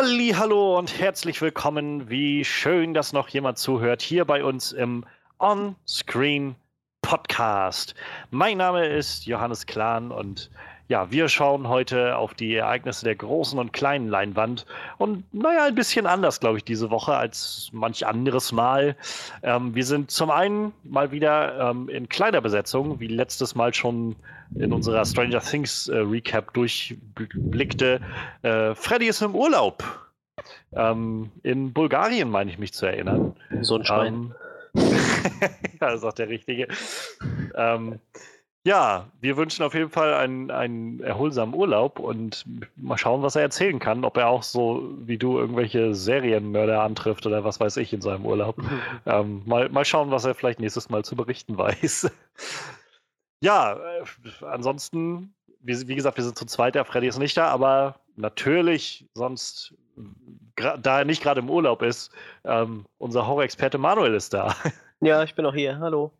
Halli, hallo und herzlich willkommen. Wie schön, dass noch jemand zuhört hier bei uns im On-Screen Podcast. Mein Name ist Johannes Klahn und ja, wir schauen heute auf die Ereignisse der großen und kleinen Leinwand und naja, ein bisschen anders, glaube ich, diese Woche als manch anderes Mal. Ähm, wir sind zum einen mal wieder ähm, in kleiner Besetzung, wie letztes Mal schon in unserer Stranger Things äh, Recap durchblickte. Äh, Freddy ist im Urlaub. Ähm, in Bulgarien, meine ich mich zu erinnern. So ein Schwein. Ähm, ja, das ist auch der richtige. Ähm, ja, wir wünschen auf jeden Fall einen, einen erholsamen Urlaub und mal schauen, was er erzählen kann. Ob er auch so wie du irgendwelche Serienmörder antrifft oder was weiß ich in seinem Urlaub. ähm, mal, mal schauen, was er vielleicht nächstes Mal zu berichten weiß. Ja, äh, ansonsten, wie, wie, gesagt, wir sind zu zweit, der Freddy ist nicht da, aber natürlich sonst, da er nicht gerade im Urlaub ist, ähm, unser Horror-Experte Manuel ist da. Ja, ich bin auch hier. Hallo.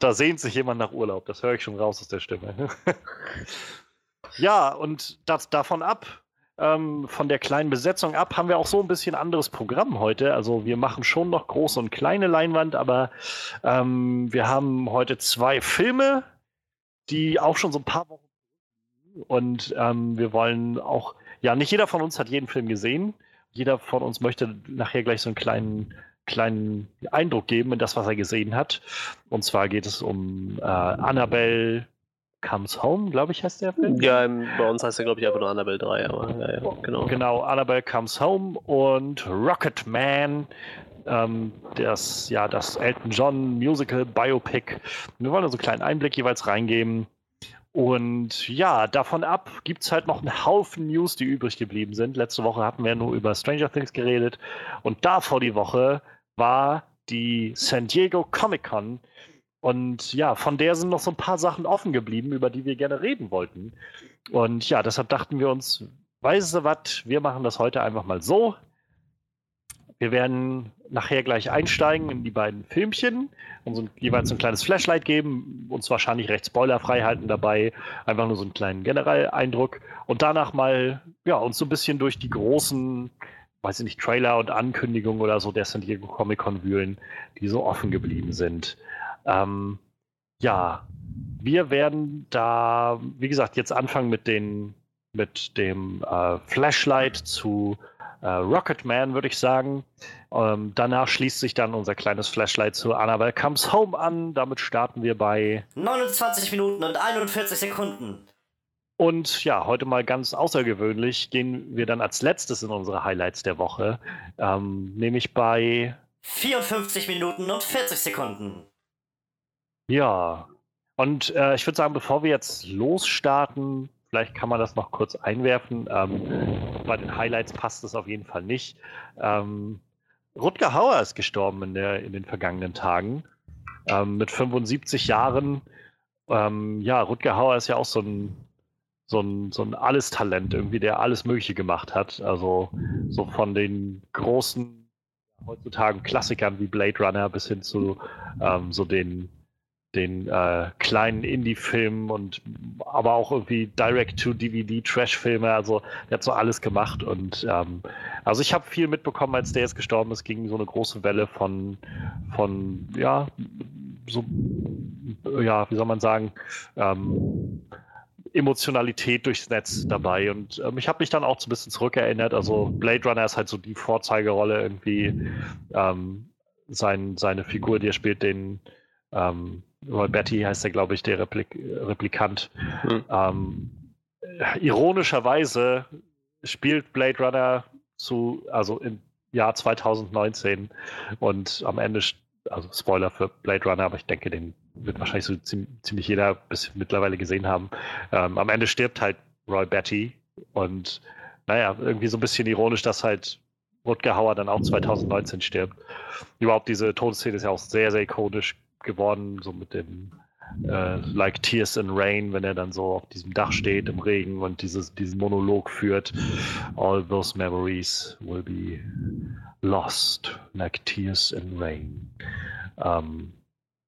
da sehnt sich jemand nach Urlaub. Das höre ich schon raus aus der Stimme. ja, und das, davon ab, ähm, von der kleinen Besetzung ab, haben wir auch so ein bisschen anderes Programm heute. Also wir machen schon noch große und kleine Leinwand, aber ähm, wir haben heute zwei Filme, die auch schon so ein paar Wochen und ähm, wir wollen auch, ja, nicht jeder von uns hat jeden Film gesehen. Jeder von uns möchte nachher gleich so einen kleinen kleinen Eindruck geben in das, was er gesehen hat. Und zwar geht es um äh, Annabelle Comes Home, glaube ich, heißt der Film. Ja, bei uns heißt er, glaube ich, einfach nur Annabelle 3, aber ja, ja, genau. Genau, Annabelle Comes Home und Rocket Man, ähm, das, ja, das Elton John Musical Biopic. Wir wollen also einen kleinen Einblick jeweils reingeben. Und ja, davon ab gibt es halt noch einen Haufen News, die übrig geblieben sind. Letzte Woche hatten wir nur über Stranger Things geredet. Und davor die Woche war die San Diego Comic Con. Und ja, von der sind noch so ein paar Sachen offen geblieben, über die wir gerne reden wollten. Und ja, deshalb dachten wir uns, weißt du was, wir machen das heute einfach mal so. Wir werden nachher gleich einsteigen in die beiden Filmchen und so jeweils ein kleines Flashlight geben, uns wahrscheinlich recht spoilerfrei halten dabei, einfach nur so einen kleinen Generaleindruck und danach mal ja, uns so ein bisschen durch die großen weiß ich nicht, Trailer und Ankündigungen oder so der San Diego Comic Con wühlen, die so offen geblieben sind. Ähm, ja, wir werden da, wie gesagt, jetzt anfangen mit, den, mit dem äh, Flashlight zu äh, Rocketman, würde ich sagen. Ähm, danach schließt sich dann unser kleines Flashlight zu Annabelle Comes Home an. Damit starten wir bei 29 Minuten und 41 Sekunden. Und ja, heute mal ganz außergewöhnlich gehen wir dann als letztes in unsere Highlights der Woche, ähm, nämlich bei 54 Minuten und 40 Sekunden. Ja, und äh, ich würde sagen, bevor wir jetzt losstarten, vielleicht kann man das noch kurz einwerfen. Ähm, bei den Highlights passt es auf jeden Fall nicht. Ähm, Rutger Hauer ist gestorben in, der, in den vergangenen Tagen ähm, mit 75 Jahren. Ähm, ja, Rutger Hauer ist ja auch so ein so ein, so ein Alles-Talent irgendwie, der alles Mögliche gemacht hat. Also so von den großen heutzutage Klassikern wie Blade Runner bis hin zu ähm, so den, den äh, kleinen Indie-Filmen und aber auch irgendwie Direct-to-DVD-Trash-Filme. Also der hat so alles gemacht und ähm, also ich habe viel mitbekommen, als der jetzt gestorben ist, ging so eine große Welle von von ja so ja wie soll man sagen ähm, Emotionalität durchs Netz dabei. Und ähm, ich habe mich dann auch so ein bisschen zurückerinnert. Also Blade Runner ist halt so die Vorzeigerolle irgendwie. Ähm, sein, seine Figur, die er spielt, den ähm, Roy Betty heißt er, glaube ich, der Replik Replikant. Mhm. Ähm, ironischerweise spielt Blade Runner zu, also im Jahr 2019 und am Ende also Spoiler für Blade Runner, aber ich denke, den wird wahrscheinlich so ziemlich jeder bis mittlerweile gesehen haben. Ähm, am Ende stirbt halt Roy Betty und naja, irgendwie so ein bisschen ironisch, dass halt Rutger Hauer dann auch 2019 stirbt. Überhaupt diese Todesszene ist ja auch sehr, sehr ikonisch geworden, so mit dem äh, Like Tears in Rain, wenn er dann so auf diesem Dach steht im Regen und dieses, diesen Monolog führt. All those memories will be lost like tears in rain. Ähm,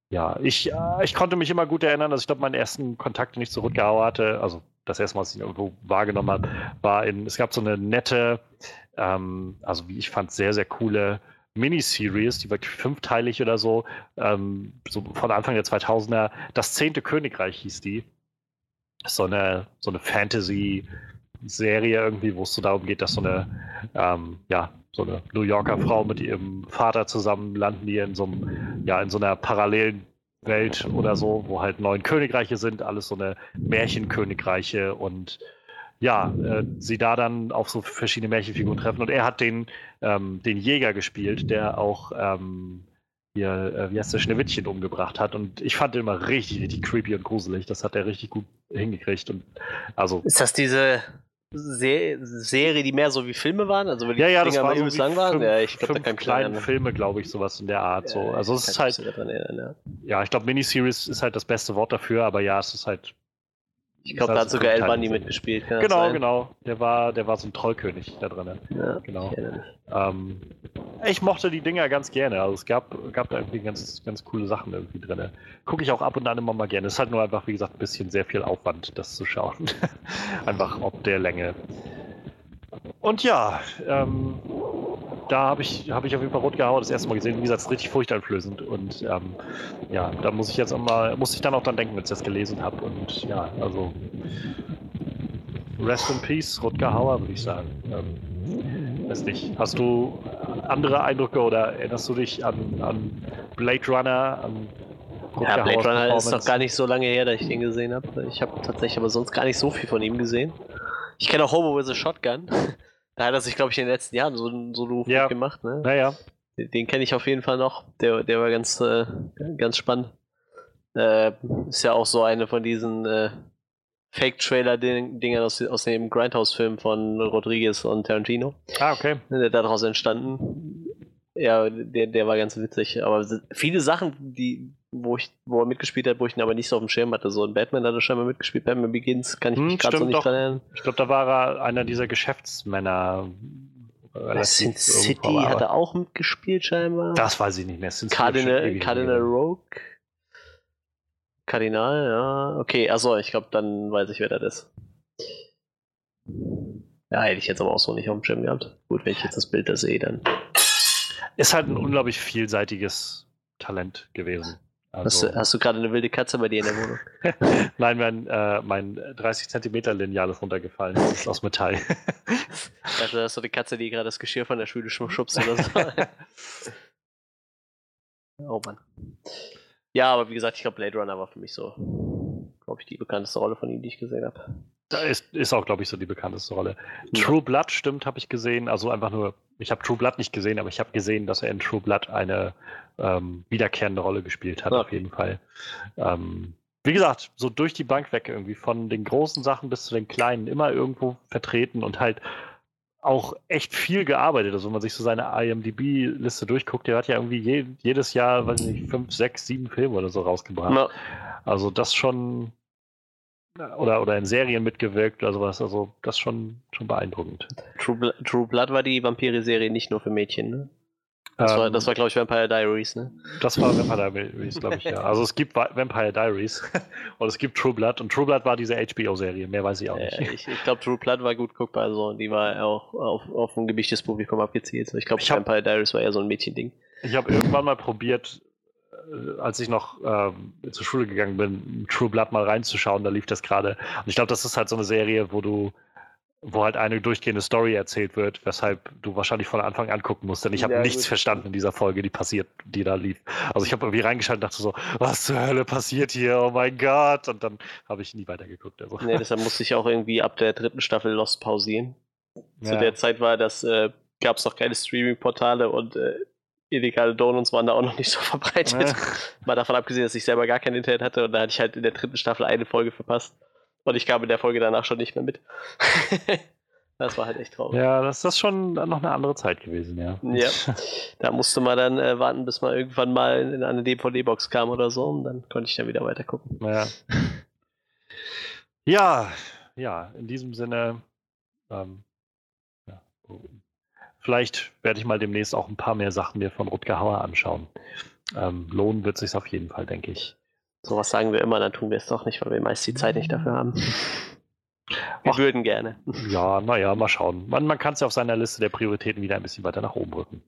ja, ich, äh, ich konnte mich immer gut erinnern, dass ich glaube, meinen ersten Kontakt, den ich zu hatte, also das erste Mal, als ich irgendwo wahrgenommen habe, war in, es gab so eine nette, ähm, also wie ich fand, sehr, sehr coole Miniseries, die wirklich fünfteilig oder so, ähm, so von Anfang der 2000er, das zehnte Königreich hieß die. So eine, so eine Fantasy-Serie irgendwie, wo es so darum geht, dass so eine, ähm, ja, so eine New Yorker Frau mit ihrem Vater zusammen landen die in so einem, ja, in so einer parallelen Welt oder so, wo halt neun Königreiche sind, alles so eine Märchenkönigreiche und ja, äh, sie da dann auf so verschiedene Märchenfiguren treffen. Und er hat den, ähm, den Jäger gespielt, der auch ähm, hier, äh, wie heißt der, Schneewittchen umgebracht hat. Und ich fand den immer richtig, richtig creepy und gruselig. Das hat er richtig gut hingekriegt. Und also. Ist das diese Se Serie, die mehr so wie Filme waren? Also die ja, ja, das war so übelst lang waren? Fünf, ja, ich glaube, da kann kleine Filme, glaube ich, sowas in der Art. So. Ja, also es ist halt. Erinnern, ja, ja ich glaube, Miniseries ist halt das beste Wort dafür, aber ja, es ist halt ich glaube, da hat sogar El Bandi mitgespielt. Genau, genau. Der war, der war so ein Trollkönig da drin. Ja, genau. Ich, ähm, ich, mochte die Dinger ganz gerne. Also es gab, gab da irgendwie ganz, ganz coole Sachen irgendwie drin. Gucke ich auch ab und an immer mal gerne. Es ist halt nur einfach, wie gesagt, ein bisschen sehr viel Aufwand, das zu schauen. einfach ob der Länge. Und ja, ähm, da habe ich, hab ich auf jeden Fall rot gehauen, das erste Mal gesehen. Wie gesagt, es ist richtig furchteinflößend. Und ähm, ja, da muss ich jetzt auch mal, muss ich dann auch dann denken, wenn ich das gelesen habe. Und ja, also Rest in Peace, Rutger Hauer, würde ich sagen. Ähm, weiß nicht. Hast du andere Eindrücke oder erinnerst du dich an, an Blade Runner, an Rutger ja, Blade Runner ist noch gar nicht so lange her, dass ich den gesehen habe. Ich habe tatsächlich aber sonst gar nicht so viel von ihm gesehen. Ich kenne auch Hobo with a Shotgun. Da hat er sich, glaube ich, in den letzten Jahren so, so einen ja. gemacht. Ne? Naja. Den, den kenne ich auf jeden Fall noch. Der, der war ganz, äh, ganz spannend. Äh, ist ja auch so eine von diesen äh, Fake-Trailer-Dingern aus, aus dem Grindhouse-Film von Rodriguez und Tarantino. Ah, okay. Der daraus entstanden. Ja, der, der war ganz witzig. Aber viele Sachen, die, wo ich, wo er mitgespielt hat, wo ich ihn aber nicht so auf dem Schirm hatte. So ein Batman hat er scheinbar mitgespielt, Batman Begins, kann ich hm, mich gerade so nicht dran erinnern. Ich glaube, da war er einer dieser Geschäftsmänner. Sin City hat er auch mitgespielt, scheinbar. Das weiß ich nicht mehr. Sin Cardinal, Cardinal Rogue. Kardinal, ja. Okay, also ich glaube, dann weiß ich, wer das ist. Ja, hätte ich jetzt aber auch so nicht auf dem Schirm gehabt. Gut, wenn ich jetzt das Bild da sehe, dann. Ist halt ein unglaublich vielseitiges Talent gewesen. Also, hast du, hast du gerade eine wilde Katze bei dir in der Wohnung? Nein, mein, äh, mein 30 cm Lineal ist runtergefallen. Das ist aus Metall. also, das ist so eine Katze, die gerade das Geschirr von der Schule schubst oder so. oh Mann. Ja, aber wie gesagt, ich glaube, Blade Runner war für mich so, glaube ich, die bekannteste Rolle von ihm, die ich gesehen habe. Da ist, ist auch, glaube ich, so die bekannteste Rolle. Ja. True Blood stimmt, habe ich gesehen. Also einfach nur, ich habe True Blood nicht gesehen, aber ich habe gesehen, dass er in True Blood eine ähm, wiederkehrende Rolle gespielt hat, ja. auf jeden Fall. Ähm, wie gesagt, so durch die Bank weg irgendwie, von den großen Sachen bis zu den kleinen, immer irgendwo vertreten und halt auch echt viel gearbeitet. Also wenn man sich so seine IMDb-Liste durchguckt, der hat ja irgendwie je, jedes Jahr, weiß nicht, fünf, sechs, sieben Filme oder so rausgebracht. Ja. Also das schon oder, oder in Serien mitgewirkt oder sowas. Also das schon, schon beeindruckend. True, True Blood war die Vampire-Serie nicht nur für Mädchen, ne? Das ähm, war, das war glaube ich, Vampire Diaries, ne? Das war Vampire Diaries, glaube ich, ja. Also es gibt Vampire Diaries und es gibt True Blood und True Blood war diese HBO-Serie, mehr weiß ich auch nicht. Äh, ich ich glaube, True Blood war gut guckbar, also die war auch auf, auf ein gewichtes Publikum abgezielt. Ich glaube, Vampire Diaries war eher so ein Mädchending. Ich habe irgendwann mal probiert, äh, als ich noch ähm, zur Schule gegangen bin, True Blood mal reinzuschauen, da lief das gerade. Und ich glaube, das ist halt so eine Serie, wo du, wo halt eine durchgehende Story erzählt wird, weshalb du wahrscheinlich von Anfang an gucken musst, denn ich habe ja, nichts gut. verstanden in dieser Folge, die passiert, die da lief. Also ich habe irgendwie reingeschaltet und dachte so, was zur Hölle passiert hier? Oh mein Gott! Und dann habe ich nie weitergeguckt. Also. Nee, deshalb musste ich auch irgendwie ab der dritten Staffel Lost pausieren. Zu ja. der Zeit war das, äh, gab es noch keine Streaming-Portale und äh, illegale Donuts waren da auch noch nicht so verbreitet. Ja. Mal davon abgesehen, dass ich selber gar kein Internet hatte und da hatte ich halt in der dritten Staffel eine Folge verpasst. Und ich kam in der Folge danach schon nicht mehr mit. das war halt echt traurig. Ja, das ist schon noch eine andere Zeit gewesen, ja. Ja. Da musste man dann äh, warten, bis man irgendwann mal in eine DVD-Box kam oder so und dann konnte ich dann wieder weiter gucken. Ja. ja, ja, in diesem Sinne. Ähm, ja. Vielleicht werde ich mal demnächst auch ein paar mehr Sachen mir von Rutger Hauer anschauen. Ähm, lohnen wird sich auf jeden Fall, denke ich. Sowas sagen wir immer, dann tun wir es doch nicht, weil wir meist die Zeit nicht dafür haben. Wir Ach, würden gerne. Ja, naja, mal schauen. Man, man kann es ja auf seiner Liste der Prioritäten wieder ein bisschen weiter nach oben rücken.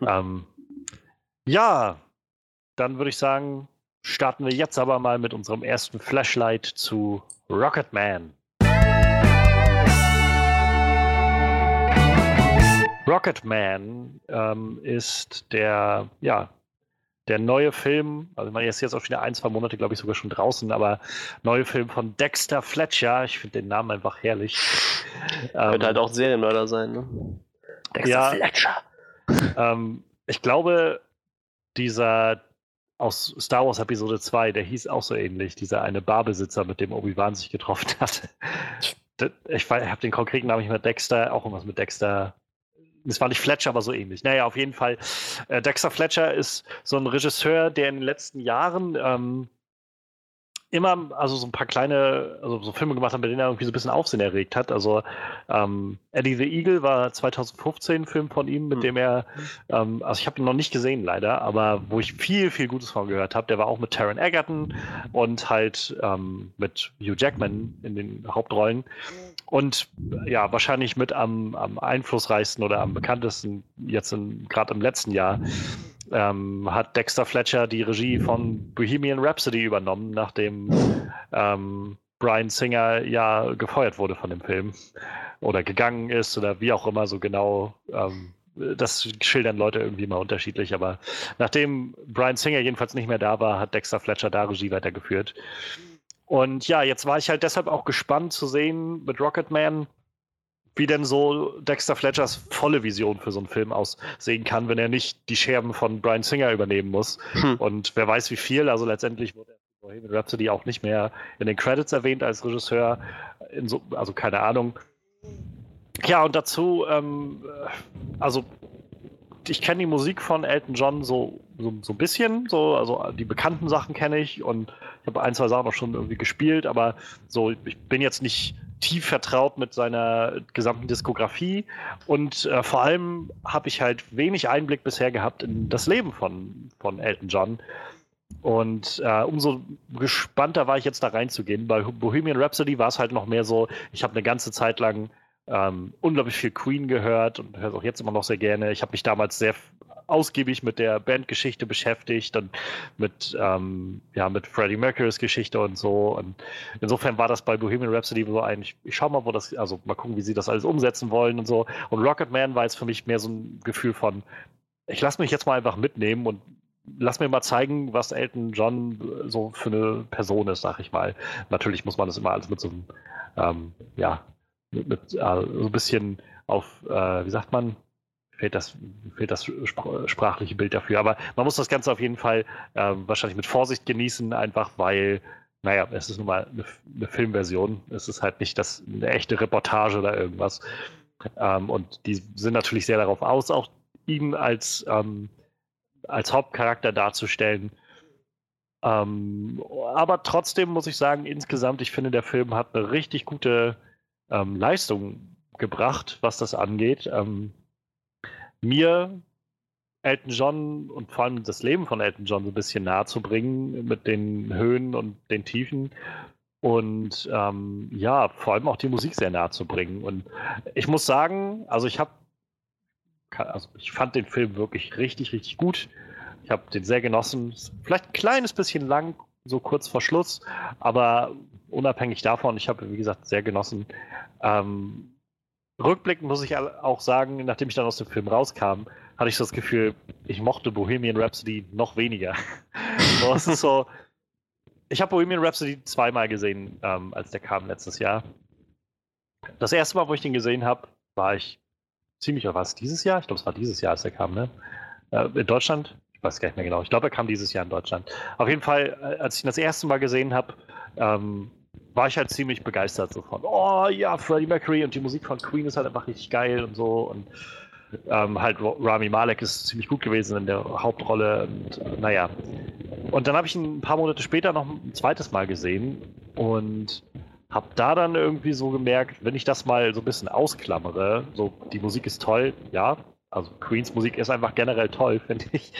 Hm. Ähm, ja, dann würde ich sagen, starten wir jetzt aber mal mit unserem ersten Flashlight zu Rocketman. Rocketman ähm, ist der, ja, der neue Film, also man ist jetzt auch wieder ein, zwei Monate, glaube ich, sogar schon draußen, aber neue Film von Dexter Fletcher. Ich finde den Namen einfach herrlich. Könnte ähm, halt auch Serienmörder sein, ne? Dexter ja, Fletcher. Ähm, ich glaube, dieser aus Star Wars Episode 2, der hieß auch so ähnlich, dieser eine Barbesitzer, mit dem Obi-Wan sich getroffen hat. Ich habe den konkreten Namen nicht mehr, Dexter, auch irgendwas mit Dexter es war nicht Fletcher, aber so ähnlich. Naja, auf jeden Fall. Äh, Dexter Fletcher ist so ein Regisseur, der in den letzten Jahren ähm, immer, also so ein paar kleine, also so Filme gemacht hat, bei denen er irgendwie so ein bisschen Aufsehen erregt hat. Also ähm, Eddie the Eagle war 2015 ein Film von ihm, mit mhm. dem er, ähm, also ich habe ihn noch nicht gesehen leider, aber wo ich viel, viel Gutes von gehört habe. Der war auch mit Taron Egerton und halt ähm, mit Hugh Jackman in den Hauptrollen. Und ja, wahrscheinlich mit am, am einflussreichsten oder am bekanntesten jetzt gerade im letzten Jahr ähm, hat Dexter Fletcher die Regie von Bohemian Rhapsody übernommen, nachdem ähm, Brian Singer ja gefeuert wurde von dem Film oder gegangen ist oder wie auch immer so genau. Ähm, das schildern Leute irgendwie mal unterschiedlich, aber nachdem Brian Singer jedenfalls nicht mehr da war, hat Dexter Fletcher da Regie weitergeführt. Und ja, jetzt war ich halt deshalb auch gespannt zu sehen mit Rocketman, wie denn so Dexter Fletchers volle Vision für so einen Film aussehen kann, wenn er nicht die Scherben von Brian Singer übernehmen muss. Hm. Und wer weiß wie viel, also letztendlich wurde Bohemian Rhapsody auch nicht mehr in den Credits erwähnt als Regisseur, so, also keine Ahnung. Ja, und dazu, ähm, also ich kenne die Musik von Elton John so, so, so ein bisschen, so, also die bekannten Sachen kenne ich und ich habe ein, zwei Sachen auch schon irgendwie gespielt, aber so, ich bin jetzt nicht tief vertraut mit seiner gesamten Diskografie und äh, vor allem habe ich halt wenig Einblick bisher gehabt in das Leben von, von Elton John. Und äh, umso gespannter war ich jetzt da reinzugehen. Bei Bohemian Rhapsody war es halt noch mehr so, ich habe eine ganze Zeit lang ähm, unglaublich viel Queen gehört und höre es auch jetzt immer noch sehr gerne. Ich habe mich damals sehr ausgiebig mit der Bandgeschichte beschäftigt und mit, ähm, ja, mit Freddie Mercurys Geschichte und so. Und insofern war das bei Bohemian Rhapsody so ein, ich, ich schau mal, wo das, also mal gucken, wie sie das alles umsetzen wollen und so. Und Rocketman war jetzt für mich mehr so ein Gefühl von, ich lasse mich jetzt mal einfach mitnehmen und lass mir mal zeigen, was Elton John so für eine Person ist, sag ich mal. Natürlich muss man das immer alles mit so einem, ähm, ja, mit, äh, so ein bisschen auf, äh, wie sagt man, fehlt das, fehlt das sprachliche Bild dafür. Aber man muss das Ganze auf jeden Fall äh, wahrscheinlich mit Vorsicht genießen, einfach weil, naja, es ist nun mal eine, eine Filmversion. Es ist halt nicht das, eine echte Reportage oder irgendwas. Ähm, und die sind natürlich sehr darauf aus, auch ihn als, ähm, als Hauptcharakter darzustellen. Ähm, aber trotzdem muss ich sagen, insgesamt, ich finde, der Film hat eine richtig gute ähm, Leistung gebracht, was das angeht. Ähm, mir Elton John und vor allem das Leben von Elton John so ein bisschen nahe zu bringen mit den Höhen und den Tiefen und ähm, ja, vor allem auch die Musik sehr nahe zu bringen. Und ich muss sagen, also ich habe, also ich fand den Film wirklich richtig, richtig gut. Ich habe den sehr genossen. Vielleicht ein kleines bisschen lang, so kurz vor Schluss, aber unabhängig davon, ich habe, wie gesagt, sehr genossen. Ähm, rückblickend muss ich auch sagen, nachdem ich dann aus dem Film rauskam, hatte ich das Gefühl, ich mochte Bohemian Rhapsody noch weniger. so, ist so, ich habe Bohemian Rhapsody zweimal gesehen, ähm, als der kam letztes Jahr. Das erste Mal, wo ich den gesehen habe, war ich ziemlich, oder war es dieses Jahr? Ich glaube, es war dieses Jahr, als er kam, ne? Äh, in Deutschland? Ich weiß gar nicht mehr genau. Ich glaube, er kam dieses Jahr in Deutschland. Auf jeden Fall, äh, als ich ihn das erste Mal gesehen habe, ähm, war ich halt ziemlich begeistert so von, oh ja, Freddie Mercury und die Musik von Queen ist halt einfach richtig geil und so und ähm, halt Rami Malek ist ziemlich gut gewesen in der Hauptrolle und äh, naja. Und dann habe ich ihn ein paar Monate später noch ein zweites Mal gesehen und habe da dann irgendwie so gemerkt, wenn ich das mal so ein bisschen ausklammere, so die Musik ist toll, ja, also Queens Musik ist einfach generell toll, finde ich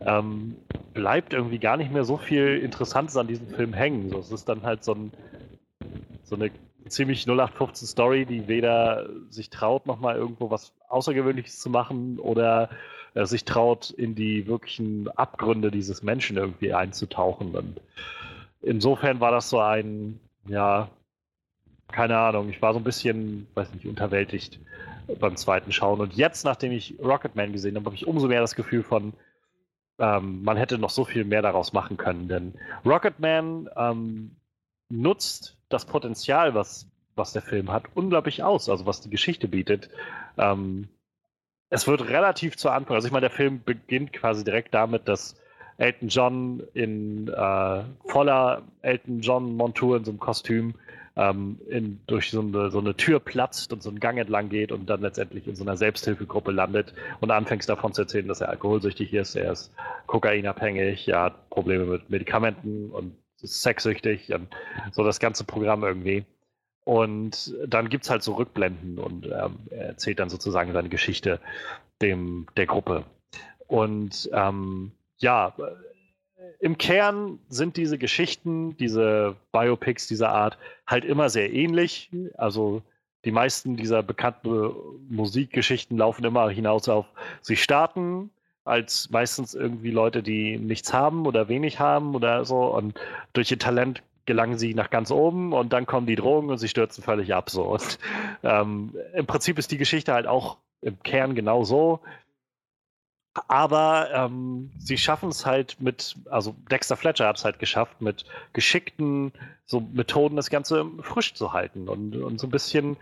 ähm, bleibt irgendwie gar nicht mehr so viel Interessantes an diesem Film hängen. So, es ist dann halt so, ein, so eine ziemlich 0815 Story, die weder sich traut, nochmal irgendwo was Außergewöhnliches zu machen oder äh, sich traut, in die wirklichen Abgründe dieses Menschen irgendwie einzutauchen. Und insofern war das so ein, ja, keine Ahnung, ich war so ein bisschen, weiß nicht, unterwältigt beim zweiten Schauen. Und jetzt, nachdem ich Rocketman gesehen habe, habe ich umso mehr das Gefühl von, ähm, man hätte noch so viel mehr daraus machen können. Denn Rocketman ähm, nutzt das Potenzial, was, was der Film hat, unglaublich aus, also was die Geschichte bietet. Ähm, es wird relativ zu Anfang, also ich meine, der Film beginnt quasi direkt damit, dass Elton John in äh, voller Elton John-Montur in so einem Kostüm ähm, in, durch so eine, so eine Tür platzt und so einen Gang entlang geht und dann letztendlich in so einer Selbsthilfegruppe landet und anfängt davon zu erzählen, dass er alkoholsüchtig ist, er ist kokainabhängig, er hat Probleme mit Medikamenten und sexsüchtig und so das ganze Programm irgendwie. Und dann gibt es halt so Rückblenden und ähm, er erzählt dann sozusagen seine Geschichte dem, der Gruppe. Und ähm, ja, im Kern sind diese Geschichten, diese Biopics dieser Art halt immer sehr ähnlich. Also die meisten dieser bekannten Musikgeschichten laufen immer hinaus auf, sie starten als meistens irgendwie Leute, die nichts haben oder wenig haben oder so und durch ihr Talent gelangen sie nach ganz oben und dann kommen die Drogen und sie stürzen völlig ab. So. Und ähm, im Prinzip ist die Geschichte halt auch im Kern genau so. Aber ähm, sie schaffen es halt mit, also Dexter Fletcher hat es halt geschafft, mit geschickten so Methoden das Ganze frisch zu halten und, und so ein bisschen,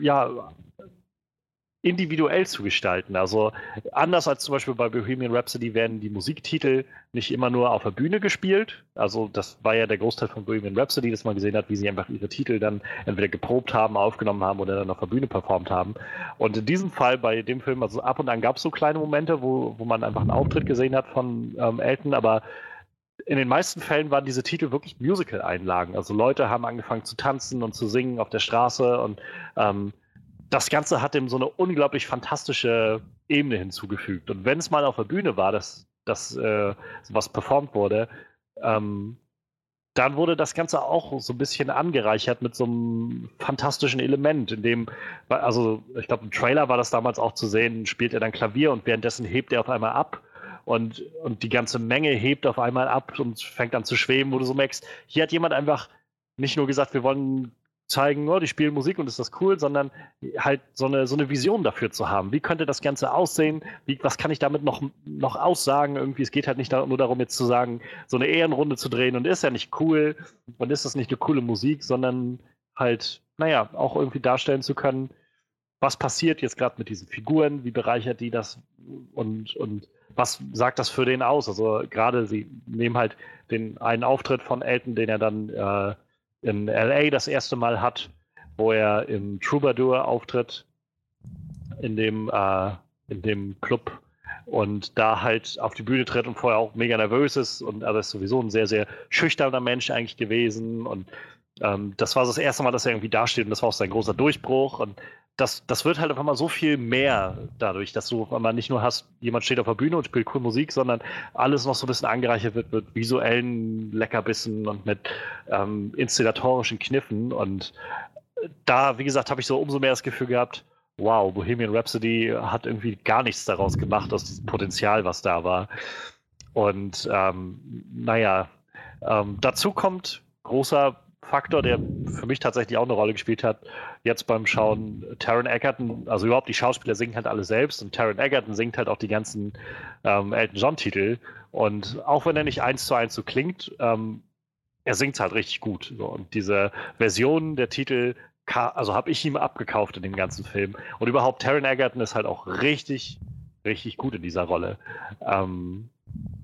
ja, individuell zu gestalten. Also anders als zum Beispiel bei Bohemian Rhapsody werden die Musiktitel nicht immer nur auf der Bühne gespielt. Also das war ja der Großteil von Bohemian Rhapsody, dass man gesehen hat, wie sie einfach ihre Titel dann entweder geprobt haben, aufgenommen haben oder dann auf der Bühne performt haben. Und in diesem Fall bei dem Film, also ab und an gab es so kleine Momente, wo, wo man einfach einen Auftritt gesehen hat von ähm, Elton, aber in den meisten Fällen waren diese Titel wirklich Musical-Einlagen. Also Leute haben angefangen zu tanzen und zu singen auf der Straße und ähm, das Ganze hat ihm so eine unglaublich fantastische Ebene hinzugefügt. Und wenn es mal auf der Bühne war, dass das äh, was performt wurde, ähm, dann wurde das Ganze auch so ein bisschen angereichert mit so einem fantastischen Element, in dem, also ich glaube, im Trailer war das damals auch zu sehen, spielt er dann Klavier und währenddessen hebt er auf einmal ab und, und die ganze Menge hebt auf einmal ab und fängt an zu schweben, wo du so merkst, hier hat jemand einfach nicht nur gesagt, wir wollen zeigen, oh, die spielen Musik und ist das cool, sondern halt so eine, so eine Vision dafür zu haben. Wie könnte das Ganze aussehen? Wie, was kann ich damit noch, noch aussagen? Irgendwie, es geht halt nicht nur darum, jetzt zu sagen, so eine Ehrenrunde zu drehen und ist ja nicht cool und ist das nicht eine coole Musik, sondern halt, naja, auch irgendwie darstellen zu können, was passiert jetzt gerade mit diesen Figuren, wie bereichert die das und, und was sagt das für den aus? Also gerade sie nehmen halt den einen Auftritt von Elton, den er dann äh, in LA das erste Mal hat, wo er im Troubadour auftritt, in dem, äh, in dem Club und da halt auf die Bühne tritt und vorher auch mega nervös ist und er ist sowieso ein sehr, sehr schüchterner Mensch eigentlich gewesen und ähm, das war das erste Mal, dass er irgendwie dasteht und das war auch sein großer Durchbruch und das, das wird halt auf einmal so viel mehr dadurch, dass du einmal nicht nur hast, jemand steht auf der Bühne und spielt cool Musik, sondern alles noch so ein bisschen angereichert wird mit visuellen Leckerbissen und mit ähm, inszenatorischen Kniffen. Und da, wie gesagt, habe ich so umso mehr das Gefühl gehabt, wow, Bohemian Rhapsody hat irgendwie gar nichts daraus gemacht, aus diesem Potenzial, was da war. Und ähm, naja, ähm, dazu kommt großer Faktor, der für mich tatsächlich auch eine Rolle gespielt hat, jetzt beim Schauen, Taron Egerton, also überhaupt die Schauspieler singen halt alle selbst und Taron Egerton singt halt auch die ganzen ähm, Elton John-Titel. Und auch wenn er nicht eins zu eins so klingt, ähm, er singt halt richtig gut. So. Und diese Version der Titel, also habe ich ihm abgekauft in dem ganzen Film. Und überhaupt, Taron Egerton ist halt auch richtig, richtig gut in dieser Rolle. Ähm,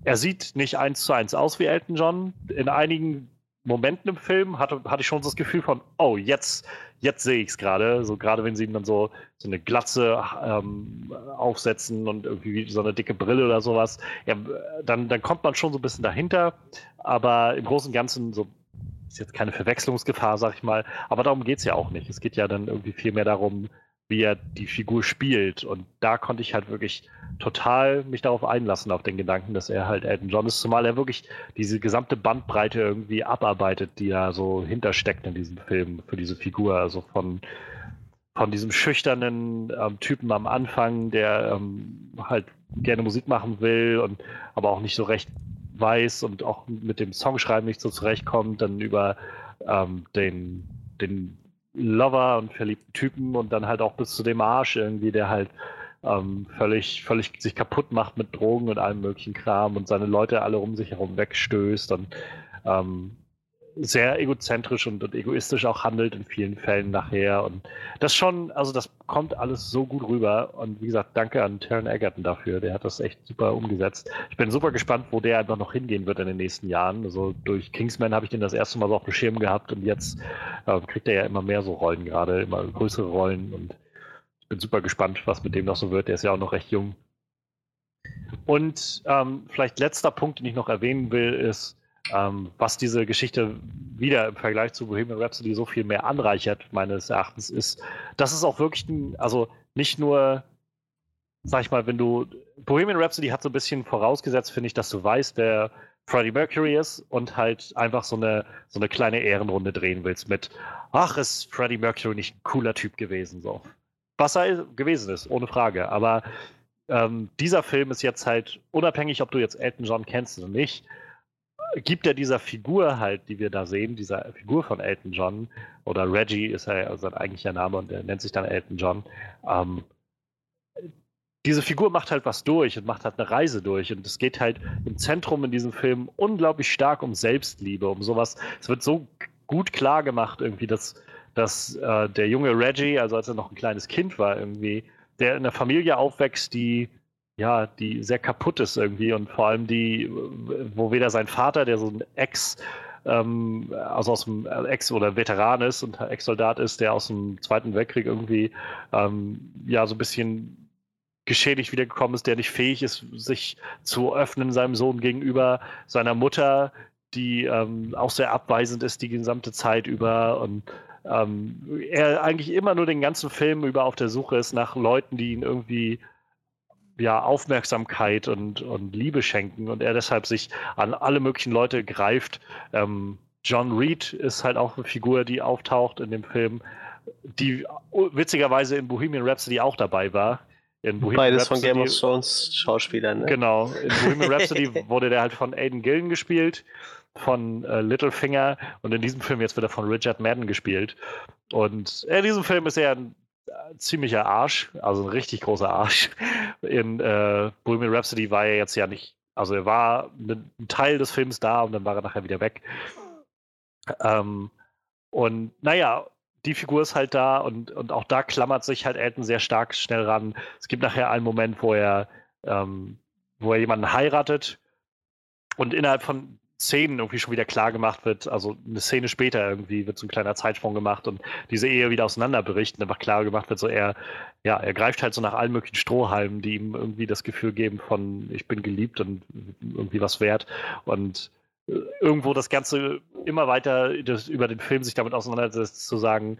er sieht nicht eins zu eins aus wie Elton John. In einigen Momenten im Film hatte, hatte ich schon das Gefühl von, oh, jetzt, jetzt sehe ich es gerade. So gerade wenn sie ihm dann so, so eine Glatze ähm, aufsetzen und irgendwie so eine dicke Brille oder sowas, ja, dann, dann kommt man schon so ein bisschen dahinter. Aber im Großen und Ganzen so ist jetzt keine Verwechslungsgefahr, sag ich mal. Aber darum geht es ja auch nicht. Es geht ja dann irgendwie viel mehr darum, wie er die Figur spielt. Und da konnte ich halt wirklich total mich darauf einlassen, auf den Gedanken, dass er halt Elton John ist, zumal er wirklich diese gesamte Bandbreite irgendwie abarbeitet, die da so hintersteckt in diesem Film für diese Figur. Also von, von diesem schüchternen ähm, Typen am Anfang, der ähm, halt gerne Musik machen will und aber auch nicht so recht weiß und auch mit dem Songschreiben nicht so zurechtkommt, dann über ähm, den, den Lover und verliebten Typen und dann halt auch bis zu dem Arsch irgendwie, der halt ähm, völlig, völlig sich kaputt macht mit Drogen und allem möglichen Kram und seine Leute alle um sich herum wegstößt und ähm, sehr egozentrisch und, und, egoistisch auch handelt in vielen Fällen nachher. Und das schon, also das kommt alles so gut rüber. Und wie gesagt, danke an Taron Egerton dafür. Der hat das echt super umgesetzt. Ich bin super gespannt, wo der einfach noch hingehen wird in den nächsten Jahren. Also durch Kingsman habe ich den das erste Mal so auf dem Schirm gehabt und jetzt äh, kriegt er ja immer mehr so Rollen gerade, immer größere Rollen. Und ich bin super gespannt, was mit dem noch so wird. Der ist ja auch noch recht jung. Und ähm, vielleicht letzter Punkt, den ich noch erwähnen will, ist, ähm, was diese Geschichte wieder im Vergleich zu Bohemian Rhapsody so viel mehr anreichert, meines Erachtens, ist, dass es auch wirklich, ein, also nicht nur, sag ich mal, wenn du, Bohemian Rhapsody hat so ein bisschen vorausgesetzt, finde ich, dass du weißt, wer Freddie Mercury ist und halt einfach so eine, so eine kleine Ehrenrunde drehen willst mit, ach, ist Freddie Mercury nicht ein cooler Typ gewesen, so. Was er gewesen ist, ohne Frage, aber ähm, dieser Film ist jetzt halt, unabhängig, ob du jetzt Elton John kennst oder nicht, gibt er dieser Figur halt, die wir da sehen, dieser Figur von Elton John, oder Reggie ist ja sein eigentlicher Name und er nennt sich dann Elton John, ähm, diese Figur macht halt was durch und macht halt eine Reise durch. Und es geht halt im Zentrum in diesem Film unglaublich stark um Selbstliebe, um sowas. Es wird so gut klar gemacht, irgendwie, dass, dass äh, der junge Reggie, also als er noch ein kleines Kind war, irgendwie, der in einer Familie aufwächst, die ja, die sehr kaputt ist irgendwie und vor allem die, wo weder sein Vater, der so ein Ex, ähm, also aus dem Ex- oder Veteran ist und Ex-Soldat ist, der aus dem Zweiten Weltkrieg irgendwie ähm, ja so ein bisschen geschädigt wiedergekommen ist, der nicht fähig ist, sich zu öffnen seinem Sohn gegenüber, seiner Mutter, die ähm, auch sehr abweisend ist die gesamte Zeit über und ähm, er eigentlich immer nur den ganzen Film über auf der Suche ist nach Leuten, die ihn irgendwie ja, Aufmerksamkeit und, und Liebe schenken und er deshalb sich an alle möglichen Leute greift. Ähm, John Reed ist halt auch eine Figur, die auftaucht in dem Film, die witzigerweise in Bohemian Rhapsody auch dabei war. In Bohemian Beides Rhapsody, von Game of Thrones Schauspielern. Ne? Genau, in Bohemian Rhapsody wurde der halt von Aiden Gillen gespielt, von äh, Littlefinger und in diesem Film jetzt wird er von Richard Madden gespielt. Und in diesem Film ist er ein ziemlicher Arsch, also ein richtig großer Arsch. In äh, Bohemian Rhapsody war er jetzt ja nicht, also er war ein Teil des Films da und dann war er nachher wieder weg. Ähm, und naja, die Figur ist halt da und, und auch da klammert sich halt Elton sehr stark schnell ran. Es gibt nachher einen Moment, wo er, ähm, wo er jemanden heiratet und innerhalb von Szenen irgendwie schon wieder klar gemacht wird, also eine Szene später irgendwie wird so ein kleiner Zeitsprung gemacht und diese Ehe wieder auseinanderbricht und einfach klar gemacht wird, so er, ja, er greift halt so nach allen möglichen Strohhalmen, die ihm irgendwie das Gefühl geben von ich bin geliebt und irgendwie was wert und äh, irgendwo das Ganze immer weiter über den Film sich damit auseinandersetzt, zu sagen,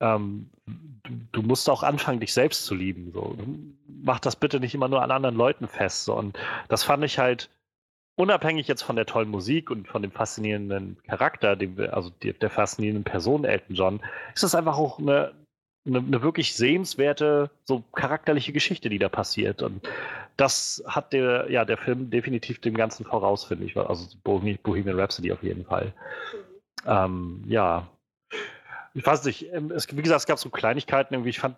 ähm, du, du, musst auch anfangen, dich selbst zu lieben. So. Mach das bitte nicht immer nur an anderen Leuten fest. So. Und das fand ich halt unabhängig jetzt von der tollen Musik und von dem faszinierenden Charakter, dem also der, faszinierenden Person Elton John, ist das einfach auch eine, eine, eine, wirklich sehenswerte, so charakterliche Geschichte, die da passiert. Und das hat der, ja, der Film definitiv dem Ganzen voraus, finde ich. Also Bohemian Rhapsody auf jeden Fall. Ähm, ja. Ich weiß nicht, ähm, es, wie gesagt, es gab so Kleinigkeiten, irgendwie, ich fand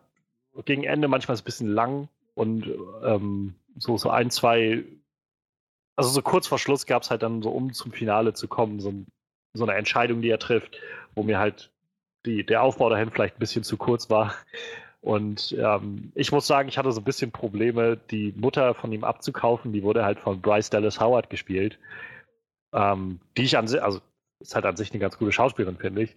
gegen Ende manchmal ein bisschen lang und ähm, so, so ein, zwei also so kurz vor Schluss gab es halt dann so, um zum Finale zu kommen, so, so, eine Entscheidung, die er trifft, wo mir halt die, der Aufbau dahin vielleicht ein bisschen zu kurz war. Und ähm, ich muss sagen, ich hatte so ein bisschen Probleme, die Mutter von ihm abzukaufen. Die wurde halt von Bryce Dallas Howard gespielt. Ähm, die ich an sich, also ist halt an sich eine ganz gute Schauspielerin, finde ich.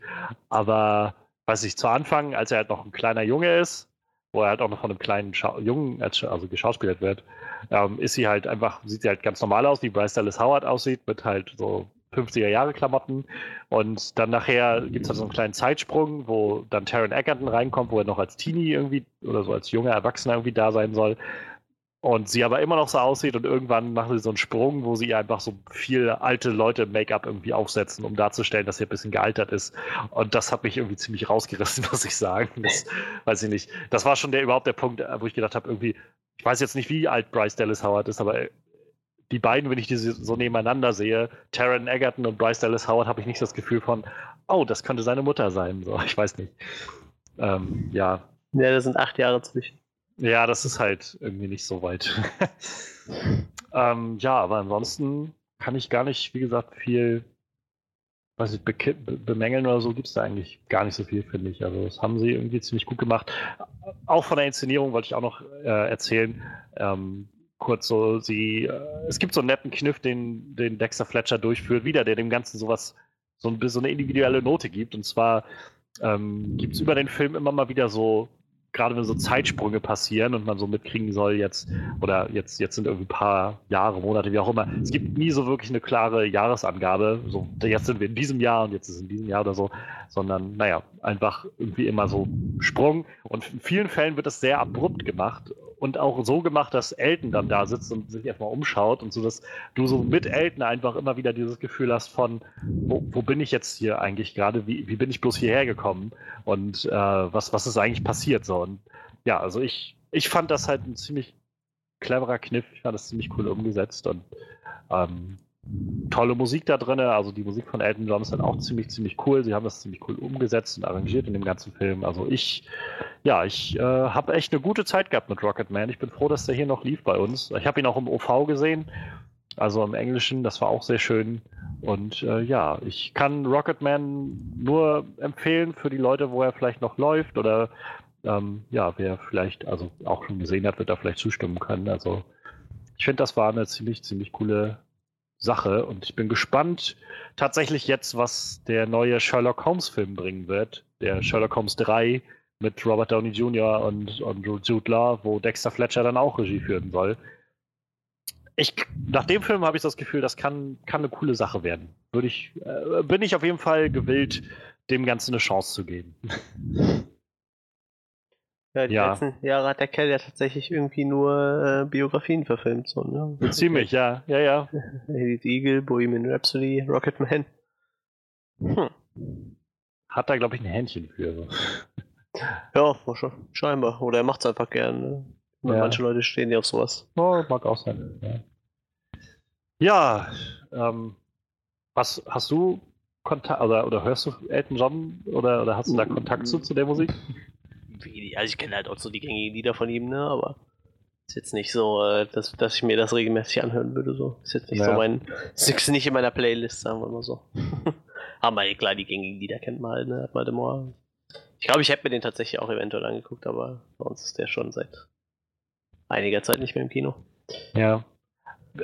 Aber weiß ich, zu Anfang, als er halt noch ein kleiner Junge ist, wo er halt auch noch von einem kleinen Schau Jungen als, also geschauspielert wird, ähm, ist sie halt einfach, sieht sie halt ganz normal aus, wie Bryce Dallas Howard aussieht, mit halt so 50er Jahre Klamotten. Und dann nachher gibt es halt so einen kleinen Zeitsprung, wo dann Taron Egerton reinkommt, wo er noch als Teenie irgendwie oder so als junger Erwachsener irgendwie da sein soll. Und sie aber immer noch so aussieht und irgendwann machen sie so einen Sprung, wo sie einfach so viel alte Leute Make-up irgendwie aufsetzen, um darzustellen, dass sie ein bisschen gealtert ist. Und das hat mich irgendwie ziemlich rausgerissen, muss ich sagen. Das weiß ich nicht. Das war schon der überhaupt der Punkt, wo ich gedacht habe, irgendwie, ich weiß jetzt nicht, wie alt Bryce Dallas Howard ist, aber die beiden, wenn ich die so nebeneinander sehe, Taron Egerton und Bryce Dallas Howard, habe ich nicht das Gefühl von, oh, das könnte seine Mutter sein. So, ich weiß nicht. Ähm, ja. Ja, da sind acht Jahre zwischen. Ja, das ist halt irgendwie nicht so weit. ähm, ja, aber ansonsten kann ich gar nicht, wie gesagt, viel weiß ich, be bemängeln oder so gibt es da eigentlich gar nicht so viel, finde ich. Also das haben sie irgendwie ziemlich gut gemacht. Auch von der Inszenierung wollte ich auch noch äh, erzählen. Ähm, kurz so, sie, äh, es gibt so einen netten Kniff, den, den Dexter Fletcher durchführt, wieder, der dem Ganzen sowas, so, ein, so eine individuelle Note gibt. Und zwar ähm, gibt es über den Film immer mal wieder so gerade wenn so Zeitsprünge passieren und man so mitkriegen soll, jetzt, oder jetzt, jetzt sind irgendwie ein paar Jahre, Monate, wie auch immer, es gibt nie so wirklich eine klare Jahresangabe, so jetzt sind wir in diesem Jahr und jetzt ist es in diesem Jahr oder so, sondern naja, einfach irgendwie immer so Sprung. Und in vielen Fällen wird das sehr abrupt gemacht und auch so gemacht, dass Elton dann da sitzt und sich erstmal umschaut und so, dass du so mit Elton einfach immer wieder dieses Gefühl hast von, wo, wo bin ich jetzt hier eigentlich gerade, wie, wie bin ich bloß hierher gekommen? Und äh, was, was ist eigentlich passiert? So. Und ja, also ich, ich fand das halt ein ziemlich cleverer Kniff, ich fand das ziemlich cool umgesetzt und ähm, tolle Musik da drin. Also die Musik von Elton John ist halt auch ziemlich, ziemlich cool. Sie haben das ziemlich cool umgesetzt und arrangiert in dem ganzen Film. Also ich, ja, ich äh, habe echt eine gute Zeit gehabt mit Rocket Man. Ich bin froh, dass der hier noch lief bei uns. Ich habe ihn auch im OV gesehen, also im Englischen. Das war auch sehr schön. Und äh, ja, ich kann Rocket Man nur empfehlen für die Leute, wo er vielleicht noch läuft oder ähm, ja, wer vielleicht also auch schon gesehen hat, wird da vielleicht zustimmen können. Also ich finde, das war eine ziemlich, ziemlich coole Sache und ich bin gespannt tatsächlich jetzt, was der neue Sherlock Holmes Film bringen wird. Der Sherlock Holmes 3 mit Robert Downey Jr. und, und Jude Law, wo Dexter Fletcher dann auch Regie führen soll. Ich, nach dem Film habe ich das Gefühl, das kann, kann eine coole Sache werden. Würde ich, äh, bin ich auf jeden Fall gewillt, dem Ganzen eine Chance zu geben. Ja, die ja. letzten Jahre hat der Kerl ja tatsächlich irgendwie nur äh, Biografien verfilmt. So, ne? Ziemlich, ja. Ja, ja. Eddie Eagle, Bohemian Rhapsody, Rocketman. Hm. Hat da, glaube ich, ein Händchen für. Ja, scheinbar. Oder er macht es einfach gern. Ne? Ja. Manche Leute stehen ja auf sowas. Oh, mag auch sein. Ja, ja ähm, was, hast du Kontakt oder, oder hörst du Elton John oder, oder hast du da Kontakt zu, zu der Musik? Also ich kenne halt auch so die gängigen Lieder von ihm, ne, aber ist jetzt nicht so, äh, dass, dass ich mir das regelmäßig anhören würde, so. Ist jetzt nicht ja. so mein, ist nicht in meiner Playlist, sagen wir mal so. aber klar, die gängigen Lieder kennt man halt, ne, hat man immer. Ich glaube, ich hätte mir den tatsächlich auch eventuell angeguckt, aber bei uns ist der schon seit einiger Zeit nicht mehr im Kino. Ja.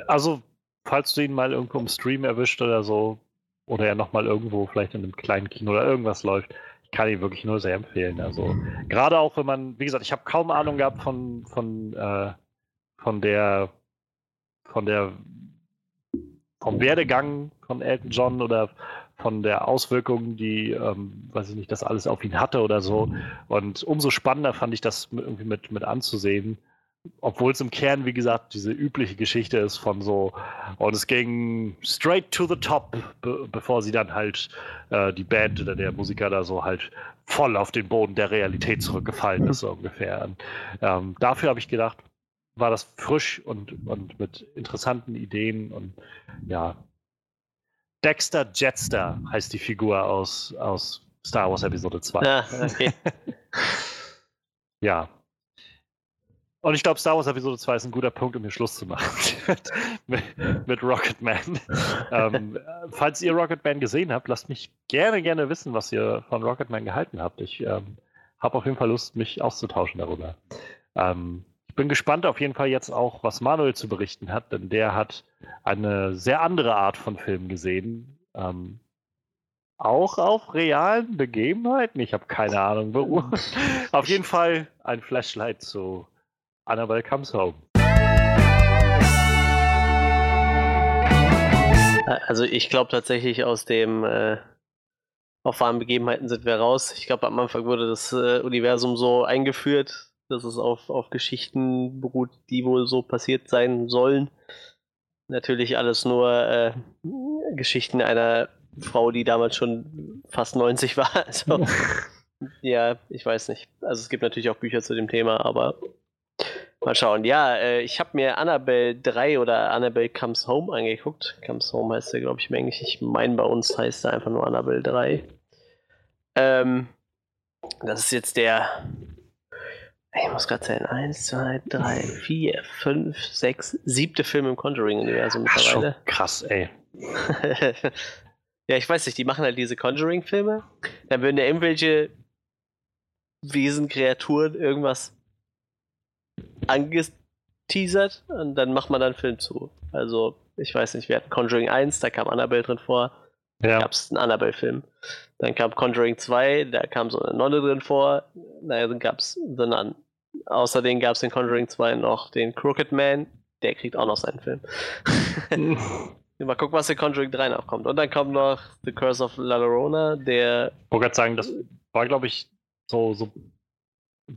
Also, falls du ihn mal irgendwo im Stream erwischt oder so, oder er nochmal irgendwo vielleicht in einem kleinen Kino oder irgendwas läuft, kann ich wirklich nur sehr empfehlen. Also gerade auch wenn man, wie gesagt, ich habe kaum Ahnung gehabt von von äh, von der von der vom Werdegang von Elton John oder von der Auswirkung, die, ähm, weiß ich nicht, das alles auf ihn hatte oder so. Und umso spannender fand ich das irgendwie mit, mit anzusehen, obwohl es im Kern, wie gesagt, diese übliche Geschichte ist von so, und es ging straight to the top, be bevor sie dann halt äh, die Band oder der Musiker da so halt voll auf den Boden der Realität zurückgefallen ist, so ungefähr. Und, ähm, dafür habe ich gedacht, war das frisch und, und mit interessanten Ideen und ja. Dexter Jetster heißt die Figur aus, aus Star Wars Episode 2. Ah, okay. ja, und ich glaube, Star Wars Episode 2 ist ein guter Punkt, um hier Schluss zu machen mit, mit Rocket Man. ähm, falls ihr Rocket Man gesehen habt, lasst mich gerne, gerne wissen, was ihr von Rocket Man gehalten habt. Ich ähm, habe auf jeden Fall Lust, mich auszutauschen darüber. Ähm, ich bin gespannt auf jeden Fall jetzt auch, was Manuel zu berichten hat, denn der hat eine sehr andere Art von Film gesehen. Ähm, auch auf realen Begebenheiten. Ich habe keine Ahnung. auf jeden Fall ein Flashlight zu Annabelle Comes Home. Also ich glaube tatsächlich aus dem äh, auf wahren Begebenheiten sind wir raus. Ich glaube, am Anfang wurde das äh, Universum so eingeführt, dass es auf, auf Geschichten beruht, die wohl so passiert sein sollen. Natürlich alles nur äh, Geschichten einer Frau, die damals schon fast 90 war. Also, ja, ich weiß nicht. Also es gibt natürlich auch Bücher zu dem Thema, aber mal schauen. Ja, äh, ich habe mir Annabelle 3 oder Annabelle Comes Home angeguckt. Comes Home heißt der, glaube ich, im Englisch. Ich meine, bei uns heißt er einfach nur Annabelle 3. Ähm, das ist jetzt der ich muss gerade zählen. Eins, zwei, drei, vier, fünf, sechs, siebte Film im Conjuring-Universum mittlerweile. krass, ey. ja, ich weiß nicht, die machen halt diese Conjuring-Filme. Dann würden ja irgendwelche Wesen, Kreaturen, irgendwas angeteasert und dann macht man dann einen Film zu. Also, ich weiß nicht, wir hatten Conjuring 1, da kam Annabelle drin vor. Ja. gab es einen Annabelle-Film. Dann kam Conjuring 2, da kam so eine Nonne drin vor. Naja, dann gab es dann Außerdem gab es in Conjuring 2 noch den Crooked Man, der kriegt auch noch seinen Film. Mal gucken, was in Conjuring 3 noch kommt. Und dann kommt noch The Curse of La Llorona, der. Ich wollte gerade sagen, das war, glaube ich, so, so.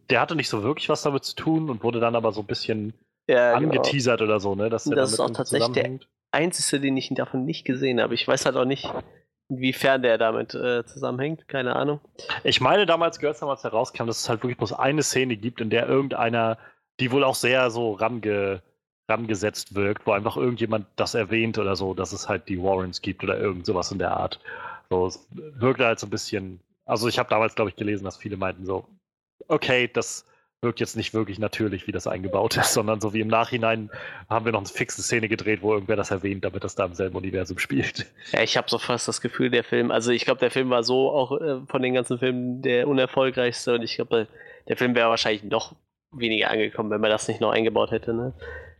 Der hatte nicht so wirklich was damit zu tun und wurde dann aber so ein bisschen ja, genau. angeteasert genau. oder so, ne? Dass das ist auch tatsächlich der einzige, den ich davon nicht gesehen habe. Ich weiß halt auch nicht, Inwiefern der damit äh, zusammenhängt, keine Ahnung. Ich meine, damals gehört es damals herauskam, dass es halt wirklich bloß eine Szene gibt, in der irgendeiner, die wohl auch sehr so range, rangesetzt wirkt, wo einfach irgendjemand das erwähnt oder so, dass es halt die Warrens gibt oder irgend sowas in der Art. So, es wirkte halt so ein bisschen. Also ich habe damals, glaube ich, gelesen, dass viele meinten so, okay, das wirkt jetzt nicht wirklich natürlich, wie das eingebaut ist, sondern so wie im Nachhinein haben wir noch eine fixe Szene gedreht, wo irgendwer das erwähnt, damit das da im selben Universum spielt. Ja, ich habe so fast das Gefühl, der Film, also ich glaube, der Film war so auch äh, von den ganzen Filmen der unerfolgreichste und ich glaube, der Film wäre wahrscheinlich noch weniger angekommen, wenn man das nicht noch eingebaut hätte. Ne?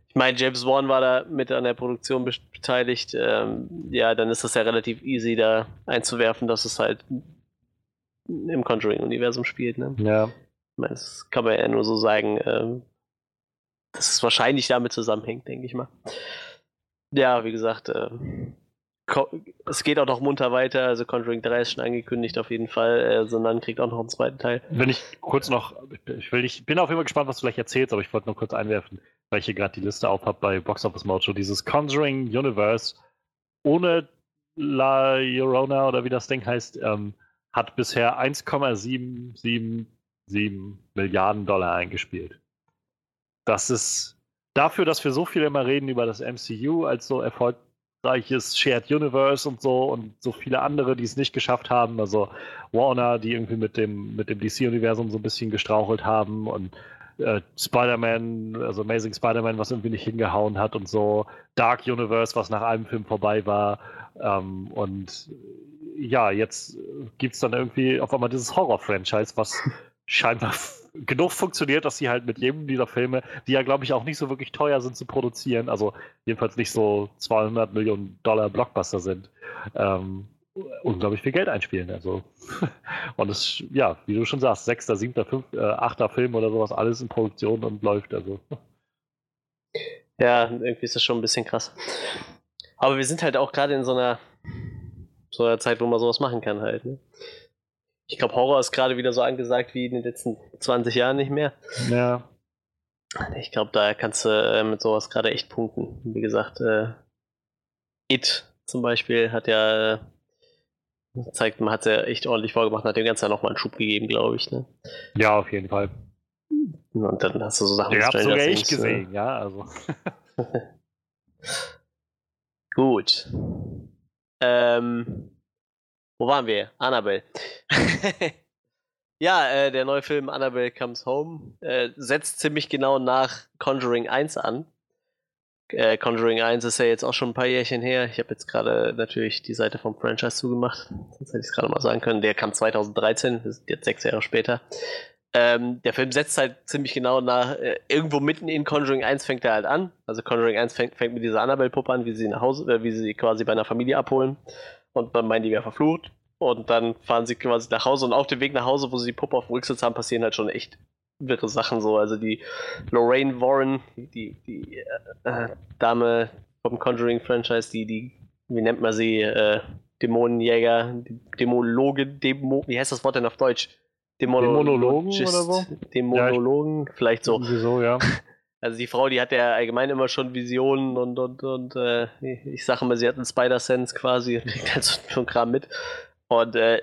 Ich meine, James Wan war da mit an der Produktion beteiligt. Ähm, ja, dann ist das ja relativ easy da einzuwerfen, dass es halt im Conjuring-Universum spielt. Ne? Ja. Das kann man ja nur so sagen, ähm, dass es wahrscheinlich damit zusammenhängt, denke ich mal. Ja, wie gesagt, äh, es geht auch noch munter weiter. Also Conjuring 3 ist schon angekündigt auf jeden Fall, äh, sondern kriegt auch noch einen zweiten Teil. Wenn ich kurz noch, ich, will, ich bin auf jeden Fall gespannt, was du gleich erzählst, aber ich wollte nur kurz einwerfen, weil ich hier gerade die Liste auf habe bei Box Office Mojo. Dieses Conjuring Universe ohne La Llorona oder wie das Ding heißt, ähm, hat bisher 1,77 7 Milliarden Dollar eingespielt. Das ist dafür, dass wir so viel immer reden über das MCU als so erfolgreiches Shared Universe und so und so viele andere, die es nicht geschafft haben. Also Warner, die irgendwie mit dem, mit dem DC-Universum so ein bisschen gestrauchelt haben und äh, Spider-Man, also Amazing Spider-Man, was irgendwie nicht hingehauen hat und so. Dark Universe, was nach einem Film vorbei war. Ähm, und ja, jetzt gibt es dann irgendwie auf einmal dieses Horror-Franchise, was scheinbar genug funktioniert, dass sie halt mit jedem dieser Filme, die ja, glaube ich, auch nicht so wirklich teuer sind zu produzieren, also jedenfalls nicht so 200 Millionen Dollar Blockbuster sind, ähm, unglaublich viel Geld einspielen. Also. Und es, ja, wie du schon sagst, sechster, siebter, fünfter, äh, achter Film oder sowas, alles in Produktion und läuft. Also. Ja, irgendwie ist das schon ein bisschen krass. Aber wir sind halt auch gerade in so einer, so einer Zeit, wo man sowas machen kann halt. Ne? Ich glaube, Horror ist gerade wieder so angesagt wie in den letzten 20 Jahren nicht mehr. Ja. Ich glaube, da kannst du äh, mit sowas gerade echt punkten. Wie gesagt, äh, It zum Beispiel hat ja äh, zeigt, man hat es ja echt ordentlich vorgemacht, hat dem Ganzen ja nochmal einen Schub gegeben, glaube ich. Ne? Ja, auf jeden Fall. Und dann hast du so Sachen. Den hab's sogar ich ne? gesehen, ja, also. Gut. Ähm, wo waren wir? Annabelle. ja, äh, der neue Film Annabelle Comes Home äh, setzt ziemlich genau nach Conjuring 1 an. Äh, Conjuring 1 ist ja jetzt auch schon ein paar Jährchen her. Ich habe jetzt gerade natürlich die Seite vom Franchise zugemacht. Sonst hätte ich es gerade mal sagen können. Der kam 2013, das ist jetzt sechs Jahre später. Ähm, der Film setzt halt ziemlich genau nach, äh, irgendwo mitten in Conjuring 1 fängt er halt an. Also Conjuring 1 fängt, fängt mit dieser Annabelle-Puppe an, wie sie nach Hause, äh, wie sie quasi bei einer Familie abholen und dann meinen die, wäre verflucht. Und dann fahren sie quasi nach Hause und auf dem Weg nach Hause, wo sie die Puppe auf dem Rücksitz haben, passieren halt schon echt wirre Sachen so. Also die Lorraine Warren, die, die äh, äh Dame vom Conjuring-Franchise, die, die wie nennt man sie, äh, Dämonenjäger, Dämonologen, Dämo, wie heißt das Wort denn auf Deutsch? Dämonologen oder so? Dämonologen, ja, vielleicht so. so, ja. Also die Frau, die hat ja allgemein immer schon Visionen und, und, und äh, ich sage mal, sie hat einen Spider-Sense quasi und kriegt halt so schon Kram mit. Und äh,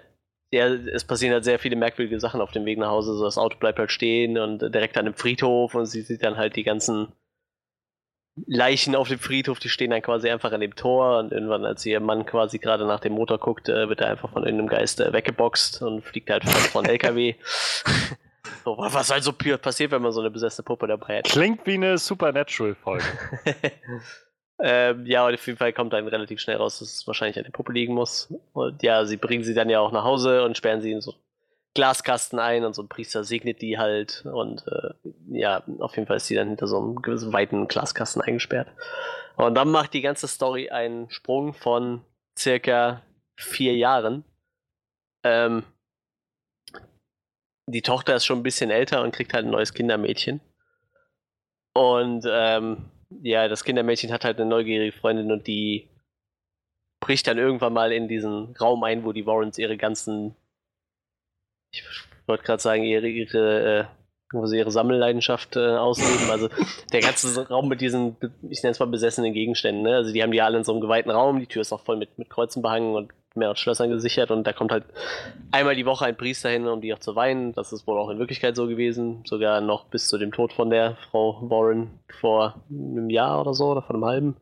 ja, es passieren halt sehr viele merkwürdige Sachen auf dem Weg nach Hause. So das Auto bleibt halt stehen und direkt an dem Friedhof und sie sieht dann halt die ganzen Leichen auf dem Friedhof, die stehen dann quasi einfach an dem Tor und irgendwann, als ihr Mann quasi gerade nach dem Motor guckt, äh, wird er einfach von irgendeinem Geist äh, weggeboxt und fliegt halt von LKW. so, was also passiert, wenn man so eine besessene Puppe dabei hat. Klingt wie eine Supernatural-Folge. ähm, ja, und auf jeden Fall kommt dann relativ schnell raus, dass es wahrscheinlich an der Puppe liegen muss. Und ja, sie bringen sie dann ja auch nach Hause und sperren sie in so Glaskasten ein und so ein Priester segnet die halt und äh, ja, auf jeden Fall ist sie dann hinter so einem gewissen weiten Glaskasten eingesperrt. Und dann macht die ganze Story einen Sprung von circa vier Jahren. Ähm, die Tochter ist schon ein bisschen älter und kriegt halt ein neues Kindermädchen. Und ähm, ja, das Kindermädchen hat halt eine neugierige Freundin und die bricht dann irgendwann mal in diesen Raum ein, wo die Warrens ihre ganzen ich wollte gerade sagen, ihre, ihre, äh, wo sie ihre Sammelleidenschaft äh, ausleben. Also der ganze Raum mit diesen, ich nenne es mal besessenen Gegenständen. Ne? Also die haben die alle in so einem geweihten Raum, die Tür ist auch voll mit, mit Kreuzen behangen und mehreren Schlössern gesichert und da kommt halt einmal die Woche ein Priester hin, um die auch zu weinen. Das ist wohl auch in Wirklichkeit so gewesen. Sogar noch bis zu dem Tod von der Frau Warren vor einem Jahr oder so oder vor einem halben.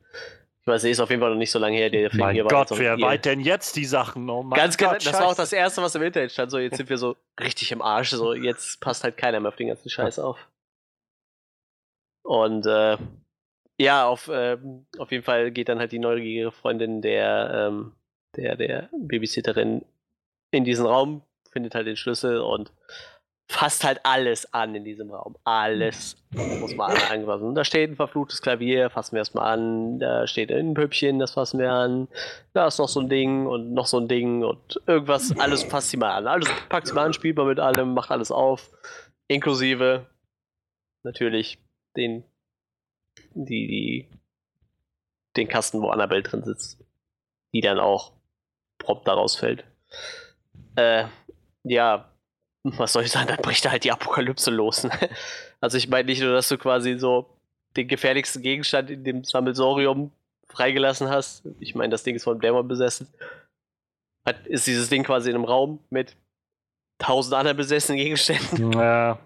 Ich weiß, er ist auf jeden Fall noch nicht so lange her, der Film mein hier Gott, war. wer weiß denn jetzt die Sachen? Oh Ganz genau, das war auch das Erste, was im Internet stand. So, jetzt sind wir so richtig im Arsch. So, jetzt passt halt keiner mehr auf den ganzen Scheiß auf. Und äh, ja, auf, äh, auf jeden Fall geht dann halt die neugierige Freundin der, ähm, der, der Babysitterin in diesen Raum, findet halt den Schlüssel und fasst halt alles an in diesem Raum. Alles muss man anfassen. Da steht ein verfluchtes Klavier, fassen wir erstmal an. Da steht ein Püppchen, das fassen wir an. Da ist noch so ein Ding und noch so ein Ding und irgendwas, alles fasst sie mal an. Alles packt sie mal an, spielt mal mit allem, macht alles auf. Inklusive natürlich den, die, die, den Kasten, wo Annabelle drin sitzt. Die dann auch prompt daraus fällt. Äh, ja, was soll ich sagen, dann bricht da halt die Apokalypse los. Ne? Also ich meine nicht nur, dass du quasi so den gefährlichsten Gegenstand in dem Sammelsorium freigelassen hast. Ich meine, das Ding ist von Dämon besessen. Hat, ist dieses Ding quasi in einem Raum mit tausend anderen besessenen Gegenständen. Ja.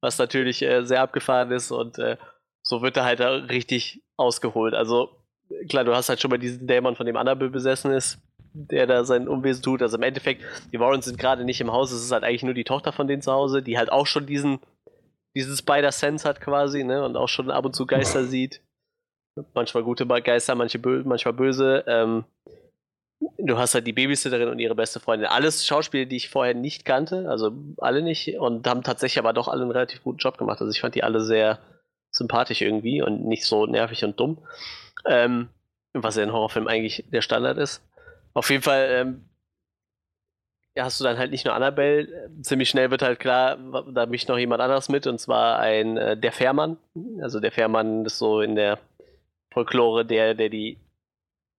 Was natürlich äh, sehr abgefahren ist und äh, so wird er halt da richtig ausgeholt. Also klar, du hast halt schon mal diesen Dämon, von dem Annabelle besessen ist der da sein Unwesen tut. Also im Endeffekt, die Warrens sind gerade nicht im Haus, es ist halt eigentlich nur die Tochter von denen zu Hause, die halt auch schon diesen, diesen Spider-Sense hat quasi, ne? Und auch schon ab und zu Geister sieht. Manchmal gute Geister, manche bö manchmal böse. Ähm, du hast halt die Babysitterin und ihre beste Freundin. Alles Schauspieler, die ich vorher nicht kannte, also alle nicht, und haben tatsächlich aber doch alle einen relativ guten Job gemacht. Also ich fand die alle sehr sympathisch irgendwie und nicht so nervig und dumm. Ähm, was ja in Horrorfilmen eigentlich der Standard ist. Auf jeden Fall ähm, hast du dann halt nicht nur Annabelle, ziemlich schnell wird halt klar, da mischt noch jemand anderes mit, und zwar ein äh, der Fährmann. Also der Fährmann ist so in der Folklore der, der die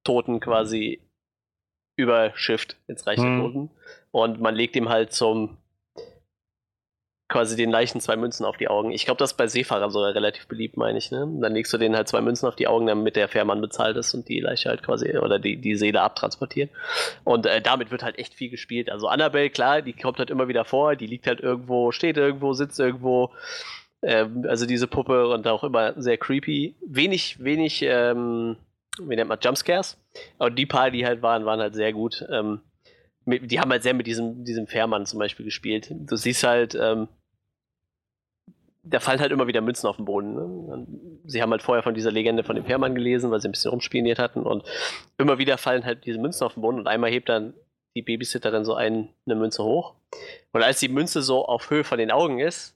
Toten quasi überschifft ins Reich der mhm. Toten. Und man legt ihm halt zum quasi den Leichen zwei Münzen auf die Augen. Ich glaube, das ist bei Seefahrern sogar relativ beliebt, meine ich. Ne? Dann legst du denen halt zwei Münzen auf die Augen, damit der Fährmann bezahlt ist und die Leiche halt quasi oder die, die Seele abtransportiert. Und äh, damit wird halt echt viel gespielt. Also Annabelle, klar, die kommt halt immer wieder vor, die liegt halt irgendwo, steht irgendwo, sitzt irgendwo. Ähm, also diese Puppe und auch immer sehr creepy. Wenig, wenig, ähm, wie nennt man, Jumpscares. Aber die paar, die halt waren, waren halt sehr gut. Ähm, die haben halt sehr mit diesem, diesem Fährmann zum Beispiel gespielt. Du siehst halt, ähm, da fallen halt immer wieder Münzen auf den Boden. Ne? Sie haben halt vorher von dieser Legende von dem Fährmann gelesen, weil sie ein bisschen rumspioniert hatten und immer wieder fallen halt diese Münzen auf den Boden und einmal hebt dann die Babysitterin so ein, eine Münze hoch. Und als die Münze so auf Höhe von den Augen ist,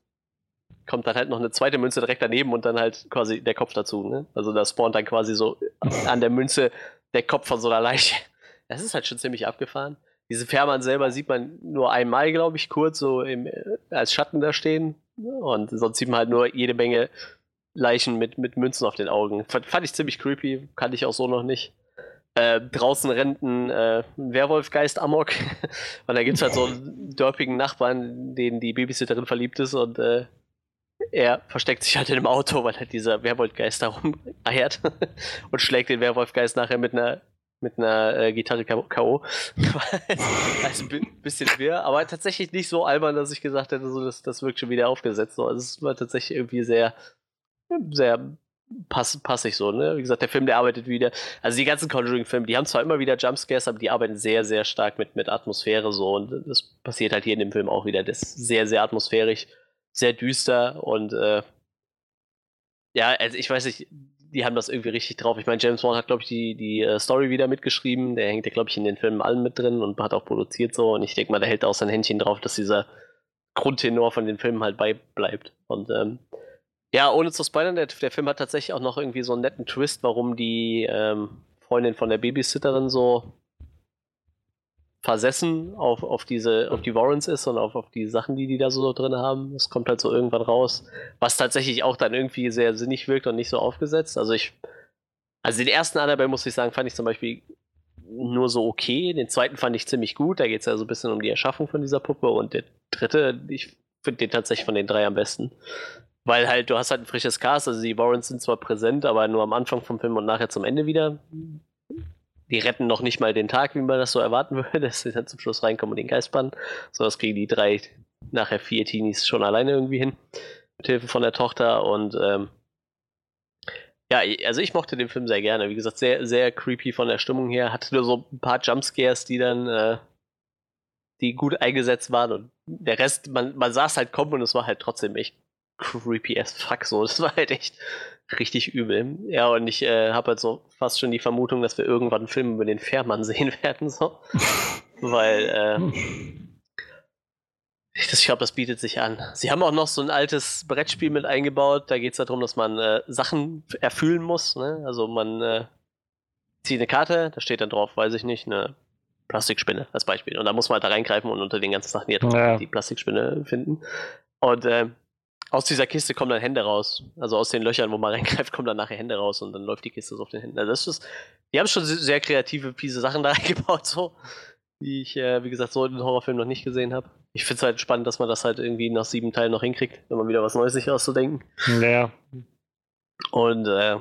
kommt dann halt noch eine zweite Münze direkt daneben und dann halt quasi der Kopf dazu. Ne? Also da spawnt dann quasi so an der Münze der Kopf von so einer Leiche. Das ist halt schon ziemlich abgefahren. Diese Fährmann selber sieht man nur einmal, glaube ich, kurz so im, als Schatten da stehen. Und sonst sieht man halt nur jede Menge Leichen mit, mit Münzen auf den Augen. Fand, fand ich ziemlich creepy, kannte ich auch so noch nicht. Äh, draußen rennt ein äh, Werwolfgeist amok und da gibt es halt so einen dörpigen Nachbarn, den die Babysitterin verliebt ist und äh, er versteckt sich halt in einem Auto, weil halt dieser Werwolfgeist da rumeiert und schlägt den Werwolfgeist nachher mit einer mit einer äh, Gitarre K.O. also ein bisschen wirr, aber tatsächlich nicht so albern, dass ich gesagt hätte, so, das, das wirkt schon wieder aufgesetzt. So. Also es war tatsächlich irgendwie sehr, sehr pass, passig so, ne? Wie gesagt, der Film, der arbeitet wieder. Also die ganzen Conjuring-Filme, die haben zwar immer wieder Jumpscares, aber die arbeiten sehr, sehr stark mit, mit Atmosphäre so. Und das passiert halt hier in dem Film auch wieder. Das ist sehr, sehr atmosphärisch, sehr düster und äh, ja, also ich weiß nicht, die haben das irgendwie richtig drauf. Ich meine, James Wan hat, glaube ich, die, die uh, Story wieder mitgeschrieben. Der hängt ja, glaube ich, in den Filmen allen mit drin und hat auch produziert so. Und ich denke mal, der hält auch sein Händchen drauf, dass dieser Grundtenor von den Filmen halt beibleibt. Und ähm, ja, ohne zu spoilern, der, der, Film hat tatsächlich auch noch irgendwie so einen netten Twist, warum die ähm, Freundin von der Babysitterin so versessen auf, auf diese, auf die Warrants ist und auf, auf die Sachen, die die da so drin haben. Es kommt halt so irgendwann raus, was tatsächlich auch dann irgendwie sehr sinnig wirkt und nicht so aufgesetzt. Also ich, also den ersten Annabelle muss ich sagen, fand ich zum Beispiel nur so okay. Den zweiten fand ich ziemlich gut. Da geht es ja so ein bisschen um die Erschaffung von dieser Puppe. Und der dritte, ich finde den tatsächlich von den drei am besten. Weil halt, du hast halt ein frisches Cast, also die Warrants sind zwar präsent, aber nur am Anfang vom Film und nachher zum Ende wieder die retten noch nicht mal den Tag, wie man das so erwarten würde, dass sie dann zum Schluss reinkommen und den Geist bannen. So, das kriegen die drei, nachher vier Teenies schon alleine irgendwie hin. Mit Hilfe von der Tochter und ähm, ja, also ich mochte den Film sehr gerne. Wie gesagt, sehr, sehr creepy von der Stimmung her. Hatte nur so ein paar Jumpscares, die dann, äh, die gut eingesetzt waren und der Rest, man, man saß halt kommen und es war halt trotzdem echt creepy as fuck so. Das war halt echt richtig übel. Ja, und ich äh, habe halt so fast schon die Vermutung, dass wir irgendwann einen Film über den Fährmann sehen werden, so. Weil, äh, ich glaube, das bietet sich an. Sie haben auch noch so ein altes Brettspiel mit eingebaut. Da geht es darum, dass man äh, Sachen erfüllen muss. Ne? Also man äh, zieht eine Karte, da steht dann drauf, weiß ich nicht, eine Plastikspinne als Beispiel. Und da muss man halt da reingreifen und unter den ganzen Sachen die, ja. die Plastikspinne finden. Und äh, aus dieser Kiste kommen dann Hände raus. Also aus den Löchern, wo man reingreift, kommen dann nachher Hände raus und dann läuft die Kiste so auf den Händen. Also das ist, die haben schon sehr kreative, fiese Sachen da reingebaut, so. Die ich, äh, wie gesagt, so in den Horrorfilm noch nicht gesehen habe. Ich finde es halt spannend, dass man das halt irgendwie nach sieben Teilen noch hinkriegt, wenn man wieder was Neues sich auszudenken. Ja. Und äh,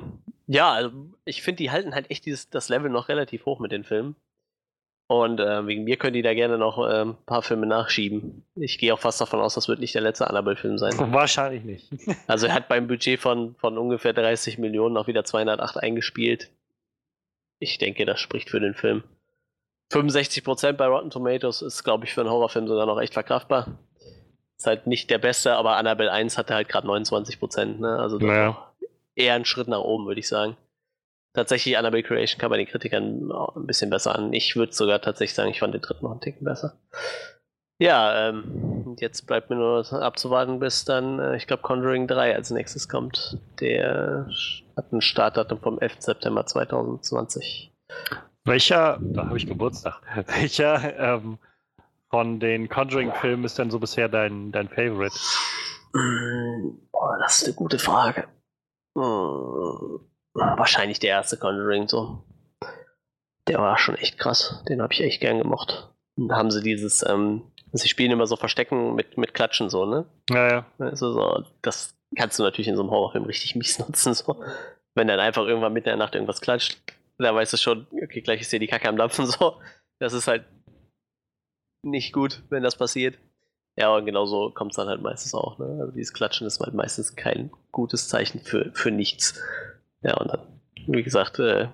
ja, also ich finde, die halten halt echt dieses, das Level noch relativ hoch mit den Filmen. Und äh, wegen mir können die da gerne noch äh, ein paar Filme nachschieben. Ich gehe auch fast davon aus, das wird nicht der letzte Annabelle-Film sein. Wahrscheinlich nicht. also er hat beim Budget von, von ungefähr 30 Millionen auch wieder 208 eingespielt. Ich denke, das spricht für den Film. 65% bei Rotten Tomatoes ist, glaube ich, für einen Horrorfilm sogar noch echt verkraftbar. Ist halt nicht der beste, aber Annabelle 1 hatte halt gerade 29%. Ne? Also naja. eher ein Schritt nach oben, würde ich sagen tatsächlich Annabelle Creation kam bei den Kritikern ein bisschen besser an. Ich würde sogar tatsächlich sagen, ich fand den dritten noch einen Ticken besser. Ja, ähm, jetzt bleibt mir nur abzuwarten, bis dann, äh, ich glaube, Conjuring 3 als nächstes kommt. Der hat ein Startdatum vom 11. September 2020. Welcher, da habe ich Geburtstag, welcher ähm, von den Conjuring-Filmen ist denn so bisher dein, dein Favorite? Boah, das ist eine gute Frage. Hm wahrscheinlich der erste Conjuring so. Der war schon echt krass. Den habe ich echt gern gemocht. Und da haben sie dieses, ähm, sie spielen immer so Verstecken mit, mit Klatschen so, ne? Ja, ja. Also so, das kannst du natürlich in so einem Horrorfilm richtig mies nutzen, so. Wenn dann einfach irgendwann mitten in der Nacht irgendwas klatscht, da weißt du schon, okay, gleich ist dir die Kacke am Dampfen, so. Das ist halt nicht gut, wenn das passiert. Ja, und genauso kommt es dann halt meistens auch, ne? Also dieses Klatschen ist halt meistens kein gutes Zeichen für, für nichts. Ja, und dann, wie gesagt, äh,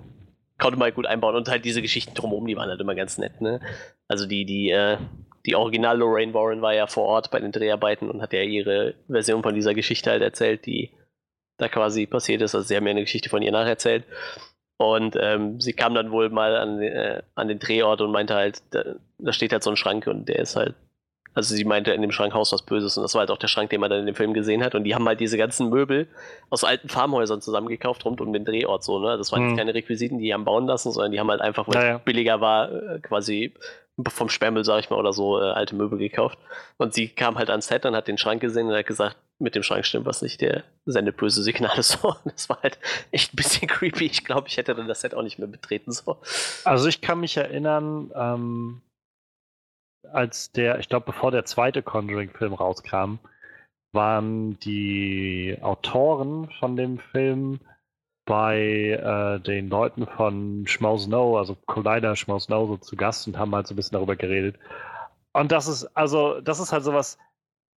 konnte man halt gut einbauen und halt diese Geschichten drumherum, die waren halt immer ganz nett, ne? Also die, die, äh, die Original Lorraine Warren war ja vor Ort bei den Dreharbeiten und hat ja ihre Version von dieser Geschichte halt erzählt, die da quasi passiert ist. Also sie haben ja eine Geschichte von ihr nacherzählt. Und ähm, sie kam dann wohl mal an, äh, an den Drehort und meinte halt, da, da, steht halt so ein Schrank und der ist halt also sie meinte, in dem Schrank haust was Böses und das war halt auch der Schrank, den man dann in dem Film gesehen hat. Und die haben halt diese ganzen Möbel aus alten Farmhäusern zusammengekauft, rund um den Drehort so, ne? Das waren mhm. keine Requisiten, die haben bauen lassen, sondern die haben halt einfach, weil naja. es billiger war, äh, quasi vom Sperrmüll, sag ich mal, oder so, äh, alte Möbel gekauft. Und sie kam halt ans Set und hat den Schrank gesehen und hat gesagt, mit dem Schrank stimmt was nicht. Der sendet böse Signale so. Das war halt echt ein bisschen creepy. Ich glaube, ich hätte dann das Set auch nicht mehr betreten so. Also ich kann mich erinnern, ähm, als der, ich glaube, bevor der zweite Conjuring-Film rauskam, waren die Autoren von dem Film bei äh, den Leuten von Schmau Snow, also Collider Schmau Snow, so zu Gast und haben halt so ein bisschen darüber geredet. Und das ist, also, das ist halt sowas,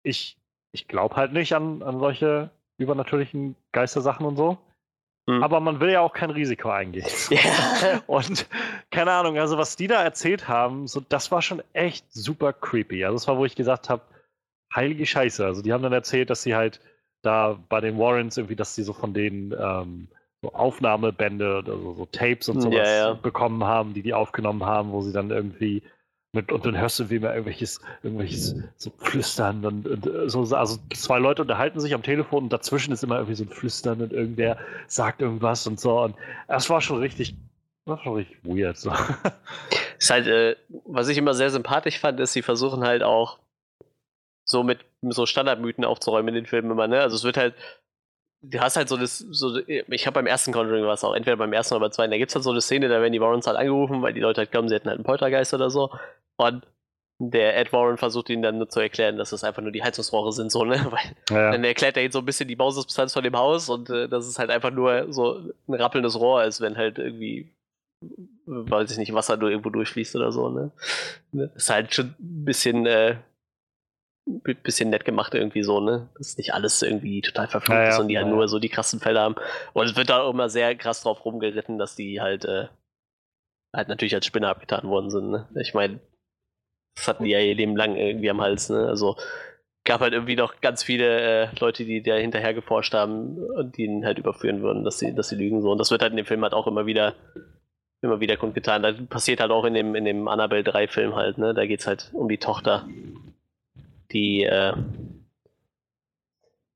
ich, ich glaube halt nicht an, an solche übernatürlichen Geistersachen und so. Hm. Aber man will ja auch kein Risiko eingehen. Yeah. Und keine Ahnung, also was die da erzählt haben, so, das war schon echt super creepy. Also das war, wo ich gesagt habe, heilige Scheiße. Also die haben dann erzählt, dass sie halt da bei den Warrens irgendwie, dass sie so von denen ähm, so Aufnahmebände oder so, so Tapes und sowas ja, ja. bekommen haben, die die aufgenommen haben, wo sie dann irgendwie mit, und dann hörst du wie immer irgendwelches, irgendwelches so Flüstern und, und, äh, so, also zwei Leute unterhalten sich am Telefon und dazwischen ist immer irgendwie so ein Flüstern und irgendwer sagt irgendwas und so und das war schon richtig, war schon richtig weird. So. Ist halt, äh, was ich immer sehr sympathisch fand, ist, sie versuchen halt auch so mit so Standardmythen aufzuräumen in den Filmen immer, ne? Also es wird halt du hast halt so das, so, ich habe beim ersten Conjuring was auch, entweder beim ersten oder beim zweiten, da gibt es halt so eine Szene, da werden die Warrens halt angerufen, weil die Leute halt glauben, sie hätten halt einen Poltergeist oder so. Und der Ed Warren versucht ihnen dann nur zu erklären, dass das einfach nur die Heizungsrohre sind, so, ne? Weil ja. dann erklärt er ihnen so ein bisschen die Bausubstanz von dem Haus und äh, dass es halt einfach nur so ein rappelndes Rohr ist, wenn halt irgendwie, weiß ich nicht, Wasser nur irgendwo durchfließt oder so, ne? Ist halt schon ein bisschen, äh, bisschen nett gemacht irgendwie so, ne? Dass nicht alles irgendwie total verflucht ja, ist und die halt ja. nur so die krassen Fälle haben. Und es wird da auch immer sehr krass drauf rumgeritten, dass die halt, äh, halt natürlich als Spinner abgetan worden sind, ne? Ich meine, das hatten die ja ihr Leben lang irgendwie am Hals, ne? Also gab halt irgendwie noch ganz viele äh, Leute, die da hinterher geforscht haben und die ihn halt überführen würden, dass sie, dass sie lügen so. Und das wird halt in dem Film halt auch immer wieder immer wieder kundgetan. Da passiert halt auch in dem, in dem Annabelle 3 Film halt, ne? Da geht's halt um die Tochter die, äh,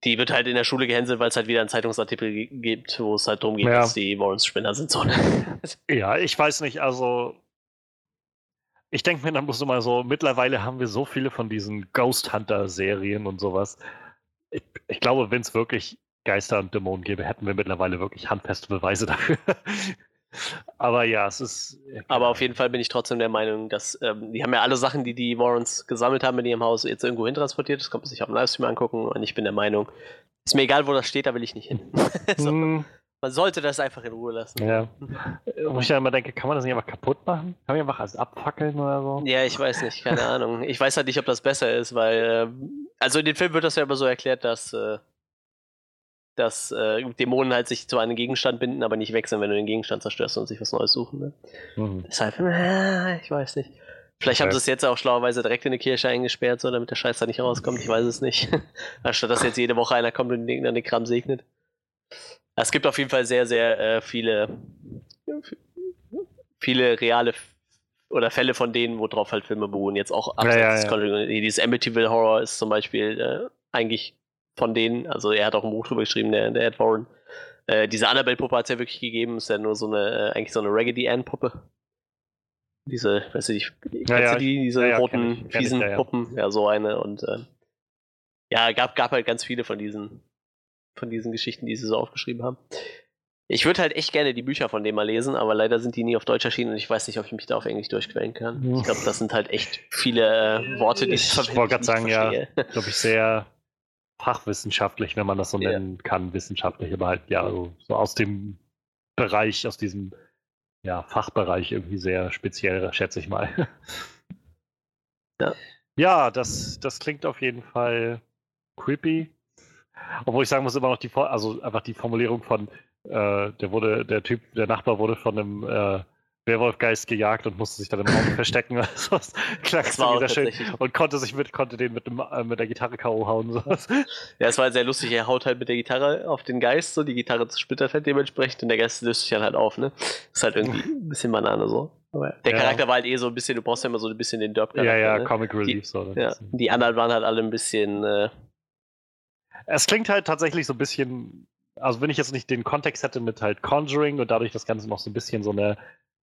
die wird halt in der Schule gehänselt, weil es halt wieder einen Zeitungsartikel gibt, wo es halt darum geht, ja. dass die Warrens Spinner sind. So. ja, ich weiß nicht, also ich denke mir, dann musst du mal so, mittlerweile haben wir so viele von diesen Ghost Hunter-Serien und sowas. Ich, ich glaube, wenn es wirklich Geister und Dämonen gäbe, hätten wir mittlerweile wirklich handfeste Beweise dafür. Aber ja, es ist. Aber auf jeden Fall bin ich trotzdem der Meinung, dass ähm, die haben ja alle Sachen, die die Warrens gesammelt haben in ihrem Haus, jetzt irgendwo hintransportiert. Das kann man sich auf dem Livestream angucken. Und ich bin der Meinung, ist mir egal, wo das steht, da will ich nicht hin. so, mm. Man sollte das einfach in Ruhe lassen. Ja. Wo ich dann immer denke, kann man das nicht einfach kaputt machen? Kann man einfach alles abfackeln oder so? Ja, ich weiß nicht, keine Ahnung. Ich weiß halt nicht, ob das besser ist, weil. Äh, also in dem Film wird das ja immer so erklärt, dass. Äh, dass äh, Dämonen halt sich zu einem Gegenstand binden, aber nicht wechseln, wenn du den Gegenstand zerstörst und sich was Neues suchen. Ne? Mhm. Deshalb, äh, ich weiß nicht. Vielleicht okay. haben sie es jetzt auch schlauerweise direkt in eine Kirche eingesperrt, so damit der Scheiß da nicht rauskommt. Ich weiß es nicht. Anstatt dass jetzt jede Woche einer kommt und den, den Kram segnet. Es gibt auf jeden Fall sehr, sehr äh, viele, viele reale oder Fälle von denen, worauf halt Filme beruhen. Jetzt auch abseits ja, ja, ja. Dieses Amityville Horror ist zum Beispiel äh, eigentlich von denen. Also er hat auch ein Buch drüber geschrieben, der, der Ed Warren. Äh, diese Annabelle-Puppe hat es ja wirklich gegeben. Ist ja nur so eine, äh, eigentlich so eine Raggedy Ann-Puppe. Diese, weißt du, die, ja, ja, die, diese ja, roten, ich, fiesen ich, Puppen? Ja, so eine. Und äh, ja, gab, gab halt ganz viele von diesen, von diesen Geschichten, die sie so aufgeschrieben haben. Ich würde halt echt gerne die Bücher von dem mal lesen, aber leider sind die nie auf Deutsch erschienen und ich weiß nicht, ob ich mich da auf Englisch durchquellen kann. Ich glaube, das sind halt echt viele äh, Worte, die ich Ich wollte gerade sagen, verstehe. ja, glaube ich, sehr fachwissenschaftlich, wenn man das so ja. nennen kann, wissenschaftlich, aber halt ja so, so, aus dem Bereich, aus diesem ja, Fachbereich irgendwie sehr speziell, schätze ich mal. Ja, ja das, das klingt auf jeden Fall creepy. Obwohl ich sagen muss, immer noch die, also einfach die Formulierung von, äh, der wurde, der Typ, der Nachbar wurde von einem äh, Werwolfgeist gejagt und musste sich dann im Raum verstecken. Also, das klang das war wieder schön. Und konnte sich mit, konnte den mit, dem, äh, mit der Gitarre K.O. hauen. So. Ja, es war sehr lustig. Er haut halt mit der Gitarre auf den Geist, so die Gitarre splittert halt dementsprechend und der Geist löst sich halt auf, ne? Ist halt irgendwie ein bisschen Banane so. Aber der ja. Charakter war halt eh so ein bisschen, du brauchst ja immer so ein bisschen den Derp. Ja, ja, ne? Comic Relief. Die, so, ja, die anderen waren halt alle ein bisschen. Äh, es klingt halt tatsächlich so ein bisschen also wenn ich jetzt nicht den Kontext hätte mit halt Conjuring und dadurch das Ganze noch so ein bisschen so eine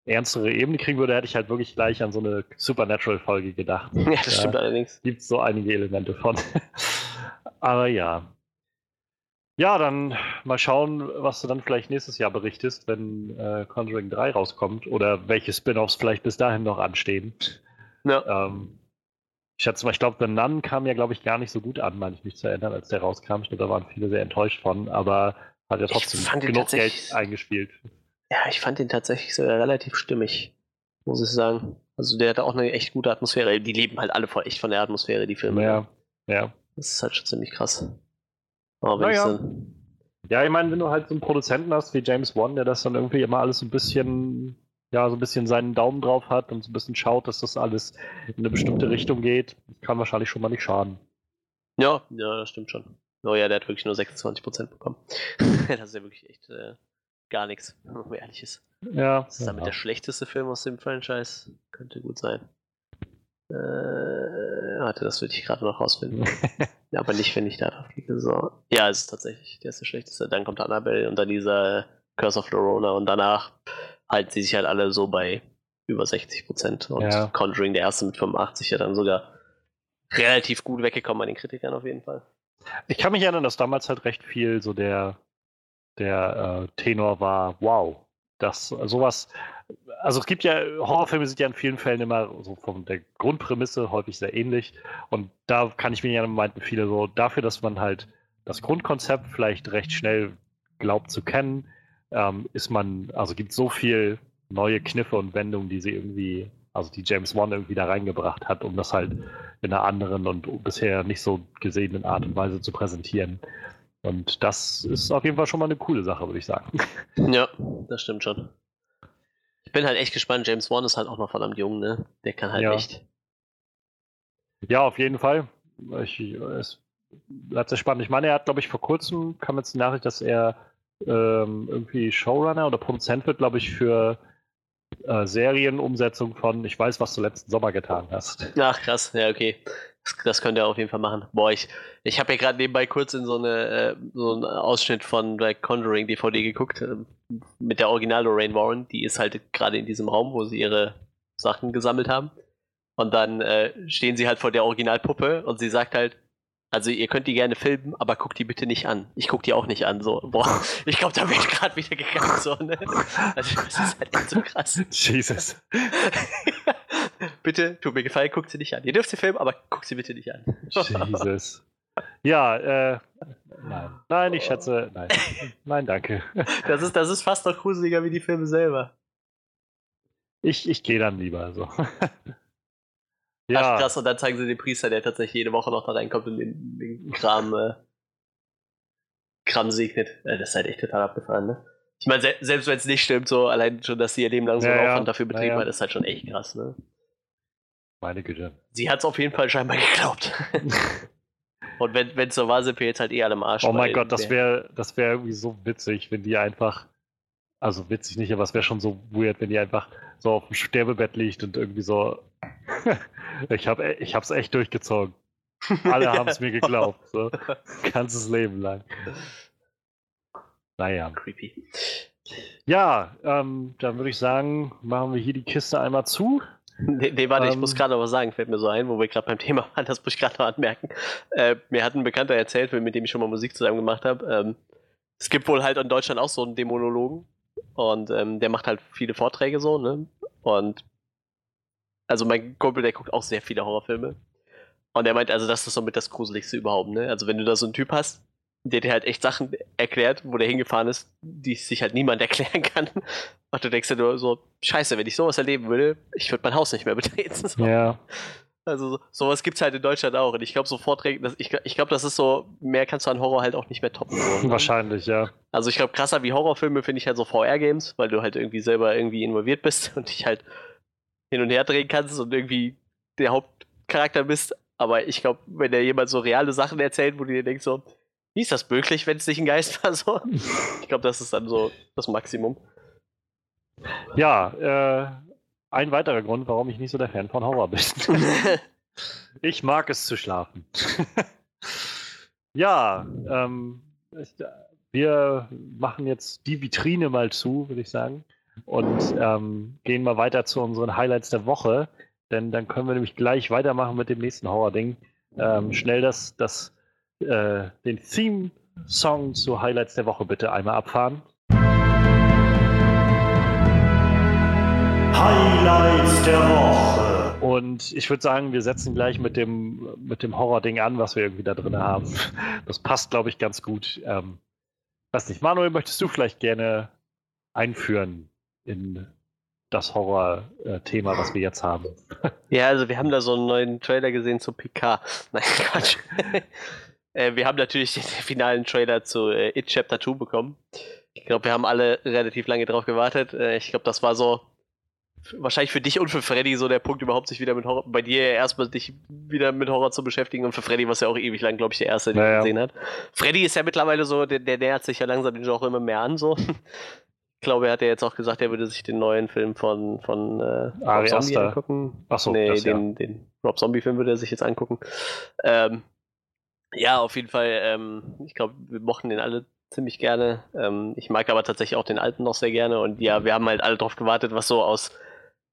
ernstere Ebene kriegen würde, hätte ich halt wirklich gleich an so eine Supernatural-Folge gedacht. Ja, das da stimmt allerdings. Gibt so einige Elemente von. Aber ja. Ja, dann mal schauen, was du dann vielleicht nächstes Jahr berichtest, wenn äh, Conjuring 3 rauskommt oder welche Spin-offs vielleicht bis dahin noch anstehen. Ja. Ähm, ich schätze mal, ich glaube, The Nun kam ja, glaube ich, gar nicht so gut an, meine ich mich zu erinnern, als der rauskam. Ich glaube, da waren viele sehr enttäuscht von, aber hat ja trotzdem genug Geld eingespielt. Ja, ich fand den tatsächlich so relativ stimmig, muss ich sagen. Also der hatte auch eine echt gute Atmosphäre. Die leben halt alle voll echt von der Atmosphäre, die Filme. Ja, ja. Das ist halt schon ziemlich krass. Aber wenn naja. dann... Ja, ich meine, wenn du halt so einen Produzenten hast wie James Wan, der das dann irgendwie immer alles so ein bisschen, ja, so ein bisschen seinen Daumen drauf hat und so ein bisschen schaut, dass das alles in eine bestimmte Richtung geht, kann wahrscheinlich schon mal nicht schaden. Ja, ja, das stimmt schon. Oh ja, der hat wirklich nur 26% bekommen. das ist ja wirklich echt äh, gar nichts, wenn man ehrlich ist. Ja. Das ist damit ja. der schlechteste Film aus dem Franchise. Könnte gut sein. Äh, warte, das würde ich gerade noch rausfinden. Aber nicht, wenn ich da drauf klicke. So. Ja, es ist tatsächlich, der ist der schlechteste. Dann kommt Annabelle und dann dieser Curse of Lorona und danach halten sie sich halt alle so bei über 60 Prozent. Und ja. Conjuring, der erste mit 85, ja dann sogar relativ gut weggekommen bei den Kritikern auf jeden Fall. Ich kann mich erinnern, dass damals halt recht viel so der, der äh, Tenor war, wow, dass sowas, also es gibt ja, Horrorfilme sind ja in vielen Fällen immer so von der Grundprämisse häufig sehr ähnlich. Und da kann ich mir ja meinten viele so, dafür, dass man halt das Grundkonzept vielleicht recht schnell glaubt zu kennen, ähm, ist man, also gibt so viel neue Kniffe und Wendungen, die sie irgendwie, also die James Wan irgendwie da reingebracht hat, um das halt in einer anderen und bisher nicht so gesehenen Art und Weise zu präsentieren. Und das ist auf jeden Fall schon mal eine coole Sache, würde ich sagen. Ja, das stimmt schon. Ich bin halt echt gespannt. James Wan ist halt auch noch verdammt jung, ne? Der kann halt ja. echt. Ja, auf jeden Fall. Ich, es bleibt sehr spannend. Ich meine, er hat, glaube ich, vor kurzem kam jetzt die Nachricht, dass er ähm, irgendwie Showrunner oder Produzent wird, glaube ich, für äh, Serienumsetzung von Ich weiß, was du letzten Sommer getan hast. Ach, krass. Ja, okay. Das, könnt ihr auf jeden Fall machen. Boah, ich, ich habe ja gerade nebenbei kurz in so, eine, äh, so einen Ausschnitt von The Conjuring DVD geguckt, äh, mit der Original Lorraine Warren. Die ist halt gerade in diesem Raum, wo sie ihre Sachen gesammelt haben. Und dann äh, stehen sie halt vor der Originalpuppe und sie sagt halt, also ihr könnt die gerne filmen, aber guckt die bitte nicht an. Ich guck die auch nicht an. So, boah, ich glaube, da bin ich gerade wieder gegangen. So, ne? Also das ist halt echt so krass. Jesus. bitte, tut mir gefallen, guckt sie nicht an. Ihr dürft sie filmen, aber guckt sie bitte nicht an. Jesus. Ja, äh, nein. Nein, ich schätze, nein. Nein, danke. Das ist, das ist fast noch gruseliger wie die Filme selber. Ich, ich gehe dann lieber so. Ja. Ach, krass, und dann zeigen sie den Priester, der tatsächlich jede Woche noch da reinkommt und den, den Kram, äh, Kram segnet. Äh, das ist halt echt total abgefahren, ne? Ich meine, se selbst wenn es nicht stimmt, so allein schon, dass sie ihr Leben lang so ja, Aufwand ja. dafür betrieben ja, hat, ist halt schon echt krass, ne? Meine Güte. Sie hat es auf jeden Fall scheinbar geglaubt. und wenn es so war, sind wir jetzt halt eh alle im Arsch. Oh mein Gott, das wäre das wär irgendwie so witzig, wenn die einfach, also witzig nicht, aber es wäre schon so weird, wenn die einfach so auf dem Sterbebett liegt und irgendwie so ich habe ich hab's echt durchgezogen. Alle haben es mir geglaubt. So. Ganzes Leben lang. Naja. Creepy. Ja, ähm, dann würde ich sagen, machen wir hier die Kiste einmal zu. Nee, nee warte, ähm, ich muss gerade noch was sagen, fällt mir so ein, wo wir gerade beim Thema waren, das muss ich gerade noch anmerken. Äh, mir hat ein Bekannter erzählt, mit dem ich schon mal Musik zusammen gemacht habe. Ähm, es gibt wohl halt in Deutschland auch so einen Dämonologen und ähm, der macht halt viele Vorträge so, ne? Und also mein Kumpel, der guckt auch sehr viele Horrorfilme. Und er meint, also das ist somit das Gruseligste überhaupt, ne? Also wenn du da so einen Typ hast, der dir halt echt Sachen erklärt, wo der hingefahren ist, die sich halt niemand erklären kann. Und du denkst dir nur so, scheiße, wenn ich sowas erleben würde, ich würde mein Haus nicht mehr betreten. So. Ja. Also sowas gibt es halt in Deutschland auch. Und ich glaube, so Vorträge, das, ich, ich glaube, das ist so, mehr kannst du an Horror halt auch nicht mehr toppen. So, ne? Wahrscheinlich, ja. Also ich glaube, krasser wie Horrorfilme finde ich halt so VR-Games, weil du halt irgendwie selber irgendwie involviert bist und dich halt hin und her drehen kannst und irgendwie der Hauptcharakter bist. Aber ich glaube, wenn dir jemand so reale Sachen erzählt, wo du dir denkst, so, wie ist das möglich, wenn es nicht ein Geist war? So? Ich glaube, das ist dann so das Maximum. Ja, äh, ein weiterer Grund, warum ich nicht so der Fan von Horror bin. ich mag es zu schlafen. ja, ähm, wir machen jetzt die Vitrine mal zu, würde ich sagen und ähm, gehen mal weiter zu unseren Highlights der Woche, denn dann können wir nämlich gleich weitermachen mit dem nächsten Horror-Ding. Ähm, schnell das, das, äh, den Theme Song zu Highlights der Woche bitte einmal abfahren. Highlights der Woche. Und ich würde sagen, wir setzen gleich mit dem, mit dem Horror-Ding an, was wir irgendwie da drin haben. Das passt, glaube ich, ganz gut. Ähm, weiß nicht, Manuel, möchtest du vielleicht gerne einführen in das Horror-Thema, was wir jetzt haben? Ja, also wir haben da so einen neuen Trailer gesehen zu PK. Nein, Quatsch. äh, wir haben natürlich den finalen Trailer zu äh, It Chapter 2 bekommen. Ich glaube, wir haben alle relativ lange drauf gewartet. Äh, ich glaube, das war so wahrscheinlich für dich und für Freddy so der Punkt, überhaupt sich wieder mit Horror, bei dir erstmal dich wieder mit Horror zu beschäftigen und für Freddy, was ja auch ewig lang, glaube ich, der erste, den naja. gesehen hat. Freddy ist ja mittlerweile so, der, der nähert sich ja langsam den Genre immer mehr an, so. Ich glaube, er hat ja jetzt auch gesagt, er würde sich den neuen Film von, von äh, Rob Zombie angucken. Achso, nee, das, den, ja. den Rob Zombie-Film würde er sich jetzt angucken. Ähm, ja, auf jeden Fall, ähm, ich glaube, wir mochten den alle ziemlich gerne. Ähm, ich mag aber tatsächlich auch den alten noch sehr gerne und ja, wir haben halt alle drauf gewartet, was so aus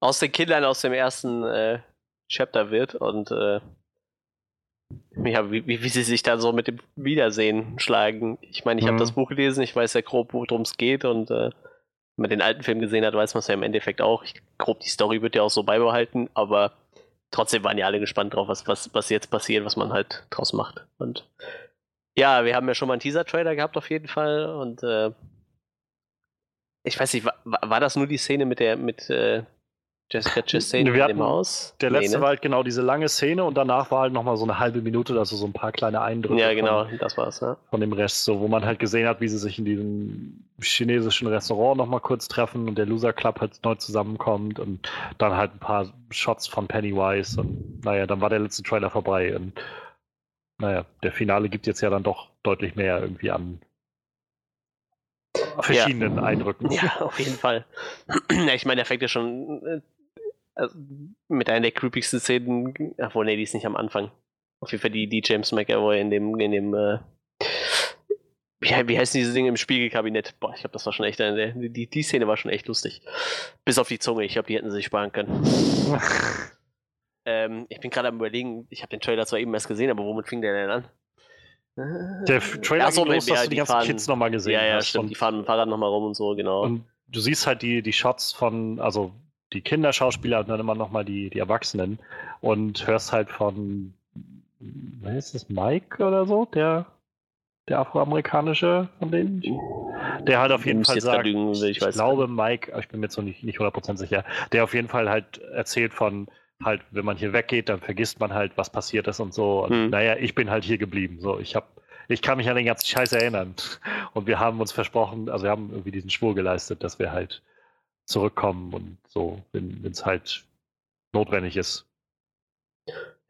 aus den Kindern aus dem ersten äh, Chapter wird und äh, ja, wie, wie, wie, sie sich da so mit dem Wiedersehen schlagen. Ich meine, ich mhm. habe das Buch gelesen, ich weiß ja grob, worum es geht und äh, wenn man den alten Film gesehen hat, weiß man es ja im Endeffekt auch. Ich, grob die Story wird ja auch so beibehalten, aber trotzdem waren ja alle gespannt drauf, was, was, was jetzt passiert, was man halt draus macht. Und ja, wir haben ja schon mal einen Teaser-Trailer gehabt auf jeden Fall und äh, ich weiß nicht, war, war das nur die Szene mit der, mit äh, Jessica Chastain mit dem Haus? Der letzte nee, ne? war halt genau diese lange Szene und danach war halt nochmal so eine halbe Minute, also so ein paar kleine Eindrücke. Ja, genau, von, das war's, ja. Von dem Rest, so, wo man halt gesehen hat, wie sie sich in diesem chinesischen Restaurant nochmal kurz treffen und der Loser Club halt neu zusammenkommt und dann halt ein paar Shots von Pennywise und naja, dann war der letzte Trailer vorbei und naja, der Finale gibt jetzt ja dann doch deutlich mehr irgendwie an verschiedenen ja. Eindrücken. Ja, auf jeden Fall. ich meine, der fängt ja schon äh, also mit einer der creepigsten Szenen, obwohl, nee, die ist nicht am Anfang. Auf jeden Fall die, die James McAvoy in dem, in dem, äh, wie, wie heißen diese Dinge im Spiegelkabinett? Boah, ich glaube, das war schon echt eine, die, die Szene war schon echt lustig. Bis auf die Zunge, ich glaube, die hätten sie sich sparen können. ähm, ich bin gerade am überlegen, ich habe den Trailer zwar eben erst gesehen, aber womit fing der denn an? Der Trailer ja, so, ging los, dass ja, du die, die ganzen fahren, Kids nochmal gesehen ja, ja, hast. Stimmt, die fahren mit dem Fahrrad nochmal rum und so, genau. Und du siehst halt die, die Shots von, also die Kinderschauspieler und dann immer nochmal die, die Erwachsenen und hörst halt von, wer ist das, Mike oder so, der, der afroamerikanische von denen? Der halt auf jeden Fall sagt, lügen, ich, ich glaube Mike, ich bin mir jetzt noch nicht, nicht 100% sicher, der auf jeden Fall halt erzählt von, halt, wenn man hier weggeht, dann vergisst man halt, was passiert ist und so. Und hm. naja, ich bin halt hier geblieben. So, ich habe ich kann mich an den ganzen Scheiß erinnern. Und wir haben uns versprochen, also wir haben irgendwie diesen Schwur geleistet, dass wir halt zurückkommen und so, wenn es halt notwendig ist.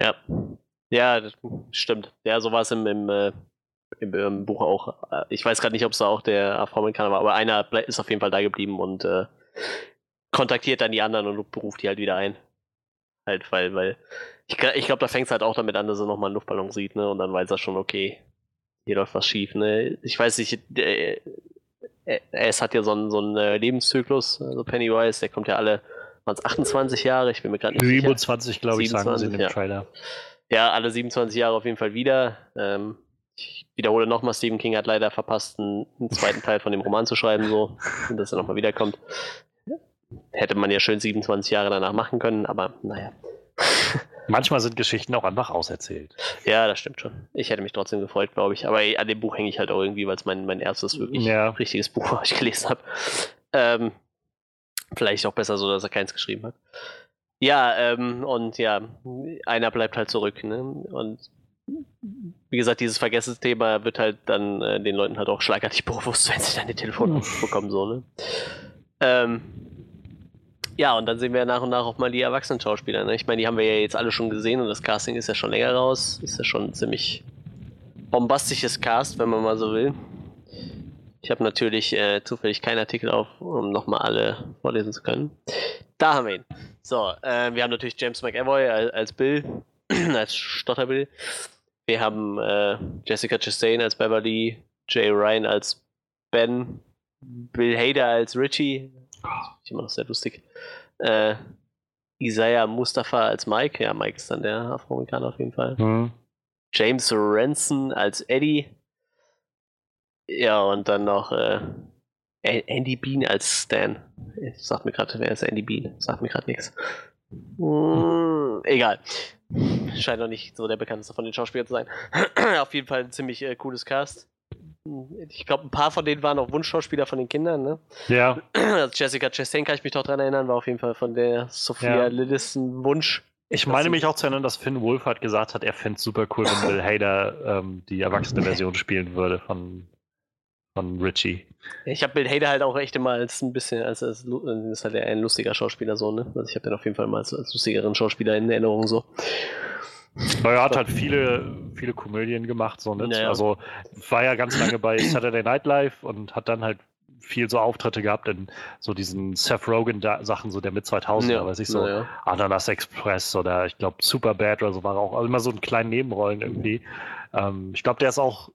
Ja. Ja, das stimmt. Ja, so war es im, im, äh, im, im, Buch auch. Ich weiß gerade nicht, ob es da auch der Afroamerikaner war, aber einer ist auf jeden Fall da geblieben und äh, kontaktiert dann die anderen und beruft die halt wieder ein. Halt, weil, weil ich, ich glaube, da fängt es halt auch damit an, dass er nochmal einen Luftballon sieht, ne? Und dann weiß er schon, okay, hier läuft was schief, ne? Ich weiß nicht, äh, es hat ja so einen, so einen äh, Lebenszyklus, also Pennywise, der kommt ja alle, waren es 28 Jahre, ich bin mir gerade nicht 27, glaube ich, sagen sie in dem ja. Trailer. Ja, alle 27 Jahre auf jeden Fall wieder. Ähm, ich wiederhole nochmal, Stephen King hat leider verpasst, einen, einen zweiten Teil von dem Roman zu schreiben, so, dass er nochmal wiederkommt. Hätte man ja schön 27 Jahre danach machen können, aber naja. Manchmal sind Geschichten auch einfach auserzählt. Ja, das stimmt schon. Ich hätte mich trotzdem gefreut, glaube ich. Aber an dem Buch hänge ich halt auch irgendwie, weil es mein, mein erstes wirklich ja. richtiges Buch war, was ich gelesen habe. Ähm, vielleicht auch besser so, dass er keins geschrieben hat. Ja, ähm, und ja, einer bleibt halt zurück. Ne? Und wie gesagt, dieses Vergessensthema wird halt dann äh, den Leuten halt auch schlagartig bewusst, wenn sie dann die Telefon bekommen. So, ne? Ähm, ja, und dann sehen wir nach und nach auch mal die erwachsenen Schauspieler. Ne? Ich meine, die haben wir ja jetzt alle schon gesehen und das Casting ist ja schon länger raus. Ist ja schon ein ziemlich bombastisches Cast, wenn man mal so will. Ich habe natürlich äh, zufällig keinen Artikel auf, um nochmal alle vorlesen zu können. Da haben wir ihn. So, äh, wir haben natürlich James McAvoy als, als Bill, als Stotterbill. Wir haben äh, Jessica Chastain als Beverly, Jay Ryan als Ben, Bill Hader als Richie, ich immer noch sehr lustig. Äh, Isaiah Mustafa als Mike. Ja, Mike ist dann der Afroamerikaner auf jeden Fall. Mhm. James Ranson als Eddie. Ja, und dann noch äh, Andy Bean als Stan. Sagt mir gerade, wer ist Andy Bean? Sagt mir gerade nichts. Hm, egal. Scheint noch nicht so der bekannteste von den Schauspielern zu sein. Auf jeden Fall ein ziemlich äh, cooles Cast. Ich glaube, ein paar von denen waren auch Wunschschauspieler von den Kindern, ne? Ja. Also Jessica Chastain kann ich mich doch dran erinnern, war auf jeden Fall von der Sophia Ja. Lillison Wunsch. Ich meine mich auch zu erinnern, dass Finn Wolfhard gesagt hat, er fände es super cool, wenn Bill Hader ähm, die erwachsene Version spielen würde von, von Richie. Ich habe Bill Hader halt auch echt immer als ein bisschen, als, als ist halt ein lustiger Schauspieler so, ne? Also ich habe den auf jeden Fall mal als, als lustigeren Schauspieler in Erinnerung so. Aber er hat halt viele, viele Komödien gemacht, so ne? Naja. Also war ja ganz lange bei Saturday Night Live und hat dann halt viel so Auftritte gehabt in so diesen Seth Rogen Sachen, so der mit 2000er, weiß ich so. naja. Ananas Express oder ich glaube Superbad oder so war er auch also immer so in kleinen Nebenrollen irgendwie. Ähm, ich glaube, der ist auch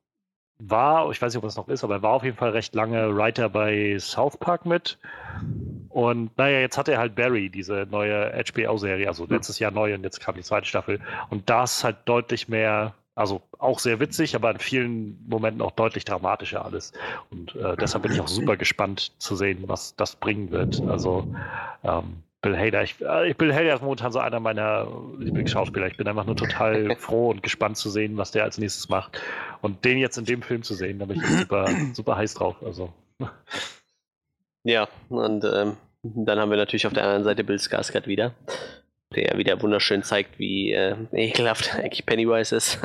war, ich weiß nicht, ob das noch ist, aber er war auf jeden Fall recht lange Writer bei South Park mit. Und naja, jetzt hat er halt Barry, diese neue HBO-Serie, also letztes Jahr neu und jetzt kam die zweite Staffel. Und da ist halt deutlich mehr, also auch sehr witzig, aber in vielen Momenten auch deutlich dramatischer alles. Und äh, deshalb bin ich auch super gespannt zu sehen, was das bringen wird. Also ähm, Bill Hader, ich, äh, Bill Hader ist momentan so einer meiner Lieblingsschauspieler. Ich bin einfach nur total froh und gespannt zu sehen, was der als nächstes macht. Und den jetzt in dem Film zu sehen, da bin ich super, super heiß drauf. Also. Ja, und ähm, dann haben wir natürlich auf der anderen Seite Bill Skarsgård wieder, der wieder wunderschön zeigt, wie äh, ekelhaft eigentlich Pennywise ist.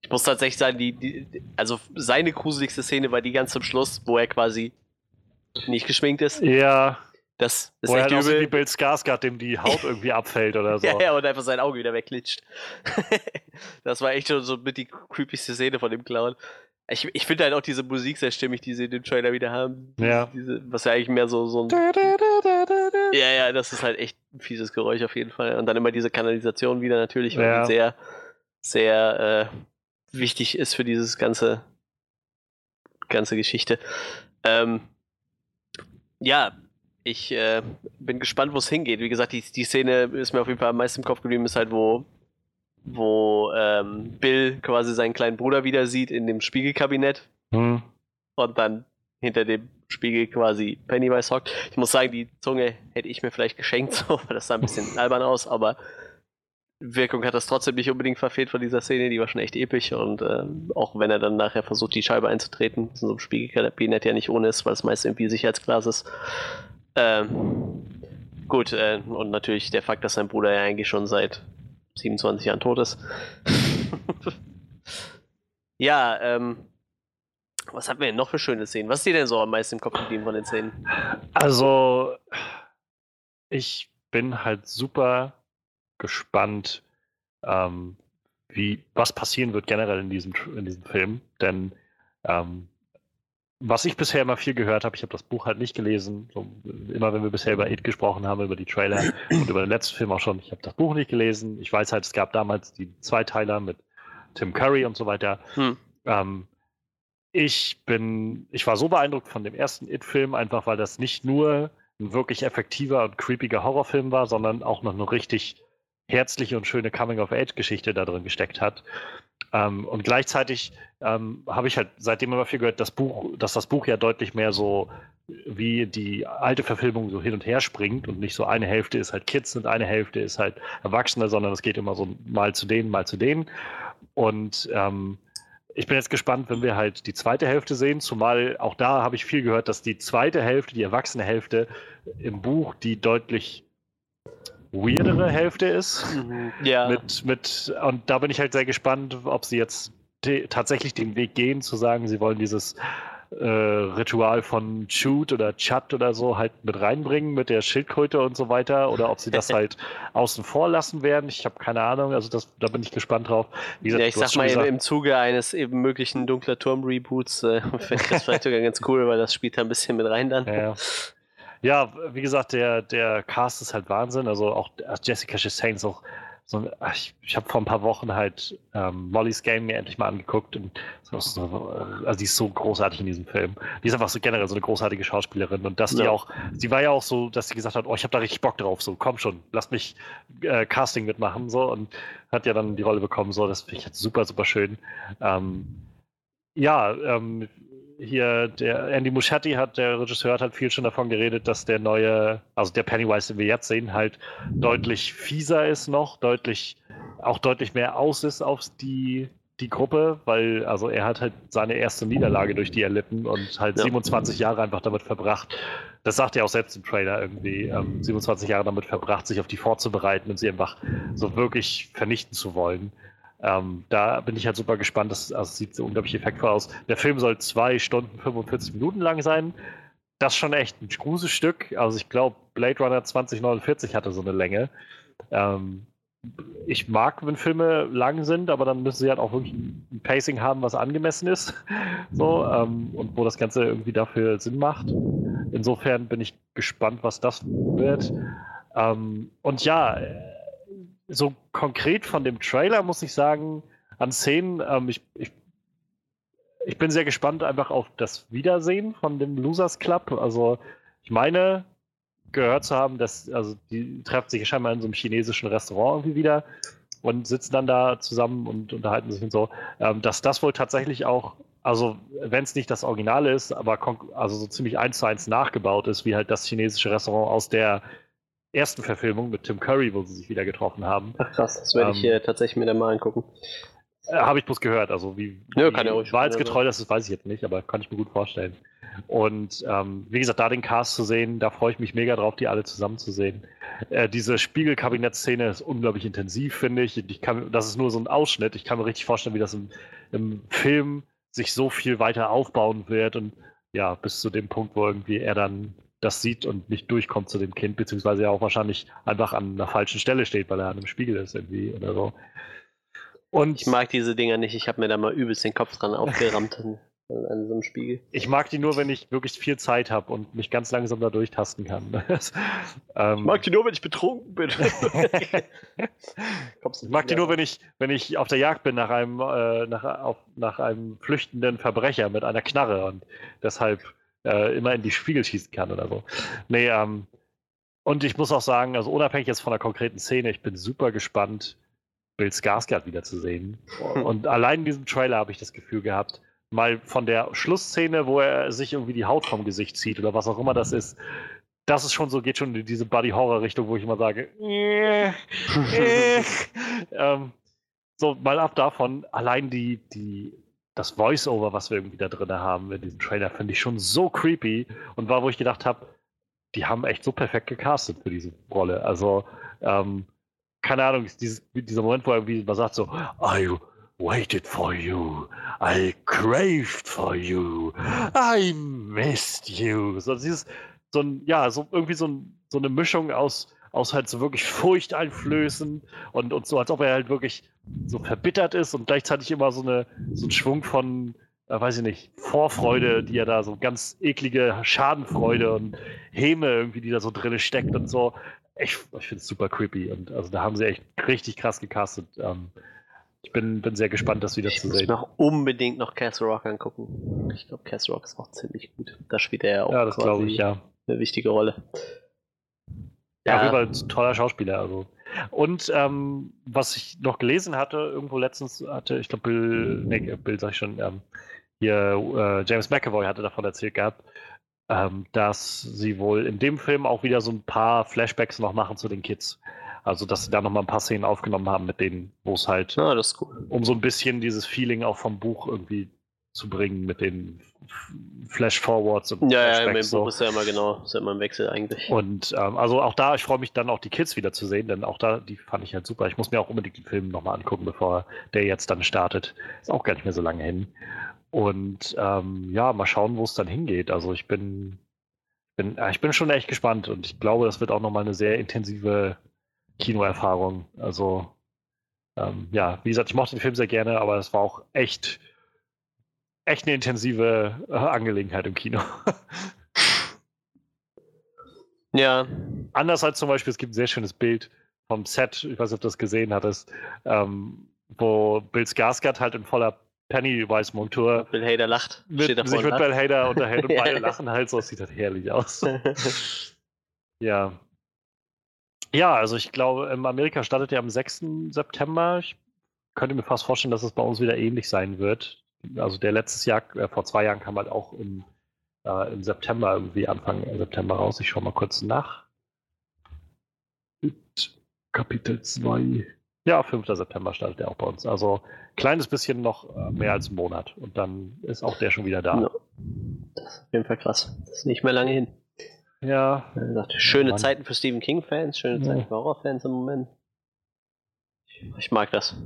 Ich muss tatsächlich sagen, die, die, also seine gruseligste Szene war die ganz zum Schluss, wo er quasi nicht geschminkt ist. Ja, Das ist wo er echt halt aussieht wie übel. Bill Skarsgård, dem die Haut irgendwie abfällt oder so. Ja, ja, und einfach sein Auge wieder wegglitscht. das war echt schon so mit die creepyste Szene von dem Clown. Ich, ich finde halt auch diese Musik sehr stimmig, die sie in dem Trailer wieder haben. Ja. Diese, was ja eigentlich mehr so, so ein Ja, ja, das ist halt echt ein fieses Geräusch auf jeden Fall. Und dann immer diese Kanalisation wieder natürlich, weil Ja. die sehr, sehr äh, wichtig ist für dieses ganze, ganze Geschichte. Ähm, ja, ich äh, bin gespannt, wo es hingeht. Wie gesagt, die, die Szene ist mir auf jeden Fall am meisten im Kopf geblieben, ist halt, wo, wo ähm, Bill quasi seinen kleinen Bruder wieder sieht in dem Spiegelkabinett Hm. und dann hinter dem Spiegel quasi Pennywise hockt. Ich muss sagen, die Zunge hätte ich mir vielleicht geschenkt, so, weil das sah ein bisschen albern aus, aber Wirkung hat das trotzdem nicht unbedingt verfehlt von dieser Szene, die war schon echt episch und ähm, auch wenn er dann nachher versucht, die Scheibe einzutreten, in so einem Spiegelkabinett ja nicht ohne ist, weil es meist irgendwie Sicherheitsglas ist. Ähm, gut, äh, und natürlich der Fakt, dass sein Bruder ja eigentlich schon seit 27 Jahren tot ist. ja, ähm, was hatten wir denn noch für schöne Szenen? Was ist dir denn so am meisten im Kopf geblieben von den Szenen? Also, ich bin halt super gespannt, ähm, wie, was passieren wird generell in diesem, in diesem Film. Denn ähm, was ich bisher immer viel gehört habe, ich habe das Buch halt nicht gelesen. So, immer wenn wir bisher über It gesprochen haben, über die Trailer und über den letzten Film auch schon, ich habe das Buch nicht gelesen. Ich weiß halt, es gab damals die Zweiteiler mit Tim Curry und so weiter. Hm. Ähm, ich bin, ich war so beeindruckt von dem ersten It-Film, einfach weil das nicht nur ein wirklich effektiver und creepiger Horrorfilm war, sondern auch noch eine richtig herzliche und schöne Coming-of-Age-Geschichte da drin gesteckt hat. Ähm, und gleichzeitig ähm, habe ich halt seitdem immer viel gehört, das Buch, dass das Buch ja deutlich mehr so wie die alte Verfilmung so hin und her springt und nicht so eine Hälfte ist halt Kids und eine Hälfte ist halt Erwachsene, sondern es geht immer so mal zu denen, mal zu denen. Und ähm, ich bin jetzt gespannt, wenn wir halt die zweite Hälfte sehen, zumal auch da habe ich viel gehört, dass die zweite Hälfte, die erwachsene Hälfte im Buch die deutlich weirdere Hälfte ist. Ja. Mit, mit, und da bin ich halt sehr gespannt, ob sie jetzt tatsächlich den Weg gehen, zu sagen, sie wollen dieses äh, Ritual von Chut oder Chat oder so halt mit reinbringen, mit der Schildkröte und so weiter, oder ob sie das halt außen vor lassen werden. Ich habe keine Ahnung, also das, da bin ich gespannt drauf. Wie gesagt, ja, ich sag mal, im, gesagt- im Zuge eines eben möglichen Dunkler Turm-Reboots äh, finde ich das vielleicht sogar ganz cool, weil das spielt da ein bisschen mit rein dann. Ja, ja. wie gesagt, der, der Cast ist halt Wahnsinn. Also auch äh, Jessica Chastain ist auch so ich, ich habe vor ein paar Wochen halt ähm, Molly's Game mir endlich mal angeguckt und so, so, also die ist so großartig in diesem Film. Die ist einfach so generell so eine großartige Schauspielerin und dass die Ja. auch, sie war ja auch so, dass sie gesagt hat, oh, ich habe da richtig Bock drauf, so komm schon, lass mich äh, Casting mitmachen so und hat ja dann die Rolle bekommen, so das finde ich jetzt super, super schön. Ähm, ja, ähm, hier, der Andy Muschietti hat, der Regisseur hat halt viel schon davon geredet, dass der neue, also der Pennywise, den wir jetzt sehen, halt deutlich fieser ist noch, deutlich, auch deutlich mehr aus ist auf die, die Gruppe, weil, also er hat halt seine erste Niederlage durch die erlitten und halt ja. 27 Jahre einfach damit verbracht, das sagt er auch selbst im Trailer irgendwie, ähm, 27 Jahre damit verbracht, sich auf die vorzubereiten und sie einfach so wirklich vernichten zu wollen. Ähm, da bin ich halt super gespannt. Das, also, sieht so unglaublich effektvoll aus. Der Film soll zwei Stunden 45 Minuten lang sein. Das ist schon echt ein Gruselstück. Also ich glaube, Blade Runner 2049 hatte so eine Länge. Ähm, ich mag, wenn Filme lang sind, aber dann müssen sie halt auch wirklich ein Pacing haben, was angemessen ist. So, ähm, und wo das Ganze irgendwie dafür Sinn macht. Insofern bin ich gespannt, was das wird. Ähm, und ja, so konkret von dem Trailer muss ich sagen, an Szenen, ähm, ich, ich, ich bin sehr gespannt einfach auf das Wiedersehen von dem Losers Club. Also ich meine, gehört zu haben, dass, also die treffen sich scheinbar in so einem chinesischen Restaurant irgendwie wieder und sitzen dann da zusammen und unterhalten sich und so, ähm, dass das wohl tatsächlich auch, also wenn es nicht das Original ist, aber also so ziemlich eins zu eins nachgebaut ist, wie halt das chinesische Restaurant aus der ersten Verfilmung mit Tim Curry, wo sie sich wieder getroffen haben. Ach krass, das werde ähm, ich hier tatsächlich mir dann mal angucken. Äh, Habe ich bloß gehört, also wie, ja, kann ja wahrheitsgetreu das ist, weiß ich jetzt nicht, aber kann ich mir gut vorstellen. Und ähm, wie gesagt, da den Cast zu sehen, da freue ich mich mega drauf, die alle zusammen zu sehen. Äh, diese Spiegelkabinett-Szene ist unglaublich intensiv, finde ich. ich kann, das ist nur so ein Ausschnitt. Ich kann mir richtig vorstellen, wie das im, im Film sich so viel weiter aufbauen wird und ja, bis zu dem Punkt, wo irgendwie er dann das sieht und nicht durchkommt zu dem Kind, beziehungsweise ja auch wahrscheinlich einfach an der falschen Stelle steht, weil er an einem Spiegel ist irgendwie oder so. Und ich mag diese Dinger nicht, ich habe mir da mal übelst den Kopf dran aufgerammt an, an so einem Spiegel. Ich mag die nur, wenn ich wirklich viel Zeit habe und mich ganz langsam da durchtasten kann. ähm, ich mag die nur, wenn ich betrunken bin. ich mag die nur, wenn ich, wenn ich auf der Jagd bin nach einem, äh, nach, auf, nach einem flüchtenden Verbrecher mit einer Knarre und deshalb äh, immer in die Spiegel schießen kann oder so. Nee, ähm, und ich muss auch sagen, also unabhängig jetzt von der konkreten Szene, ich bin super gespannt, Bill Skarsgård wiederzusehen. Und allein in diesem Trailer habe ich das Gefühl gehabt, mal von der Schlussszene, wo er sich irgendwie die Haut vom Gesicht zieht oder was auch immer das ist, das ist schon so, geht schon in diese Buddy-Horror-Richtung, wo ich immer sage, äh, äh, ähm, so mal ab davon, allein die, die das Voice-Over, was wir irgendwie da drin haben in diesem Trailer, finde ich schon so creepy und war, wo ich gedacht habe, die haben echt so perfekt gecastet für diese Rolle. Also, ähm, keine Ahnung, dieses, dieser Moment, wo er irgendwie man sagt so, I waited for you, I craved for you, I missed you. So dieses, so ein, ja, so irgendwie so, ein, so eine Mischung aus aus halt so wirklich furchteinflößend und, und so, als ob er halt wirklich so verbittert ist und gleichzeitig immer so, eine, so ein Schwung von, äh, weiß ich nicht, Vorfreude, die er da so ganz eklige Schadenfreude und Häme irgendwie, die da so drin steckt und so. Ich, ich finde es super creepy und also da haben sie echt richtig krass gecastet. Ähm, ich bin, bin sehr gespannt, das wieder ich zu sehen. Ich muss noch unbedingt noch Castle Rock angucken. Ich glaube, Castle Rock ist auch ziemlich gut. Da spielt er ja auch ja, das ich, ja. eine wichtige Rolle. Ja, Fall ein toller Schauspieler. Also. Und ähm, was ich noch gelesen hatte, irgendwo letztens hatte, ich glaube, Bill, nee, Bill sag ich schon, ähm, hier äh, James McAvoy hatte davon erzählt gehabt, ähm, dass sie wohl in dem Film auch wieder so ein paar Flashbacks noch machen zu den Kids. Also, dass sie da nochmal ein paar Szenen aufgenommen haben, mit denen, wo es halt ja, cool. um so ein bisschen dieses Feeling auch vom Buch irgendwie zu bringen mit den Flash-Forwards und Ja, ja, im so. Buch ist ja immer genau, ist ja immer ein Wechsel eigentlich. Und ähm, also auch da, ich freue mich dann auch die Kids wieder zu sehen, denn auch da, die fand ich halt super. Ich muss mir auch unbedingt den Film nochmal angucken, bevor der jetzt dann startet. Ist auch gar nicht mehr so lange hin. Und ähm, ja, mal schauen, wo es dann hingeht. Also ich bin, bin, ich bin schon echt gespannt und ich glaube, das wird auch nochmal eine sehr intensive Kinoerfahrung. Also ähm, ja, wie gesagt, ich mochte den Film sehr gerne, aber es war auch echt echt eine intensive äh, Angelegenheit im Kino. ja. Anders als zum Beispiel, es gibt ein sehr schönes Bild vom Set, ich weiß nicht, ob du das gesehen hattest, ähm, wo Bill Skarsgård halt in voller Pennywise-Montur Bill Hader lacht. Mit, sich mit Bill Hader unterhält und beide lachen halt so, das sieht halt herrlich aus. ja. Ja, also ich glaube, in Amerika startet ja am 6. September. Ich könnte mir fast vorstellen, dass es bei uns wieder ähnlich sein wird also der letztes Jahr, äh, vor zwei Jahren kam halt auch im, äh, im September, irgendwie Anfang September raus. Ich schaue mal kurz nach. Kapitel 2. Ja, 5. September startet der auch bei uns. Also kleines bisschen noch äh, mehr als einen Monat. Und dann ist auch der schon wieder da. Ja. Das ist auf jeden Fall krass. Das ist nicht mehr lange hin. Ja. Schöne ja, Zeiten für Stephen King-Fans, schöne ja. Zeiten für Horror-Fans im Moment. Ich mag das.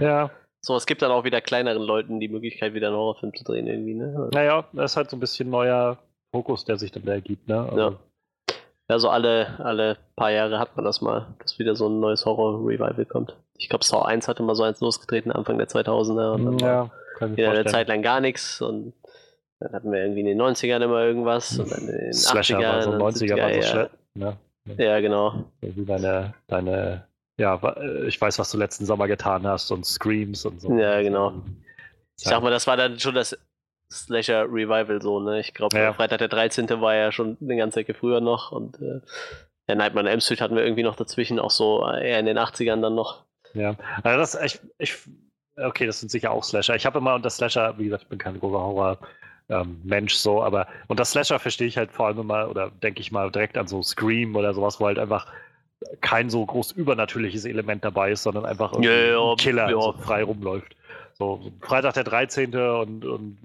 Ja. so, es gibt dann auch wieder kleineren Leuten die Möglichkeit, wieder einen Horrorfilm zu drehen, irgendwie, ne? Also naja, das ist halt so ein bisschen neuer Fokus, der sich dann da ergibt, ne? Also, ja. Ja, so alle, alle paar Jahre hat man das mal, dass wieder so ein neues Horror-Revival kommt. Ich glaube, Saw 1 hatte mal so eins losgetreten, Anfang der 2000er. Und dann ja, kann ich wieder eine Zeit lang gar nichts und dann hatten wir irgendwie in den 90ern immer irgendwas und dann in den Slasher 80ern. War so 90er war so ja, ne? ja, genau. Wie deine, deine, ja, äh, ich weiß, was du letzten Sommer getan hast und Screams und so. Ja, genau. Ich sag mal, das war dann schon das Slasher Revival so, ne? Ich glaube, ja. Freitag der 13. war ja schon eine ganze Ecke früher noch und äh, der Nightmare on Elm Street hatten wir irgendwie noch dazwischen, auch so eher in den 80ern dann noch. Ja, also das ich, ich okay, das sind sicher auch Slasher. Ich habe immer unter Slasher, wie gesagt, ich bin kein großer Horror ähm, Mensch so, aber unter Slasher verstehe ich halt vor allem immer oder denke ich mal direkt an so Scream oder sowas, wo halt einfach kein so groß übernatürliches Element dabei ist, sondern einfach ja, ja, ein Killer ja. so frei rumläuft. So, Freitag der 13. und, und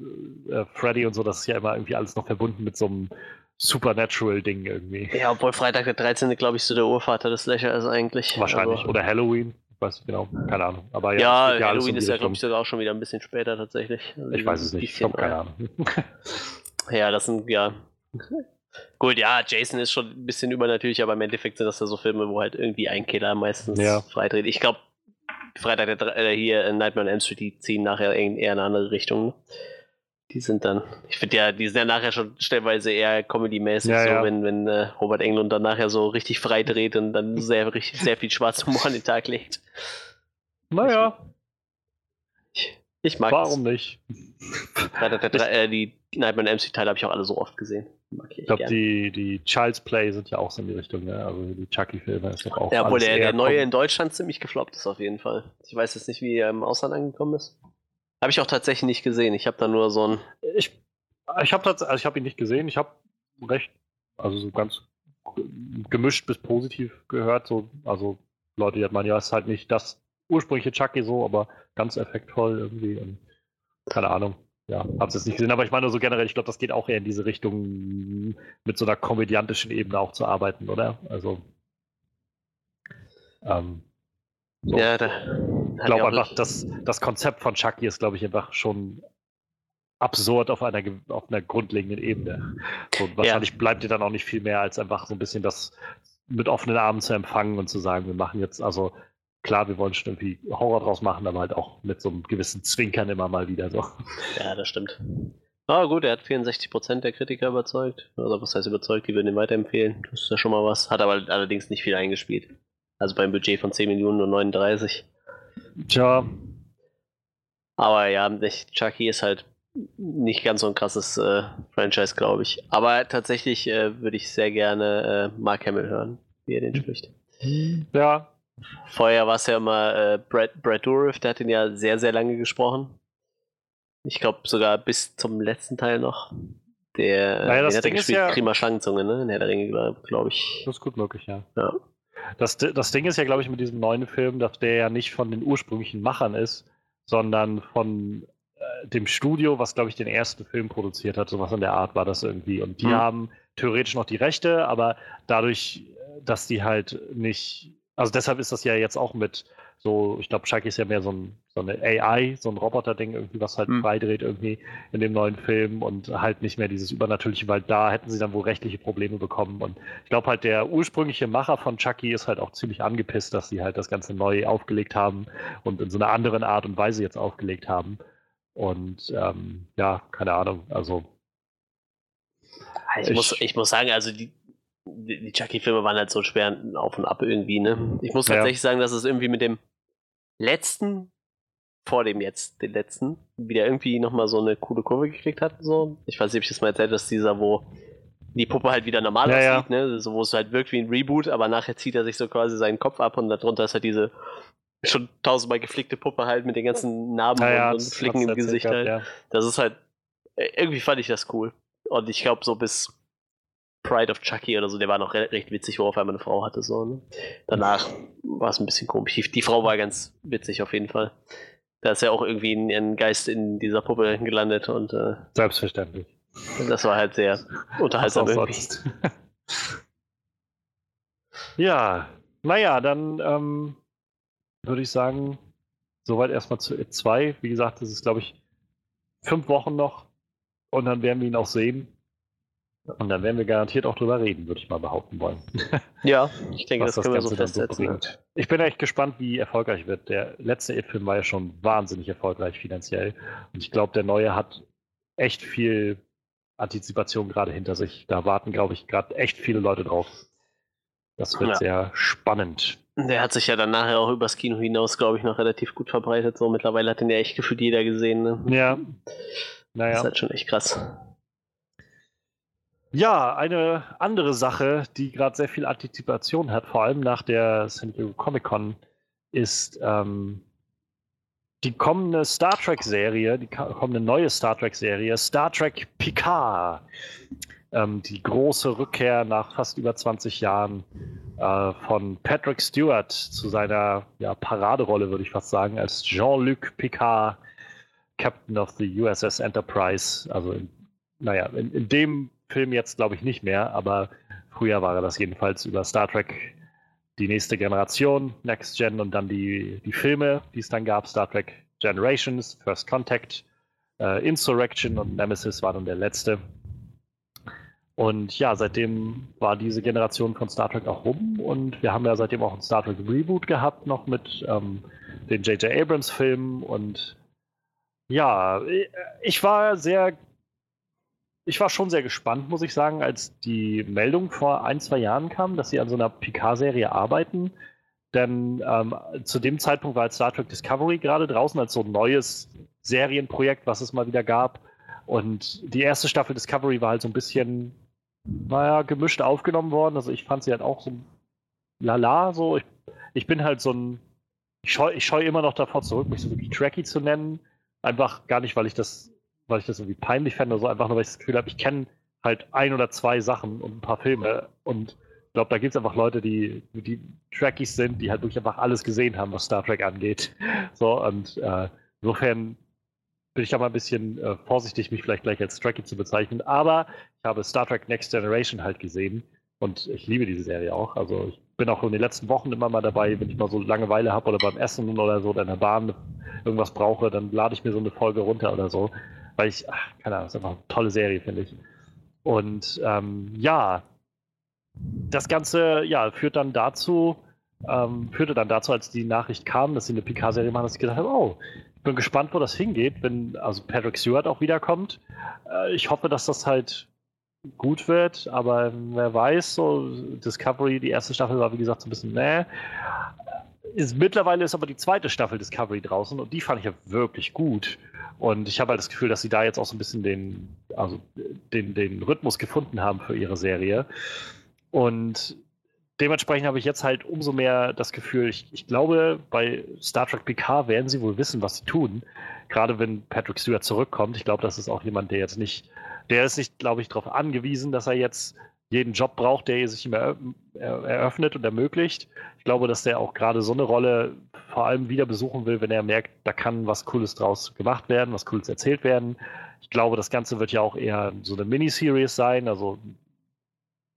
äh, Freddy und so, das ist ja immer irgendwie alles noch verbunden mit so einem Supernatural-Ding irgendwie. Ja, obwohl Freitag der 13. glaube ich so der Urvater des Slasher ist eigentlich. Wahrscheinlich. Aber... Oder Halloween. Ich weiß nicht genau, keine Ahnung. Aber ja, ja Halloween ist ja, glaube ich, sogar auch schon wieder ein bisschen später tatsächlich. Also ich weiß es nicht, ich habe keine Ahnung. ja, das sind, ja. Gut, ja, Jason ist schon ein bisschen übernatürlich, aber im Endeffekt sind das ja so Filme, wo halt irgendwie ein Killer meistens ja. freidreht. Ich glaube, Freitag der, äh, hier Nightmare on Elm Street, die ziehen nachher eher in eine andere Richtung. Die sind dann, ich finde ja, die sind ja nachher schon stellenweise eher comedy-mäßig, ja, so, ja. wenn, wenn äh, Robert Englund dann nachher so richtig frei dreht und dann sehr, richtig, sehr viel schwarz Humor an den Tag legt. Naja. Ich, ich mag Warum das. nicht? Freitag der, äh, die Nightmare on Elm Street Teile habe ich auch alle so oft gesehen. Ich glaube, die, die Child's Play sind ja auch so in die Richtung, ne? Also die Chucky-Filme ist doch auch. Ja, obwohl der, der neue in Deutschland ziemlich gefloppt ist, auf jeden Fall. Ich weiß jetzt nicht, wie er im Ausland angekommen ist. Habe ich auch tatsächlich nicht gesehen. Ich habe da nur so ein. Ich, ich habe also hab ihn nicht gesehen. Ich habe recht, also so ganz gemischt bis positiv gehört. So, also Leute, die hat man ja, ist halt nicht das ursprüngliche Chucky so, aber ganz effektvoll irgendwie. Und, keine Ahnung. Ja, hab's jetzt nicht gesehen, aber ich meine so generell, ich glaube, das geht auch eher in diese Richtung, mit so einer komödiantischen Ebene auch zu arbeiten, oder? Also. Ähm, so. Ja, da. Ich glaube einfach, dass das Konzept von Chucky ist, glaube ich, einfach schon absurd auf einer, auf einer grundlegenden Ebene. So, wahrscheinlich ja. bleibt dir dann auch nicht viel mehr, als einfach so ein bisschen das mit offenen Armen zu empfangen und zu sagen, wir machen jetzt, also klar, wir wollen schon irgendwie Horror draus machen, aber halt auch mit so einem gewissen Zwinkern immer mal wieder so. Ja, das stimmt. Aber gut, er hat 64% der Kritiker überzeugt. Also was heißt überzeugt, die würden ihn weiterempfehlen. Das ist ja schon mal was. Hat aber allerdings nicht viel eingespielt. Also beim Budget von 10 Millionen nur 39. Tja. Aber ja, Chucky ist halt nicht ganz so ein krasses äh, Franchise, glaube ich. Aber tatsächlich äh, würde ich sehr gerne äh, Mark Hamill hören, wie er den spricht. Ja. Vorher war es ja immer äh, Brad, Brad Dourif, der hat ihn ja sehr, sehr lange gesprochen. Ich glaube sogar bis zum letzten Teil noch. Der naja, das Ding ist ja, Prima Schlangenzunge, ne? In Herr der Ringe, glaube ich. Das ist gut möglich, ja. Ja. Das, das Ding ist ja, glaube ich, mit diesem neuen Film, dass der ja nicht von den ursprünglichen Machern ist, sondern von äh, dem Studio, was, glaube ich, den ersten Film produziert hat. So was in der Art war das irgendwie. Und die mhm. haben theoretisch noch die Rechte, aber dadurch, dass die halt nicht. Also deshalb ist das ja jetzt auch mit so, ich glaube, Chucky ist ja mehr so, ein, so eine AI, so ein Roboter-Ding irgendwie, was halt mhm. freidreht irgendwie in dem neuen Film und halt nicht mehr dieses Übernatürliche, weil da hätten sie dann wohl rechtliche Probleme bekommen. Und ich glaube halt, der ursprüngliche Macher von Chucky ist halt auch ziemlich angepisst, dass sie halt das Ganze neu aufgelegt haben und in so einer anderen Art und Weise jetzt aufgelegt haben. Und ähm, ja, keine Ahnung, also. Ich, ich, muss, ich muss sagen, also die, die Chucky-Filme waren halt so schwer auf und ab irgendwie, ne? Ich muss tatsächlich ja. sagen, dass es irgendwie mit dem letzten, vor dem jetzt, den letzten, wieder irgendwie nochmal so eine coole Kurve gekriegt hat. So. Ich weiß nicht, ob ich das mal erzählt dass dieser, wo die Puppe halt wieder normal ja, aussieht, ja. ne? So, wo es halt wirkt wie ein Reboot, aber nachher zieht er sich so quasi seinen Kopf ab und darunter ist halt diese schon tausendmal geflickte Puppe halt mit den ganzen Narben Naja, und, und Flicken im Gesicht erzählt halt. gehabt, Das ist halt, äh, irgendwie fand ich das cool. Und ich glaube, so bis Pride of Chucky oder so, der war noch re recht witzig, worauf er eine Frau hatte. So, ne? Danach war es ein bisschen komisch. Die, Frau war ganz witzig auf jeden Fall. Da ist ja auch irgendwie ein, ein Geist in dieser Puppe gelandet und äh. Selbstverständlich. das war halt sehr unterhaltsam irgendwie. sonst. ja, naja, dann ähm, würde ich sagen, soweit erstmal zu It 2. Wie gesagt, das ist, glaube ich, fünf Wochen noch und dann werden wir ihn auch sehen. Und dann werden wir garantiert auch drüber reden, würde ich mal behaupten wollen. Ja, ich denke, das das können wir so Ganze dann so festsetzen. bringt. Ich bin echt gespannt, wie erfolgreich wird. Der letzte It-Film war ja schon wahnsinnig erfolgreich finanziell. Und ich glaube, der neue hat echt viel Antizipation gerade hinter sich. Da warten, glaube ich, gerade echt viele Leute drauf. Das wird Ja. sehr spannend. Der hat sich ja dann nachher auch übers Kino hinaus, glaube ich, noch relativ gut verbreitet. So mittlerweile hat den ja echt gefühlt jeder gesehen. Ne? Ja. Das ist Naja. halt schon echt krass. Ja, eine andere Sache, die gerade sehr viel Antizipation hat, vor allem nach der San Diego Comic Con, ist ähm, die kommende Star Trek-Serie, die kommende neue Star Trek-Serie, Star Trek Picard. Ähm, die große Rückkehr nach fast über 20 Jahren äh, von Patrick Stewart zu seiner ja, Paraderolle, würde ich fast sagen, als Jean-Luc Picard, Captain of the USS Enterprise. Also, in, naja, in, in dem Film jetzt glaube ich nicht mehr, aber früher war er das jedenfalls über Star Trek, die nächste Generation, Next Gen und dann die, die Filme, die es dann gab, Star Trek Generations, First Contact, äh, Insurrection und Nemesis war dann der letzte. Und ja, seitdem war diese Generation von Star Trek auch rum und wir haben ja seitdem auch ein Star Trek Reboot gehabt, noch mit ähm, den J.J. Abrams-Filmen und ja, ich war sehr ich war schon sehr gespannt, muss ich sagen, als die Meldung vor ein, zwei Jahren kam, dass sie an so einer Picard-Serie arbeiten. Denn ähm, zu dem Zeitpunkt war halt Star Trek Discovery gerade draußen als so ein neues Serienprojekt, was es mal wieder gab. Und die erste Staffel Discovery war halt so ein bisschen, naja, gemischt aufgenommen worden. Also ich fand sie halt auch so lala, so. Ich, ich bin halt so ein, ich scheue scheu immer noch davor zurück, mich so wirklich Tracky zu nennen. Einfach gar nicht, weil ich das weil ich das irgendwie peinlich fände so, einfach nur, weil ich das Gefühl habe, ich kenne halt ein oder zwei Sachen und ein paar Filme und ich glaube, da gibt es einfach Leute, die, die Trekkies sind, die halt wirklich einfach alles gesehen haben, was Star Trek angeht. So, und äh, insofern bin ich da mal ein bisschen äh, vorsichtig, mich vielleicht gleich als Trekkie zu bezeichnen, aber ich habe Star Trek Next Generation halt gesehen und ich liebe diese Serie auch. Also ich bin auch in den letzten Wochen immer mal dabei, wenn ich mal so Langeweile habe oder beim Essen oder so oder in der Bahn irgendwas brauche, dann lade ich mir so eine Folge runter oder so weil ich, ach, keine Ahnung, ist einfach eine tolle Serie, finde ich. Und ähm, ja, das Ganze ja, führt dann dazu, ähm, führte dann dazu, als die Nachricht kam, dass sie eine Picard-Serie machen, dass ich gedacht habe, oh, ich bin gespannt, wo das hingeht, wenn also Patrick Stewart auch wiederkommt. Äh, ich hoffe, dass das halt gut wird, aber wer weiß, so Discovery, die erste Staffel war wie gesagt so ein bisschen, ne. Ist, mittlerweile ist aber die zweite Staffel Discovery draußen und die fand ich ja wirklich gut. Und ich habe halt das Gefühl, dass sie da jetzt auch so ein bisschen den, also den, den Rhythmus gefunden haben für ihre Serie. Und dementsprechend habe ich jetzt halt umso mehr das Gefühl, ich, ich glaube, bei Star Trek PK werden sie wohl wissen, was sie tun. Gerade wenn Patrick Stewart zurückkommt. Ich glaube, das ist auch jemand, der jetzt nicht, der ist nicht, glaube ich, darauf angewiesen, dass er jetzt jeden Job braucht, der sich ihm eröffnet und ermöglicht. Ich glaube, dass der auch gerade so eine Rolle vor allem wieder besuchen will, wenn er merkt, da kann was Cooles draus gemacht werden, was Cooles erzählt werden. Ich glaube, das Ganze wird ja auch eher so eine Miniseries sein, also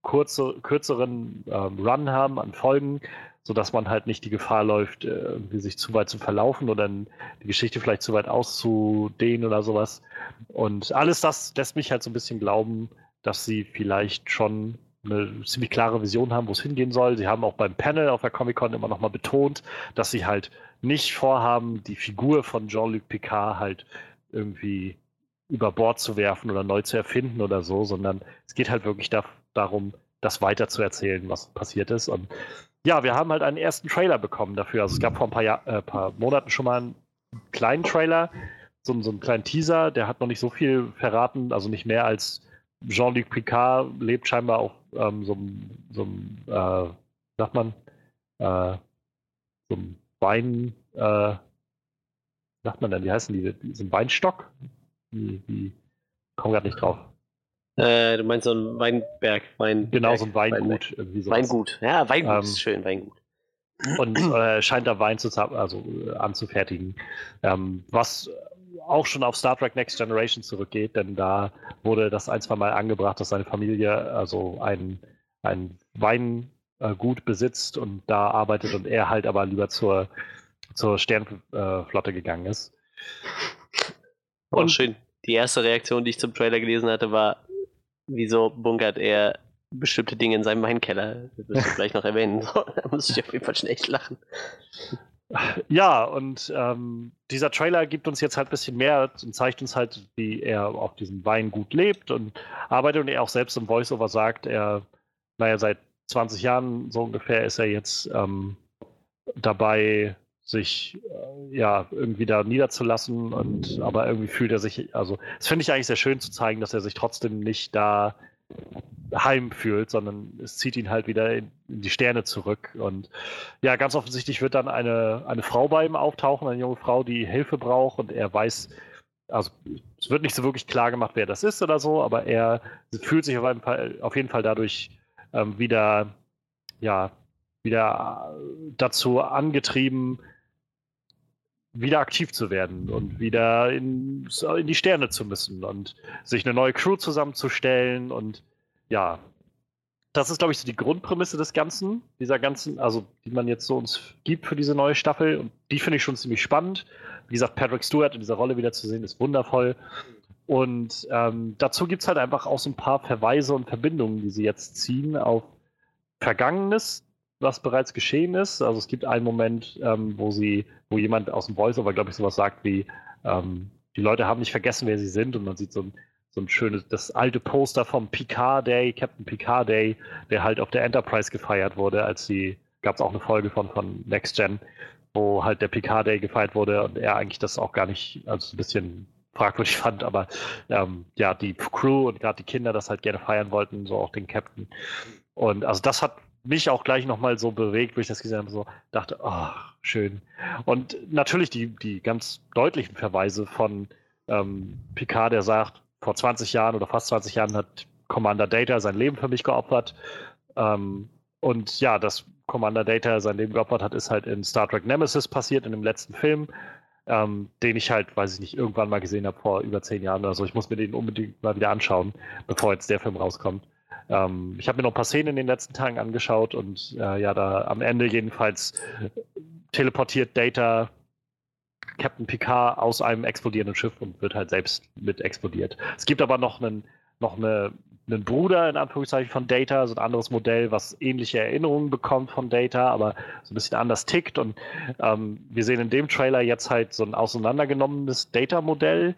kurze, kürzeren ähm, Run haben an Folgen, sodass man halt nicht die Gefahr läuft, irgendwie sich zu weit zu verlaufen oder die Geschichte vielleicht zu weit auszudehnen oder sowas. Und alles das lässt mich halt so ein bisschen glauben, dass sie vielleicht schon eine ziemlich klare Vision haben, wo es hingehen soll. Sie haben auch beim Panel auf der Comic-Con immer nochmal betont, dass sie halt nicht vorhaben, die Figur von Jean-Luc Picard halt irgendwie über Bord zu werfen oder neu zu erfinden oder so, sondern es geht halt wirklich da, darum, das weiter zu erzählen, was passiert ist. Und ja, wir haben halt einen ersten Trailer bekommen dafür. Also es gab vor ein paar, Jahr, äh, paar Monaten schon mal einen kleinen Trailer, so, so einen kleinen Teaser, der hat noch nicht so viel verraten, also nicht mehr als Jean-Luc Picard lebt scheinbar auf ähm, so einem, so äh, sagt man, äh, so einem Wein, äh, sagt man denn, wie heißen die? Diesen Weinstock? Wie, wie, komm gerade nicht drauf. Äh, du meinst so ein Weinberg, Weinberg Genau, so ein Weingut. Weingut. Ja, Weingut Ähm, ist schön, Weingut. und äh, scheint da Wein zu, also, äh, anzufertigen. Ähm, was auch schon auf Star Trek Next Generation zurückgeht, denn da wurde das ein, zwei Mal angebracht, dass seine Familie also ein, ein Weingut besitzt und da arbeitet und er halt aber lieber zur, zur Sternflotte gegangen ist. Und- schön. Die erste Reaktion, die ich zum Trailer gelesen hatte, war, wieso bunkert er bestimmte Dinge in seinem Weinkeller? Das wirst du gleich noch erwähnen. Da muss ich auf jeden Fall schon echt lachen. Ja, und ähm, dieser Trailer gibt uns jetzt halt ein bisschen mehr und zeigt uns halt, wie er auf diesem Weingut lebt und arbeitet und er auch selbst im Voiceover sagt, er, naja, seit 20 Jahren so ungefähr ist er jetzt ähm, dabei, sich äh, ja irgendwie da niederzulassen und aber irgendwie fühlt er sich, also das finde ich eigentlich sehr schön zu zeigen, dass er sich trotzdem nicht da heim fühlt, sondern es zieht ihn halt wieder in, die Sterne zurück. Und ja, ganz offensichtlich wird dann eine, eine Frau bei ihm auftauchen, eine junge Frau, die Hilfe braucht. Und er weiß, also es wird nicht so wirklich klar gemacht, wer das ist oder so, aber er fühlt sich auf jeden Fall, auf jeden Fall dadurch ähm, wieder, ja, wieder dazu angetrieben, wieder aktiv zu werden und wieder in, in die Sterne zu müssen und sich eine neue Crew zusammenzustellen und ja, das ist, glaube ich, so die Grundprämisse des Ganzen, dieser ganzen, also die man jetzt so uns gibt für diese neue Staffel. Und die finde ich schon ziemlich spannend. Wie gesagt, Patrick Stewart in dieser Rolle wieder zu sehen, ist wundervoll. Und ähm, dazu gibt es halt einfach auch so ein paar Verweise und Verbindungen, die sie jetzt ziehen auf Vergangenes, was bereits geschehen ist. Also es gibt einen Moment, ähm, wo sie, wo jemand aus dem Voiceover, glaube ich, sowas sagt wie, ähm, die Leute haben nicht vergessen, wer sie sind, und man sieht so ein so ein schönes, das alte Poster vom Picard Day, Captain Picard Day, der halt auf der Enterprise gefeiert wurde, als sie, gab es auch eine Folge von, von Next Gen, wo halt der Picard Day gefeiert wurde und er eigentlich das auch gar nicht, also ein bisschen fragwürdig fand, aber ähm, ja, die Crew und gerade die Kinder das halt gerne feiern wollten, so auch den Captain. Und also das hat mich auch gleich nochmal so bewegt, wo ich das gesehen habe, so dachte, oh, schön. Und natürlich die, die ganz deutlichen Verweise von ähm, Picard, der sagt, vor 20 Jahren oder fast 20 Jahren hat Commander Data sein Leben für mich geopfert. Ähm, und ja, dass Commander Data sein Leben geopfert hat, ist halt in Star Trek Nemesis passiert, in dem letzten Film, ähm, den ich halt, weiß ich nicht, irgendwann mal gesehen habe vor über zehn Jahren oder so. Ich muss mir den unbedingt mal wieder anschauen, bevor jetzt der Film rauskommt. Ähm, ich habe mir noch ein paar Szenen in den letzten Tagen angeschaut und äh, ja, da am Ende jedenfalls teleportiert Data Captain Picard aus einem explodierenden Schiff und wird halt selbst mit explodiert. Es gibt aber noch einen, noch eine, einen Bruder, in Anführungszeichen, von Data, so ein anderes Modell, was ähnliche Erinnerungen bekommt von Data, aber so ein bisschen anders tickt. Und ähm, wir sehen in dem Trailer jetzt halt so ein auseinandergenommenes Data-Modell.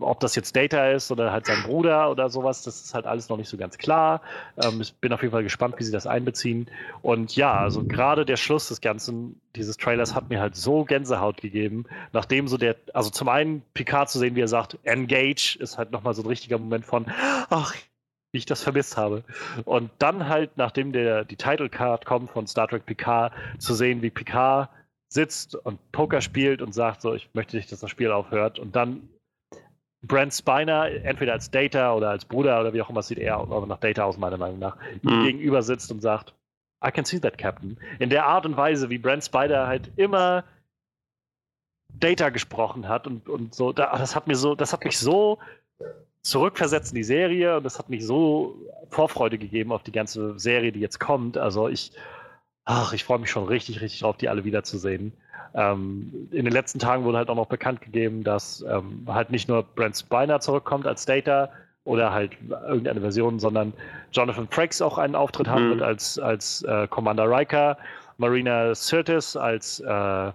Ob das jetzt Data ist oder halt sein Bruder oder sowas, das ist halt alles noch nicht so ganz klar. Ähm, ich bin auf jeden Fall gespannt, wie sie das einbeziehen. Und ja, also gerade der Schluss des Ganzen, dieses Trailers, hat mir halt so Gänsehaut gegeben, nachdem so der, also zum einen Picard zu sehen, wie er sagt, engage, ist halt nochmal so ein richtiger Moment von, ach, wie ich das vermisst habe. Und dann halt, nachdem der, die Title Card kommt von Star Trek Picard, zu sehen, wie Picard sitzt und Poker spielt und sagt so, ich möchte nicht, dass das Spiel aufhört. Und dann Brent Spiner, entweder als Data oder als Bruder oder wie auch immer, sieht aber nach Data aus, meiner Meinung nach, ihm Mhm. gegenüber sitzt und sagt, I can see that, Captain. In der Art und Weise, wie Brent Spiner halt immer Data gesprochen hat und, und so, da, das hat mir so, das hat mich so zurückversetzt in die Serie und das hat mich so Vorfreude gegeben auf die ganze Serie, die jetzt kommt. Also ich, ach, ich freue mich schon richtig, richtig drauf, die alle wiederzusehen. Ähm, in den letzten Tagen wurde halt auch noch bekannt gegeben, dass ähm, halt nicht nur Brent Spiner zurückkommt als Data oder halt irgendeine Version, sondern Jonathan Frakes auch einen Auftritt haben Mhm. wird als, als äh, Commander Riker, Marina Sirtis als äh,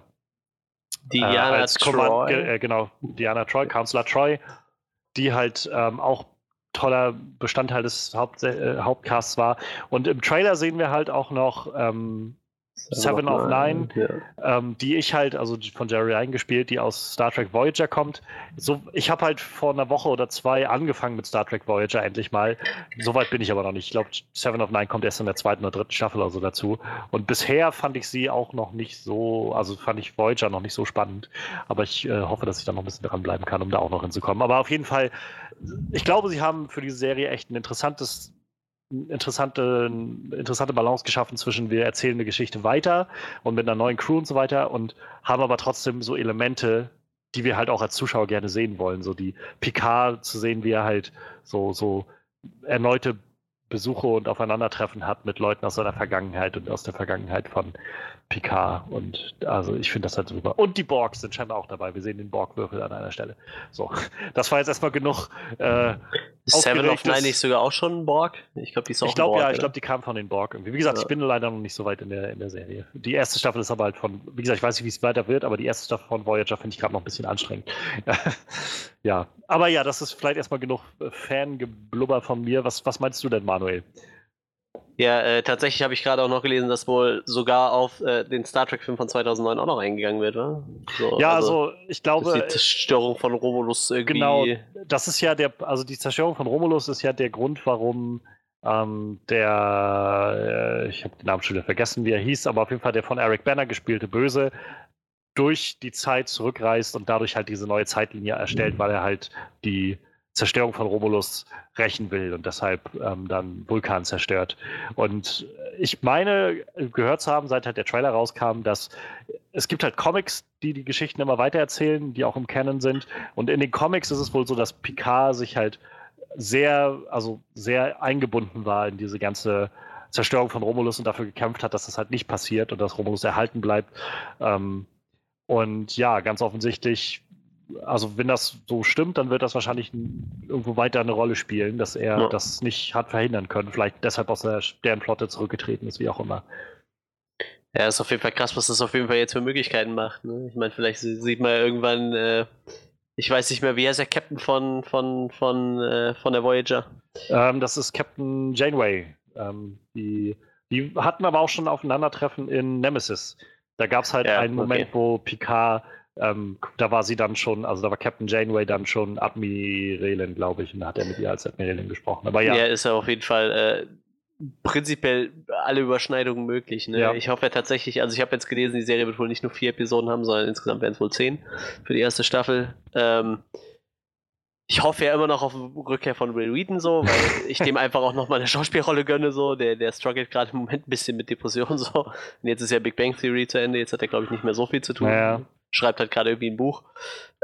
Diana äh, als Troy. äh, genau, Diana Troy, Counselor Troy, die halt ähm, auch toller Bestandteil des Haupt äh, Hauptcasts war. Und im Trailer sehen wir halt auch noch ähm, Seven of Nine, ja. ähm, die ich halt, also von Jerry Ryan gespielt, die aus Star Trek Voyager kommt. So, ich habe halt vor einer Woche oder zwei angefangen mit Star Trek Voyager endlich mal. Soweit bin ich aber noch nicht. Ich glaube, Seven of Nine kommt erst in der zweiten oder dritten Staffel oder so dazu. Und bisher fand ich sie auch noch nicht so, also fand ich Voyager noch nicht so spannend. Aber ich äh, hoffe, dass ich da noch ein bisschen dranbleiben kann, um da auch noch hinzukommen. Aber auf jeden Fall, ich glaube, sie haben für diese Serie echt ein interessantes interessante, interessante Balance geschaffen zwischen wir erzählen eine Geschichte weiter und mit einer neuen Crew und so weiter und haben aber trotzdem so Elemente, die wir halt auch als Zuschauer gerne sehen wollen. So die Picard zu sehen, wie er halt so, so erneute Besuche und Aufeinandertreffen hat mit Leuten aus seiner Vergangenheit und aus der Vergangenheit von Picard. Und also ich finde das halt super. Und die Borgs sind scheinbar auch dabei. Wir sehen den Borgwürfel an einer Stelle. So, das war jetzt erstmal genug. Äh, Seven of Nine nicht sogar auch schon ein Borg? Ich glaube, die ist auch Ich glaube ja, ich glaube, die kam von den Borg irgendwie. Wie gesagt, ja. ich bin leider noch nicht so weit in der, in der Serie. Die erste Staffel ist aber halt von, wie gesagt, ich weiß nicht, wie es weiter wird, aber die erste Staffel von Voyager finde ich gerade noch ein bisschen anstrengend. ja, aber ja, das ist vielleicht erstmal genug Fangeblubber von mir. Was, was meinst du denn, Manuel? Ja, äh, tatsächlich habe ich gerade auch noch gelesen, dass wohl sogar auf äh, den Star Trek-Film von 2009 auch noch eingegangen wird, oder? So, ja, also, also, ich glaube. Die Zerstörung von Romulus irgendwie. Genau, das ist ja der, also die Zerstörung von Romulus ist ja der Grund, warum ähm, der, äh, ich habe den Namen schon wieder vergessen, wie er hieß, aber auf jeden Fall der von Eric Banner gespielte Böse durch die Zeit zurückreist und dadurch halt diese neue Zeitlinie erstellt, weil er halt die Zerstörung von Romulus rächen will und deshalb ähm, dann Vulkan zerstört. Und ich meine, gehört zu haben, seit halt der Trailer rauskam, dass es gibt halt Comics, die die Geschichten immer weitererzählen, die auch im Canon sind. Und in den Comics ist es wohl so, dass Picard sich halt sehr, also sehr eingebunden war in diese ganze Zerstörung von Romulus und dafür gekämpft hat, dass das halt nicht passiert und dass Romulus erhalten bleibt. Ähm, und ja, ganz offensichtlich also wenn das so stimmt, dann wird das wahrscheinlich irgendwo weiter eine Rolle spielen, dass er ja. das nicht hat verhindern können. Vielleicht deshalb aus der Sternflotte zurückgetreten ist, wie auch immer. Ja, ist auf jeden Fall krass, was das auf jeden Fall jetzt für Möglichkeiten macht. Ne? Ich meine, vielleicht sieht man irgendwann, äh, ich weiß nicht mehr, wie heißt der Captain von, von, von, äh, von der Voyager? Ähm, das ist Captain Janeway. Ähm, die, die hatten aber auch schon Aufeinandertreffen in Nemesis. Da gab es halt ja, einen Moment, okay. wo Picard ähm, da war sie dann schon, also da war Captain Janeway dann schon Admiralin, glaube ich, und da hat er mit ihr als Admiralin gesprochen. Aber ja. Ja, ist ja auf jeden Fall äh, prinzipiell alle Überschneidungen möglich. Ne? Ja. Ich hoffe ja tatsächlich, also ich habe jetzt gelesen, die Serie wird wohl nicht nur vier Episoden haben, sondern insgesamt werden es wohl zehn für die erste Staffel. Ähm, ich hoffe ja immer noch auf Rückkehr von Will Wheaton so, weil ich dem einfach auch nochmal eine Schauspielrolle gönne so. Der, der struggelt gerade im Moment ein bisschen mit Depressionen so. Und jetzt ist ja Big Bang Theory zu Ende, jetzt hat er glaube ich nicht mehr so viel zu tun. Ja schreibt halt gerade irgendwie ein Buch.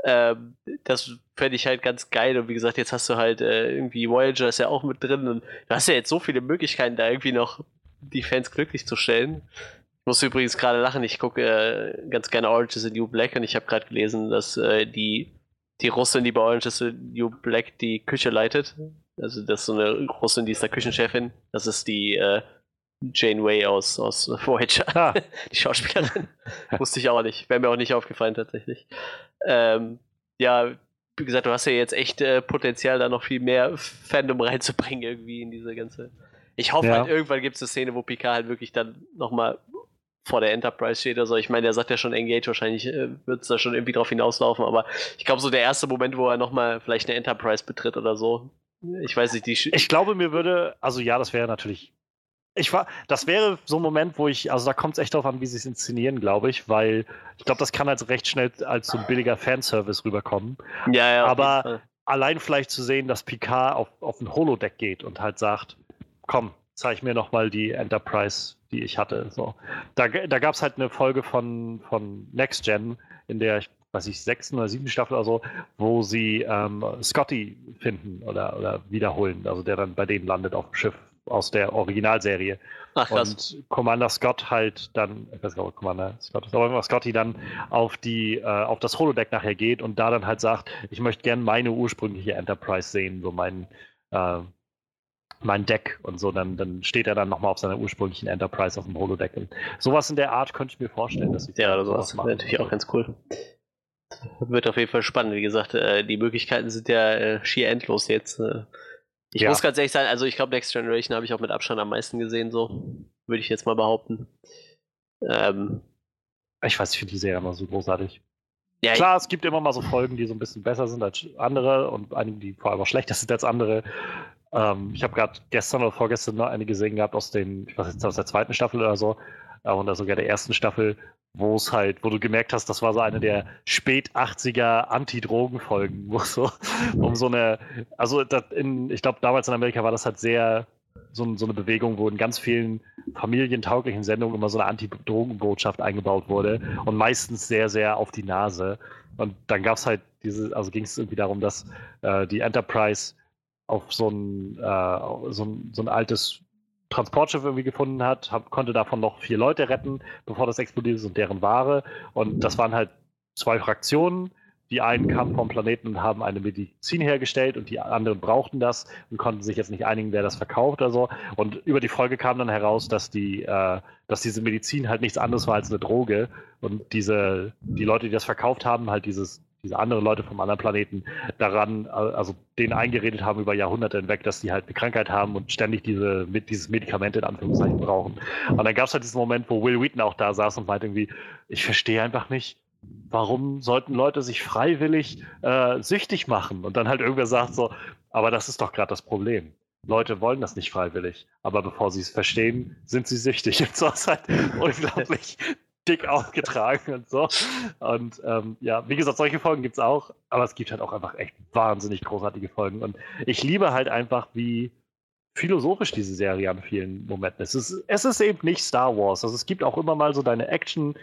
Ähm, das fände ich halt ganz geil. Und wie gesagt, jetzt hast du halt äh, irgendwie Voyager ist ja auch mit drin und du hast ja jetzt so viele Möglichkeiten, da irgendwie noch die Fans glücklich zu stellen. Ich muss übrigens gerade lachen, ich gucke äh, ganz gerne Orange is the New Black und ich habe gerade gelesen, dass äh, die, die Russin, die bei Orange is the New Black die Küche leitet, also das ist so eine Russin, die ist da Küchenchefin, das ist die äh, Janeway aus, aus Voyager, ah. die Schauspielerin. Wusste ich auch nicht. Wäre mir auch nicht aufgefallen tatsächlich. Ähm, ja, wie gesagt, du hast ja jetzt echt äh, Potenzial, da noch viel mehr Fandom reinzubringen, irgendwie in diese ganze. Ich hoffe ja. halt, irgendwann gibt es eine Szene, wo Picard halt wirklich dann nochmal vor der Enterprise steht oder so. Ich meine, der sagt ja schon Engage, wahrscheinlich äh, wird es da schon irgendwie drauf hinauslaufen, aber ich glaube, so der erste Moment, wo er nochmal vielleicht eine Enterprise betritt oder so. Ich weiß nicht, die. Ich glaube, mir würde, also ja, das wäre natürlich ich war, das wäre so ein Moment, wo ich, also da kommt es echt darauf an, wie sie es inszenieren, glaube ich, weil ich glaube, das kann halt recht schnell als so ein billiger Fanservice rüberkommen. Ja, ja. Aber allein vielleicht zu sehen, dass Picard auf, auf ein Holodeck geht und halt sagt, komm, zeig mir nochmal die Enterprise, die ich hatte. So. Da, da gab es halt eine Folge von, von Next Gen, in der ich weiß ich, sechsten oder siebten Staffel oder so, wo sie ähm, Scotty finden oder, oder wiederholen, also der dann bei denen landet auf dem Schiff aus der Originalserie. Ach, krass. Und Commander Scott halt dann, ich weiß nicht, Commander Scott ist, aber Scotty dann auf die, äh, auf das Holodeck nachher geht und da dann halt sagt, ich möchte gerne meine ursprüngliche Enterprise sehen, so mein, äh, mein Deck und so, dann, dann steht er dann nochmal auf seiner ursprünglichen Enterprise auf dem Holodeck. Und sowas in der Art könnte ich mir vorstellen, dass sie Ja, oder sowas machen. natürlich auch ganz cool. Wird auf jeden Fall spannend. Wie gesagt, äh, die Möglichkeiten sind ja äh, schier endlos jetzt. Ich ja. muss ganz ehrlich sagen, also ich glaube, Next Generation habe ich auch mit Abstand am meisten gesehen, so würde ich jetzt mal behaupten. Ähm, ich weiß, ich finde die Serie immer so großartig. Ja, Klar, es gibt immer mal so Folgen, die so ein bisschen besser sind als andere und einige, die vor allem auch schlechter sind als andere. Ähm, ich habe gerade gestern oder vorgestern noch eine gesehen gehabt aus den, ich weiß jetzt aus der zweiten Staffel oder so, äh, oder sogar der ersten Staffel, wo es halt, wo du gemerkt hast, das war so eine der spät 80er Anti-Drogen-Folgen, wo so um so eine, also in, ich glaube damals in Amerika war das halt sehr so, so, eine Bewegung, wo in ganz vielen familientauglichen Sendungen immer so eine Anti-Drogen-Botschaft eingebaut wurde und meistens sehr, sehr auf die Nase. Und dann gab es halt diese, also ging es irgendwie darum, dass äh, die Enterprise auf so ein, äh, so ein, so ein altes Transportschiff irgendwie gefunden hat, hab, konnte davon noch vier Leute retten, bevor das explodiert ist und deren Ware. Und das waren halt zwei Fraktionen die einen kamen vom Planeten und haben eine Medizin hergestellt und die anderen brauchten das und konnten sich jetzt nicht einigen, wer das verkauft oder so. Und über die Folge kam dann heraus, dass die, äh, dass diese Medizin halt nichts anderes war als eine Droge und diese, die Leute, die das verkauft haben, halt dieses, diese anderen Leute vom anderen Planeten daran, also denen eingeredet haben über Jahrhunderte hinweg, dass die halt eine Krankheit haben und ständig diese, dieses Medikament in Anführungszeichen brauchen. Und dann gab es halt diesen Moment, wo Will Wheaton auch da saß und meinte irgendwie, ich verstehe einfach nicht, warum sollten Leute sich freiwillig äh, süchtig machen? Und dann halt irgendwer sagt so, aber das ist doch gerade das Problem. Leute wollen das nicht freiwillig, aber bevor sie es verstehen, sind sie süchtig. Und so ist halt unglaublich dick aufgetragen und so. Und ähm, ja, wie gesagt, solche Folgen gibt es auch, aber es gibt halt auch einfach echt wahnsinnig großartige Folgen. Und ich liebe halt einfach, wie philosophisch diese Serie an vielen Momenten ist. Es ist, es ist eben nicht Star Wars. Also es gibt auch immer mal so deine Action-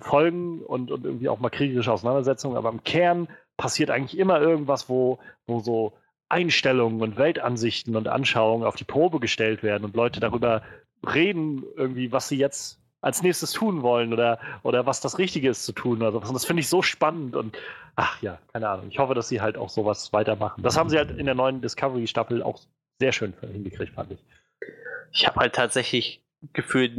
Folgen und, und irgendwie auch mal kriegerische Auseinandersetzungen, aber im Kern passiert eigentlich immer irgendwas, wo, wo so Einstellungen und Weltansichten und Anschauungen auf die Probe gestellt werden und Leute darüber reden, irgendwie, was sie jetzt als nächstes tun wollen oder, oder was das Richtige ist zu tun oder sowas. Und das finde ich so spannend und ach ja, keine Ahnung. Ich hoffe, dass sie halt auch sowas weitermachen. Das haben sie halt in der neuen Discovery-Staffel auch sehr schön hingekriegt, fand ich. Ich habe halt tatsächlich gefühlt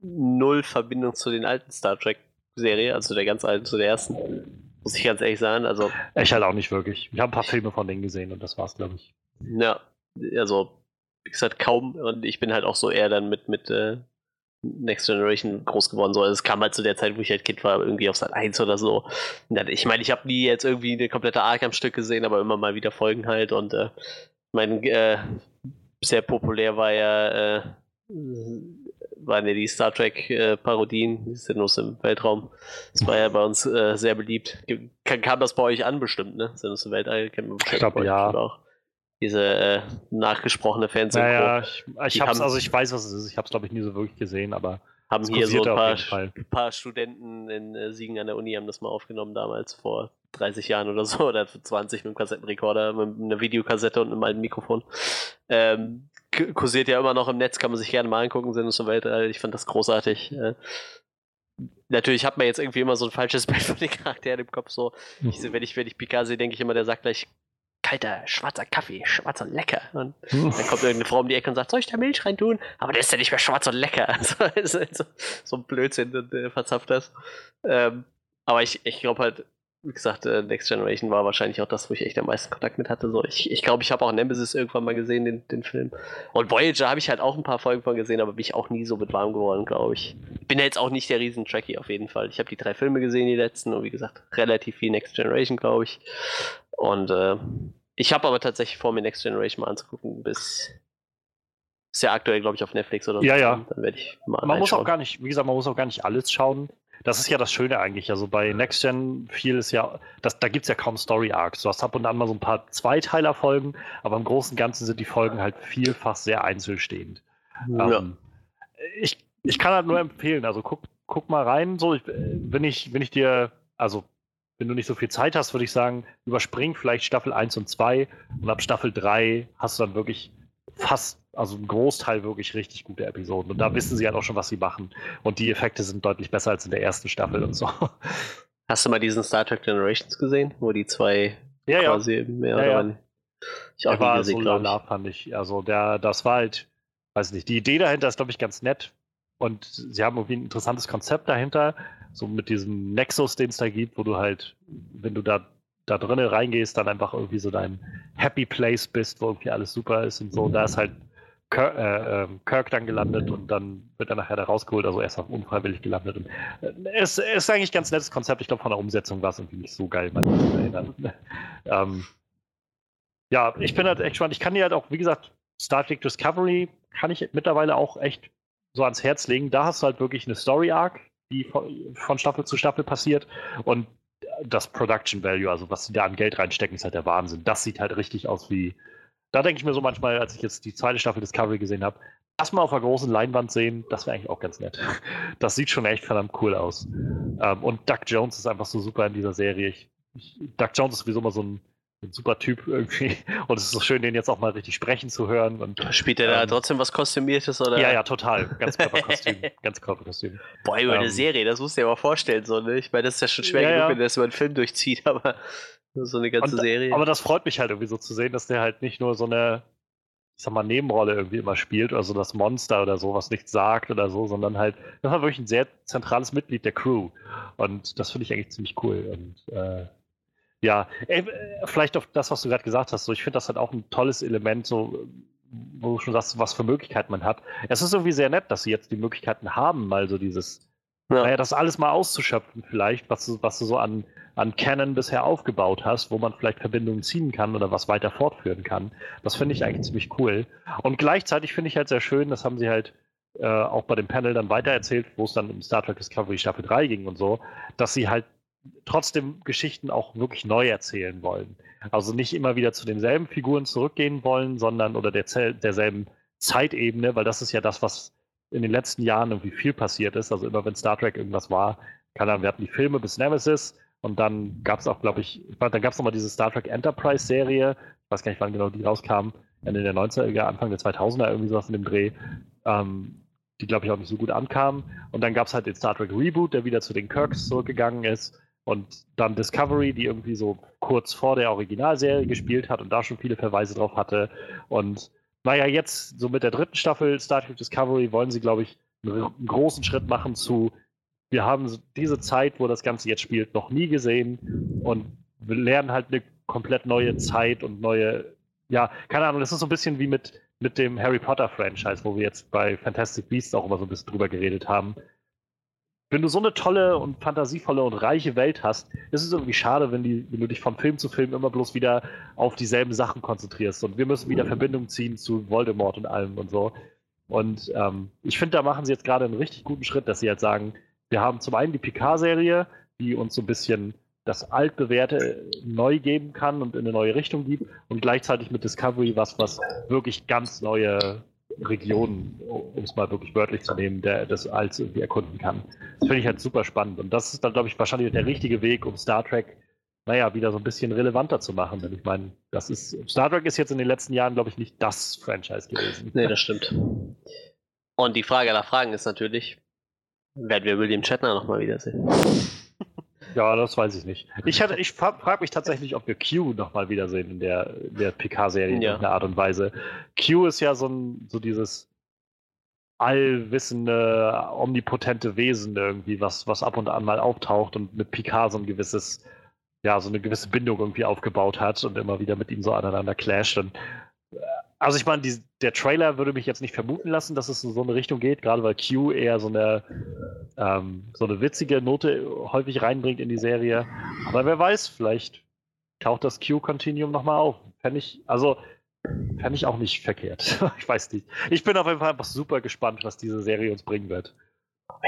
null Verbindung zu den alten Star Trek-Serie, also der ganz alten, zu der ersten. Muss ich ganz ehrlich sagen. Also, ich halt auch nicht wirklich. Ich habe ein paar Filme von denen gesehen und das war's, glaube ich. Ja, also, wie gesagt, kaum. Und ich bin halt auch so eher dann mit, mit äh, Next Generation groß geworden. So. Also, es kam halt zu der Zeit, wo ich halt Kind war, irgendwie auf Sat 1 oder so. Ich meine, ich habe nie jetzt irgendwie eine komplette Arkham-Stück gesehen, aber immer mal wieder Folgen halt. Und äh, mein äh, sehr populär war ja äh, waren ja die Star Trek-Parodien, die Sinnlos im Weltraum. Das war ja bei uns äh, sehr beliebt. Kam, kam, das bei euch an bestimmt, ne? Sinnlos im Weltall kennt man bestimmt ich glaub, ja. auch. Diese äh, nachgesprochene Fernsehsynchro. Ja, ja, ich, ich hab's, also ich weiß, was es ist. Ich habe es, glaube ich, nie so wirklich gesehen, aber haben hier so ein paar, paar Studenten in äh, Siegen an der Uni haben das mal aufgenommen damals vor 30 Jahren oder so oder 20 mit einem Kassettenrekorder, mit einer Videokassette und einem alten Mikrofon. Ähm, kursiert ja immer noch im Netz, kann man sich gerne mal angucken, sind und Weltall. Ich fand das großartig. Äh, natürlich hat man jetzt irgendwie immer so ein falsches Bild von den Charakteren im Kopf. So, ich, wenn ich, wenn ich Picard sehe, denke ich immer, der sagt gleich kalter, schwarzer Kaffee, schwarz und lecker. Und dann kommt irgendeine Frau um die Ecke und sagt, soll ich da Milch rein tun? Aber der ist ja nicht mehr schwarz und lecker. Also, so, so, ein Blödsinn und äh, verzapft das. Ähm, aber ich, ich glaube halt, wie gesagt, äh, Next Generation war wahrscheinlich auch das, wo ich echt am meisten Kontakt mit hatte. So, ich glaube, ich, glaub, ich habe auch Nemesis irgendwann mal gesehen, den, den Film. Und Voyager habe ich halt auch ein paar Folgen von gesehen, aber bin ich auch nie so mit warm geworden, glaube ich. Bin ja jetzt auch nicht der riesen Trekkie auf jeden Fall. Ich habe die drei Filme gesehen, die letzten, und wie gesagt, relativ viel Next Generation, glaube ich. Und äh, ich habe aber tatsächlich vor, mir Next Generation mal anzugucken, bis ist ja aktuell, glaube ich, auf Netflix oder so. Ja, ja. Dann werde ich mal. Man muss auch gar nicht, wie gesagt, man muss auch gar nicht alles schauen. Das ist ja das Schöne eigentlich. Also bei Next Gen viel ist ja, das, da gibt es ja kaum Story Arcs. Du hast ab und an mal so ein paar Zweiteiler-Folgen, aber im Großen und Ganzen sind die Folgen halt vielfach sehr einzelstehend. Ja. Ähm, ich, ich kann halt nur empfehlen, also guck, guck mal rein. So, ich, wenn, ich, wenn ich dir, also wenn du nicht so viel Zeit hast, würde ich sagen, überspring vielleicht Staffel 1 und 2 und ab Staffel 3 hast du dann wirklich fast, also ein Großteil wirklich richtig gute Episoden. Und da wissen sie halt auch schon, was sie machen. Und die Effekte sind deutlich besser als in der ersten Staffel und so. Hast du mal diesen Star Trek Generations gesehen, wo die zwei ja, quasi ja. mehr ja, oder ja. Ich auch war gesehen, so lala, fand ich. Also der, das war halt, weiß nicht, die Idee dahinter ist, glaube ich, ganz nett. Und sie haben irgendwie ein interessantes Konzept dahinter, so mit diesem Nexus, den es da gibt, wo du halt, wenn du da da drinnen reingehst, dann einfach irgendwie so dein Happy Place bist, wo irgendwie alles super ist und so. Und da ist halt Kirk, äh, ähm, Kirk, dann gelandet und dann wird er nachher da rausgeholt, also erst unfreiwillig gelandet. Und, äh, es, ist eigentlich ein ganz nettes Konzept. Ich glaube, von der Umsetzung war es irgendwie nicht so geil, man sich erinnern. ähm, ja, ich bin halt echt gespannt. Ich kann dir halt auch, wie gesagt, Star Trek Discovery kann ich mittlerweile auch echt so ans Herz legen. Da hast du halt wirklich eine Story Arc, die von, Staffel zu Staffel passiert und das Production Value, also was sie da an Geld reinstecken, ist halt der Wahnsinn. Das sieht halt richtig aus wie. Da denke ich mir so manchmal, als ich jetzt die zweite Staffel Discovery gesehen habe, das mal auf einer großen Leinwand sehen, das wäre eigentlich auch ganz nett. Das sieht schon echt verdammt cool aus. Ähm, und Doug Jones ist einfach so super in dieser Serie. Ich, ich, Doug Jones ist sowieso mal so ein ein super Typ irgendwie. Und es ist so schön, den jetzt auch mal richtig sprechen zu hören. Und, Spielt er ähm, da trotzdem was Kostümiertes? Oder? Ja, ja, total. Ganz Körperkostüm. ganz Körperkostüm. Boah, über ähm, eine Serie, das musst du dir aber vorstellen. So, ne? Ich meine, das ist ja schon schwer ja, genug, ja. wenn das über einen Film durchzieht, aber so eine ganze und, Serie. Aber das freut mich halt irgendwie so zu sehen, dass der halt nicht nur so eine, ich sag mal, Nebenrolle irgendwie immer spielt oder so das Monster oder so, was nichts sagt oder so, sondern halt, das war wirklich ein sehr zentrales Mitglied der Crew. Und das finde ich eigentlich ziemlich cool. Und äh, ja, ey, äh, vielleicht auf das, was du gerade gesagt hast. So, ich finde das halt auch ein tolles Element, so, wo du schon sagst, was für Möglichkeiten man hat. Es ist irgendwie sehr nett, dass sie jetzt die Möglichkeiten haben, mal so dieses, ja. naja, das alles mal auszuschöpfen, vielleicht, was du, was du so an, an Canon bisher aufgebaut hast, wo man vielleicht Verbindungen ziehen kann oder was weiter fortführen kann. Das finde ich eigentlich ziemlich cool. Und gleichzeitig finde ich halt sehr schön, das haben sie halt äh, auch bei dem Panel dann weitererzählt, wo es dann im Star Trek Discovery Staffel 3 ging und so, dass sie halt trotzdem Geschichten auch wirklich neu erzählen wollen. Also nicht immer wieder zu denselben Figuren zurückgehen wollen, sondern oder der, derselben Zeitebene, weil das ist ja das, was in den letzten Jahren irgendwie viel passiert ist. Also immer wenn Star Trek irgendwas war, kann dann, wir hatten die Filme bis Nemesis und dann gab es auch, glaube ich, dann gab es nochmal diese Star Trek Enterprise Serie, ich weiß gar nicht, wann genau die rauskam, Ende der 90er, Anfang der 2000er, irgendwie sowas in dem Dreh. Ähm, die, glaube ich, auch nicht so gut ankam. Und dann gab es halt den Star Trek Reboot, der wieder zu den Kirks zurückgegangen ist. Und dann Discovery, die irgendwie so kurz vor der Originalserie gespielt hat und da schon viele Verweise drauf hatte. Und naja, jetzt so mit der dritten Staffel Star Trek Discovery wollen sie, glaube ich, einen großen Schritt machen zu, wir haben diese Zeit, wo das Ganze jetzt spielt, noch nie gesehen und wir lernen halt eine komplett neue Zeit und neue, ja, keine Ahnung, das ist so ein bisschen wie mit, mit dem Harry Potter Franchise, wo wir jetzt bei Fantastic Beasts auch immer so ein bisschen drüber geredet haben wenn du so eine tolle und fantasievolle und reiche Welt hast, ist es irgendwie schade, wenn, die, wenn du dich von Film zu Film immer bloß wieder auf dieselben Sachen konzentrierst. Und wir müssen wieder Verbindung ziehen zu Voldemort und allem und so. Und ähm, ich finde, da machen sie jetzt gerade einen richtig guten Schritt, dass sie jetzt sagen, wir haben zum einen die Picard-Serie, die uns so ein bisschen das Altbewährte neu geben kann und in eine neue Richtung gibt und gleichzeitig mit Discovery was, was wirklich ganz neue Regionen, um es mal wirklich wörtlich zu nehmen, der das Alls irgendwie erkunden kann. Das finde ich halt super spannend. Und das ist dann, glaube ich, wahrscheinlich der richtige Weg, um Star Trek, naja, wieder so ein bisschen relevanter zu machen. Denn ich meine, das ist, Star Trek ist jetzt in den letzten Jahren, glaube ich, nicht das Franchise gewesen. Nee, das stimmt. Und die Frage aller Fragen ist natürlich, werden wir William Shatner nochmal wiedersehen? Ja, das weiß ich nicht. Ich, ich frage mich tatsächlich, ob wir Q nochmal wiedersehen in der, der PK-Serie in ja. irgendeiner Art und Weise. Q ist ja so, ein, so dieses allwissende, omnipotente Wesen irgendwie, was, was ab und an mal auftaucht und mit Picard so ein gewisses, ja, so eine gewisse Bindung irgendwie aufgebaut hat und immer wieder mit ihm so aneinander clasht. Und also ich meine, der Trailer würde mich jetzt nicht vermuten lassen, dass es in so eine Richtung geht, gerade weil Q eher so eine, ähm, so eine witzige Note häufig reinbringt in die Serie. Aber wer weiß, vielleicht taucht das Q-Continuum nochmal auf. Fände ich, also fände ich auch nicht verkehrt. ich weiß nicht. Ich bin auf jeden Fall einfach super gespannt, was diese Serie uns bringen wird.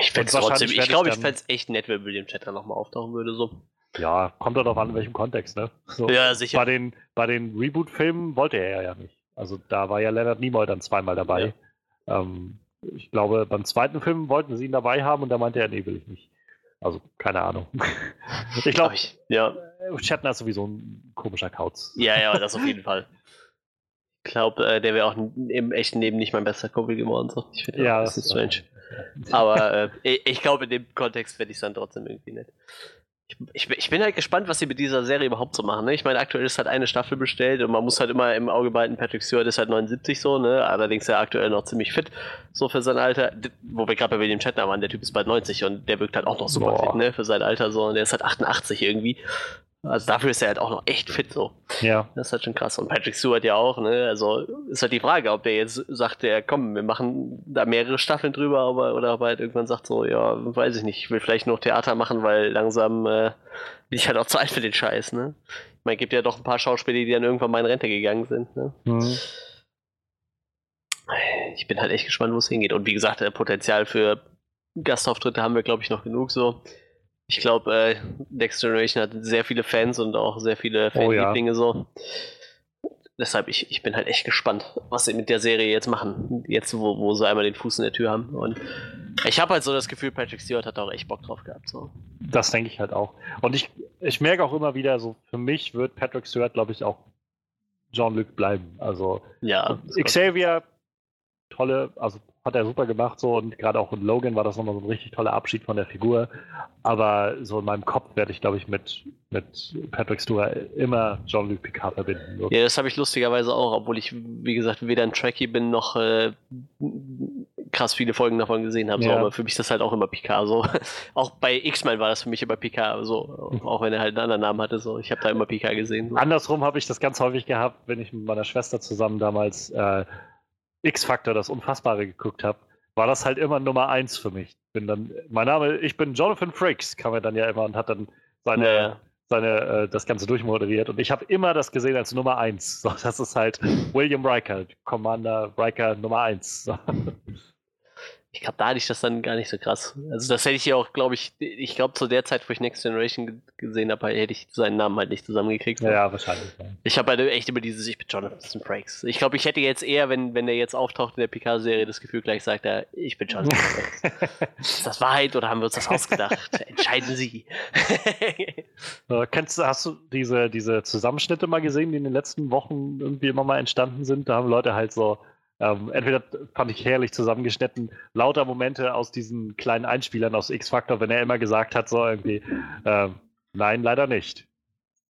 Ich fände trotzdem, ich glaube, ich fände es echt nett, wenn William Chatter nochmal auftauchen würde, so. Ja, kommt darauf an, in welchem Kontext, ne? So, ja, sicher. Bei den, bei den Reboot-Filmen wollte er ja nicht. Also da war ja Leonard Nimoy dann zweimal dabei. Ja. Ähm, ich glaube, beim zweiten Film wollten sie ihn dabei haben und da meinte er, nee, will ich nicht. Also, keine Ahnung. ich glaube, ja. Shatner ist sowieso ein komischer Kauz. Ja, ja, das auf jeden Fall. Ich glaube, äh, der wäre auch im echten Leben nicht mein bester Kumpel geworden. So. Ich finde ja, das ist strange. Aber äh, ich, ich glaube, in dem Kontext fände ich es dann trotzdem irgendwie nett. Ich, ich, bin halt gespannt, was sie mit dieser Serie überhaupt so machen. Ne? Ich meine, aktuell ist halt eine Staffel bestellt und man muss halt immer im Auge behalten, Patrick Stewart ist halt 79 so, ne? Allerdings ja aktuell noch ziemlich fit, so für sein Alter. Wo wir gerade bei William Shatner waren, der Typ ist bald 90 und der wirkt halt auch noch super Boah. fit, ne? Für sein Alter so. Und der ist halt 88 irgendwie. Also dafür ist er halt auch noch echt fit so. Ja. Das ist halt schon krass. Und Patrick Stewart ja auch, ne? Also ist halt die Frage, ob der jetzt sagt, ja komm, wir machen da mehrere Staffeln drüber, aber, oder ob er halt irgendwann sagt so, ja, weiß ich nicht, ich will vielleicht noch Theater machen, weil langsam äh, bin ich halt auch zu alt für den Scheiß, ne? Ich meine, gibt ja doch ein paar Schauspieler, die dann irgendwann mal in Rente gegangen sind, ne? Mhm. Ich bin halt echt gespannt, wo es hingeht. Und wie gesagt, äh, Potenzial für Gastauftritte haben wir, glaube ich, noch genug so. Ich glaube, äh, Next Generation hat sehr viele Fans und auch sehr viele Oh ja. Fanlieblinge so. Deshalb, ich, ich bin halt echt gespannt, was sie mit der Serie jetzt machen. Jetzt, wo, wo sie einmal den Fuß in der Tür haben. Und ich habe halt so das Gefühl, Patrick Stewart hat da auch echt Bock drauf gehabt. So. Das denke ich halt auch. Und ich, ich merke auch immer wieder, so für mich wird Patrick Stewart, glaube ich, auch Jean-Luc bleiben. Also Ja. Xavier, tolle, also hat er super gemacht so und gerade auch in Logan war das nochmal so ein richtig toller Abschied von der Figur. Aber so in meinem Kopf werde ich, glaube ich, mit, mit Patrick Stewart immer Jean-Luc Picard verbinden. So. Ja, das habe ich lustigerweise auch, obwohl ich, wie gesagt, weder ein Trekkie bin noch äh, krass viele Folgen davon gesehen habe. So, Ja. aber für mich ist das halt auch immer Picard. So. auch bei X-Men war das für mich immer Picard, so, auch wenn er halt einen anderen Namen hatte. So. Ich habe da immer Picard gesehen. So. Andersrum habe ich das ganz häufig gehabt, wenn ich mit meiner Schwester zusammen damals äh, X-Factor, das Unfassbare geguckt habe, war das halt immer Nummer eins für mich. Bin dann, mein Name, ich bin Jonathan Frakes, kam er dann ja immer und hat dann seine, Ja, ja. seine äh, das Ganze durchmoderiert. Und ich habe immer das gesehen als Nummer eins. So, das ist halt William Riker, Commander Riker Nummer eins. So. Ich glaube, da hatte ich das dann gar nicht so krass. Also das hätte ich ja auch, glaube ich, ich glaube zu der Zeit, wo ich Next Generation ge- gesehen habe, hätte ich seinen Namen halt nicht zusammengekriegt. Ja, ja, wahrscheinlich. Ja. Ich habe halt echt über dieses, ich bin Jonathan Frakes. Ich glaube, ich hätte jetzt eher, wenn, wenn der jetzt auftaucht in der Picard-Serie, das Gefühl gleich sagt er, ich bin Jonathan Frakes. Ist das Wahrheit oder haben wir uns das ausgedacht? Entscheiden Sie. Äh, kennst du, hast du diese, diese Zusammenschnitte mal gesehen, die in den letzten Wochen irgendwie immer mal entstanden sind? Da haben Leute halt so, ähm, entweder fand ich herrlich zusammengeschnitten, lauter Momente aus diesen kleinen Einspielern aus X-Factor, wenn er immer gesagt hat, so irgendwie, ähm, nein, leider nicht.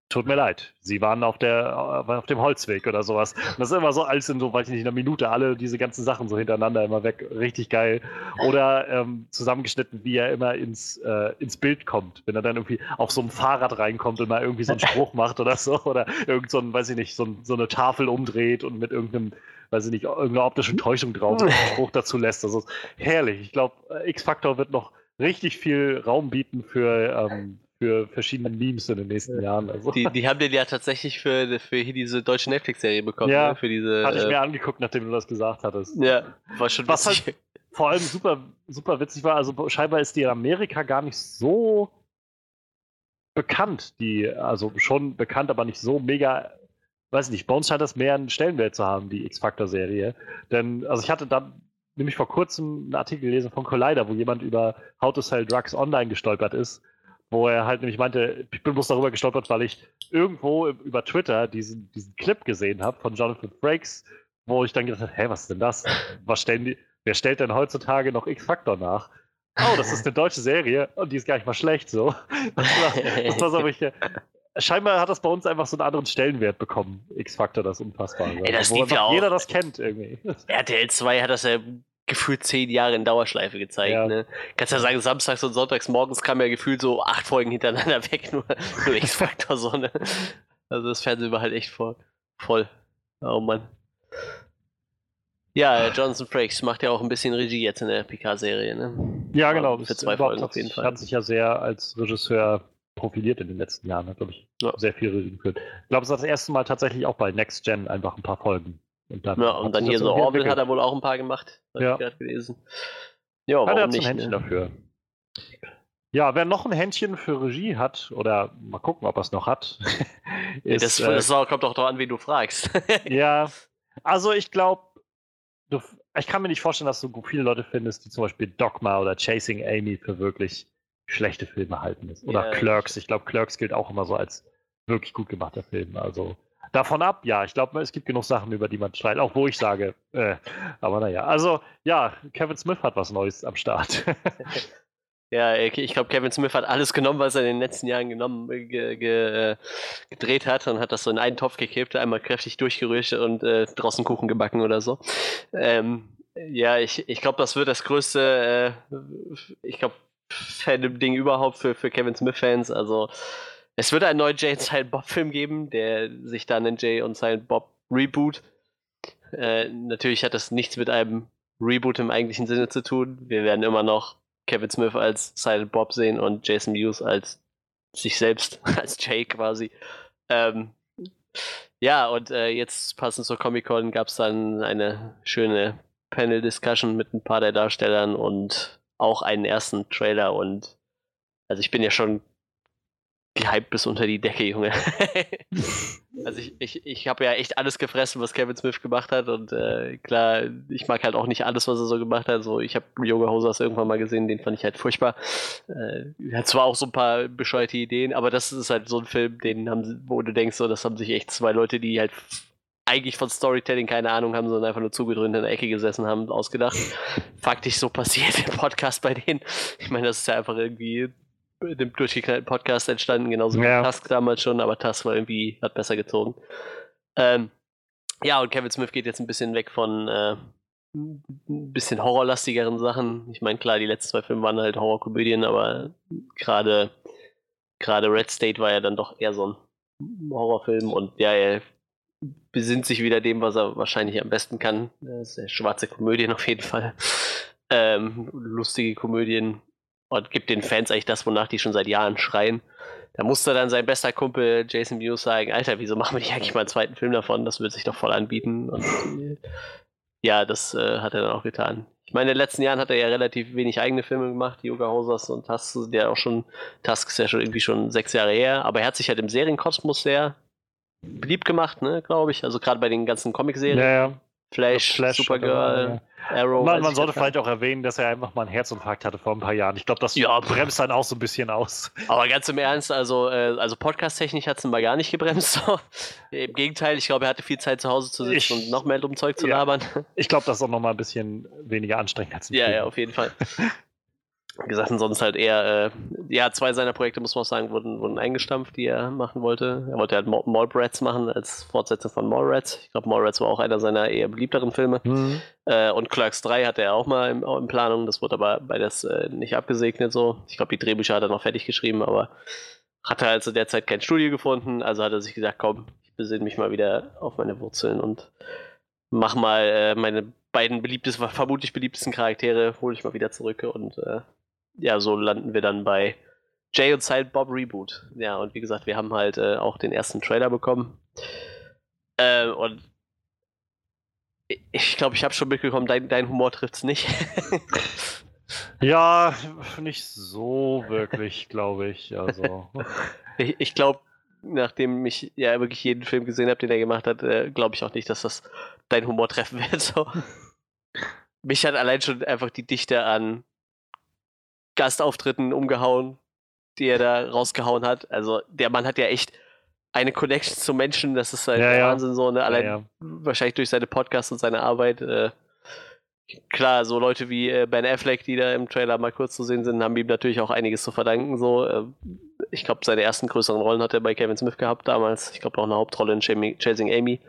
Tut mir leid, Sie waren auf, der, äh, auf dem Holzweg oder sowas. Und das ist immer so alles in so, weiß ich nicht, in einer Minute, alle diese ganzen Sachen so hintereinander immer weg. Richtig geil. Oder ähm, zusammengeschnitten, wie er immer ins, äh, ins Bild kommt. Wenn er dann irgendwie auf so ein Fahrrad reinkommt und mal irgendwie so einen Spruch macht oder so. Oder irgend so ein, weiß ich nicht, so, ein, so eine Tafel umdreht und mit irgendeinem, weiß ich nicht, irgendeiner optischen Täuschung drauf einen Spruch dazu lässt. Das ist herrlich. Ich glaube, X-Factor wird noch richtig viel Raum bieten für, ähm, für verschiedene Memes in den nächsten Jahren. Also. Die, die haben den ja tatsächlich für, für hier diese deutsche Netflix-Serie bekommen. Ja, ne? Für diese. Hatte ich äh, mir angeguckt, nachdem du das gesagt hattest. ja, war schon Was witzig. halt- Vor allem super, super witzig war, also scheinbar ist die in Amerika gar nicht so bekannt. Die, also schon bekannt, aber nicht so mega. Weiß nicht, bei uns scheint das mehr einen Stellenwert zu haben, die X-Factor-Serie. Denn, also ich hatte dann nämlich vor kurzem einen Artikel gelesen von Collider, wo jemand über How to Sell Drugs Online gestolpert ist, wo er halt nämlich meinte, ich bin bloß darüber gestolpert, weil ich irgendwo über Twitter diesen, diesen Clip gesehen habe von Jonathan Frakes, wo ich dann gedacht habe, hä, was ist denn das? Was stellen die, wer stellt denn heutzutage noch X-Factor nach? Oh, das ist eine deutsche Serie und die ist gar nicht mal schlecht so. Das war, das war so, wo ich, scheinbar hat das bei uns einfach so einen anderen Stellenwert bekommen, X-Factor, das Unfassbare. Ey, das lief ja auch- jeder das kennt irgendwie. RTL 2 hat das ja gefühlt zehn Jahre in Dauerschleife gezeigt. Ja. Ne? Kannst ja sagen, samstags und sonntags morgens kam ja gefühlt so acht Folgen hintereinander weg, nur, nur X-Factor so. Ne? Also das Fernsehen war halt echt voll. voll. Oh Mann. Ja, äh, Jonathan Frakes macht ja auch ein bisschen Regie jetzt in der PK-Serie, ne? Ja, genau. Für zwei Folgen auf jeden Fall. Hat sich ja sehr als Regisseur profiliert in den letzten Jahren. Hat, glaube ich, Ja. sehr viel Regie geführt. Ich glaube, es hat das erste Mal tatsächlich auch bei Next Gen einfach ein paar Folgen. Und dann, Ja, und dann hier das so Orville hat er wohl auch ein paar gemacht. Ja. ich gerade gelesen. Ja, warum hat ein nicht? Händchen Ne? dafür. Ja, wer noch ein Händchen für Regie hat, oder mal gucken, ob er es noch hat, ist, Das, äh, das kommt doch darauf an, wen du fragst. Ja, also ich glaube, ich kann mir nicht vorstellen, dass du viele Leute findest, die zum Beispiel Dogma oder Chasing Amy für wirklich schlechte Filme halten. Ist. Oder Ja, Clerks. Ich glaube, Clerks gilt auch immer so als wirklich gut gemachter Film. Also davon ab, ja, ich glaube, es gibt genug Sachen, über die man streitet, auch wo ich sage, äh, aber naja. Also ja, Kevin Smith hat was Neues am Start. Ja, ich ich glaube, Kevin Smith hat alles genommen, was er in den letzten Jahren genommen, äh, ge, ge, äh, gedreht hat und hat das so in einen Topf gekippt, einmal kräftig durchgerührt und äh, draußen Kuchen gebacken oder so. Ähm, ja, ich, ich glaube, das wird das größte, äh, ich glaube, Fandom-Ding überhaupt für, für Kevin Smith-Fans. Also, es wird einen neuen Jay und Silent Bob Film geben, der sich dann in Jay und Silent Bob Reboot. Äh, natürlich hat das nichts mit einem Reboot im eigentlichen Sinne zu tun. Wir werden immer noch Kevin Smith als Silent Bob sehen und Jason Mewes als sich selbst, als Jay quasi. Ähm, ja, und äh, jetzt passend zur Comic-Con gab es dann eine schöne Panel-Discussion mit ein paar der Darstellern und auch einen ersten Trailer und also ich bin ja schon gehypt bis unter die Decke, Junge. also ich, ich, ich habe ja echt alles gefressen, was Kevin Smith gemacht hat und äh, klar, ich mag halt auch nicht alles, was er so gemacht hat. So, ich habe Yoga Hosers irgendwann mal gesehen, den fand ich halt furchtbar. Äh, hat zwar auch so ein paar bescheuerte Ideen, aber das ist halt so ein Film, den haben, wo du denkst, so, das haben sich echt zwei Leute, die halt eigentlich von Storytelling keine Ahnung haben, sondern einfach nur zugedröhnt in der Ecke gesessen haben, ausgedacht. Faktisch so passiert im Podcast bei denen. Ich meine, das ist ja einfach irgendwie in dem durchgeknallten Podcast entstanden, genauso wie ja. Tusk damals schon, aber Tusk war irgendwie, hat besser gezogen. Ähm, ja, und Kevin Smith geht jetzt ein bisschen weg von äh, ein bisschen horrorlastigeren Sachen. Ich meine, klar, die letzten zwei Filme waren halt Horrorkomödien, aber gerade gerade Red State war ja dann doch eher so ein Horrorfilm und ja, er besinnt sich wieder dem, was er wahrscheinlich am besten kann. Das ist schwarze Komödien auf jeden Fall. Ähm, lustige Komödien und gibt den Fans eigentlich das, wonach die schon seit Jahren schreien. Da musste dann sein bester Kumpel Jason Mewes sagen, Alter, wieso machen wir nicht eigentlich mal einen zweiten Film davon? Das würde sich doch voll anbieten. Und ja, das äh, hat er dann auch getan. Ich meine, in den letzten Jahren hat er ja relativ wenig eigene Filme gemacht, Yoga Hosers und Tusk, der auch schon, Tusk ist ja schon irgendwie schon sechs Jahre her, aber er hat sich halt im Serienkosmos sehr beliebt gemacht, ne, glaube ich. Also gerade bei den ganzen Comic-Serien. Ja, ja. Flash, Flash Supergirl, Arrow. Man, man sollte vielleicht auch erwähnen, dass er einfach mal einen Herzinfarkt hatte vor ein paar Jahren. Ich glaube, das ja, bremst dann auch so ein bisschen aus. Aber ganz im Ernst, also, äh, also podcast-technisch hat es ihn mal gar nicht gebremst. Im Gegenteil, ich glaube, er hatte viel Zeit zu Hause zu sitzen ich, und noch mehr dumm Zeug zu ja, labern. Ich glaube, das ist auch noch mal ein bisschen weniger anstrengend als Ja, ja, auf jeden Fall. Wie gesagt, sonst halt eher, äh, ja, zwei seiner Projekte, muss man auch sagen, wurden, wurden eingestampft, die er machen wollte. Er wollte halt Mallrats machen als Fortsetzung von Mallrats. Ich glaube, Mallrats war auch einer seiner eher beliebteren Filme. Mhm. Äh, und Clerks 3 hatte er auch mal in, in Planung, das wurde aber beides äh, nicht abgesegnet so. Ich glaube, die Drehbücher hat er noch fertig geschrieben, aber hatte also derzeit kein Studio gefunden, also hat er sich gesagt, komm, ich besinne mich mal wieder auf meine Wurzeln und mach mal äh, meine beiden beliebtesten, vermutlich beliebtesten Charaktere, hole ich mal wieder zurück und äh, ja, so landen wir dann bei Jay und Silent Bob Reboot. Ja, und wie gesagt, wir haben halt äh, auch den ersten Trailer bekommen. Äh, und ich glaube, ich habe schon mitbekommen, dein, dein Humor trifft es nicht. ja, nicht so wirklich, glaube ich. Also. ich, ich glaube, nachdem ich ja wirklich jeden Film gesehen habe, den er gemacht hat, äh, glaube ich auch nicht, dass das dein Humor treffen wird. So. Mich hat allein schon einfach die Dichte an Gastauftritten umgehauen, die er da rausgehauen hat. Also der Mann hat ja echt eine Connection zu Menschen, das ist halt ja, Wahnsinn ja. so, ne? Allein ja, wahrscheinlich durch seine Podcasts und seine Arbeit. Äh, klar, so Leute wie äh, Ben Affleck, die da im Trailer mal kurz zu sehen sind, haben ihm natürlich auch einiges zu verdanken. So, äh, ich glaube, seine ersten größeren Rollen hat er bei Kevin Smith gehabt damals. Ich glaube auch eine Hauptrolle in Chasing Amy.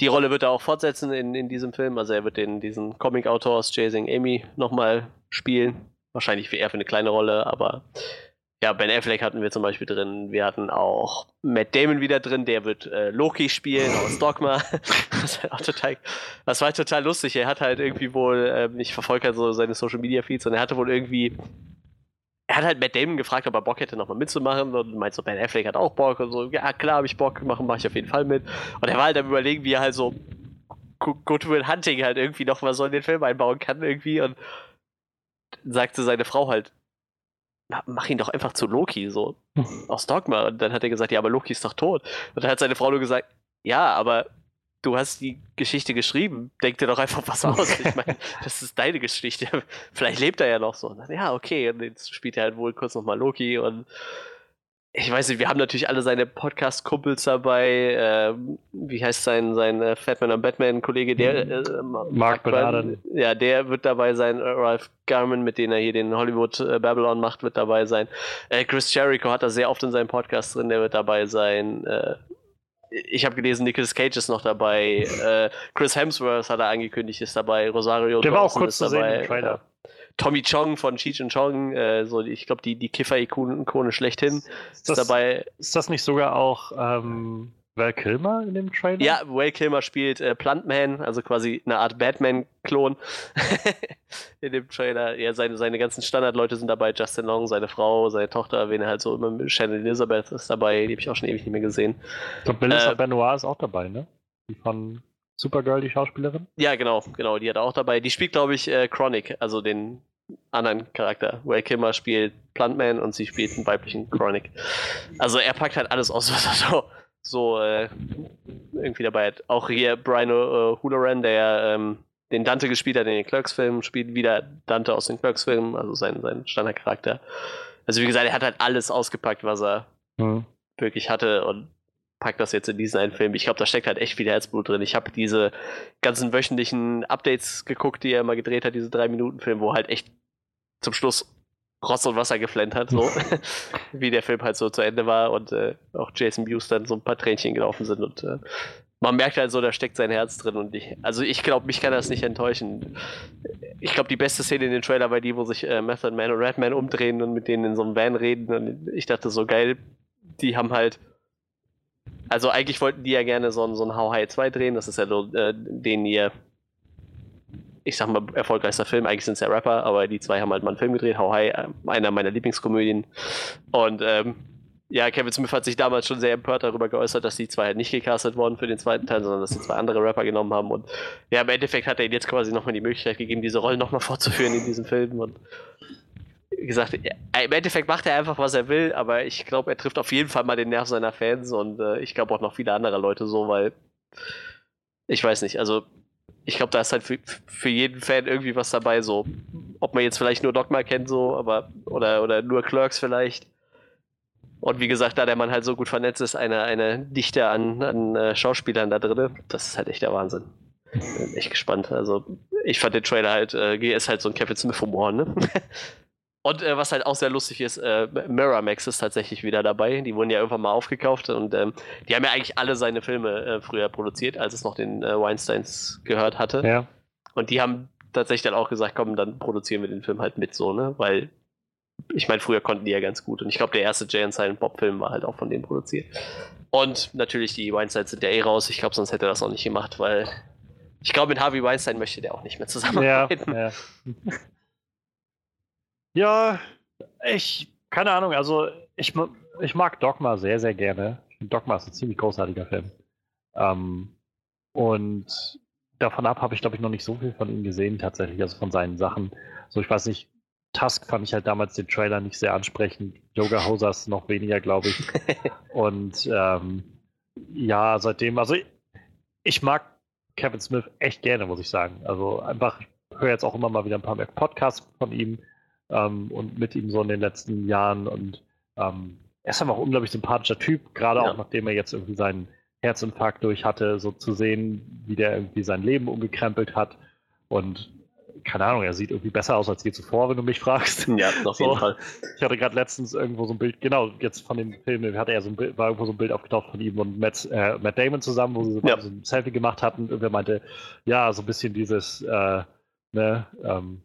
Die Rolle wird er auch fortsetzen in, in diesem Film. Also er wird den, diesen Comic-Autor aus Chasing Amy nochmal spielen. Wahrscheinlich eher für eine kleine Rolle, aber ja, Ben Affleck hatten wir zum Beispiel drin. Wir hatten auch Matt Damon wieder drin, der wird äh, Loki spielen aus Dogma. das, war total, das war total lustig. Er hat halt irgendwie wohl, ähm, ich verfolge halt so seine Social Media Feeds und er hatte wohl irgendwie, er hat halt Matt Damon gefragt, ob er Bock hätte, nochmal mitzumachen und meint so, Ben Affleck hat auch Bock und so, ja klar, habe ich Bock, machen mache ich auf jeden Fall mit. Und er war halt am überlegen, wie er halt so Goodwill Hunting halt irgendwie noch mal so in den Film einbauen kann irgendwie und sagte seine Frau halt, mach ihn doch einfach zu Loki, so aus Dogma. Und dann hat er gesagt, ja, aber Loki ist doch tot. Und dann hat seine Frau nur gesagt, ja, aber du hast die Geschichte geschrieben, denk dir doch einfach was aus. Ich meine, das ist deine Geschichte. Vielleicht lebt er ja noch so. Dann, ja, okay. Und jetzt spielt er halt wohl kurz nochmal Loki und ich weiß nicht, wir haben natürlich alle seine Podcast-Kumpels dabei. Äh, wie heißt sein, sein äh, Fatman und Batman-Kollege? Der mhm. äh, Mark Bernarden. Ja, der wird dabei sein. Ralph Garman, mit dem er hier den Hollywood äh, Babylon macht, wird dabei sein. Äh, Chris Jericho hat er sehr oft in seinem Podcast drin, der wird dabei sein. Äh, ich habe gelesen, Nicolas Cage ist noch dabei. Chris Hemsworth hat er angekündigt, ist dabei. Rosario der war auch kurz zu sehen im Trailer. Tommy Chong von Cheech and Chong, äh, so ich glaube die, die Kiffer-Ikone schlechthin, ist, das, dabei. Ist das nicht sogar auch ähm, Val Kilmer in dem Trailer? Ja, Val Kilmer spielt äh, Plantman, also quasi eine Art Batman-Klon in dem Trailer. Ja, seine, seine ganzen Standardleute sind dabei, Justin Long, seine Frau, seine Tochter, wen er halt so immer, Shannon Elizabeth ist dabei, die habe ich auch schon ewig nicht mehr gesehen. Ich glaube, Melissa äh, Benoit ist auch dabei, ne? Die von Supergirl, die Schauspielerin? Ja, genau, genau, die hat auch dabei. Die spielt, glaube ich, äh, Chronic, also den anderen Charakter. Ray Kimmer spielt Plantman und sie spielt einen weiblichen Chronic. Also er packt halt alles aus, was er so, so äh, irgendwie dabei hat. Auch hier Brian äh, Hularan, der ähm, den Dante gespielt hat in den Clerks-Filmen, spielt wieder Dante aus den Clerks-Filmen, also sein, sein Standardcharakter. Also wie gesagt, er hat halt alles ausgepackt, was er mhm. wirklich hatte und packt das jetzt in diesen einen Film. Ich glaube, da steckt halt echt viel Herzblut drin. Ich habe diese ganzen wöchentlichen Updates geguckt, die er mal gedreht hat, diese drei Minuten Film, wo halt echt zum Schluss Ross und Wasser geflennt hat, so wie der Film halt so zu Ende war und äh, auch Jason Buse dann so ein paar Tränchen gelaufen sind und äh, man merkt halt so, da steckt sein Herz drin und ich, also ich glaube, mich kann das nicht enttäuschen. Ich glaube, die beste Szene in dem Trailer war die, wo sich äh, Method Man und Redman umdrehen und mit denen in so einem Van reden und ich dachte so geil, die haben halt also eigentlich wollten die ja gerne so, so ein How High 2 drehen, das ist ja so, äh, den ihr, ich sag mal, erfolgreichster Film, eigentlich sind es ja Rapper, aber die zwei haben halt mal einen Film gedreht, How High, äh, einer meiner Lieblingskomödien. Und ähm, ja, Kevin Smith hat sich damals schon sehr empört darüber geäußert, dass die zwei halt nicht gecastet wurden für den zweiten Teil, sondern dass sie zwei andere Rapper genommen haben. Und ja, im Endeffekt hat er ihnen jetzt quasi nochmal die Möglichkeit gegeben, diese Rollen nochmal fortzuführen in diesem Film. Und wie gesagt, im Endeffekt macht er einfach, was er will, aber ich glaube, er trifft auf jeden Fall mal den Nerv seiner Fans und äh, ich glaube auch noch viele andere Leute so, weil ich weiß nicht, also ich glaube, da ist halt für, für jeden Fan irgendwie was dabei, so. Ob man jetzt vielleicht nur Dogma kennt, so, aber, oder, oder nur Clerks vielleicht. Und wie gesagt, da der Mann halt so gut vernetzt ist, eine, eine Dichte an, an äh, Schauspielern da drin, das ist halt echt der Wahnsinn. Bin echt gespannt. Also, ich fand den Trailer halt, äh, ist halt so ein Kevin Smith-Humor, ne? Und äh, was halt auch sehr lustig ist, äh, Miramax ist tatsächlich wieder dabei. Die wurden ja irgendwann mal aufgekauft und ähm, die haben ja eigentlich alle seine Filme äh, früher produziert, als es noch den äh, Weinsteins gehört hatte. Ja. Und die haben tatsächlich dann auch gesagt, komm, dann produzieren wir den Film halt mit so, ne? Weil ich meine, früher konnten die ja ganz gut. Und ich glaube, der erste Jay and Silent Bob Film war halt auch von denen produziert. Und natürlich, die Weinsteins sind ja eh raus. Ich glaube, sonst hätte er das auch nicht gemacht, weil ich glaube, mit Harvey Weinstein möchte der auch nicht mehr zusammenarbeiten. Ja, ja. Ja, ich, keine Ahnung, also ich, ich mag Dogma sehr, sehr gerne. Dogma ist ein ziemlich großartiger Film. Ähm, und davon ab habe ich, glaube ich, noch nicht so viel von ihm gesehen, tatsächlich, also von seinen Sachen. So, ich weiß nicht, Tusk fand ich halt damals den Trailer nicht sehr ansprechend. Yoga Hosers noch weniger, glaube ich. und ähm, ja, seitdem, also ich, ich, mag Kevin Smith echt gerne, muss ich sagen. Also einfach, ich höre jetzt auch immer mal wieder ein paar mehr Podcasts von ihm ähm, und mit ihm so in den letzten Jahren. Und ähm, er ist einfach ein unglaublich sympathischer Typ, gerade ja. auch nachdem er jetzt irgendwie seinen Herzinfarkt durch hatte, so zu sehen, wie der irgendwie sein Leben umgekrempelt hat. Und keine Ahnung, er sieht irgendwie besser aus als je zuvor, wenn du mich fragst. Ja, auf jeden so. Fall. Ich hatte gerade letztens irgendwo so ein Bild, genau, jetzt von dem Film, hatte er so ein Bild, war irgendwo so ein Bild aufgetaucht von ihm und Matt, äh, Matt Damon zusammen, wo sie so, ja. so, ein Selfie gemacht hatten. Und irgendwer meinte, ja, so ein bisschen dieses, äh, ne, ähm,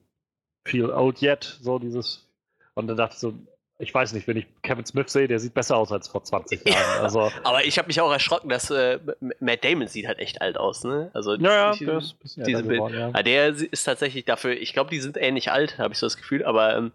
feel old yet, so dieses. Und dann dachte ich so, ich weiß nicht, wenn ich Kevin Smith sehe, der sieht besser aus als vor 20 Jahren. Also, aber ich habe mich auch erschrocken, dass äh, Matt Damon sieht halt echt alt aus, ne? Also ja, ja, ist diese Bild. Geworden, ja. Ah, der ist tatsächlich dafür, ich glaube, die sind ähnlich alt, habe ich so das Gefühl, aber ähm,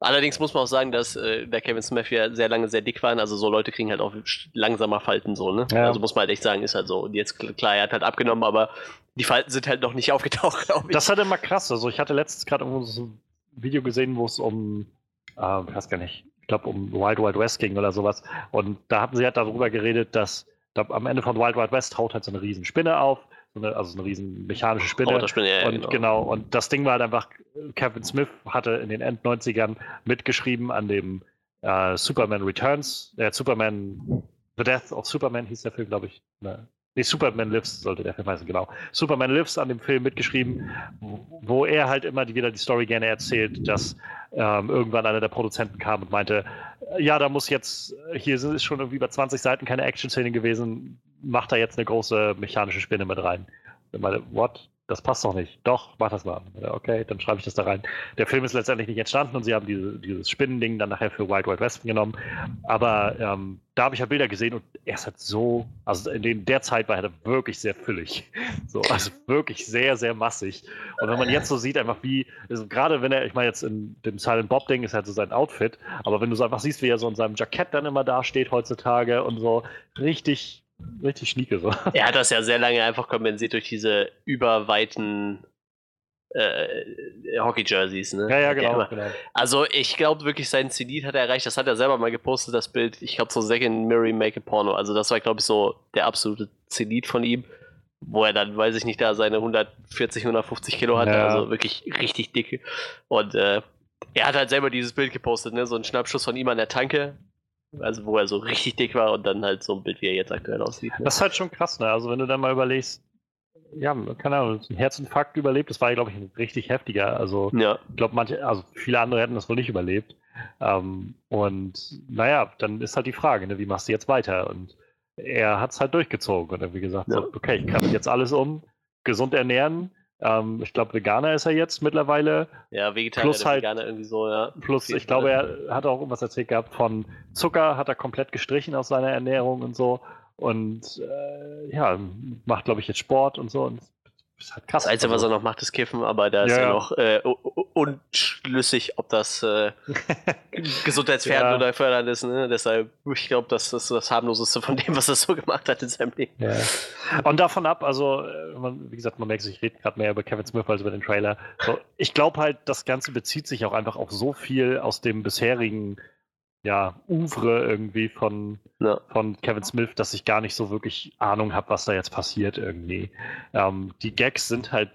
allerdings muss man auch sagen, dass äh, der Kevin Smith ja sehr lange sehr dick war. Also so Leute kriegen halt auch langsamer Falten so, ne? Ja. Also muss man halt echt sagen, ist halt so. Und jetzt klar, er hat halt abgenommen, aber die Falten sind halt noch nicht aufgetaucht, glaube ich. Das halt immer krass. Also ich hatte letztens gerade irgendwo so ein Video gesehen, wo es um, äh, ich weiß gar nicht, ich glaube um Wild Wild West ging oder sowas. Und da hatten sie halt darüber geredet, dass da, am Ende von Wild Wild West haut halt so eine riesen Spinne auf, so eine, also so eine riesen mechanische Spinne. Oh, Spinne ja, und genau. genau. und das Ding war halt einfach, Kevin Smith hatte in den End-90ern mitgeschrieben an dem äh, Superman Returns, der Superman, The Death of Superman hieß der Film, glaube ich. Ne? Nee, Superman Lives sollte der Film heißen, genau. Superman Lives an dem Film mitgeschrieben, wo er halt immer wieder die Story gerne erzählt, dass ähm, irgendwann einer der Produzenten kam und meinte, ja, da muss jetzt, hier ist schon irgendwie über 20 Seiten keine Action-Szene gewesen, macht da jetzt eine große mechanische Spinne mit rein. Ich meine, what? Das passt doch nicht. Doch, mach das mal. Okay, dann schreibe ich das da rein. Der Film ist letztendlich nicht entstanden und sie haben diese, dieses Spinnending dann nachher für Wild Wild West genommen. Aber ähm, da habe ich halt Bilder gesehen und er ist halt so, also in der Zeit war er wirklich sehr füllig. So, also wirklich sehr, sehr massig. Und wenn man jetzt so sieht, einfach wie, also gerade wenn er, ich meine jetzt in dem Silent Bob-Ding ist halt so sein Outfit, aber wenn du so einfach siehst, wie er so in seinem Jackett dann immer dasteht heutzutage und so, richtig, richtig schnieke so. Er hat das ja sehr lange einfach kompensiert durch diese überweiten äh, Hockey-Jerseys, ne? Ja, ja, genau. genau. Also ich glaube wirklich, sein Zenit hat er erreicht. Das hat er selber mal gepostet, das Bild. Ich glaube so Second Mary Make a Porno. Also das war, glaube ich, so der absolute Zenit von ihm. Wo er dann, weiß ich nicht, da seine 140, 150 Kilo hatte. Ja. Also wirklich richtig dicke. Und äh, er hat halt selber dieses Bild gepostet, ne? So ein Schnappschuss von ihm an der Tanke. Also wo er so richtig dick war und dann halt so ein Bild, wie er jetzt aktuell aussieht. Ne? Das ist halt schon krass, ne? Also wenn du dann mal überlegst, ja, keine Ahnung, ein Herzinfarkt überlebt, das war, glaube ich, ein richtig heftiger. Also ja. ich glaube, manche, also viele andere hätten das wohl nicht überlebt. Ähm, und naja, dann ist halt die Frage, ne, wie machst du jetzt weiter? Und er hat es halt durchgezogen und er wie gesagt, ja. so, okay, ich kann jetzt alles um, gesund ernähren, ähm, ich glaube, Veganer ist er jetzt mittlerweile. Ja, Vegetarier, plus halt, Veganer irgendwie so, ja. Plus, ich glaube, er hat auch irgendwas erzählt gehabt von Zucker, hat er komplett gestrichen aus seiner Ernährung und so. Und äh, ja, macht, glaube ich, jetzt Sport und so. Und. Das Einzige, also. was er noch macht, ist Kiffen, aber da ist ja, er noch äh, unschlüssig, ob das äh, gesundheitsfährdend ja. oder fördernd ist. Ne? Deshalb, ich glaube, das ist das harmloseste von dem, was er so gemacht hat in seinem Leben. Ja. Und davon ab, also, äh, man, wie gesagt, man merkt, ich rede gerade mehr über Kevin Smith als über den Trailer. So, ich glaube halt, das Ganze bezieht sich auch einfach auf so viel aus dem bisherigen ja, Ouvre irgendwie von, ja. von Kevin Smith, dass ich gar nicht so wirklich Ahnung habe, was da jetzt passiert irgendwie. Ähm, die Gags sind halt,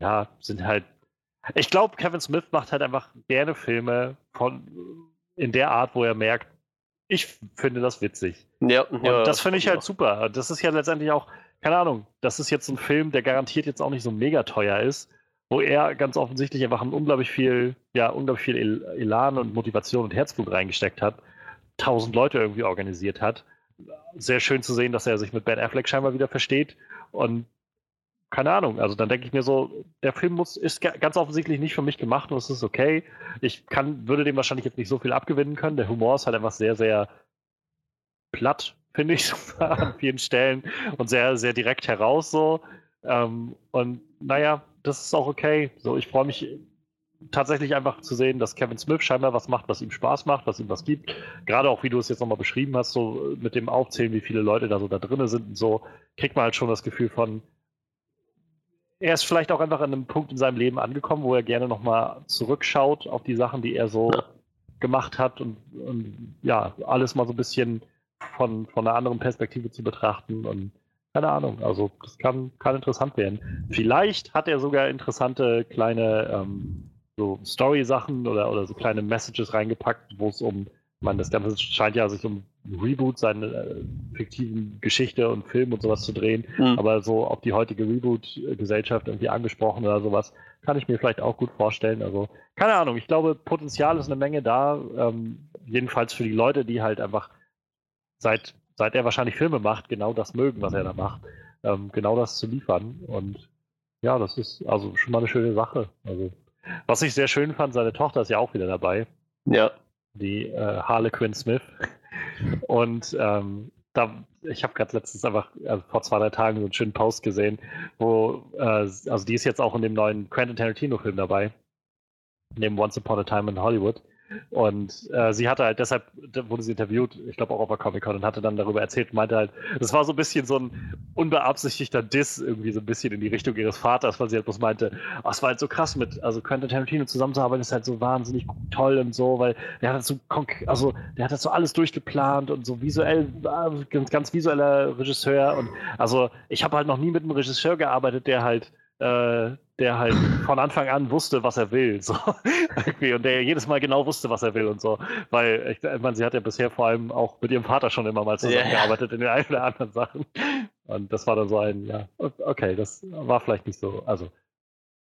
ja, sind halt. Ich glaube, Kevin Smith macht halt einfach gerne Filme von in der Art, wo er merkt, ich finde das witzig. Ja, und ja, das finde ich halt super. Das ist ja letztendlich auch, keine Ahnung, das ist jetzt ein Film, der garantiert jetzt auch nicht so mega teuer ist wo er ganz offensichtlich einfach ein unglaublich viel, ja, unglaublich viel Elan und Motivation und Herzblut reingesteckt hat, tausend Leute irgendwie organisiert hat. Sehr schön zu sehen, dass er sich mit Ben Affleck scheinbar wieder versteht und keine Ahnung, also dann denke ich mir so, der Film muss, ist ganz offensichtlich nicht für mich gemacht und es ist okay. Ich kann, würde dem wahrscheinlich jetzt nicht so viel abgewinnen können. Der Humor ist halt einfach sehr, sehr platt, finde ich, an vielen Stellen und sehr, sehr direkt heraus so. Ähm, und naja, das ist auch okay. So, ich freue mich tatsächlich einfach zu sehen, dass Kevin Smith scheinbar was macht, was ihm Spaß macht, was ihm was gibt. Gerade auch, wie du es jetzt nochmal beschrieben hast, so mit dem Aufzählen, wie viele Leute da so da drin sind und so, kriegt man halt schon das Gefühl von, er ist vielleicht auch einfach an einem Punkt in seinem Leben angekommen, wo er gerne nochmal zurückschaut auf die Sachen, die er so gemacht hat und, und, ja, alles mal so ein bisschen von, von einer anderen Perspektive zu betrachten und keine Ahnung, also das kann, kann interessant werden. Vielleicht hat er sogar interessante kleine ähm, so Story-Sachen oder, oder so kleine Messages reingepackt, wo es um, ich meine, das Ganze scheint ja sich um Reboot seine äh, fiktiven Geschichte und Film und sowas zu drehen, mhm. aber so auf die heutige Reboot-Gesellschaft irgendwie angesprochen oder sowas, kann ich mir vielleicht auch gut vorstellen. Also, keine Ahnung, ich glaube, Potenzial ist eine Menge da, ähm, jedenfalls für die Leute, die halt einfach seit seit er wahrscheinlich Filme macht, genau das mögen, was er da macht, ähm, genau das zu liefern. Und ja, das ist also schon mal eine schöne Sache. Also, was ich sehr schön fand, seine Tochter ist ja auch wieder dabei. Ja. Die äh, Harlequin Smith. Und ähm, da, ich habe gerade letztens einfach also vor zwei, drei Tagen so einen schönen Post gesehen, wo, äh, also die ist jetzt auch in dem neuen Quentin Tarantino-Film dabei, in dem Once Upon a Time in Hollywood. Und äh, sie hatte halt deshalb, wurde sie interviewt, ich glaube auch auf der Comic-Con und hatte dann darüber erzählt, meinte halt, das war so ein bisschen so ein unbeabsichtigter Diss irgendwie so ein bisschen in die Richtung ihres Vaters, weil sie halt bloß meinte, oh, es war halt so krass mit, also Quentin Tarantino zusammenzuarbeiten ist halt so wahnsinnig toll und so, weil der hat halt so, also der hat das so alles durchgeplant und so visuell, äh, ganz, ganz visueller Regisseur und also ich habe halt noch nie mit einem Regisseur gearbeitet, der halt äh, der halt von Anfang an wusste, was er will. So. und der jedes Mal genau wusste, was er will und so. Weil, ich, meine, sie hat ja bisher vor allem auch mit ihrem Vater schon immer mal zusammengearbeitet yeah. in den einen oder anderen Sachen. Und das war dann so ein, ja, okay, das war vielleicht nicht so, also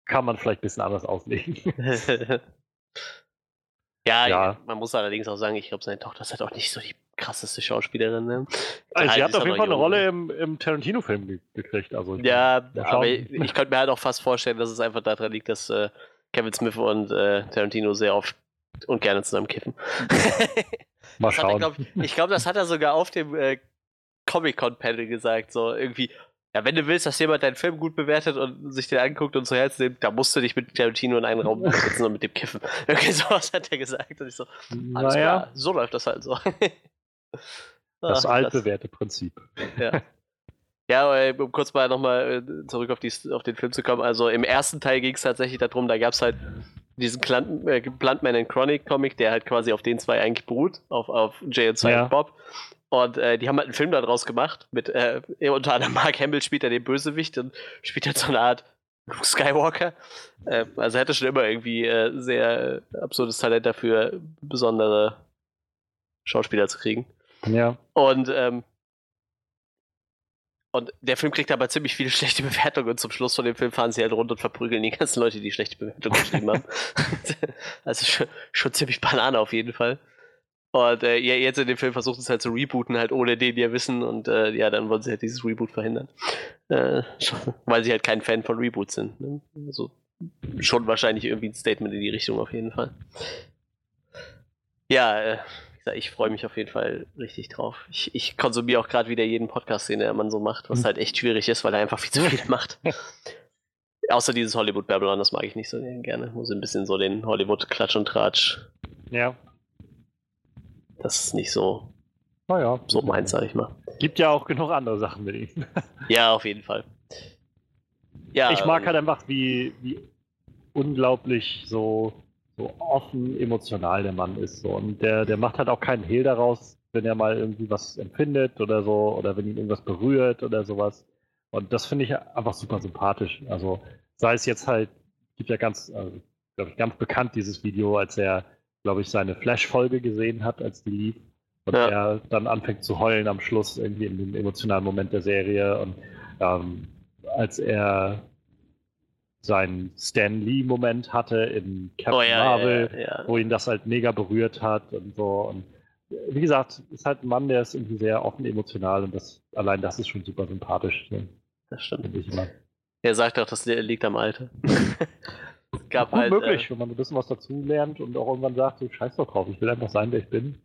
kann man vielleicht ein bisschen anders auslegen. ja, ja, man muss allerdings auch sagen, ich glaube, seine Tochter ist halt auch nicht so die krasseste Schauspielerin. Ne? Also sie hat auf jeden Fall eine Rolle im, im Tarantino-Film ge gekriegt. Also ja, aber ich, ich könnte mir halt auch fast vorstellen, dass es einfach daran liegt, dass äh, Kevin Smith und äh, Tarantino sehr oft und gerne zusammen kiffen. Mal schauen. Er, glaub, ich glaube, das hat er sogar auf dem äh, Comic-Con-Panel gesagt. So irgendwie, ja, wenn du willst, dass jemand deinen Film gut bewertet und sich den anguckt und zu Herzen nimmt, da musst du dich mit Tarantino in einen Raum sitzen und mit dem kiffen. Irgendwie sowas hat er gesagt. Und ich so, alles naja. klar, so läuft das halt so. Das Ach, altbewährte Prinzip. Ja. Ja, um kurz mal nochmal äh, zurück auf, die, auf den Film zu kommen. Also im ersten Teil ging es tatsächlich darum, da gab es halt diesen Plant, äh, Plantman and Chronic Comic, der halt quasi auf den zwei eigentlich beruht, auf, auf Jay und Silent ja. Bob. Und äh, die haben halt einen Film daraus gemacht, mit äh, unter anderem Mark Hamill spielt er den Bösewicht und spielt halt so eine Art Luke Skywalker. Äh, also er hatte schon immer irgendwie äh, sehr absurdes Talent dafür, besondere Schauspieler zu kriegen. Ja. Und ähm, und der Film kriegt aber ziemlich viele schlechte Bewertungen und zum Schluss von dem Film fahren sie halt rund und verprügeln die ganzen Leute, die schlechte Bewertungen geschrieben haben. also schon, schon ziemlich Banane auf jeden Fall. Und äh, jetzt in dem Film versucht es halt zu rebooten, halt ohne den ja wissen. Und äh, ja, dann wollen sie halt dieses Reboot verhindern. Äh, schon, weil sie halt kein Fan von Reboots sind. Ne? Also schon wahrscheinlich irgendwie ein Statement in die Richtung auf jeden Fall. Ja, äh, ich freue mich auf jeden Fall richtig drauf. Ich, ich konsumiere auch gerade wieder jeden Podcast, den der Mann so macht, was mhm. halt echt schwierig ist, weil er einfach viel zu viel macht. Außer dieses Hollywood Babylon, das mag ich nicht so gerne. Muss ein bisschen so den Hollywood Klatsch und Tratsch. Ja. Das ist nicht so. Naja. So meins, sag ich mal. Gibt ja auch genug andere Sachen mit ihm. ja, auf jeden Fall. Ja, ich mag ähm, halt einfach, wie, wie unglaublich so, so offen emotional der Mann ist. So. Und der, der macht halt auch keinen Hehl daraus, wenn er mal irgendwie was empfindet oder so, oder wenn ihn irgendwas berührt oder sowas. Und das finde ich einfach super sympathisch. Also sei es jetzt halt, gibt ja ganz, also, glaube ich, ganz bekannt dieses Video, als er glaube ich, seine Flash-Folge gesehen hat, als die lief. Und ja. er dann anfängt zu heulen am Schluss, irgendwie in dem emotionalen Moment der Serie. Und ähm, als er seinen Stan Lee-Moment hatte in Captain oh, ja, Marvel, ja, wo ihn das halt mega berührt hat und so. Und wie gesagt, ist halt ein Mann, der ist irgendwie sehr offen emotional und das allein das ist schon super sympathisch. Ne? Das stimmt. Er sagt auch, das liegt am Alter. gab Gut halt, möglich, äh, wenn man ein bisschen was dazu lernt und auch irgendwann sagt, so scheiß doch drauf, ich will einfach sein, wer ich bin.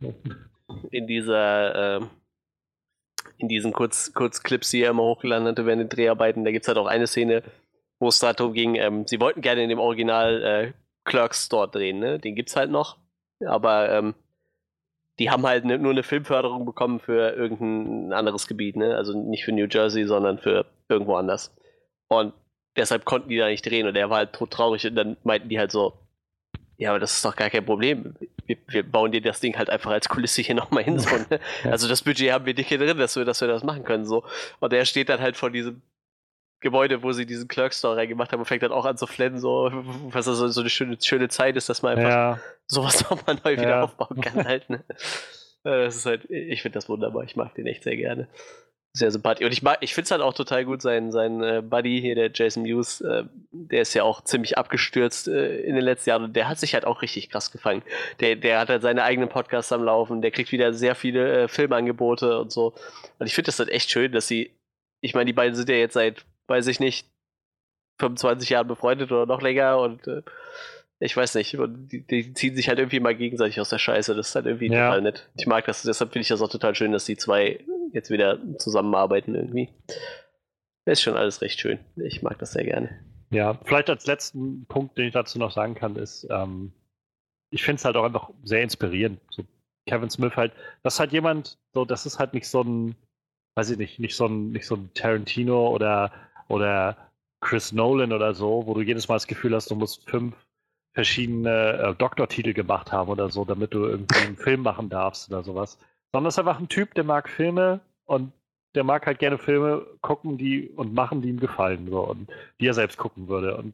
In dieser, äh, in diesen Kurz, Kurzclips, die er immer hochgeladen hatte während den Dreharbeiten, da gibt es halt auch eine Szene, wo es darum ging, ähm, sie wollten gerne in dem Original äh, Clerks Store drehen, ne? Den gibt's halt noch. Aber ähm, die haben halt ne, nur eine Filmförderung bekommen für irgendein anderes Gebiet, ne? Also nicht für New Jersey, sondern für irgendwo anders. Und deshalb konnten die da nicht drehen und er war halt tot traurig und dann meinten die halt so, ja, aber das ist doch gar kein Problem. Wir, wir bauen dir das Ding halt einfach als Kulisse hier nochmal hin. So, ne? Also das Budget haben wir dicke drin, dass wir, dass wir das machen können. So. Und er steht dann halt vor diesem Gebäude, wo sie diesen Clerk Store reingemacht haben und fängt dann auch an zu flennen, so, was also so eine schöne, schöne Zeit ist, dass man einfach ja. sowas nochmal neu wieder ja. aufbauen kann halt. Ne? Äh, das ist halt, ich finde das wunderbar, ich mag den echt sehr gerne sehr sympathisch. Und ich, ich finde es halt auch total gut, sein, sein äh, Buddy hier, der Jason Mewes, äh, der ist ja auch ziemlich abgestürzt äh, in den letzten Jahren und der hat sich halt auch richtig krass gefangen. Der, der hat halt seine eigenen Podcasts am Laufen, der kriegt wieder sehr viele äh, Filmangebote und so. Und ich finde das halt echt schön, dass sie, ich meine, die beiden sind ja jetzt seit, weiß ich nicht, 25 Jahren befreundet oder noch länger und äh, ich weiß nicht, die, die, ziehen sich halt irgendwie mal gegenseitig aus der Scheiße. Das ist halt irgendwie ja. total nett. Ich mag das, deshalb finde ich das auch total schön, dass die zwei jetzt wieder zusammenarbeiten irgendwie. ist schon alles recht schön. Ich mag das sehr gerne. Ja, vielleicht als letzten Punkt, den ich dazu noch sagen kann, ist, ähm, ich finde es halt auch einfach sehr inspirierend. So Kevin Smith halt, das ist halt jemand, so, das ist halt nicht so ein, weiß ich nicht, nicht so ein, nicht so ein Tarantino oder, oder Chris Nolan oder so, wo du jedes Mal das Gefühl hast, du musst fünf verschiedene äh, Doktortitel gemacht haben oder so, damit du irgendwie einen Film machen darfst oder sowas. Sondern ist einfach ein Typ, der mag Filme und der mag halt gerne Filme gucken, die und machen, die ihm gefallen, so und die er selbst gucken würde. Und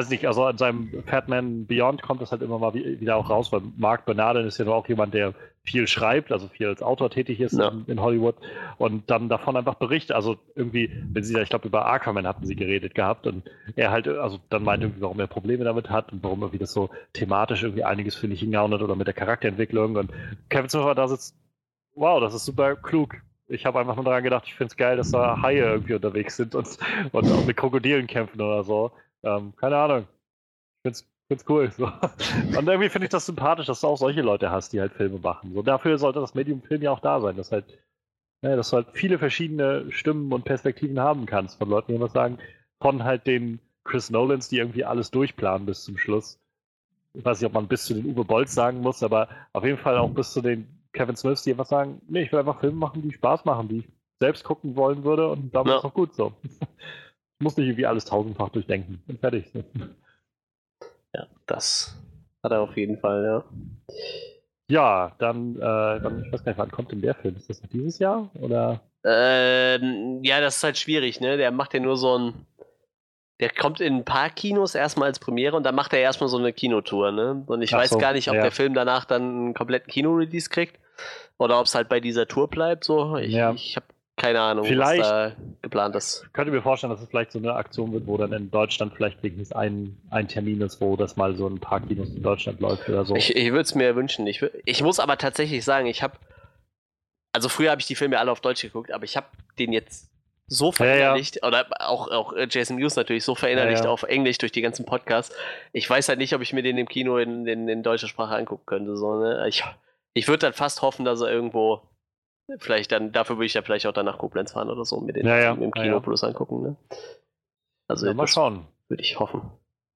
weiß nicht, also in seinem Fatman Beyond kommt das halt immer mal wieder auch raus, weil Mark Bernardin ist ja nur auch jemand, der viel schreibt, also viel als Autor tätig ist ja. in, in, Hollywood und dann davon einfach berichtet. Also irgendwie, wenn sie, ich glaube, über Ackerman hatten sie geredet gehabt und er halt, also dann meint irgendwie, warum er Probleme damit hat und warum irgendwie das so thematisch irgendwie einiges für nicht hingehauen hat oder mit der Charakterentwicklung und Kevin Smith da sitzt wow, das ist super klug. Ich habe einfach nur daran gedacht, ich finde es geil, dass da Haie irgendwie unterwegs sind und, und auch mit Krokodilen kämpfen oder so. Ähm, keine Ahnung. Ich finde es cool. So. Und irgendwie finde ich das sympathisch, dass du auch solche Leute hast, die halt Filme machen. So dafür sollte das Medium Film ja auch da sein, dass halt, ja, dass du halt viele verschiedene Stimmen und Perspektiven haben kannst von Leuten, die was sagen, von halt den Chris Nolans, die irgendwie alles durchplanen bis zum Schluss. Ich weiß nicht, ob man bis zu den Uwe Bolls sagen muss, aber auf jeden Fall auch bis zu den Kevin Smiths, die einfach sagen, nee, ich will einfach Filme machen, die Spaß machen, die ich selbst gucken wollen würde und damit ja. ist auch gut so. Muss nicht irgendwie alles tausendfach durchdenken. Bin fertig. Ja, das hat er auf jeden Fall, ja. Ja, dann, äh, dann, ich weiß gar nicht, wann kommt denn der Film? Ist das noch dieses Jahr? Oder? Ähm, ja, das ist halt schwierig, ne? Der macht ja nur so ein der kommt in ein paar Kinos erstmal als Premiere und dann macht er erstmal so eine Kinotour, ne? Und ich Ach weiß so, gar nicht, ob ja. der Film danach dann einen kompletten Kino-Release kriegt oder ob es halt bei dieser Tour bleibt. So, ich, ja. ich habe keine Ahnung, vielleicht, was da geplant ist. Ich könnte mir vorstellen, dass es vielleicht so eine Aktion wird, wo dann in Deutschland vielleicht wenigstens ein, ein Termin ist, wo das mal so ein paar Kinos in Deutschland läuft oder so. Ich, ich würde es mir wünschen. Ich, ich muss aber tatsächlich sagen, ich habe also früher habe ich die Filme alle auf Deutsch geguckt, aber ich habe den jetzt so verinnerlicht, ja, ja. oder auch, auch äh, Jason Mewes natürlich so verinnerlicht ja, auf Englisch durch die ganzen Podcasts. Ich weiß halt nicht, ob ich mir den im Kino in, in, in deutscher Sprache angucken könnte. So, ne? Ich, ich würde dann fast hoffen, dass er irgendwo, vielleicht dann, dafür würde ich ja vielleicht auch dann nach Koblenz fahren oder so, mir den im Kino Plus angucken. Ne? Also mal schauen. Würde ich hoffen.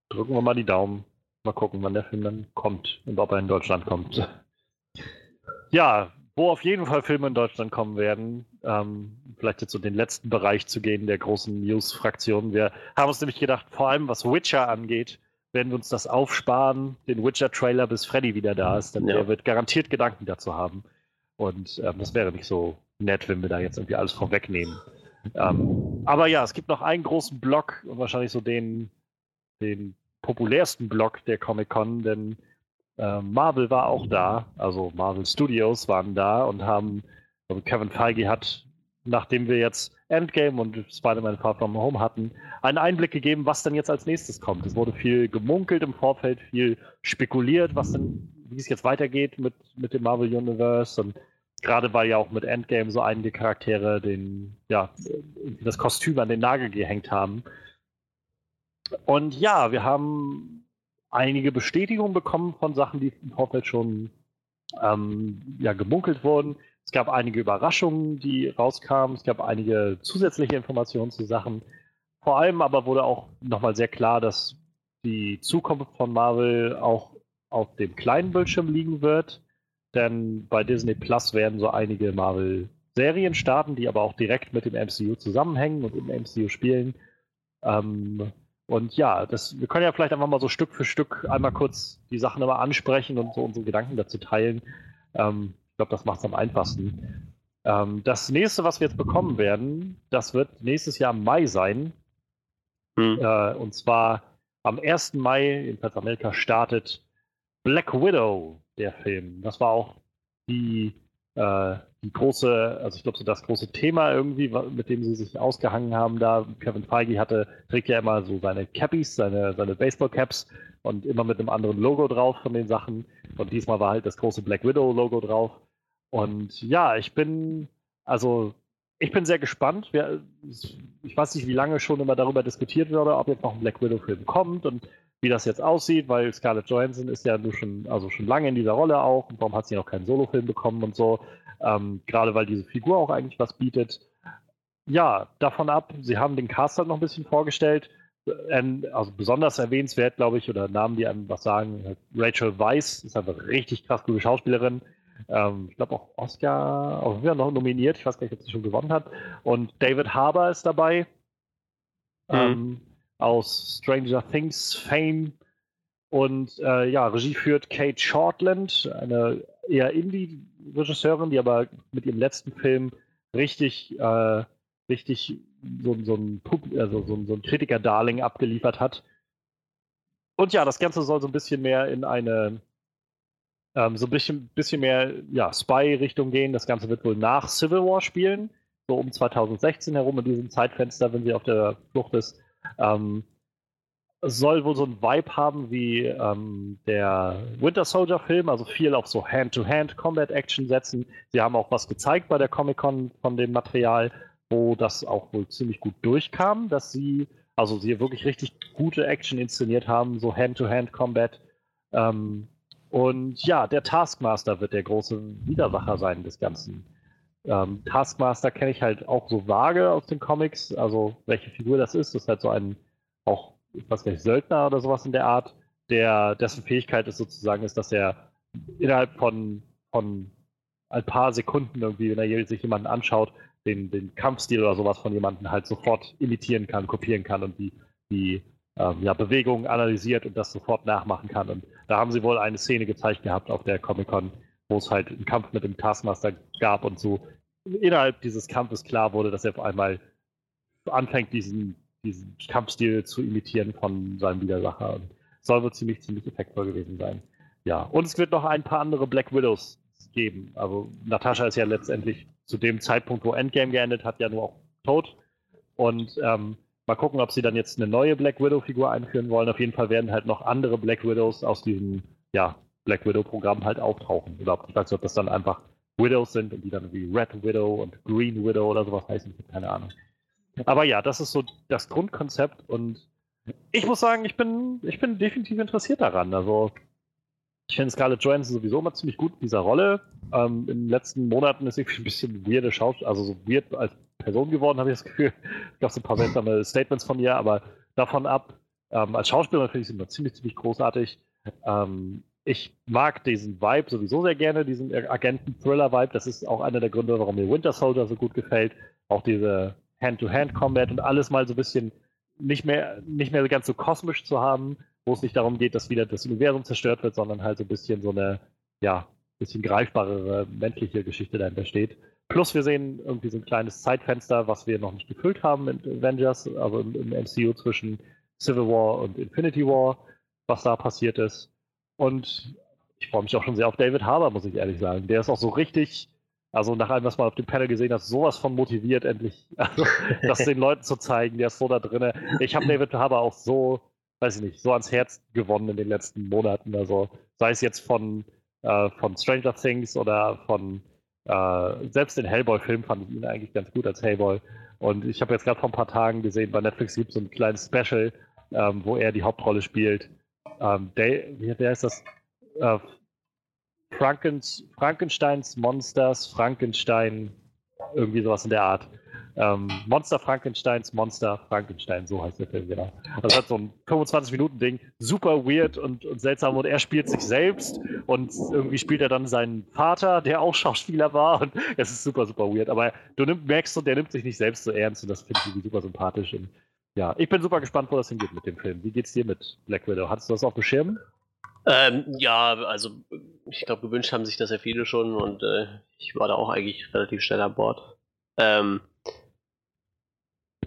Drücken wir mal die Daumen. Mal gucken, wann der Film dann kommt und ob er in Deutschland kommt. Ja, wo auf jeden Fall Filme in Deutschland kommen werden, ähm, vielleicht jetzt so den letzten Bereich zu gehen der großen News-Fraktion. Wir haben uns nämlich gedacht, vor allem was Witcher angeht, werden wir uns das aufsparen, den Witcher-Trailer, bis Freddy wieder da ist, denn ja. der wird garantiert Gedanken dazu haben. Und ähm, das wäre nicht so nett, wenn wir da jetzt irgendwie alles vorwegnehmen. Ähm, aber ja, es gibt noch einen großen Block und wahrscheinlich so den, den populärsten Block der Comic-Con, denn äh, Marvel war auch da, also Marvel Studios waren da und haben, also Kevin Feige hat, nachdem wir jetzt Endgame und Spider-Man Far From Home hatten, einen Einblick gegeben, was denn jetzt als nächstes kommt. Es wurde viel gemunkelt im Vorfeld, viel spekuliert, was denn, wie es jetzt weitergeht mit, mit dem Marvel Universe und gerade weil ja auch mit Endgame so einige Charaktere den, ja, das Kostüm an den Nagel gehängt haben. Und ja, wir haben einige Bestätigungen bekommen von Sachen, die im Vorfeld schon ähm, ja, gemunkelt wurden. Es gab einige Überraschungen, die rauskamen. Es gab einige zusätzliche Informationen zu Sachen. Vor allem aber wurde auch nochmal sehr klar, dass die Zukunft von Marvel auch auf dem kleinen Bildschirm liegen wird. Denn bei Disney Plus werden so einige Marvel-Serien starten, die aber auch direkt mit dem MCU zusammenhängen und im MCU spielen. Ähm, und ja, das, wir können ja vielleicht einfach mal so Stück für Stück einmal kurz die Sachen immer ansprechen und so unsere Gedanken dazu teilen. Ähm, ich glaube, das macht es am einfachsten. Ähm, das nächste, was wir jetzt bekommen werden, das wird nächstes Jahr im Mai sein. Hm. Äh, und zwar am 1. Mai, in Amerika, startet Black Widow, der Film. Das war auch die äh, die große, also ich glaube, so das große Thema irgendwie, mit dem sie sich ausgehangen haben da. Kevin Feige hatte, trägt ja immer so seine Cappies, seine, seine Baseball-Caps und immer mit einem anderen Logo drauf von den Sachen. Und diesmal war halt das große Black Widow-Logo drauf. Und ja, ich bin, also ich bin sehr gespannt. Ich weiß nicht, wie lange schon immer darüber diskutiert wurde, ob jetzt noch ein Black Widow-Film kommt und wie das jetzt aussieht, weil Scarlett Johansson ist ja nur schon, also schon lange in dieser Rolle auch und warum hat sie noch keinen Solofilm bekommen und so. Ähm, gerade weil diese Figur auch eigentlich was bietet. Ja, davon ab, sie haben den Cast halt noch ein bisschen vorgestellt. Ähm, also besonders erwähnenswert, glaube ich, oder Namen, die einem was sagen. Rachel Weisz ist einfach richtig krass gute Schauspielerin. Ähm, ich glaube auch Oscar, auch wieder noch nominiert. Ich weiß gar nicht, ob sie schon gewonnen hat. Und David Harbour ist dabei. Mhm. Aus Stranger Things Fame. Und äh, ja, Regie führt Kate Shortland, eine eher Indie-Regisseurin, die aber mit ihrem letzten Film richtig, äh, richtig so, so, ein, also so, so ein Kritiker-Darling abgeliefert hat. Und ja, das Ganze soll so ein bisschen mehr in eine, ähm, so ein bisschen, bisschen mehr ja, Spy-Richtung gehen. Das Ganze wird wohl nach Civil War spielen, so um 2016 herum in diesem Zeitfenster, wenn sie auf der Flucht ist. Ähm, soll wohl so ein Vibe haben wie ähm, der Winter Soldier Film, also viel auf so Hand-to-Hand Combat Action setzen. Sie haben auch was gezeigt bei der Comic Con von dem Material, wo das auch wohl ziemlich gut durchkam, dass sie, also sie wirklich richtig gute Action inszeniert haben, so Hand-to-Hand Combat. Ähm, und ja, der Taskmaster wird der große Widersacher sein des Ganzen. Ähm, Taskmaster kenne ich halt auch so vage aus den Comics, also welche Figur das ist. Das ist halt so ein auch ich weiß nicht, Söldner oder sowas in der Art, der, dessen Fähigkeit ist sozusagen, ist, dass er innerhalb von, von ein paar Sekunden irgendwie, wenn er sich jemanden anschaut, den, den Kampfstil oder sowas von jemandem halt sofort imitieren kann, kopieren kann und die, die ähm, ja, Bewegungen analysiert und das sofort nachmachen kann. Und da haben sie wohl eine Szene gezeigt gehabt auf der Comic-Con, wo es halt einen Kampf mit dem Taskmaster gab und so innerhalb dieses Kampfes klar wurde, dass er auf einmal anfängt, diesen diesen Kampfstil zu imitieren von seinem Widersacher. Und soll wohl ziemlich, ziemlich effektvoll gewesen sein. Ja, und es wird noch ein paar andere Black Widows geben. Also Natascha ist ja letztendlich zu dem Zeitpunkt, wo Endgame geendet hat, ja nur auch tot. Und ähm, mal gucken, ob sie dann jetzt eine neue Black Widow-Figur einführen wollen. Auf jeden Fall werden halt noch andere Black Widows aus diesem ja, Black Widow-Programm halt auftauchen. Oder ich weiß nicht, ob das dann einfach Widows sind und die dann wie Red Widow und Green Widow oder sowas heißen. Ich habe keine Ahnung. Aber ja, das ist so das Grundkonzept und ich muss sagen, ich bin, ich bin definitiv interessiert daran. Also ich finde Scarlett Johansson sowieso immer ziemlich gut in dieser Rolle. Ähm, in den letzten Monaten ist sie ein bisschen weirde Schauspiel, also so weird als Person geworden, habe ich das Gefühl. Ich gab so ein paar seltsame Statements von ihr, aber davon ab, ähm, als Schauspielerin finde ich sie immer ziemlich, ziemlich großartig. Ähm, ich mag diesen Vibe sowieso sehr gerne, diesen Agenten-Thriller-Vibe. Das ist auch einer der Gründe, warum mir Winter Soldier so gut gefällt. Auch diese Hand-to-Hand-Combat und alles mal so ein bisschen nicht mehr, nicht mehr ganz so kosmisch zu haben, wo es nicht darum geht, dass wieder das Universum zerstört wird, sondern halt so ein bisschen so eine, ja, bisschen greifbarere menschliche Geschichte dahinter steht. Plus wir sehen irgendwie so ein kleines Zeitfenster, was wir noch nicht gefüllt haben in Avengers, also im, im MCU zwischen Civil War und Infinity War, was da passiert ist. Und ich freue mich auch schon sehr auf David Harbour, muss ich ehrlich sagen. Der ist auch so richtig, also nach allem, was man auf dem Panel gesehen hat, sowas von motiviert, endlich also, das den Leuten zu zeigen. Der ist so da drin. Ich habe David Harbour auch so, weiß ich nicht, so ans Herz gewonnen in den letzten Monaten. Also sei es jetzt von, äh, von Stranger Things oder von äh, selbst den Hellboy-Film fand ich ihn eigentlich ganz gut als Hellboy. Und ich habe jetzt gerade vor ein paar Tagen gesehen, bei Netflix gibt es so ein kleines Special, ähm, wo er die Hauptrolle spielt. Ähm, der, wer ist das? Äh, Frankens, Frankensteins Monsters, Frankenstein, irgendwie sowas in der Art. Ähm, Monster Frankensteins Monster Frankenstein, so heißt der Film, genau. Das hat so ein 25-Minuten-Ding, super weird und, und, seltsam und er spielt sich selbst und irgendwie spielt er dann seinen Vater, der auch Schauspieler war und es ist super, super weird. Aber du nimm, merkst, der nimmt sich nicht selbst so ernst und das finde ich super sympathisch. Und ja, ich bin super gespannt, wo das hingeht mit dem Film. Wie geht's dir mit Black Widow? Hattest du das auf dem Schirm? Ähm, ja, also ich glaube, gewünscht haben sich das ja viele schon und äh, ich war da auch eigentlich relativ schnell an Bord. Ähm,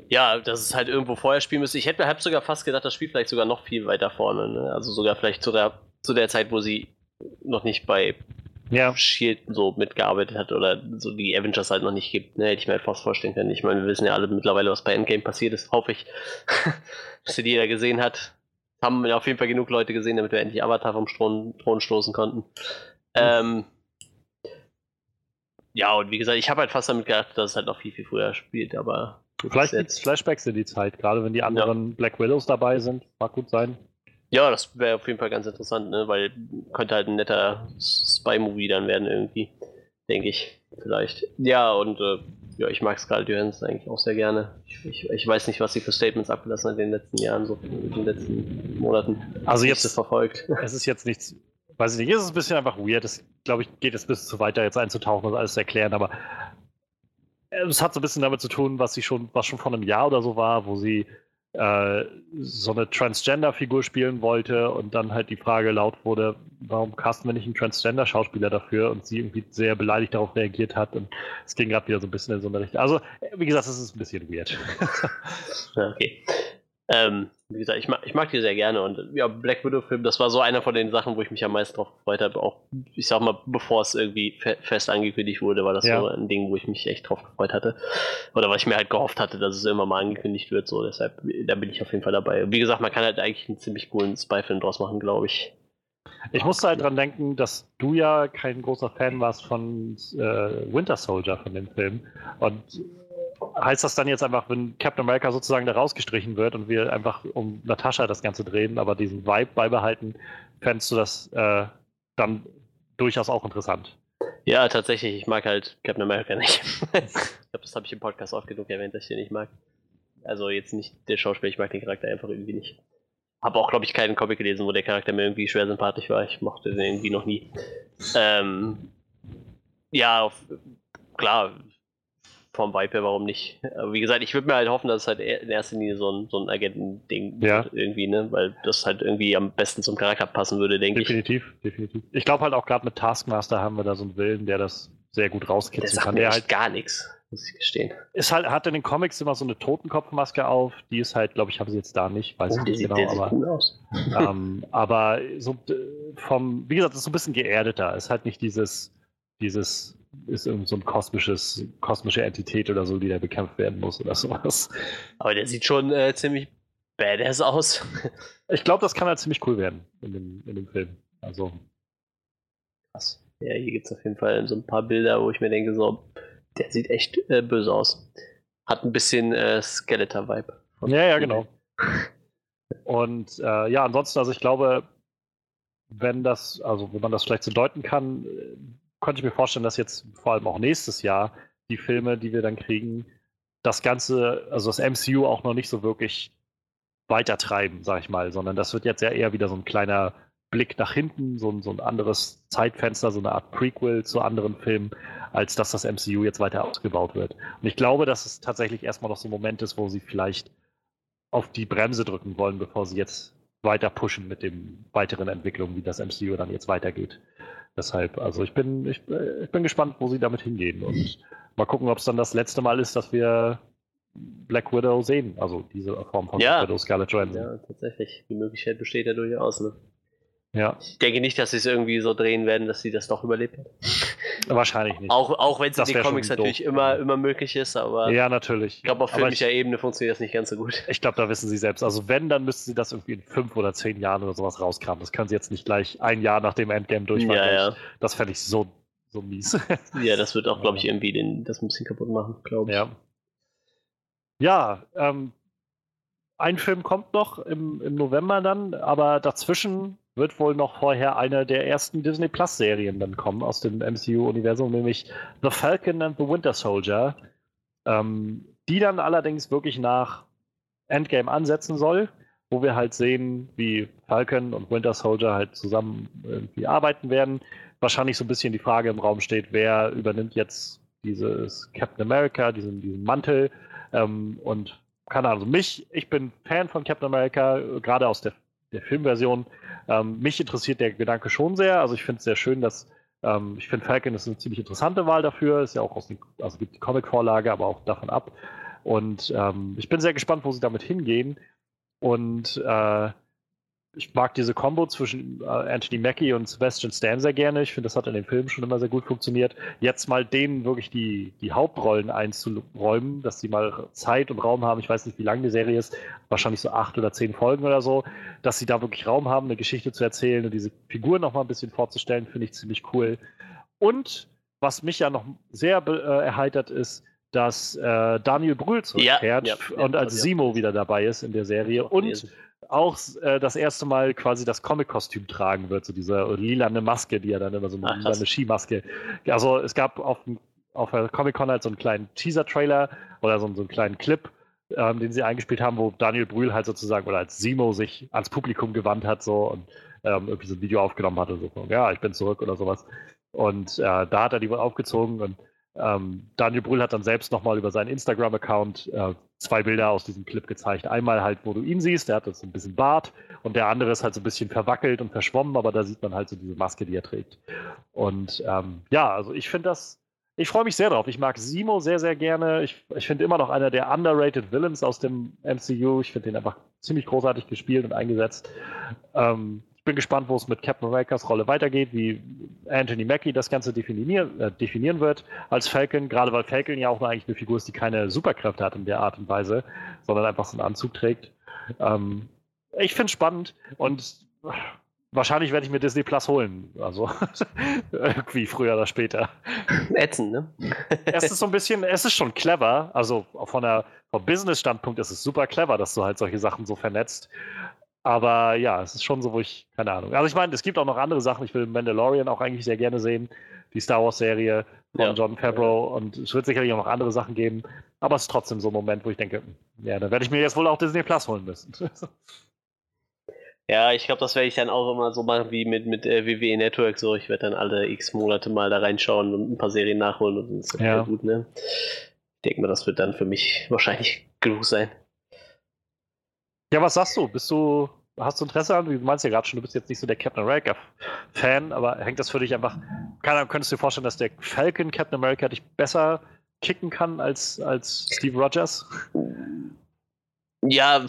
ja, dass es halt irgendwo vorher spielen müsste. Ich hätte mir halb sogar fast gedacht, das spielt vielleicht sogar noch viel weiter vorne. Ne? Also sogar vielleicht zu der, zu der Zeit, wo sie noch nicht bei ja. Shield so mitgearbeitet hat oder so die Avengers halt noch nicht gibt. Ne? Hätte ich mir halt fast vorstellen können. Ich meine, wir wissen ja alle mittlerweile, was bei Endgame passiert ist. Hoffe ich, dass sie jeder gesehen hat haben auf jeden Fall genug Leute gesehen, damit wir endlich Avatar vom Thron, Thron stoßen konnten. Ähm, ja, und wie gesagt, ich habe halt fast damit gedacht, dass es halt noch viel, viel früher spielt, aber. Vielleicht gibt es Flashbacks in die Zeit, gerade wenn die anderen ja. Black Widows dabei sind. Mag gut sein. Ja, das wäre auf jeden Fall ganz interessant, ne? weil könnte halt ein netter Spy-Movie dann werden irgendwie, denke ich, vielleicht. Ja, und äh, ja, ich mag Scarlett Johansson eigentlich auch sehr gerne. Ich, ich, ich, weiß nicht, was sie für Statements abgelassen hat in den letzten Jahren, so in den letzten Monaten. Also jetzt verfolgt. Es ist jetzt nichts, weiß ich nicht, es ist ein bisschen einfach weird. Es, glaube ich, geht es ein bisschen zu weit, da jetzt einzutauchen und alles zu erklären, aber es hat so ein bisschen damit zu tun, was sie schon, was schon vor einem Jahr oder so war, wo sie äh, so eine Transgender-Figur spielen wollte und dann halt die Frage laut wurde, warum casten wir nicht einen Transgender-Schauspieler dafür und sie irgendwie sehr beleidigt darauf reagiert hat und es ging gerade wieder so ein bisschen in so eine Richtung. Also, wie gesagt, es ist ein bisschen weird. okay. Ähm, wie gesagt, ich mag, ich mag die sehr gerne und ja, Black Widow-Film, das war so einer von den Sachen, wo ich mich am meisten drauf gefreut habe. Auch, ich sag mal, bevor es irgendwie fe fest angekündigt wurde, war das ja. so ein Ding, wo ich mich echt drauf gefreut hatte. Oder was ich mir halt gehofft hatte, dass es immer mal angekündigt wird. So, deshalb, da bin ich auf jeden Fall dabei. Wie gesagt, man kann halt eigentlich einen ziemlich coolen Spy-Film draus machen, glaube ich. Ich musste halt dran denken, dass du ja kein großer Fan warst von äh, Winter Soldier, von dem Film. Und heißt das dann jetzt einfach, wenn Captain America sozusagen da rausgestrichen wird und wir einfach um Natascha das Ganze drehen, aber diesen Vibe beibehalten, fändest du das äh, dann durchaus auch interessant? Ja, tatsächlich. Ich mag halt Captain America nicht. ich glaube, das habe ich im Podcast oft genug erwähnt, dass ich den nicht mag. Also jetzt nicht der Schauspieler, ich mag den Charakter einfach irgendwie nicht. Habe auch, glaube ich, keinen Comic gelesen, wo der Charakter mir irgendwie schwer sympathisch war. Ich mochte den irgendwie noch nie. Ähm, ja, auf, klar, vom Vibe her, warum nicht? Aber wie gesagt, ich würde mir halt hoffen, dass es halt in erster Linie so ein, so ein Agenten-Ding ja. irgendwie, ne? Weil das halt irgendwie am besten zum Charakter passen würde, denke ich. Definitiv, definitiv. Ich glaube halt auch gerade mit Taskmaster haben wir da so einen Willen, der das sehr gut rauskitzeln der kann. Der halt gar nichts, muss ich gestehen. Ist halt, hat in den Comics immer so eine Totenkopfmaske auf, die ist halt, glaube ich, haben sie jetzt da nicht, weiß oh, ich nicht genau, sieht, aber. Cool aus. ähm, aber so vom, wie gesagt, ist so ein bisschen geerdeter. Ist halt nicht dieses, dieses ist irgend so ein kosmisches, kosmische Entität oder so, die da bekämpft werden muss oder sowas. Aber der sieht schon äh, ziemlich badass aus. ich glaube, das kann halt ziemlich cool werden in dem, in dem Film. Also. Krass. Ja, hier gibt es auf jeden Fall so ein paar Bilder, wo ich mir denke, so, der sieht echt äh, böse aus. Hat ein bisschen äh, Skeletor-Vibe. Ja, ja, genau. Und äh, ja, ansonsten, also ich glaube, wenn das, also wenn man das vielleicht so deuten kann, könnte ich mir vorstellen, dass jetzt vor allem auch nächstes Jahr die Filme, die wir dann kriegen, das Ganze, also das MCU auch noch nicht so wirklich weitertreiben, sag ich mal, sondern das wird jetzt ja eher wieder so ein kleiner Blick nach hinten, so ein, so ein anderes Zeitfenster, so eine Art Prequel zu anderen Filmen, als dass das MCU jetzt weiter ausgebaut wird. Und ich glaube, dass es tatsächlich erstmal noch so ein Moment ist, wo sie vielleicht auf die Bremse drücken wollen, bevor sie jetzt weiter pushen mit den weiteren Entwicklungen, wie das MCU dann jetzt weitergeht. Deshalb, also ich bin, ich, ich bin gespannt, wo sie damit hingehen und mal gucken, ob es dann das letzte Mal ist, dass wir Black Widow sehen, also diese Form von ja. Black Widow Scarlet Johansson. Ja, tatsächlich. Die Möglichkeit besteht ja durchaus. Ne? Ja. Ich denke nicht, dass sie es irgendwie so drehen werden, dass sie das doch überlebt hat. Wahrscheinlich nicht. Auch, auch wenn es in den Comics natürlich immer, immer möglich ist, aber. Ja, natürlich. Ich glaube, auf filmischer Ebene funktioniert das nicht ganz so gut. Ich glaube, da wissen sie selbst. Also, wenn, dann müssten sie das irgendwie in fünf oder zehn Jahren oder sowas rauskramen. Das können sie jetzt nicht gleich ein Jahr nach dem Endgame durchmachen. Ja, ja. Das fände ich so, so mies. ja, das wird auch, glaube ich, irgendwie den, das ein bisschen kaputt machen, glaube ich. Ja. Ja, ähm, ein Film kommt noch im, im November dann, aber dazwischen wird wohl noch vorher eine der ersten Disney Plus Serien dann kommen aus dem MCU-Universum, nämlich The Falcon and the Winter Soldier, ähm, die dann allerdings wirklich nach Endgame ansetzen soll, wo wir halt sehen, wie Falcon und Winter Soldier halt zusammen irgendwie arbeiten werden. Wahrscheinlich so ein bisschen die Frage im Raum steht, wer übernimmt jetzt dieses Captain America, diesen, diesen Mantel ähm, und keine Ahnung, also mich, ich bin Fan von Captain America, gerade aus der, der Filmversion. Ähm, mich interessiert der Gedanke schon sehr. Also ich finde es sehr schön, dass ähm, ich finde Falcon ist eine ziemlich interessante Wahl dafür. Ist ja auch aus den, also gibt die Comic-Vorlage, aber auch davon ab. Und ähm, ich bin sehr gespannt, wo sie damit hingehen. Und äh, ich mag diese Combo zwischen äh, Anthony Mackie und Sebastian Stan sehr gerne. Ich finde, das hat in den Filmen schon immer sehr gut funktioniert. Jetzt mal denen wirklich die, die Hauptrollen einzuräumen, dass sie mal Zeit und Raum haben. Ich weiß nicht, wie lang die Serie ist. Wahrscheinlich so acht oder zehn Folgen oder so. Dass sie da wirklich Raum haben, eine Geschichte zu erzählen und diese Figuren noch mal ein bisschen vorzustellen, finde ich ziemlich cool. Und was mich ja noch sehr äh, erheitert ist, dass äh, Daniel Brühl zurückkehrt ja, ja, und als Simo wieder dabei ist in der Serie. Und auch äh, das erste Mal quasi das Comic-Kostüm tragen wird, so diese lilane Maske, die er dann immer so eine lilane Skimaske. Also es gab auf, auf der Comic-Con halt so einen kleinen Teaser-Trailer oder so, so einen kleinen Clip, ähm, den sie eingespielt haben, wo Daniel Brühl halt sozusagen oder als Simo sich ans Publikum gewandt hat so und ähm, irgendwie so ein Video aufgenommen hatte, so ja, ich bin zurück oder sowas. Und äh, da hat er die wohl aufgezogen und ähm, Daniel Brühl hat dann selbst nochmal über seinen Instagram-Account äh, zwei Bilder aus diesem Clip gezeigt. Einmal halt, wo du ihn siehst, der hat so ein bisschen Bart und der andere ist halt so ein bisschen verwackelt und verschwommen, aber da sieht man halt so diese Maske, die er trägt. Und ähm, ja, also ich finde das, ich freue mich sehr drauf. Ich mag Simo sehr, sehr gerne. Ich, ich finde immer noch einer der underrated Villains aus dem MCU. Ich finde den einfach ziemlich großartig gespielt und eingesetzt. Ähm, bin gespannt, wo es mit Captain Americas Rolle weitergeht, wie Anthony Mackie das Ganze definieren, äh, definieren wird als Falcon, gerade weil Falcon ja auch nur eigentlich eine Figur ist, die keine Superkräfte hat in der Art und Weise, sondern einfach so einen Anzug trägt. Ähm, ich finde es spannend und Wahrscheinlich werde ich mir Disney Plus holen. Also irgendwie früher oder später. Ätzend, ne? es ist so ein bisschen, es ist schon clever. Also von der, vom Business-Standpunkt ist es super clever, dass du halt solche Sachen so vernetzt. Aber ja, es ist schon so, wo ich, keine Ahnung. Also ich meine, es gibt auch noch andere Sachen. Ich will Mandalorian auch eigentlich sehr gerne sehen. Die Star Wars-Serie von ja. John Favreau. Und es wird sicherlich auch noch andere Sachen geben. Aber es ist trotzdem so ein Moment, wo ich denke, ja, dann werde ich mir jetzt wohl auch Disney Plus holen müssen. Ja, ich glaube, das werde ich dann auch immer so machen wie mit, mit äh, WWE Network. So, ich werde dann alle x Monate mal da reinschauen und ein paar Serien nachholen und das ja. gut, ne? Ich denke mal, das wird dann für mich wahrscheinlich genug sein. Ja, was sagst du? Bist du, hast du Interesse an? Du meinst ja gerade schon, du bist jetzt nicht so der Captain America-Fan, aber hängt das für dich einfach, keine Ahnung, könntest du dir vorstellen, dass der Falcon Captain America dich besser kicken kann als, als Steve Rogers? Ja,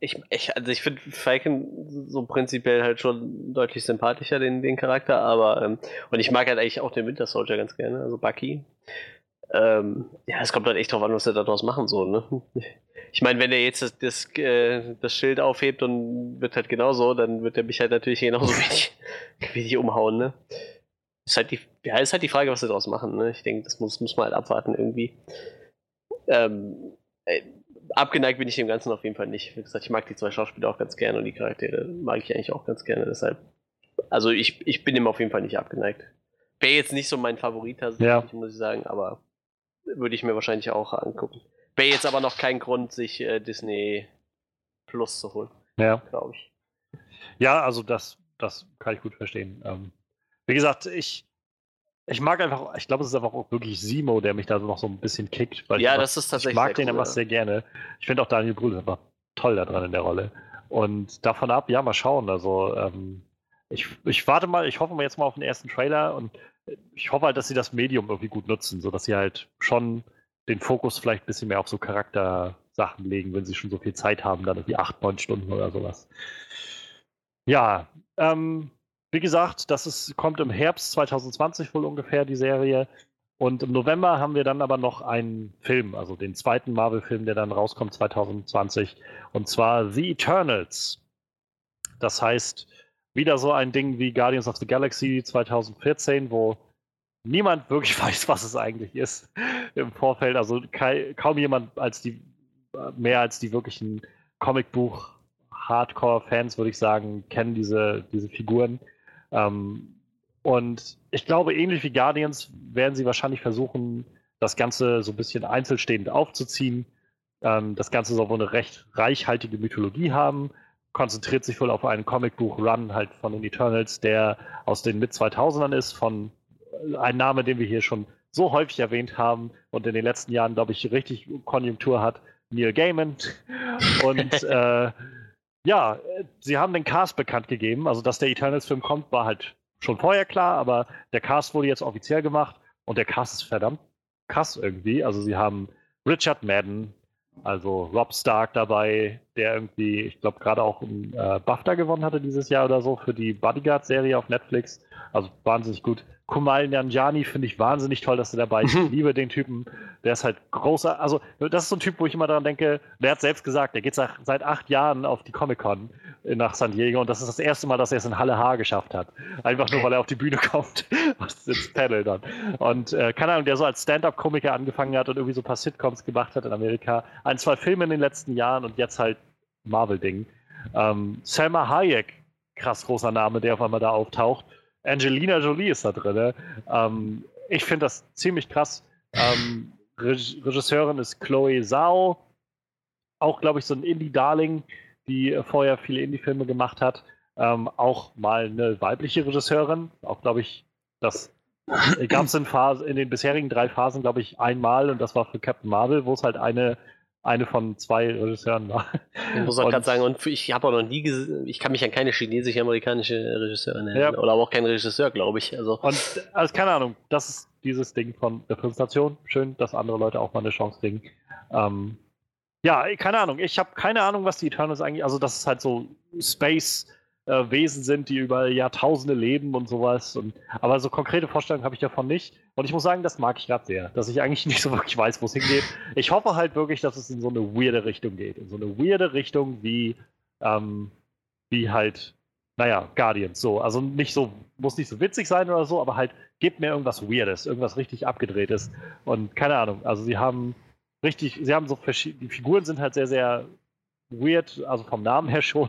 ich, ich, also ich finde Falcon so prinzipiell halt schon deutlich sympathischer, den, den Charakter, aber ähm, und ich mag halt eigentlich auch den Winter Soldier ganz gerne, also Bucky. Ähm, ja, es kommt halt echt drauf an, was er daraus machen soll, ne? Ich meine, wenn er jetzt das, das, äh, das Schild aufhebt und wird halt genauso, dann wird er mich halt natürlich genauso wenig, wenig umhauen, ne? Ist halt die, ja, ist halt die Frage, was sie daraus machen, ne? Ich denke, das muss, muss man halt abwarten irgendwie. Ähm, äh, abgeneigt bin ich dem Ganzen auf jeden Fall nicht. Wie gesagt, ich mag die zwei Schauspieler auch ganz gerne und die Charaktere mag ich eigentlich auch ganz gerne. Deshalb, also ich, ich bin dem auf jeden Fall nicht abgeneigt. Wäre jetzt nicht so mein Favorit, ja. muss ich sagen, aber würde ich mir wahrscheinlich auch angucken. Wäre jetzt aber noch kein Grund, sich äh, Disney Plus zu holen. Ja. Glaube ich. Ja, also das, das kann ich gut verstehen. Ähm, wie gesagt, ich, ich mag einfach, ich glaube, es ist einfach auch wirklich Simo, der mich da noch so ein bisschen kickt. ja, einfach, das ist tatsächlich. Ich mag den cool, einfach ja. sehr gerne. Ich finde auch Daniel Brühl einfach toll da dran in der Rolle. Und davon ab, ja, mal schauen. Also, ähm, ich, ich warte mal, ich hoffe mal jetzt mal auf den ersten Trailer und ich hoffe halt, dass sie das Medium irgendwie gut nutzen, sodass sie halt schon den Fokus vielleicht ein bisschen mehr auf so Charaktersachen legen, wenn sie schon so viel Zeit haben, dann irgendwie acht, neun Stunden oder sowas. Ja, ähm, wie gesagt, das ist, kommt im Herbst 2020 wohl ungefähr, die Serie. Und im November haben wir dann aber noch einen Film, also den zweiten Marvel-Film, der dann rauskommt 2020. Und zwar The Eternals. Das heißt, wieder so ein Ding wie Guardians of the Galaxy 2014, wo niemand wirklich weiß, was es eigentlich ist im Vorfeld. Also kaum jemand als die, mehr als die wirklichen Comicbuch-Hardcore-Fans, würde ich sagen, kennen diese, diese Figuren. Ähm, und ich glaube, ähnlich wie Guardians werden sie wahrscheinlich versuchen, das Ganze so ein bisschen einzelstehend aufzuziehen. Ähm, das Ganze soll wohl eine recht reichhaltige Mythologie haben, konzentriert sich wohl auf einen Comicbuch-Run halt von den Eternals, der aus den Mid-2000ern ist, von ein Name, den wir hier schon so häufig erwähnt haben und in den letzten Jahren, glaube ich, richtig Konjunktur hat, Neil Gaiman. Und äh, ja, sie haben den Cast bekannt gegeben. Also, dass der Eternals-Film kommt, war halt schon vorher klar, aber der Cast wurde jetzt offiziell gemacht und der Cast ist verdammt krass irgendwie. Also, sie haben Richard Madden, also Rob Stark dabei, der irgendwie, ich glaube, gerade auch einen äh, BAFTA gewonnen hatte dieses Jahr oder so für die Bodyguard-Serie auf Netflix. Also wahnsinnig gut. Kumal Nanjani finde ich wahnsinnig toll, dass er dabei ist. Ich mhm. liebe den Typen. Der ist halt großer. Also, das ist so ein Typ, wo ich immer daran denke, der hat selbst gesagt, der geht seit acht Jahren auf die Comic-Con nach San Diego und das ist das erste Mal, dass er es in Halle H geschafft hat. Einfach nur, weil er auf die Bühne kommt. ins Panel dann. Und äh, keine Ahnung, der so als Stand-Up-Komiker angefangen hat und irgendwie so ein paar Sitcoms gemacht hat in Amerika. Ein, zwei Filme in den letzten Jahren und jetzt halt Marvel-Ding. Ähm, Selma Hayek, krass großer Name, der auf einmal da auftaucht. Angelina Jolie ist da drin. Ähm, ich finde das ziemlich krass. Ähm, Regisseurin ist Chloe Zhao, auch, glaube ich, so ein Indie-Darling, die vorher viele Indie-Filme gemacht hat. Ähm, auch mal eine weibliche Regisseurin, auch, glaube ich, das gab es in, in den bisherigen drei Phasen, glaube ich, einmal und das war für Captain Marvel, wo es halt eine eine von zwei Regisseuren war. Ich muss auch gerade sagen, und ich habe auch noch nie gesehen, ich kann mich an keine chinesische-amerikanische Regisseurin erinnern. Ja. Oder aber auch keinen Regisseur, glaube ich. Also. Und also keine Ahnung, das ist dieses Ding von der Präsentation. Schön, dass andere Leute auch mal eine Chance kriegen. Ähm, ja, keine Ahnung. Ich habe keine Ahnung, was die Eternals eigentlich, also dass es halt so Space-Wesen äh, sind, die über Jahrtausende leben und sowas. Und, aber so konkrete Vorstellungen habe ich davon nicht. Und ich muss sagen, das mag ich gerade sehr, dass ich eigentlich nicht so wirklich weiß, wo es hingeht. Ich hoffe halt wirklich, dass es in so eine weirde Richtung geht. In so eine weirde Richtung wie, ähm, wie halt, naja, Guardians. So, also nicht so, muss nicht so witzig sein oder so, aber halt, gebt mir irgendwas Weirdes, irgendwas richtig Abgedrehtes. Und keine Ahnung, also sie haben richtig, sie haben so verschiedene, die Figuren sind halt sehr, sehr weird, also vom Namen her schon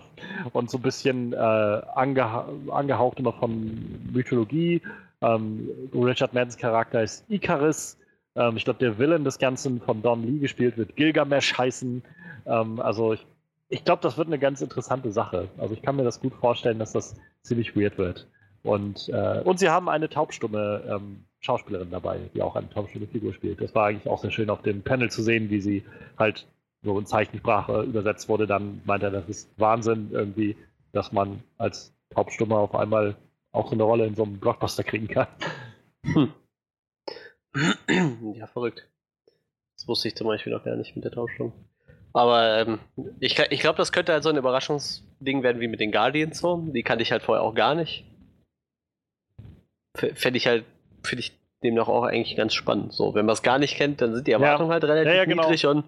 und so ein bisschen äh, angeha angehaucht immer von Mythologie. Ähm, Richard Maddens Charakter ist Icarus. Ähm, ich glaube, der Villain des Ganzen von Don Lee gespielt wird Gilgamesh heißen. Ähm, also ich, ich glaube, das wird eine ganz interessante Sache. Also ich kann mir das gut vorstellen, dass das ziemlich weird wird. Und, äh, und sie haben eine taubstumme ähm, Schauspielerin dabei, die auch eine taubstumme Figur spielt. Das war eigentlich auch sehr schön auf dem Panel zu sehen, wie sie halt so in Zeichensprache übersetzt wurde. Dann meinte er, das ist Wahnsinn irgendwie, dass man als Taubstummer auf einmal auch so eine Rolle in so einem Blockbuster kriegen kann. Hm. Ja, verrückt. Das wusste ich zum Beispiel noch gar nicht mit der Taubstumme. Aber ähm, ich, ich glaube, das könnte halt so ein Überraschungsding werden wie mit den Guardians so. Die kannte ich halt vorher auch gar nicht. Fände ich halt, finde ich demnach auch eigentlich ganz spannend. So, wenn man es gar nicht kennt, dann sind die Erwartungen ja. halt relativ ja, ja, genau. niedrig und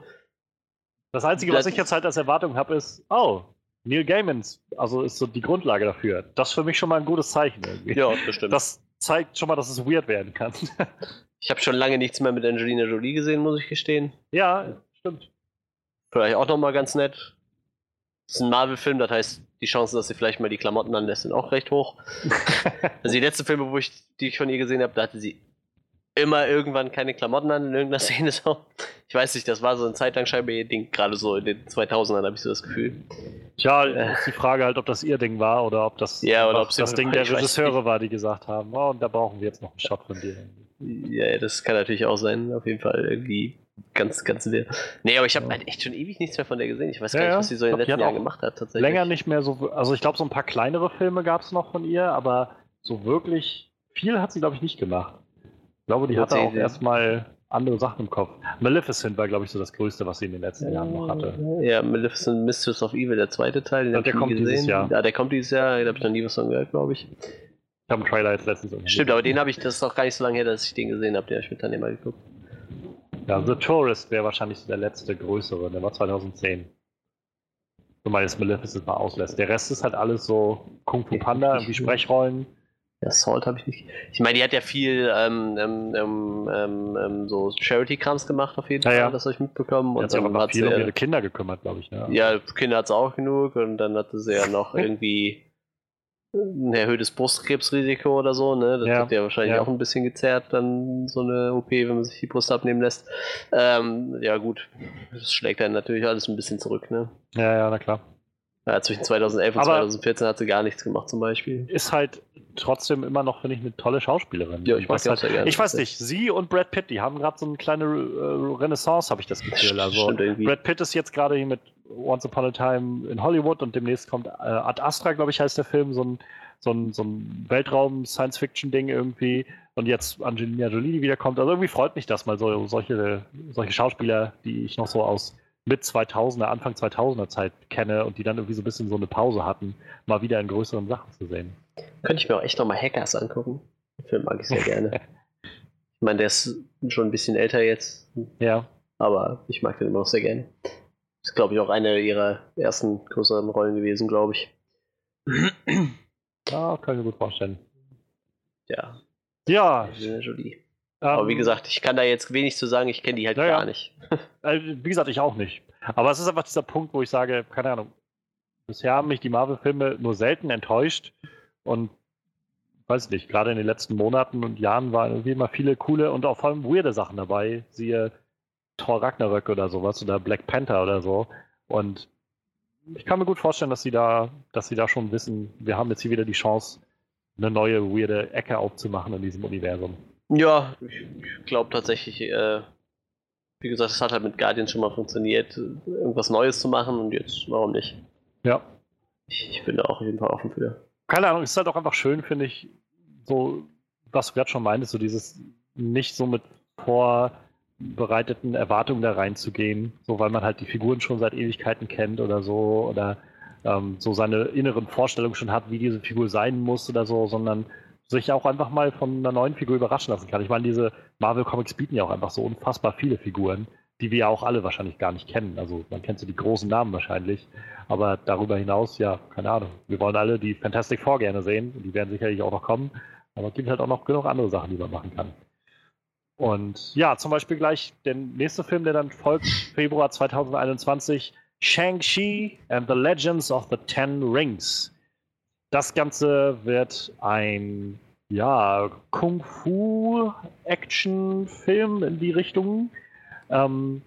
das Einzige, was ich jetzt halt als Erwartung habe, ist, oh, Neil Gaimans, also ist so die Grundlage dafür. Das ist für mich schon mal ein gutes Zeichen irgendwie. Ja, das stimmt. Das zeigt schon mal, dass es weird werden kann. ich habe schon lange nichts mehr mit Angelina Jolie gesehen, muss ich gestehen. Ja, stimmt. Vielleicht auch nochmal ganz nett. Das ist ein Marvel-Film, das heißt, die Chancen, dass sie vielleicht mal die Klamotten anlässt, sind auch recht hoch. also die letzten Filme, wo ich die ich von ihr gesehen habe, da hatte sie immer irgendwann keine Klamotten an in irgendeiner Szene. So. Ich weiß nicht, das war so eine Zeit lang scheinbar ihr Ding, gerade so in den 2000ern habe ich so das Gefühl. Tja, äh. ist die Frage halt, ob das ihr Ding war oder ob das, ja, oder ob das Ding der Regisseure war, die gesagt haben, oh, und da brauchen wir jetzt noch einen Shot von dir. Ja, das kann natürlich auch sein, auf jeden Fall irgendwie ganz, ganz leer. Nee, aber ich habe ja. halt echt schon ewig nichts mehr von der gesehen. Ich weiß gar ja, nicht, was sie so in den letzten Jahren gemacht hat, tatsächlich. Länger nicht mehr so, also ich glaube, so ein paar kleinere Filme gab es noch von ihr, aber so wirklich viel hat sie, glaube ich, nicht gemacht glaube, die hatte auch erstmal andere Sachen im Kopf. Maleficent war, glaube ich, so das Größte, was sie in den letzten Jahren noch hatte. Ja, Maleficent Mistress of Evil, der zweite Teil, den ja, der kommt gesehen. dieses Jahr. Ja, der kommt dieses Jahr, da habe ich noch nie was von gehört, glaube ich. Ich habe einen Trailer jetzt letztens. Stimmt, aber den habe ich, das ist auch gar nicht so lange her, dass ich den gesehen habe, den habe ich mit dann immer geguckt. Ja, The Tourist wäre wahrscheinlich der letzte größere, der war 2010. Wenn man jetzt Maleficent mal auslässt. Der Rest ist halt alles so Kung Fu Panda, irgendwie Sprechrollen. Ja, Salt habe ich nicht. Ich meine, die hat ja viel ähm, ähm, ähm, ähm, ähm so Charity-Krams gemacht, auf jeden Fall, ja. das habe ich mitbekommen. Und hat sich aber viel um ihre Kinder gekümmert, glaube ich. Ne? Ja, Kinder hat sie auch genug und dann hatte sie ja noch irgendwie ein erhöhtes Brustkrebsrisiko oder so, ne? Das ja, hat ja wahrscheinlich auch ein bisschen gezerrt, dann so eine OP, wenn man sich die Brust abnehmen lässt. Ähm, ja, gut. Das schlägt dann natürlich alles ein bisschen zurück, ne? Ja, ja, na klar. Ja, zwischen 2011 und Aber 2014 hat sie gar nichts gemacht, zum Beispiel. Ist halt trotzdem immer noch, finde ich, eine tolle Schauspielerin. Ja, ich mag halt, sehr gerne. Ich weiß nicht, sie und Brad Pitt, die haben gerade so eine kleine äh, Renaissance, habe ich das Gefühl. Also, Brad Pitt ist jetzt gerade hier mit Once Upon a Time in Hollywood und demnächst kommt äh, Ad Astra, glaube ich, heißt der Film, so ein, so ein, so ein Weltraum-Science-Fiction-Ding irgendwie. Und jetzt Angelina Jolie wiederkommt. Also irgendwie freut mich das mal, so solche, solche Schauspieler, die ich noch so aus mit 2000er, Anfang 2000er Zeit kenne und die dann irgendwie so ein bisschen so eine Pause hatten, mal wieder in größeren Sachen zu sehen. Könnte ich mir auch echt nochmal Hackers angucken. Den Film mag ich sehr gerne. ich meine, der ist schon ein bisschen älter jetzt. Ja. Aber ich mag den immer noch sehr gerne. Ist, glaube ich, auch eine ihrer ersten größeren Rollen gewesen, glaube ich. Ja, kann ich mir gut vorstellen. Ja. Ja. Jolie. Aber wie ähm, gesagt, ich kann da jetzt wenig zu sagen, ich kenne die halt ja, gar nicht. Also, wie gesagt, ich auch nicht. Aber es ist einfach dieser Punkt, wo ich sage, keine Ahnung, bisher haben mich die Marvel-Filme nur selten enttäuscht und weiß nicht, gerade in den letzten Monaten und Jahren waren irgendwie immer viele coole und auch vor allem weirde Sachen dabei, siehe Thor Ragnarök oder sowas oder Black Panther oder so. Und ich kann mir gut vorstellen, dass sie da, dass sie da schon wissen, wir haben jetzt hier wieder die Chance, eine neue weirde Ecke aufzumachen in diesem Universum. Ja, ich, glaube tatsächlich, äh, wie gesagt, es hat halt mit Guardian schon mal funktioniert, irgendwas Neues zu machen und jetzt, warum nicht? Ja. Ich, ich bin da auch auf jeden Fall offen für. Keine Ahnung, es ist halt auch einfach schön, finde ich, so, was du gerade schon meintest, so dieses nicht so mit vorbereiteten Erwartungen da reinzugehen, so weil man halt die Figuren schon seit Ewigkeiten kennt oder so oder ähm, so seine inneren Vorstellungen schon hat, wie diese Figur sein muss oder so, sondern sich auch einfach mal von einer neuen Figur überraschen lassen kann. Ich meine, diese Marvel Comics bieten ja auch einfach so unfassbar viele Figuren, die wir ja auch alle wahrscheinlich gar nicht kennen. Also man kennt so die großen Namen wahrscheinlich, aber darüber hinaus, ja, keine Ahnung. Wir wollen alle die Fantastic Four gerne sehen die werden sicherlich auch noch kommen, aber es gibt halt auch noch genug andere Sachen, die man machen kann. Und ja, zum Beispiel gleich der nächste Film, der dann folgt, Februar 2021, Shang-Chi and the Legends of the Ten Rings. Das Ganze wird ein ja, Kung-Fu-Action-Film in die Richtung. Ähm,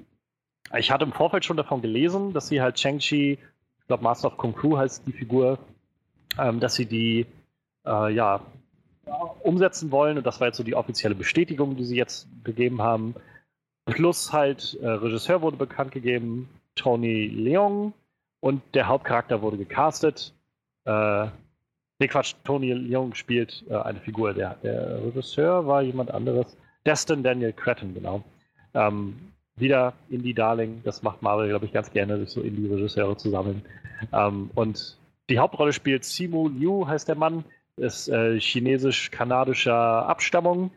ich hatte im Vorfeld schon davon gelesen, dass sie halt Shang-Chi, ich glaube Master of Kung Fu heißt die Figur, ähm, dass sie die äh, ja, umsetzen wollen. Und das war jetzt so die offizielle Bestätigung, die sie jetzt gegeben haben. Plus halt äh, Regisseur wurde bekannt gegeben, Tony Leung. Und der Hauptcharakter wurde gecastet. Äh, nee, Quatsch, Tony Leung spielt äh, eine Figur. Der, der, Regisseur war jemand anderes. Destin Daniel Cretton, genau. Ähm, wieder Indie-Darling. Das macht Marvel, glaube ich, ganz gerne, sich so Indie-Regisseure zu sammeln. Ähm, und die Hauptrolle spielt Simu Liu, heißt der Mann ist äh, chinesisch-kanadischer Abstammung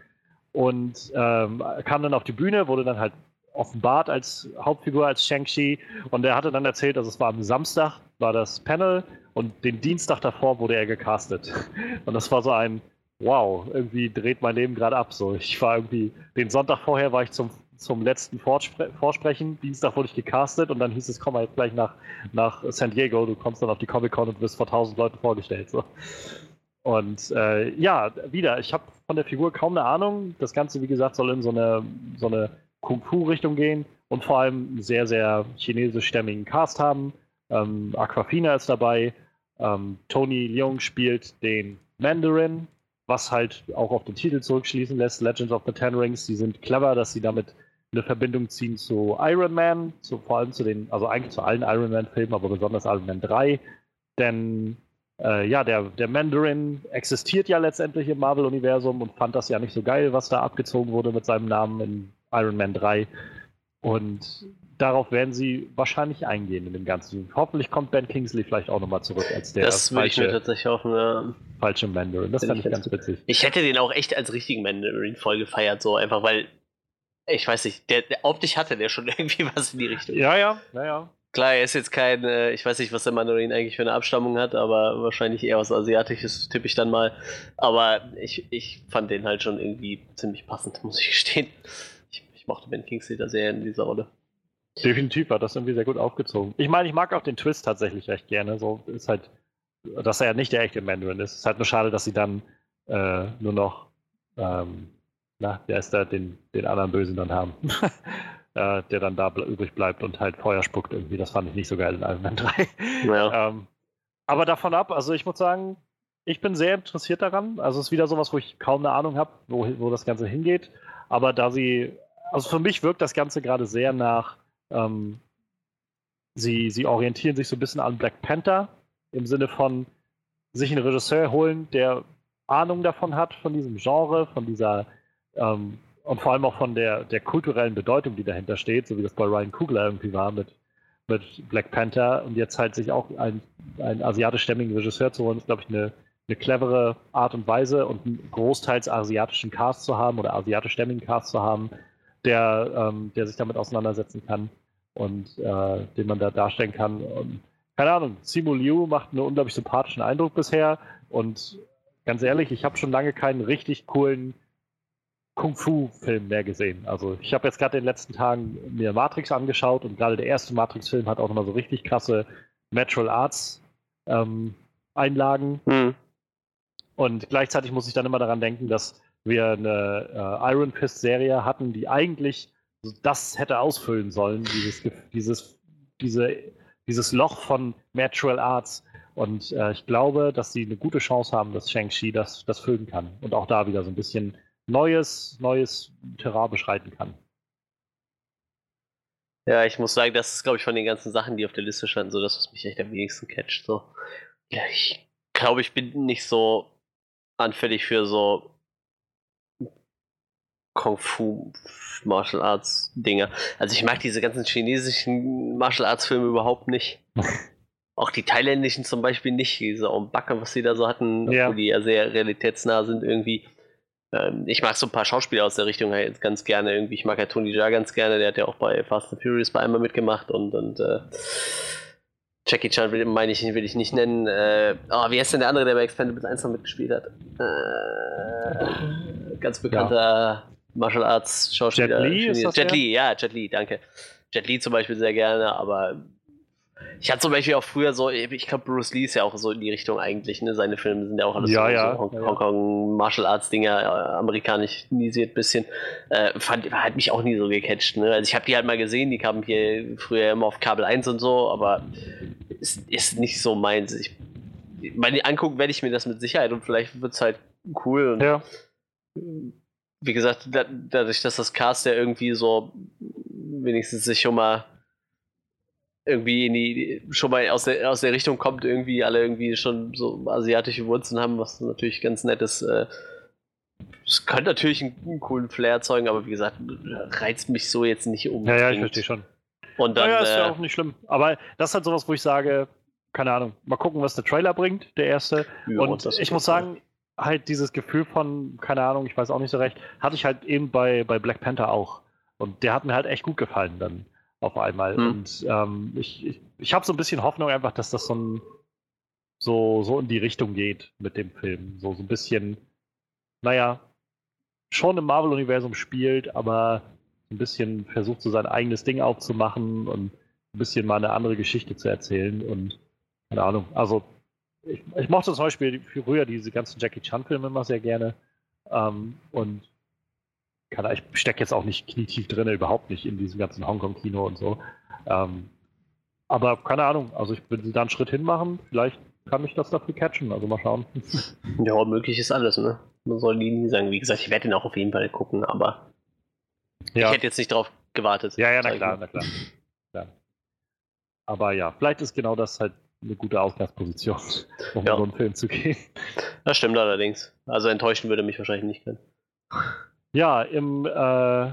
und ähm, kam dann auf die Bühne, wurde dann halt offenbart als Hauptfigur, als Shang-Chi und er hatte dann erzählt, dass es war am Samstag, war das Panel und den Dienstag davor wurde er gecastet. Und das war so ein, wow, irgendwie dreht mein Leben gerade ab. So, ich war irgendwie, den Sonntag vorher war ich zum, zum letzten Vorspre Vorsprechen, Dienstag wurde ich gecastet und dann hieß es, komm mal jetzt gleich nach, nach San Diego, du kommst dann auf die Comic-Con und wirst vor tausend Leuten vorgestellt. So. Und äh, ja, wieder, ich habe von der Figur kaum eine Ahnung. Das Ganze, wie gesagt, soll in so eine, so eine Kung-Fu-Richtung gehen und vor allem einen sehr, sehr chinesischstämmigen Cast haben. Ähm, Aquafina ist dabei. Ähm, Tony Leung spielt den Mandarin, was halt auch auf den Titel zurückschließen lässt. Legends of the Ten Rings, die sind clever, dass sie damit eine Verbindung ziehen zu Iron Man, zu, vor allem zu den, also eigentlich zu allen Iron Man-Filmen, aber besonders Iron Man 3. Denn äh, ja, der, der Mandarin existiert ja letztendlich im Marvel-Universum und fand das ja nicht so geil, was da abgezogen wurde mit seinem Namen in Iron Man 3. Und darauf werden sie wahrscheinlich eingehen in dem Ganzen. Hoffentlich kommt Ben Kingsley vielleicht auch nochmal zurück als der das falsche, ich mir tatsächlich hoffen, ja. falsche Mandarin. Das fand ich ganz witzig. Ich hätte den auch echt als richtigen Mandarin voll gefeiert, so einfach, weil ich weiß nicht, der, der optisch hatte der schon irgendwie was in die Richtung. Ja, ja, ja, ja. Klar, er ist jetzt kein, äh, ich weiß nicht, was der Mandarin eigentlich für eine Abstammung hat, aber wahrscheinlich eher was Asiatisches, tippe ich dann mal. Aber ich, ich fand den halt schon irgendwie ziemlich passend, muss ich gestehen. Mochte Ben Kingsley da sehr in dieser Rolle. Definitiv hat das irgendwie sehr gut aufgezogen. Ich meine, ich mag auch den Twist tatsächlich recht gerne. So ist halt, dass er ja nicht der echte Mandarin ist. Es ist halt nur schade, dass sie dann äh, nur noch, ähm, na, wer ist da, den, den anderen Bösen dann haben. äh, der dann da übrig bleibt und halt Feuer spuckt irgendwie. Das fand ich nicht so geil in Iron Man 3. Ja. ähm, aber davon ab, also ich muss sagen, ich bin sehr interessiert daran. Also es ist wieder sowas, wo ich kaum eine Ahnung habe, wo, wo das Ganze hingeht. Aber da sie, also für mich wirkt das Ganze gerade sehr nach, ähm, sie, sie orientieren sich so ein bisschen an Black Panther im Sinne von sich einen Regisseur holen, der Ahnung davon hat, von diesem Genre, von dieser ähm, und vor allem auch von der, der kulturellen Bedeutung, die dahinter steht, so wie das bei Ryan Coogler irgendwie war mit, mit Black Panther und jetzt halt sich auch einen, einen asiatischstämmigen Regisseur zu holen, ist, glaube ich, eine, eine clevere Art und Weise und einen großteils asiatischen Cast zu haben oder asiatischstämmigen Cast zu haben, der, ähm, der sich damit auseinandersetzen kann und äh, den man da darstellen kann. Und, keine Ahnung, Simu Liu macht einen unglaublich sympathischen Eindruck bisher und ganz ehrlich, ich habe schon lange keinen richtig coolen Kung-Fu-Film mehr gesehen. Also ich habe jetzt gerade in den letzten Tagen mir Matrix angeschaut und gerade der erste Matrix-Film hat auch nochmal so richtig krasse Natural Arts ähm, Einlagen. Mhm. Und gleichzeitig muss ich dann immer daran denken, dass wir eine äh, Iron Fist-Serie hatten, die eigentlich das hätte ausfüllen sollen, dieses, dieses, diese, dieses Loch von Natural Arts. Und äh, ich glaube, dass sie eine gute Chance haben, dass Shang-Chi das, das füllen kann. Und auch da wieder so ein bisschen neues, neues Terrain beschreiten kann. Ja, ich muss sagen, das ist, glaube ich, von den ganzen Sachen, die auf der Liste standen, so das, was mich echt am wenigsten catcht. So. Ja, ich glaube, ich bin nicht so anfällig für so Kung Fu Martial Arts Dinger. Also ich mag diese ganzen chinesischen Martial Arts Filme überhaupt nicht. Auch die thailändischen zum Beispiel nicht, diese Ombacke, was sie da so hatten, Ja. wo die ja sehr realitätsnah sind irgendwie. Ähm, ich mag so ein paar Schauspieler aus der Richtung halt ganz gerne irgendwie. Ich mag ja Tony Jaa ganz gerne, der hat ja auch bei Fast and Furious bei einmal mitgemacht und, und äh, Jackie Chan will, meine ich, will ich nicht nennen. Äh, oh, wie heißt denn der andere, der bei Expendables 1 noch mitgespielt hat? Äh, ganz bekannter Martial Arts Schauspieler. Jet Li, ist das Jet? Li, ja, Jet Li, danke. Jet Li zum Beispiel sehr gerne, aber ich hatte zum Beispiel auch früher so, ich glaube, Bruce Lee ist ja auch so in die Richtung eigentlich, ne? Seine Filme sind ja auch alles Ja, so, ja, so Hong- ja. Hongkong Martial Arts Dinger, äh, amerikanisiert bisschen. Äh, fand, hat mich auch nie so gecatcht, ne? Also ich habe die halt mal gesehen, die kamen hier früher immer auf Kabel 1 und so, aber ist, ist nicht so meins. Ich, meine, angucken werde ich mir das mit Sicherheit und vielleicht wird es halt cool. Und Ja. Wie gesagt, da, dadurch, dass das Cast ja irgendwie so wenigstens sich schon mal irgendwie in die, schon mal aus der, aus der Richtung kommt, irgendwie alle irgendwie schon so asiatische Wurzeln haben, was natürlich ganz nett ist. Äh, es könnte natürlich einen, einen coolen Flair erzeugen, aber wie gesagt, reizt mich so jetzt nicht Ja, unbedingt. ja, ich verstehe schon. Und dann, naja, ist ja äh, auch nicht schlimm. Aber das ist halt sowas, wo ich sage, keine Ahnung, mal gucken, was der Trailer bringt, der erste. ja, und das ich muss sagen, halt dieses Gefühl von, keine Ahnung, ich weiß auch nicht so recht, hatte ich halt eben bei, bei Black Panther auch. Und der hat mir halt echt gut gefallen dann auf einmal. Hm. Und ähm, ich, ich, ich habe so ein bisschen Hoffnung einfach, dass das so, ein, so, so in die Richtung geht mit dem Film. So, so ein bisschen, naja, schon im Marvel-Universum spielt, aber ein bisschen versucht, so sein eigenes Ding aufzumachen und ein bisschen mal eine andere Geschichte zu erzählen. Und keine Ahnung, also ich, ich mochte zum Beispiel früher diese ganzen Jackie Chan-Filme immer sehr gerne. Ähm, und keine Ahnung, ich stecke jetzt auch nicht knietief drin, überhaupt nicht in diesem ganzen Hongkong-Kino und so. Ähm, aber keine Ahnung, also ich sie da einen Schritt hinmachen, vielleicht kann mich das dafür catchen, also mal schauen. Ja, möglich ist alles, ne? Man soll nie, sagen. Wie gesagt, ich werde ihn auch auf jeden Fall gucken, aber ja. ich hätte jetzt nicht drauf gewartet. Ja, ja, na klar, na klar. Ja. Aber ja, vielleicht ist genau das halt eine gute Ausgangsposition, um Ja. in so einen Film zu gehen. Das stimmt allerdings. Also enttäuschen würde mich wahrscheinlich nicht können. Ja, im, äh,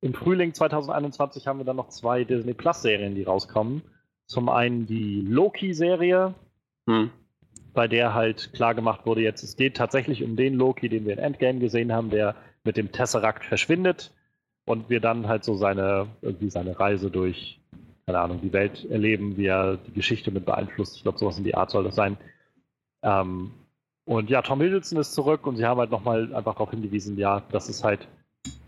im Frühling 2021 haben wir dann noch zwei Disney Plus Serien, die rauskommen. Zum einen die Loki-Serie, Hm. bei der halt klar gemacht wurde, jetzt es geht tatsächlich um den Loki, den wir in Endgame gesehen haben, der mit dem Tesseract verschwindet und wir dann halt so seine, irgendwie seine Reise durch, keine Ahnung, die Welt erleben, wie er die Geschichte mit beeinflusst. Ich glaube, sowas in die Art soll das sein. Ähm, und ja, Tom Hiddleston ist zurück und sie haben halt nochmal einfach darauf hingewiesen, ja, das ist halt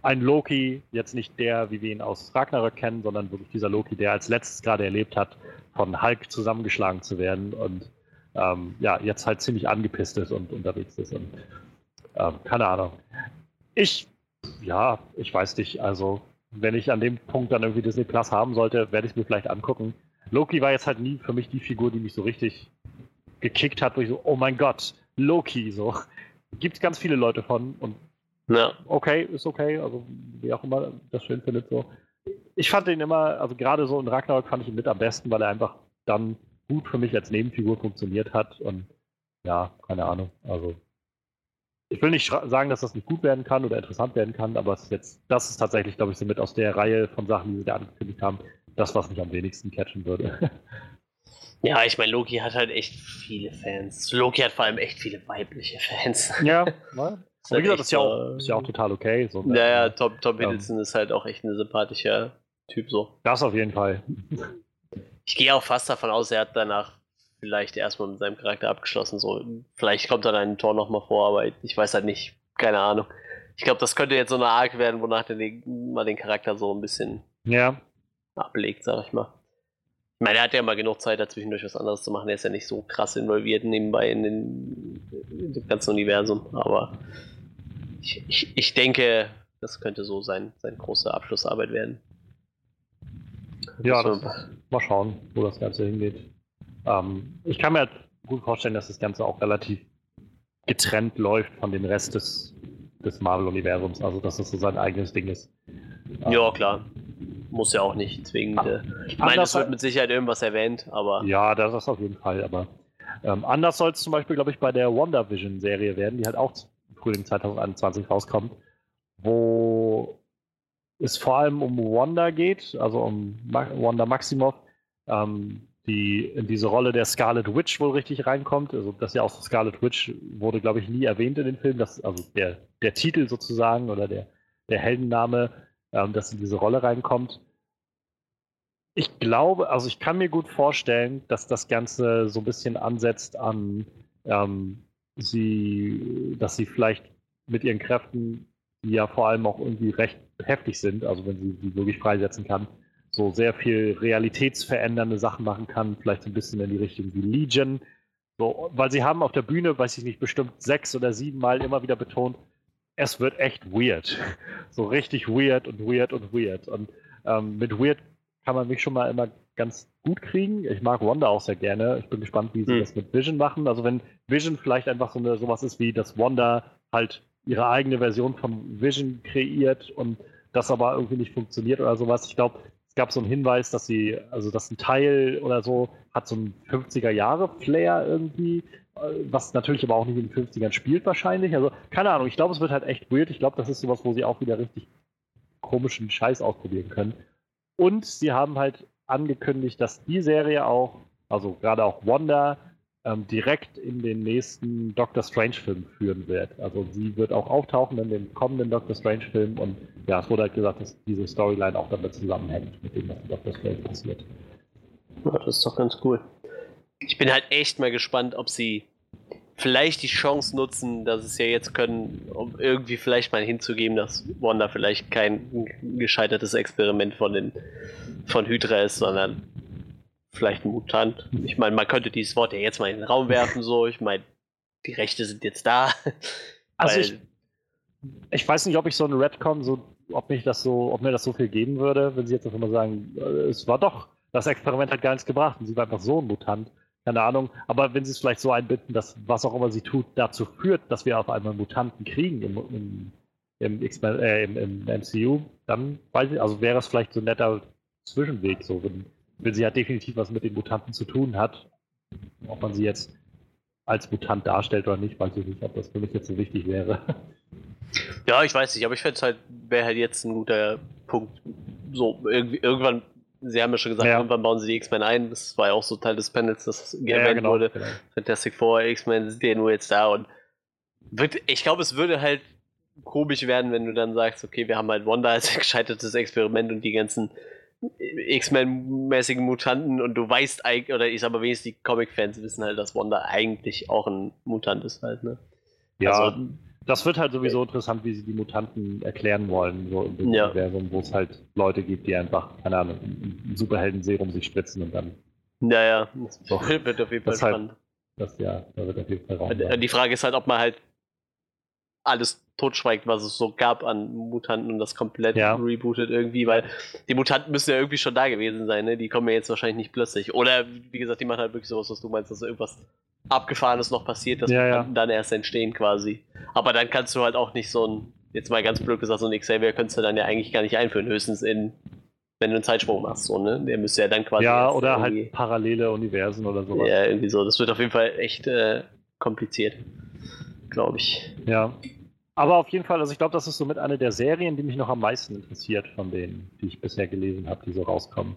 ein Loki, jetzt nicht der, wie wir ihn aus Ragnarök kennen, sondern wirklich dieser Loki, der als letztes gerade erlebt hat, von Hulk zusammengeschlagen zu werden und ähm, ja, jetzt halt ziemlich angepisst ist und unterwegs ist. Und ähm, keine Ahnung. Ich, ja, ich weiß nicht, also wenn ich an dem Punkt dann irgendwie Disney Plus haben sollte, werde ich es mir vielleicht angucken. Loki war jetzt halt nie für mich die Figur, die mich so richtig gekickt hat, wo ich so, oh mein Gott, Loki, so. Gibt ganz viele Leute von und Ja. okay, ist okay, also wie auch immer das schön findet, so. Ich fand ihn immer, also gerade so in Ragnarok fand ich ihn mit am besten, weil er einfach dann gut für mich als Nebenfigur funktioniert hat und ja, keine Ahnung, also ich will nicht sagen, dass das nicht gut werden kann oder interessant werden kann, aber es ist jetzt, das ist tatsächlich, glaube ich, so mit aus der Reihe von Sachen, die sie da angekündigt haben, das, was mich am wenigsten catchen würde. Ja, ich meine, Loki hat halt echt viele Fans. Loki hat vor allem echt viele weibliche Fans. ja, ne? Ist Aber halt wie gesagt, das ist ja, auch, ist ja auch total okay. So, ne? Ja, ja, Tom, Tom Ähm. Hiddleston ist halt auch echt ein sympathischer Typ so. Das auf jeden Fall. Ich gehe auch fast davon aus, er hat danach vielleicht erstmal mit seinem Charakter abgeschlossen. So. Vielleicht kommt dann ein Tor nochmal vor, aber ich weiß halt nicht. Keine Ahnung. Ich glaube, das könnte jetzt so eine Arc werden, wonach der mal den Charakter so ein bisschen Ja, ablegt, sag ich mal. Ich meine, er hat ja mal genug Zeit, dazwischendurch was anderes zu machen. Er ist ja nicht so krass involviert nebenbei in, den, in dem ganzen Universum. Aber ich, ich, ich denke, das könnte so sein, seine große Abschlussarbeit werden. Ja, das, mal schauen, wo das Ganze hingeht. Ähm, ich kann mir halt gut vorstellen, dass das Ganze auch relativ getrennt läuft von dem Rest des, des Marvel-Universums, also dass das so sein eigenes Ding ist. Ähm, Ja, klar. Muss ja auch nicht zwingend. äh, Ich meine, es wird mit Sicherheit irgendwas erwähnt, aber Ja, das ist auf jeden Fall, aber ähm, anders soll es zum Beispiel, glaube ich, bei der WandaVision-Serie werden, die halt auch Frühling 2021 rauskommt. wo es vor allem um Wanda geht, also um Ma Wanda Maximoff, ähm, die in diese Rolle der Scarlet Witch wohl richtig reinkommt. Also das ja auch Scarlet Witch wurde, glaube ich, nie erwähnt in den Film. Das, also der, der Titel sozusagen oder der, der Heldenname, ähm, dass in diese Rolle reinkommt. Ich glaube, also ich kann mir gut vorstellen, dass das Ganze so ein bisschen ansetzt an ähm, sie, dass sie vielleicht mit ihren Kräften, die ja vor allem auch irgendwie recht heftig sind, also wenn sie sie wirklich freisetzen kann, so sehr viel realitätsverändernde Sachen machen kann, vielleicht so ein bisschen in die Richtung wie Legion. So, weil sie haben auf der Bühne, weiß ich nicht, bestimmt sechs oder sieben Mal immer wieder betont, es wird echt weird. So richtig weird und weird und weird. Und ähm, mit weird kann man mich schon mal immer ganz gut kriegen. Ich mag Wanda auch sehr gerne. Ich bin gespannt, wie sie hm. das mit Vision machen. Also wenn Vision vielleicht einfach so eine, sowas ist wie, dass Wanda halt ihre eigene Version von Vision kreiert und das aber irgendwie nicht funktioniert oder sowas. Ich glaube, gab so einen Hinweis, dass sie, also dass ein Teil oder so hat so ein 50er Jahre Flair irgendwie, äh, was natürlich aber auch nicht in den 50ern spielt wahrscheinlich. Also keine Ahnung, ich glaube, es wird halt echt weird. Ich glaube, das ist sowas, wo sie auch wieder richtig komischen Scheiß ausprobieren können. Und sie haben halt angekündigt, dass die Serie auch, also gerade auch Wanda, ähm, direkt in den nächsten Doctor Strange-Film führen wird. Also sie wird auch auftauchen in dem kommenden Doctor Strange-Film und ja, es wurde halt gesagt, dass diese Storyline auch damit zusammenhängt, mit dem, was in Doctor Strange passiert. Ja, das ist doch ganz cool. Ich bin halt echt mal gespannt, ob sie vielleicht die Chance nutzen, dass es ja jetzt können, um irgendwie vielleicht mal hinzugeben, dass Wanda vielleicht kein gescheitertes Experiment von den von Hydra ist, sondern vielleicht ein Mutant. Ich meine, man könnte dieses Wort ja jetzt mal in den Raum werfen, so. Ich meine, die Rechte sind jetzt da. Also ich, ich weiß nicht, ob ich so eine Redcon, so, ob mich das so, ob mir das so viel geben würde, wenn sie jetzt einfach mal sagen, äh, es war doch, das Experiment hat gar nichts gebracht und sie war einfach so ein Mutant. Keine Ahnung. Aber wenn sie es vielleicht so einbinden, dass was auch immer sie tut, dazu führt, dass wir auf einmal Mutanten kriegen im, im, im, äh, im, im MCU, dann weiß ich, also wäre es vielleicht so ein netter Zwischenweg, so wenn wenn sie ja definitiv was mit den Mutanten zu tun hat. Ob man sie jetzt als Mutant darstellt oder nicht, weiß ich nicht, ob das für mich jetzt so wichtig wäre. Ja, ich weiß nicht, aber ich fände es halt, wäre halt jetzt ein guter Punkt. So, irgendwie, irgendwann, sie haben ja schon gesagt, ja. irgendwann bauen sie die X-Men ein. Das war ja auch so Teil des Panels, das ja, erwähnt genau, wurde. Genau. Fantastic Four, X-Men sind ja nur jetzt da und wird, ich glaube, es würde halt komisch werden, wenn du dann sagst, okay, wir haben halt Wanda als gescheitertes Experiment und die ganzen X-Men-mäßigen Mutanten und du weißt eigentlich, oder ich sag mal wenigstens die Comic-Fans wissen halt, dass Wanda eigentlich auch ein Mutant ist halt, ne? Ja, also, das wird halt sowieso interessant, wie sie die Mutanten erklären wollen, so im ja. Universum, wo es halt Leute gibt, die einfach, keine Ahnung, ein Superhelden-Serum sich spritzen und dann. Naja, das so. wird auf jeden Fall spannend. Halt, das, ja, da wird auf jeden Fall Raum Die Frage ist halt, ob man halt alles totschweigt, was es so gab an Mutanten und das komplett ja. rebootet irgendwie, weil die Mutanten müssen ja irgendwie schon da gewesen sein, ne? Die kommen ja jetzt wahrscheinlich nicht plötzlich. Oder wie gesagt, die machen halt wirklich sowas, was du meinst, dass irgendwas Abgefahrenes noch passiert, dass ja, Mutanten ja. dann erst entstehen quasi. Aber dann kannst du halt auch nicht so ein, jetzt mal ganz blöd gesagt, so ein Xavier könntest du dann ja eigentlich gar nicht einführen, höchstens in wenn du einen Zeitsprung machst, so, ne? Der müsste ja dann quasi. Ja, oder halt parallele Universen oder sowas. Ja, irgendwie so. Das wird auf jeden Fall echt äh, kompliziert. Glaube ich. Ja. Aber auf jeden Fall, also ich glaube, das ist somit eine der Serien, die mich noch am meisten interessiert von denen, die ich bisher gelesen habe, die so rauskommen.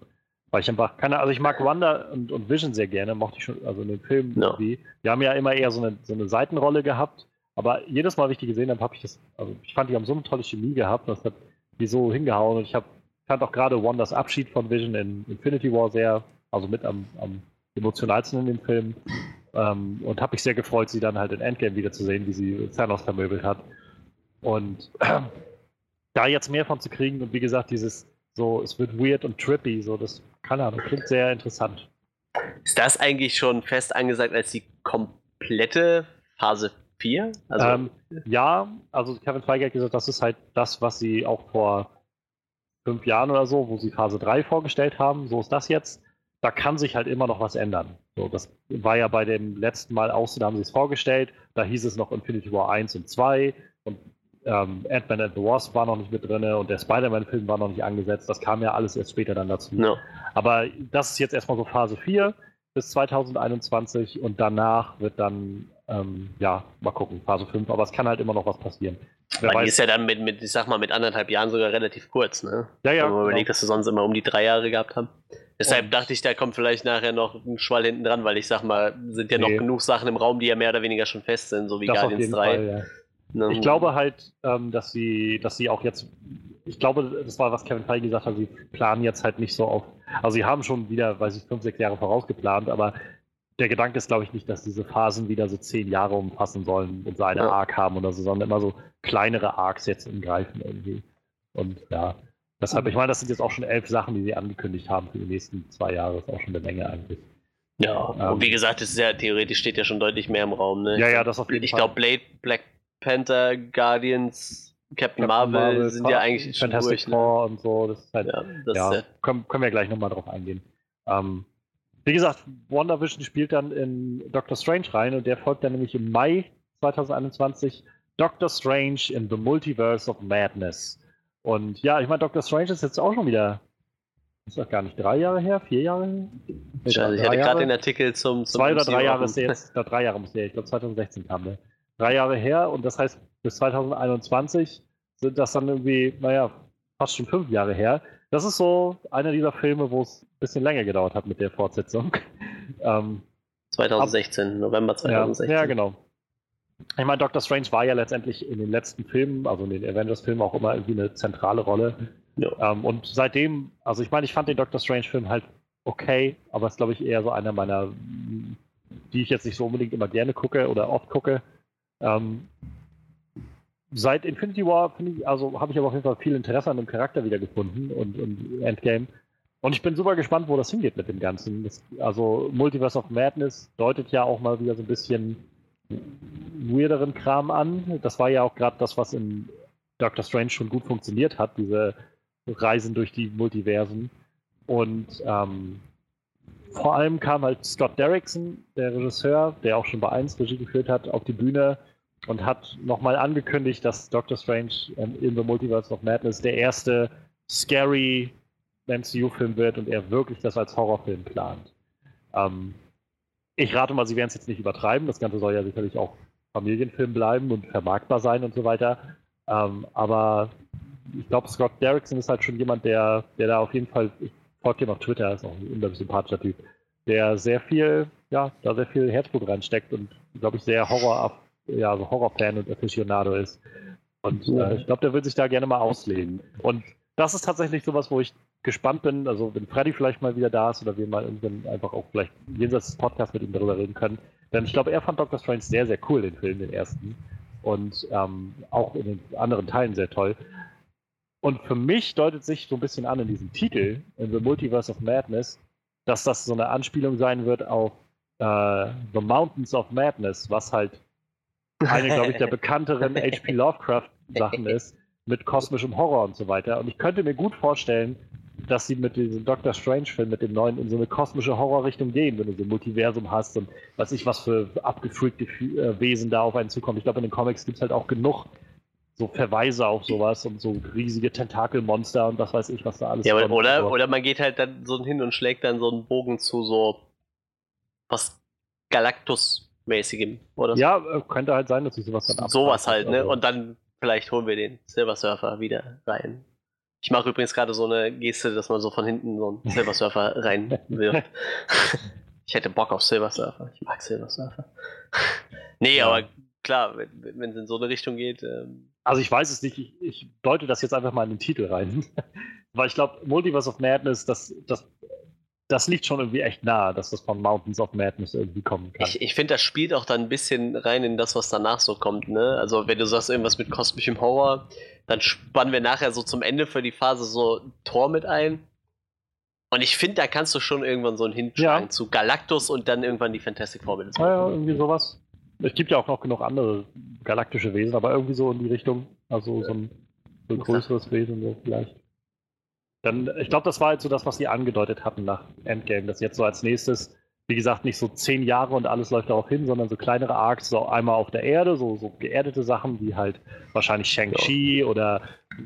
Weil ich einfach keine, also ich mag Wanda und, und Vision sehr gerne, mochte ich schon, also in den Filmen no. irgendwie. Die haben ja immer eher so eine, so eine Seitenrolle gehabt, aber jedes Mal, wie ich die gesehen habe, habe ich das, also ich fand, die haben so eine tolle Chemie gehabt, das hat die so hingehauen und ich habe, fand auch gerade Wandas Abschied von Vision in Infinity War sehr, also mit am, am emotionalsten in dem Film. Ähm, und habe mich sehr gefreut, sie dann halt in Endgame wiederzusehen, wie sie Thanos vermöbelt hat. Und äh, da jetzt mehr von zu kriegen und wie gesagt, dieses so, es wird weird und trippy, so, das, keine Ahnung, klingt sehr interessant. Ist das eigentlich schon fest angesagt als die komplette Phase 4? Also, ähm, ja, also Kevin Feige hat gesagt, das ist halt das, was sie auch vor fünf Jahren oder so, wo sie Phase 3 vorgestellt haben, so ist das jetzt. Da kann sich halt immer noch was ändern. So, das war ja bei dem letzten Mal auch so, da haben sie es vorgestellt, da hieß es noch Infinity War 1 und 2 und ähm, Ant-Man and the Wasp war noch nicht mit drin und der Spider-Man-Film war noch nicht angesetzt. Das kam ja alles erst später dann dazu. No. Aber das ist jetzt erstmal so Phase 4 bis 2021 und danach wird dann, ähm, ja, mal gucken, Phase 5. Aber es kann halt immer noch was passieren. Wer Weil die ist ja dann mit, mit, ich sag mal, mit anderthalb Jahren sogar relativ kurz, ne? Ja, ja. Wenn man überlegt, dass wir sonst immer um die drei Jahre gehabt haben. Deshalb und dachte ich, da kommt vielleicht nachher noch ein Schwall hinten dran, weil ich sag mal, sind ja nee. noch genug Sachen im Raum, die ja mehr oder weniger schon fest sind, so wie das Guardians 3. Fall, ja. Ich glaube halt, ähm, dass sie, dass sie auch jetzt, ich glaube, das war, was Kevin Feige gesagt hat, sie planen jetzt halt nicht so auf, also sie haben schon wieder, weiß ich, fünf, sechs Jahre vorausgeplant, aber der Gedanke ist, glaube ich, nicht, dass diese Phasen wieder so zehn Jahre umfassen sollen und so eine ja. Arc haben oder so, sondern immer so kleinere Arcs jetzt umgreifen irgendwie. Und ja, deshalb, ich meine, das sind jetzt auch schon elf Sachen, die sie angekündigt haben für die nächsten zwei Jahre. Das ist auch schon eine Menge eigentlich. Ja, ähm, und wie gesagt, es ist ja theoretisch steht ja schon deutlich mehr im Raum. Ne? Ja, ja, das auf jeden ich Fall. Ich glaube, Blade, Black Panther, Guardians, Captain, Captain Marvel, Marvel, sind ja eigentlich Fantastic durch, ne? Four ne? und so. Das ist halt, ja, das ja, ist können, können wir gleich nochmal drauf eingehen. Ähm, wie gesagt, WandaVision spielt dann in Doctor Strange rein und der folgt dann nämlich im Mai 2021 Doctor Strange in the Multiverse of Madness. Und ja, ich meine, Doctor Strange ist jetzt auch schon wieder, ist doch gar nicht drei Jahre her, vier Jahre her? Ich hatte gerade den Artikel zum, zum Zwei oder drei Jahre ist der jetzt, na, drei Jahre muss der, ich glaube 2016 kam der. Drei Jahre her und das heißt, bis 2021 sind das dann irgendwie, naja, fast schon fünf Jahre her. Das ist so einer dieser Filme, wo es ein bisschen länger gedauert hat mit der Fortsetzung. ähm, 2016, ab, November 2016. Ja, ja, genau. Ich meine, Doctor Strange war ja letztendlich in den letzten Filmen, also in den Avengers-Filmen auch immer irgendwie eine zentrale Rolle. Ja. Ähm, und seitdem, also ich meine, ich fand den Doctor Strange-Film halt okay, aber es ist, glaube ich, eher so einer meiner, die ich jetzt nicht so unbedingt immer gerne gucke oder oft gucke. Ähm, seit Infinity War, ich, also habe ich aber auf jeden Fall viel Interesse an dem Charakter wieder gefunden und, und Endgame. Und ich bin super gespannt, wo das hingeht mit dem Ganzen. Das, also Multiverse of Madness deutet ja auch mal wieder so ein bisschen weirderen Kram an. Das war ja auch gerade das, was in Doctor Strange schon gut funktioniert hat, diese Reisen durch die Multiversen. Und ähm, vor allem kam halt Scott Derrickson, der Regisseur, der auch schon bei 1 Regie geführt hat, auf die Bühne und hat nochmal angekündigt, dass Doctor Strange in the Multiverse of Madness der erste scary MCU-Film wird und er wirklich das als Horrorfilm plant. Ähm, ich rate mal, sie werden es jetzt nicht übertreiben. Das Ganze soll ja sicherlich auch Familienfilm bleiben und vermarktbar sein und so weiter. Ähm, aber ich glaube, Scott Derrickson ist halt schon jemand, der, der da auf jeden Fall, ich folge ihm auf Twitter, ist auch ein unglaublich sympathischer Typ, der sehr viel, ja, da sehr viel Herzblut reinsteckt und, glaube ich, sehr Horror, ja, also Horrorfan und Aficionado ist. Und äh, ich glaube, der will sich da gerne mal ausleben. Und das ist tatsächlich sowas, wo ich gespannt bin, also wenn Freddy vielleicht mal wieder da ist oder wir mal irgendwann einfach auch vielleicht jenseits des Podcasts mit ihm darüber reden können. Denn ich glaube, er fand Doctor Strange sehr, sehr cool, den Film, den ersten. Und ähm, auch in den anderen Teilen sehr toll. Und für mich deutet sich so ein bisschen an in diesem Titel, in The Multiverse of Madness, dass das so eine Anspielung sein wird auf äh, The Mountains of Madness, was halt eine, glaube ich, der bekannteren H.P. Lovecraft-Sachen ist, mit kosmischem Horror und so weiter. Und ich könnte mir gut vorstellen, dass sie mit diesem Doctor Strange-Film, mit dem neuen, in so eine kosmische Horrorrichtung gehen, wenn du so ein Multiversum hast und weiß ich, was für abgefreakte äh, Wesen da auf einen zukommen. Ich glaube, in den Comics gibt es halt auch genug so Verweise auf sowas und so riesige Tentakelmonster und was weiß ich, was da alles Ja, kommt. oder, oder man geht halt dann so hin und schlägt dann so einen Bogen zu so was Galactus-mäßigem, oder? Ja, äh, könnte halt sein, dass ich sowas dann Sowas halt, ne? Und dann vielleicht holen wir den Silver Surfer wieder rein. Ich mache übrigens gerade so eine Geste, dass man so von hinten so einen Silver Surfer reinwirft. ich hätte Bock auf Silver Surfer. Ich mag Silver Surfer. nee, ja. aber klar, wenn es in so eine Richtung geht. Ähm also ich weiß es nicht, ich, ich, deute das jetzt einfach mal in den Titel rein. Weil ich glaube, Multiverse of Madness, das, das das liegt schon irgendwie echt nahe, dass das von Mountains of Madness irgendwie kommen kann. Ich, ich finde, das spielt auch dann ein bisschen rein in das, was danach so kommt. Ne? Also, wenn du sagst, irgendwas mit kosmischem Horror, dann spannen wir nachher so zum Ende für die Phase so Tor mit ein. Und ich finde, da kannst du schon irgendwann so einen Hinschlag ja. zu Galactus und dann irgendwann die Fantastic Four. Ja, ja, irgendwie sowas. Es gibt ja auch noch genug andere galaktische Wesen, aber irgendwie so in die Richtung. Also so ein, so ein größeres Wesen so vielleicht. Dann, ich glaube, das war halt so das, was sie angedeutet hatten nach Endgame, dass jetzt so als nächstes, wie gesagt, nicht so zehn Jahre und alles läuft darauf hin, sondern so kleinere Arcs, so einmal auf der Erde, so, so geerdete Sachen wie halt wahrscheinlich Shang-Chi ja. oder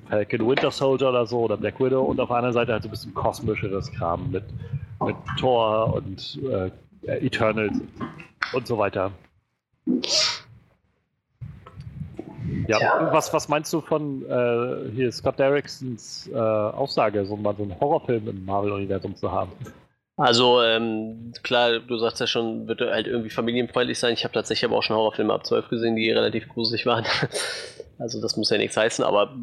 Falcon Winter Soldier oder so oder Black Widow und auf der anderen Seite halt so ein bisschen kosmischeres Kram mit, mit Thor und äh, Eternals und so weiter. Ja. Was, was meinst du von äh, hier Scott Derricksons äh, Aussage, so mal so einen Horrorfilm im Marvel-Universum zu haben? Also, ähm, klar, du sagst ja schon, wird halt irgendwie familienfreundlich sein. Ich habe tatsächlich aber auch schon Horrorfilme ab 12 gesehen, die relativ gruselig waren. also, das muss ja nichts heißen, aber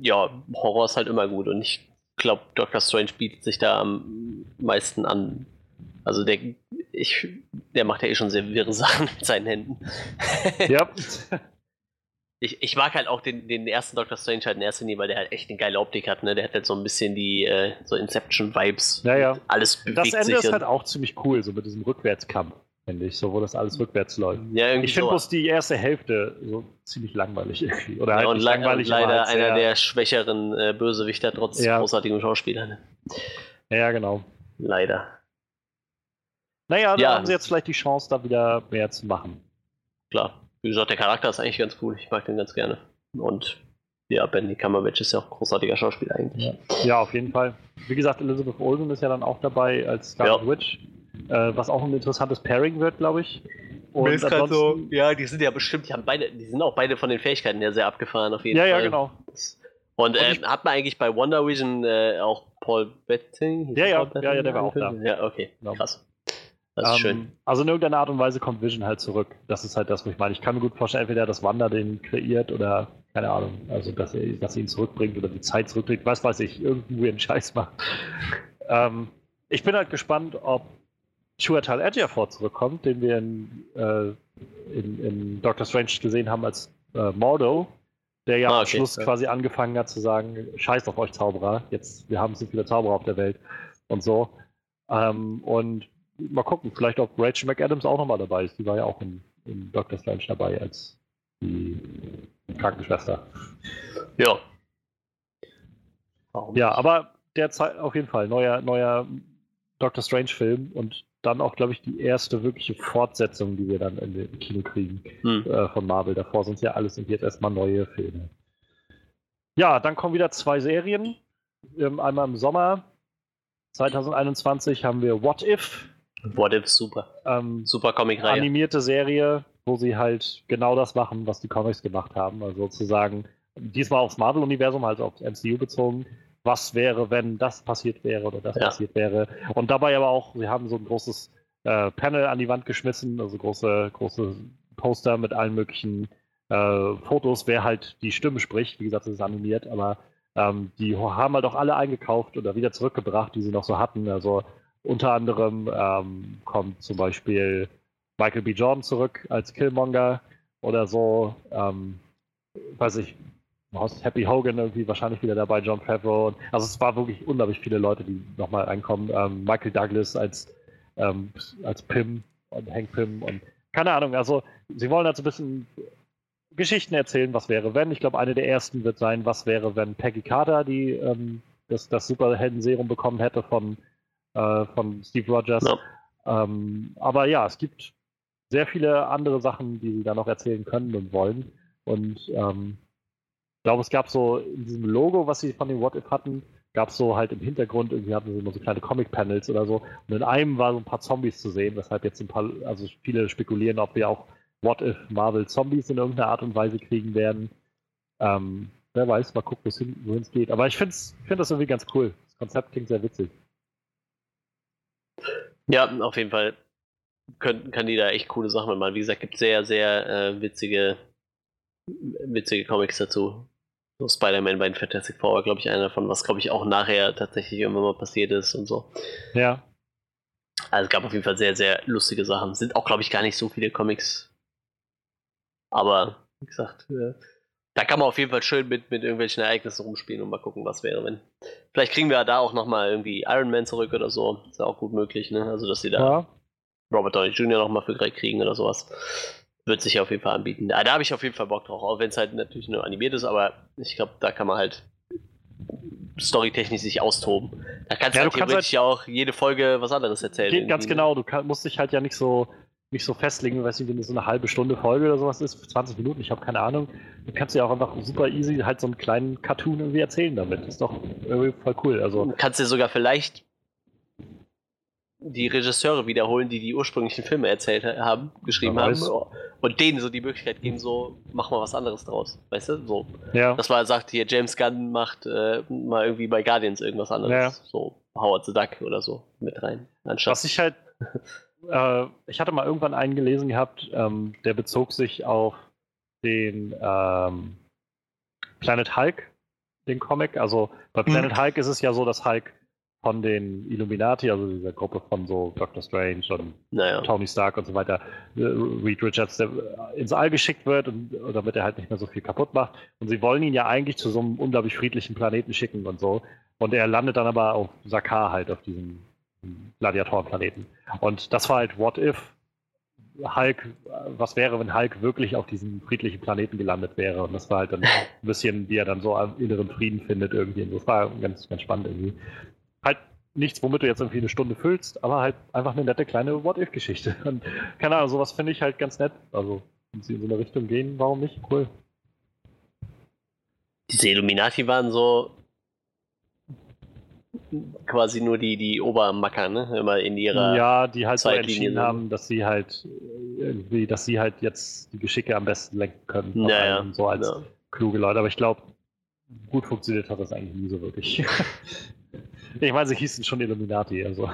ja, Horror ist halt immer gut und ich glaube, Doctor Strange bietet sich da am meisten an. Also, der, ich, der macht ja eh schon sehr wirre Sachen mit seinen Händen. ja. ich, ich mag halt auch den, den ersten Doctor Strange halt in erster Linie, weil der halt echt eine geile Optik hat. Ne? Der hat halt so ein bisschen die äh, so Inception-Vibes. Ja, ja. Alles bewegt das Ende ist halt auch ziemlich cool, so mit diesem Rückwärtskampf, finde ich, so wo das alles rückwärts läuft. Ja, irgendwie ich finde bloß die erste Hälfte so ziemlich langweilig irgendwie. Oder halt ja, und, nicht le langweilig, und leider halt einer der schwächeren äh, Bösewichter, trotz Ja. großartigem Schauspieler. Ne? Ja, genau. Leider. Naja, da Ja. haben sie jetzt vielleicht die Chance, da wieder mehr zu machen. Klar. Wie gesagt, der Charakter ist eigentlich ganz cool. Ich mag den ganz gerne. Und ja, Benny Cumberbatch ist ja auch ein großartiger Schauspieler eigentlich. Ja, auf jeden Fall. Wie gesagt, Elizabeth Olsen ist ja dann auch dabei als Scarlet Ja. Witch, äh, was auch ein interessantes Pairing wird, glaube ich. Und Mir ist grad so, ansonsten- ja, die sind ja bestimmt, die haben beide, die sind auch beide von den Fähigkeiten her sehr abgefahren auf jeden ja, Fall. ja, genau. Und, Und ähm, ich- hat man eigentlich bei Wonder Vision äh, auch Paul Bettany? Hieß Ja, ja, ja, ja, der war auch da. Ja, okay, Ja. krass. Das ist Ähm, schön. Also in irgendeiner Art und Weise kommt Vision halt zurück. Das ist halt das, was ich meine. Ich kann mir gut vorstellen, entweder dass Wanda den kreiert oder keine Ahnung, also dass er, dass er ihn zurückbringt oder die Zeit zurückbringt, was weiß ich, irgendwo einen Scheiß macht. ähm, ich bin halt gespannt, ob Chuatal Ejiofor zurückkommt, den wir in, äh, in, in Doctor Strange gesehen haben als äh, Mordo, der ja Ah, am okay, Schluss ja. quasi angefangen hat zu sagen, scheiß auf euch Zauberer, jetzt, wir haben so viele Zauberer auf der Welt und so. Ähm, und mal gucken, vielleicht ob Rachel McAdams auch nochmal dabei ist. Die war ja auch in, in Doctor Strange dabei als die Krankenschwester. Ja. Warum? Ja, aber derzeit auf jeden Fall neuer, neuer Doctor Strange-Film und dann auch, glaube ich, die erste wirkliche Fortsetzung, die wir dann in den Kino kriegen Hm. äh, von Marvel. Davor sind es ja alles und jetzt erstmal neue Filme. Ja, dann kommen wieder zwei Serien. Ähm, einmal im Sommer 2021 haben wir What If, What if super. ähm, Super Comic-Reihe. animierte Serie, wo sie halt genau das machen, was die Comics gemacht haben. Also sozusagen diesmal aufs Marvel-Universum, also aufs MCU bezogen. Was wäre, wenn das passiert wäre oder das Ja. passiert wäre? Und dabei aber auch, sie haben so ein großes äh, Panel an die Wand geschmissen, also große, große Poster mit allen möglichen äh, Fotos, wer halt die Stimme spricht. Wie gesagt, es ist animiert, aber ähm, die haben halt auch alle eingekauft oder wieder zurückgebracht, die sie noch so hatten. Also unter anderem ähm, kommt zum Beispiel Michael B. Jordan zurück als Killmonger oder so. Ähm, weiß ich, Happy Hogan irgendwie wahrscheinlich wieder dabei, John Favreau. Also es war wirklich unglaublich viele Leute, die nochmal reinkommen. Ähm, Michael Douglas als, ähm, als Pym und Hank Pym und keine Ahnung. Also sie wollen halt so ein bisschen Geschichten erzählen, was wäre, wenn. Ich glaube, eine der ersten wird sein, was wäre, wenn Peggy Carter die ähm, das, das Superhelden-Serum bekommen hätte von, äh, von Steve Rogers. Ja. Ähm, aber ja, es gibt sehr viele andere Sachen, die sie da noch erzählen können und wollen. Und ähm, ich glaube, es gab so in diesem Logo, was sie von dem What If hatten, gab es so halt im Hintergrund, irgendwie hatten sie immer so kleine Comic-Panels oder so. Und in einem war so ein paar Zombies zu sehen, weshalb jetzt ein paar, also viele spekulieren, ob wir auch What If Marvel Zombies in irgendeiner Art und Weise kriegen werden. Ähm, wer weiß, mal gucken, wohin es geht. Aber ich finde find das irgendwie ganz cool. Das Konzept klingt sehr witzig. Ja, auf jeden Fall können, kann die da echt coole Sachen machen. Wie gesagt, gibt sehr, sehr äh, witzige, witzige Comics dazu. So Spider-Man bei den Fantastic Four war, glaube ich, einer davon, was, glaube ich, auch nachher tatsächlich irgendwann mal passiert ist und so. Ja. Also es gab auf jeden Fall sehr, sehr lustige Sachen. Sind auch, glaube ich, gar nicht so viele Comics. Aber, wie gesagt, äh, da kann man auf jeden Fall schön mit, mit irgendwelchen Ereignissen rumspielen und mal gucken, was wäre, wenn. Vielleicht kriegen wir da auch nochmal irgendwie Iron Man zurück oder so. Ist ja auch gut möglich, ne? Also, dass sie da ja. Robert Downey Jr. nochmal für Greg kriegen oder sowas. Wird sich auf jeden Fall anbieten. Da, da habe ich auf jeden Fall Bock drauf, auch wenn es halt natürlich nur animiert ist, aber ich glaube, da kann man halt storytechnisch sich austoben. Da kannst Ja, du du halt kannst theoretisch ja auch jede Folge was anderes erzählen. Geht ganz ne? genau, du kann, musst dich halt ja nicht so nicht so festlegen, weiß nicht, wenn es so eine halbe Stunde Folge oder sowas ist, 20 Minuten, ich habe keine Ahnung. Du kannst ja auch einfach super easy halt so einen kleinen Cartoon irgendwie erzählen damit. Ist doch irgendwie voll cool. Also, Du kannst dir sogar vielleicht die Regisseure wiederholen, die die ursprünglichen Filme erzählt haben, geschrieben haben und denen so die Möglichkeit geben, so mach mal was anderes draus, weißt du? So. Ja. Das war sagt hier James Gunn macht äh, mal irgendwie bei Guardians irgendwas anderes, Ja. so Howard the Duck oder so mit rein, anstatt Was ich halt, äh, ich hatte mal irgendwann einen gelesen gehabt, ähm, der bezog sich auf den ähm, Planet Hulk, den Comic. Also bei Planet Hulk ist es ja so, dass Hulk von den Illuminati, also dieser Gruppe von so Doctor Strange und naja. Tony Stark und so weiter, äh, Reed Richards, der äh, ins All geschickt wird, und, damit er halt nicht mehr so viel kaputt macht. Und sie wollen ihn ja eigentlich zu so einem unglaublich friedlichen Planeten schicken und so. Und er landet dann aber auf Sakaar halt, auf diesem Gladiatorenplaneten. Und das war halt What If Hulk, was wäre, wenn Hulk wirklich auf diesem friedlichen Planeten gelandet wäre? Und das war halt dann ein bisschen, wie er dann so inneren Frieden findet irgendwie. Und das war ganz, ganz spannend irgendwie. Halt nichts, womit du jetzt irgendwie eine Stunde füllst, aber halt einfach eine nette kleine What-If-Geschichte. Und keine Ahnung, sowas finde ich halt ganz nett. Also, wenn sie in so eine Richtung gehen, warum nicht? Cool. Diese Illuminati waren so quasi nur die, die Obermacker, ne? Immer in ihrer. ja, die halt so Zeitlinie entschieden sind. haben, dass sie halt irgendwie, dass sie halt jetzt die Geschicke am besten lenken können. Naja, allem So als ja. kluge Leute. Aber ich glaube, gut funktioniert hat das eigentlich nie so wirklich. ich meine, sie hießen schon Illuminati, also.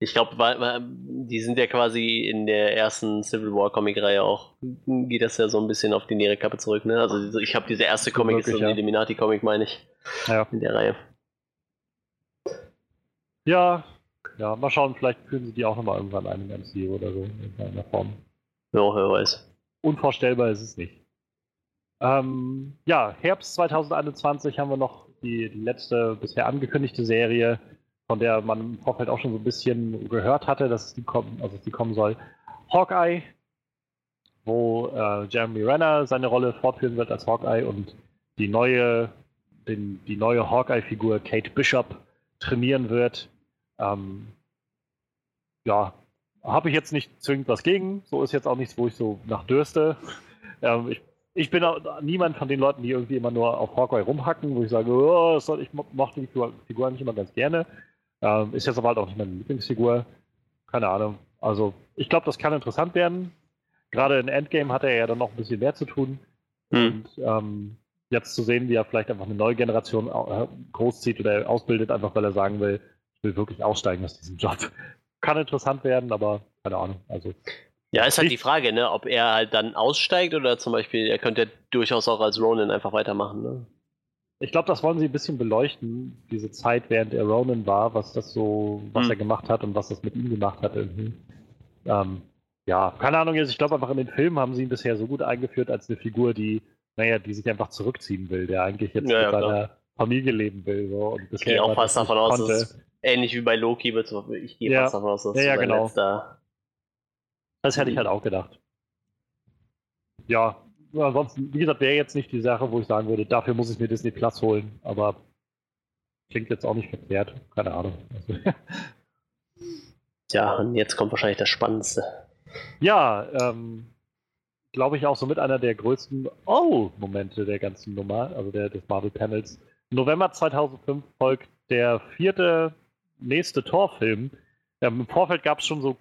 Ich glaube, die sind ja quasi in der ersten Civil War Comic-Reihe auch, geht das ja so ein bisschen auf die nähere Kappe zurück, ne? Also ich habe diese erste Comic, ist so ein ja. Illuminati-Comic, meine ich, Ja. in der Reihe. Ja, ja, mal schauen, vielleicht führen sie die auch nochmal irgendwann ein im MCU oder so, in irgendeiner Form. Ja, wer weiß. Unvorstellbar ist es nicht. Ähm, ja, Herbst 2021 haben wir noch die, letzte bisher angekündigte Serie, von der man im Vorfeld auch schon so ein bisschen gehört hatte, dass die kommen, also dass die kommen soll. Hawkeye, wo äh, Jeremy Renner seine Rolle fortführen wird als Hawkeye und die neue, den, die neue Hawkeye-Figur Kate Bishop trainieren wird. Ähm, ja, habe ich jetzt nicht zwingend was gegen. So ist jetzt auch nichts, wo ich so nach dürste. Ähm, ich, ich bin auch niemand von den Leuten, die irgendwie immer nur auf Hawkeye rumhacken, wo ich sage, oh, soll, ich mo- mochte die Figur, Figur eigentlich immer ganz gerne. Ähm, ist jetzt aber halt auch nicht meine Lieblingsfigur. Keine Ahnung. Also, ich glaube, das kann interessant werden. Gerade in Endgame hatte er ja dann noch ein bisschen mehr zu tun. Hm. Und ähm, jetzt zu sehen, wie er vielleicht einfach eine neue Generation äh, großzieht oder ausbildet, einfach weil er sagen will, will wirklich aussteigen aus diesem Job. Kann interessant werden, aber keine Ahnung. Also, Ja, ist halt Ich- die Frage, ne, ob er halt dann aussteigt oder zum Beispiel, er könnte ja durchaus auch als Ronin einfach weitermachen, ne? ich glaube, das wollen sie ein bisschen beleuchten, diese Zeit, während er Ronan war, was das so, was Hm. er gemacht hat und was das mit ihm gemacht hat irgendwie. Ähm, ja, keine Ahnung, jetzt, ich glaube einfach in den Filmen haben sie ihn bisher so gut eingeführt als eine Figur, die, naja, die sich einfach zurückziehen will, der eigentlich jetzt Ja, ja, mit seiner Familie leben will. So, und bisher gehe auch fast davon aus, konnte. dass es ähnlich wie bei Loki wird. Ich gehe Ja. fast davon aus, dass Ja, ja, genau. letzter. Das hätte ich halt auch gedacht. Ja, ansonsten, wie gesagt, wäre jetzt nicht die Sache, wo ich sagen würde, dafür muss ich mir Disney Plus holen, aber klingt jetzt auch nicht verkehrt. Keine Ahnung. Also, Ja, und jetzt kommt wahrscheinlich das Spannendste. ja, ähm, glaube ich auch so mit einer der größten Oh-Momente der ganzen Nummer, also der, des Marvel Panels. November 2005 folgt der vierte nächste Torfilm. Ähm, Im Vorfeld gab es schon so,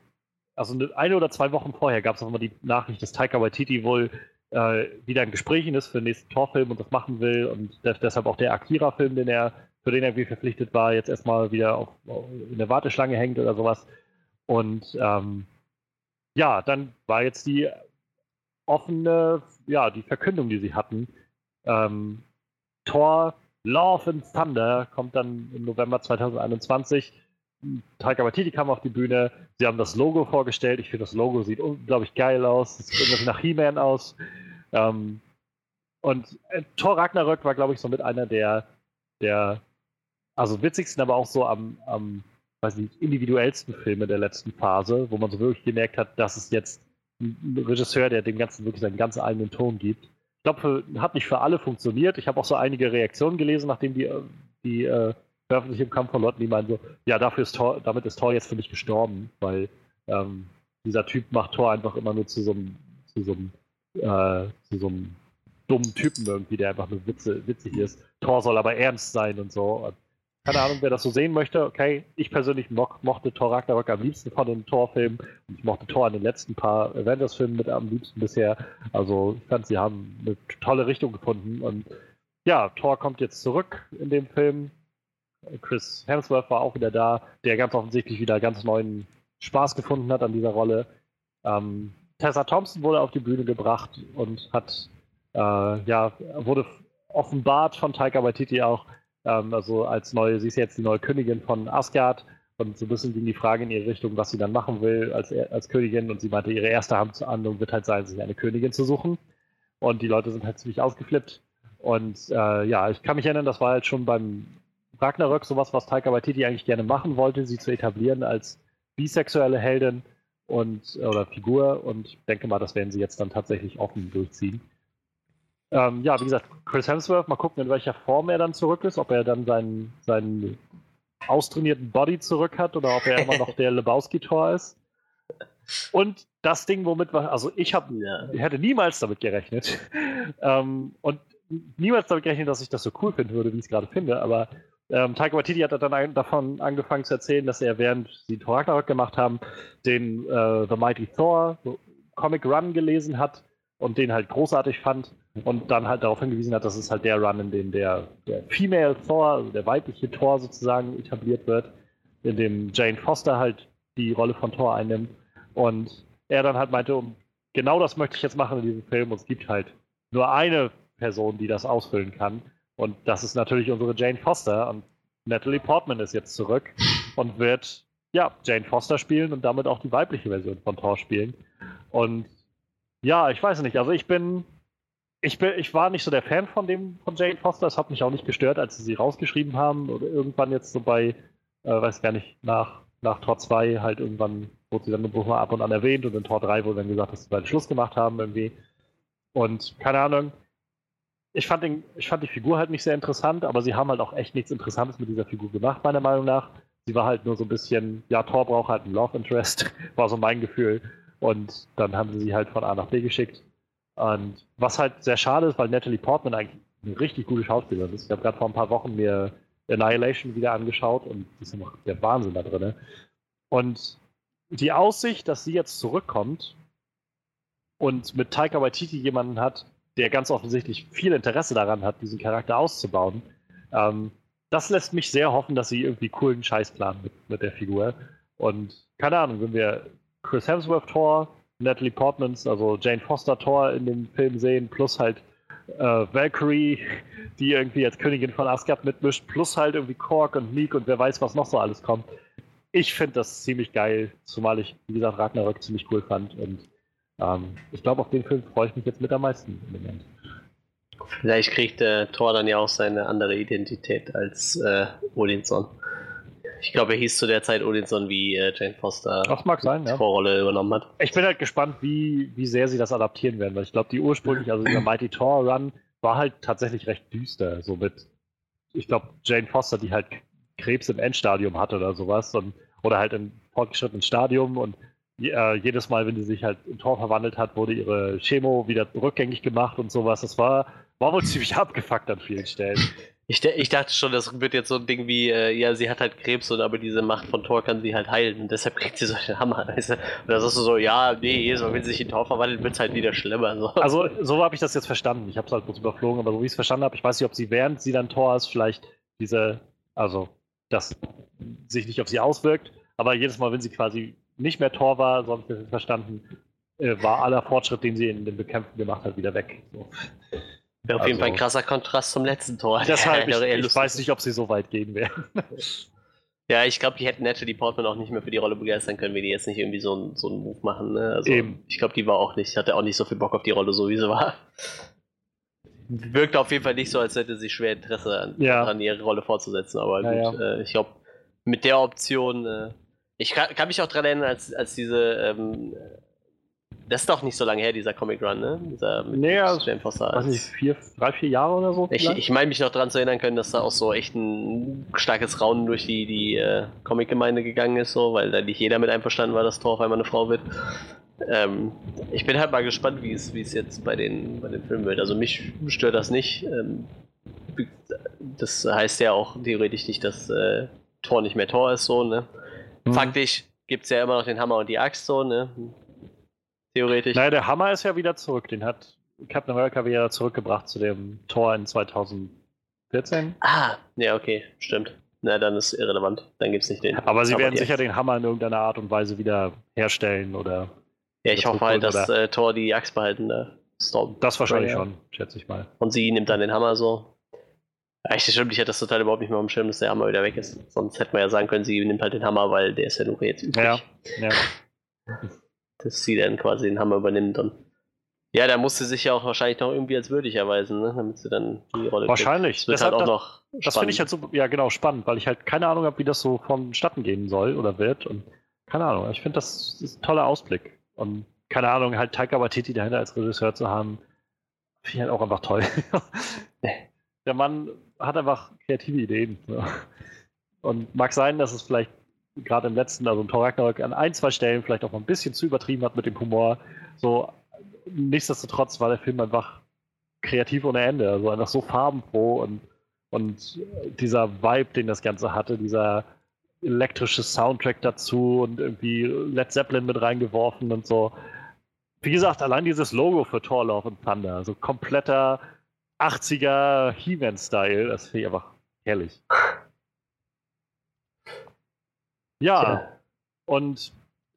also eine, oder zwei Wochen vorher gab es auch mal die Nachricht, dass Taika Waititi wohl äh, wieder in Gesprächen ist für den nächsten Torfilm und das machen will und des- deshalb auch der Akira-Film, den er, für den er irgendwie verpflichtet war, jetzt erstmal wieder auf, in der Warteschlange hängt oder sowas. Und ähm, ja, dann war jetzt die offene, ja, die Verkündung, die sie hatten. Ähm, Thor Love and Thunder kommt dann im November 2021. Taika Waititi kam auf die Bühne. Sie haben das Logo vorgestellt. Ich finde, das Logo sieht unglaublich geil aus. Es sieht irgendwie nach He-Man aus. Ähm, und äh, Thor Ragnarök war, glaube ich, so mit einer der, der, also witzigsten, aber auch so am, am weiß nicht, individuellsten Filme der letzten Phase, wo man so wirklich gemerkt hat, dass es jetzt ein Regisseur, der dem Ganzen wirklich seinen ganz eigenen Ton gibt. Glaube, hat nicht für alle funktioniert. Ich habe auch so einige Reaktionen gelesen, nachdem die, die äh, Veröffentlichung kam von Leuten, die meinen so, ja, dafür ist Thor, damit ist Thor jetzt für mich gestorben, weil ähm, dieser Typ macht Thor einfach immer nur zu so einem, zu so einem, äh, zu so einem dummen Typen irgendwie, der einfach nur Witze, witzig ist. Thor soll aber ernst sein und so. Und keine Ahnung, wer das so sehen möchte. Okay, ich persönlich mo mochte Thor Ragnarok am liebsten von den Thor-Filmen. Ich mochte Thor an den letzten paar Avengers-Filmen mit am liebsten bisher. Also ich fand, sie haben eine tolle Richtung gefunden. Und ja, Thor kommt jetzt zurück in dem Film. Chris Hemsworth war auch wieder da, der ganz offensichtlich wieder ganz neuen Spaß gefunden hat an dieser Rolle. Ähm, Tessa Thompson wurde auf die Bühne gebracht und hat, äh, ja, wurde offenbart von Taika Waititi auch, ähm, also als neue, sie ist jetzt die neue Königin von Asgard und so ein bisschen ging die Frage in ihre Richtung, was sie dann machen will als, als Königin. Und sie meinte, ihre erste Amtshandlung wird halt sein, sich eine Königin zu suchen. Und die Leute sind halt ziemlich ausgeflippt. Und äh, ja, ich kann mich erinnern, das war halt schon beim Ragnarök sowas, was Taika Waititi eigentlich gerne machen wollte, sie zu etablieren als bisexuelle Heldin und oder Figur. Und ich denke mal, das werden sie jetzt dann tatsächlich offen durchziehen. Ähm, ja, wie gesagt, Chris Hemsworth, mal gucken, in welcher Form er dann zurück ist, ob er dann seinen, seinen austrainierten Body zurück hat oder ob er immer noch der Lebowski-Tor ist. Und das Ding, womit wir, also ich habe, ja. hätte niemals damit gerechnet ähm, und niemals damit gerechnet, dass ich das so cool finden würde, wie ich es gerade finde, aber ähm, Taika Waititi hat dann ein, davon angefangen zu erzählen, dass er, während sie Thor Ragnarok gemacht haben, den äh, The Mighty Thor Comic Run gelesen hat und den halt großartig fand und dann halt darauf hingewiesen hat, dass es halt der Run, in dem der, der Female Thor, also der weibliche Thor sozusagen etabliert wird, in dem Jane Foster halt die Rolle von Thor einnimmt und er dann halt meinte, genau das möchte ich jetzt machen in diesem Film und es gibt halt nur eine Person, die das ausfüllen kann und das ist natürlich unsere Jane Foster. Und Natalie Portman ist jetzt zurück und wird ja Jane Foster spielen und damit auch die weibliche Version von Thor spielen. Und ja, ich weiß nicht. Also ich bin, ich bin, ich war nicht so der Fan von dem von Jane Foster. Es hat mich auch nicht gestört, als sie sie rausgeschrieben haben oder irgendwann jetzt so bei, äh, weiß gar nicht, nach nach Tor 2 halt irgendwann wurde sie dann mal ab und an erwähnt und in Tor 3 wurde dann gesagt, dass sie beiden Schluss gemacht haben irgendwie. Und keine Ahnung, ich fand, den, ich fand die Figur halt nicht sehr interessant, aber sie haben halt auch echt nichts Interessantes mit dieser Figur gemacht, meiner Meinung nach. Sie war halt nur so ein bisschen, ja, Thor braucht halt einen Love Interest, war so mein Gefühl. Und dann haben sie sie halt von A nach B geschickt. Und was halt sehr schade ist, weil Natalie Portman eigentlich eine richtig gute Schauspielerin ist. Ich habe gerade vor ein paar Wochen mir Annihilation wieder angeschaut und das ist der Wahnsinn da drin. Und die Aussicht, dass sie jetzt zurückkommt und mit Taika Waititi jemanden hat, der ganz offensichtlich viel Interesse daran hat, diesen Charakter auszubauen. Ähm, das lässt mich sehr hoffen, dass sie irgendwie coolen Scheiß planen mit, mit der Figur. Und keine Ahnung, wenn wir Chris Hemsworth Thor, Natalie Portmans, also Jane Foster Thor in dem Film sehen, plus halt äh, Valkyrie, die irgendwie als Königin von Asgard mitmischt, plus halt irgendwie Kork und Meek und wer weiß, was noch so alles kommt. Ich finde das ziemlich geil, zumal ich, wie gesagt, Ragnarök ziemlich cool fand und ähm, ich glaube, auf den Film freue ich mich jetzt mit am meisten im Moment. Vielleicht kriegt äh, Thor dann ja auch seine andere Identität als äh, Odinson. Ich glaube, er hieß zu der Zeit Odinson, wie äh, Jane Foster das mag sein, die ja. Torrolle übernommen hat. Ich bin halt gespannt, wie, wie sehr sie das adaptieren werden, weil ich glaube, die ursprünglich, also dieser Mighty Thor Run, war halt tatsächlich recht düster. So mit, ich glaube, Jane Foster, die halt Krebs im Endstadium hatte oder sowas und, oder halt im fortgeschrittenen Stadium und äh, jedes Mal, wenn sie sich halt in Tor verwandelt hat, wurde ihre Chemo wieder rückgängig gemacht und sowas. Das war, war wohl ziemlich abgefuckt an vielen Stellen. Ich, ich, dachte schon, das wird jetzt so ein Ding wie, äh, ja, sie hat halt Krebs und aber diese Macht von Thor kann sie halt heilen und deshalb kriegt sie solche Hammer. Weißt du? Und da sagst du so, ja, nee, so, wenn sie sich in Thor verwandelt, wird es halt wieder schlimmer. So. Also, so habe ich das jetzt verstanden. Ich habe es halt kurz überflogen, aber so wie ich es verstanden habe, ich weiß nicht, ob sie während sie dann Thor ist, vielleicht diese, also, das sich nicht auf sie auswirkt, aber jedes Mal, wenn sie quasi nicht mehr Tor war, so habe ich das verstanden, äh, war aller Fortschritt, den sie in den Bekämpfen gemacht hat, wieder weg. So. Wäre auf also, jeden Fall ein krasser Kontrast zum letzten Tor. Deshalb, ich, ich weiß nicht, ob sie so weit gehen werden. Ja, ich glaube, die hätten Natalie Portman auch nicht mehr für die Rolle begeistern können, wenn die jetzt nicht irgendwie so, ein, so einen Move machen. Ne? Also, Eben. Ich glaube, die war auch nicht, hatte auch nicht so viel Bock auf die Rolle, so wie sie war. Wirkte auf jeden Fall nicht so, als hätte sie schwer Interesse an, ja. an ihre Rolle fortzusetzen. Aber ja, gut, ja. Äh, ich glaube, mit der Option äh, ich kann, kann, mich auch daran erinnern, als, als diese. Ähm, das ist doch nicht so lange her, dieser Comic Run, ne? Dieser mit nee, also, Foster. Weiß nicht, vier, drei, vier Jahre oder so? Ich, ich meine mich noch daran zu erinnern können, dass da auch so echt ein starkes Raunen durch die, die äh, Comic-Gemeinde gegangen ist, so, weil da nicht jeder mit einverstanden war, dass Thor auf einmal eine Frau wird. Ähm, ich bin halt mal gespannt, wie es, jetzt bei den, bei den Filmen wird. Also mich stört das nicht. Ähm, das heißt ja auch theoretisch nicht, dass äh, Tor nicht mehr Tor ist, so, ne? Mhm. Faktisch gibt es ja immer noch den Hammer und die Axt, so, ne? Theoretisch. Naja, der Hammer ist ja wieder zurück. Den hat Captain America wieder zurückgebracht zu dem Tor in 2014. Ah, ja, okay, stimmt. Na, dann ist irrelevant. Dann gibt es nicht den. Aber sie werden sicher den Hammer in irgendeiner Art und Weise wieder herstellen oder. Ja, ich hoffe halt, dass äh, Thor die Axt behalten. Ne? Storm. Das wahrscheinlich ja. schon, schätze ich mal. Und sie nimmt dann den Hammer so. Ja, stimmt, ich hätte das total überhaupt nicht mehr am Schirm, dass der Hammer wieder weg ist. Sonst hätte man ja sagen können, sie nimmt halt den Hammer, weil der ist ja nur jetzt übrig. Ja, ja. Dass sie dann quasi den Hammer übernimmt und ja, da musste sich ja auch wahrscheinlich noch irgendwie als würdig erweisen, ne? damit sie dann die Rolle Wahrscheinlich. Das, halt auch das, noch das finde ich halt so, ja genau, spannend, weil ich halt keine Ahnung habe, wie das so vonstatten gehen soll oder wird. Und keine Ahnung, ich finde das ist ein toller Ausblick. Und keine Ahnung, halt Taika Waititi dahinter als Regisseur zu haben, finde ich halt auch einfach toll. Der Mann hat einfach kreative Ideen. Und mag sein, dass es vielleicht gerade im letzten, also im Thor Ragnarok, an ein, zwei Stellen vielleicht auch mal ein bisschen zu übertrieben hat mit dem Humor. So nichtsdestotrotz war der Film einfach kreativ ohne Ende. Also einfach so farbenfroh und, und dieser Vibe, den das Ganze hatte, dieser elektrische Soundtrack dazu und irgendwie Led Zeppelin mit reingeworfen und so. Wie gesagt, allein dieses Logo für Thor Love und Thunder, so kompletter 80er He-Man-Style, das finde ich einfach herrlich. Ja, ja. und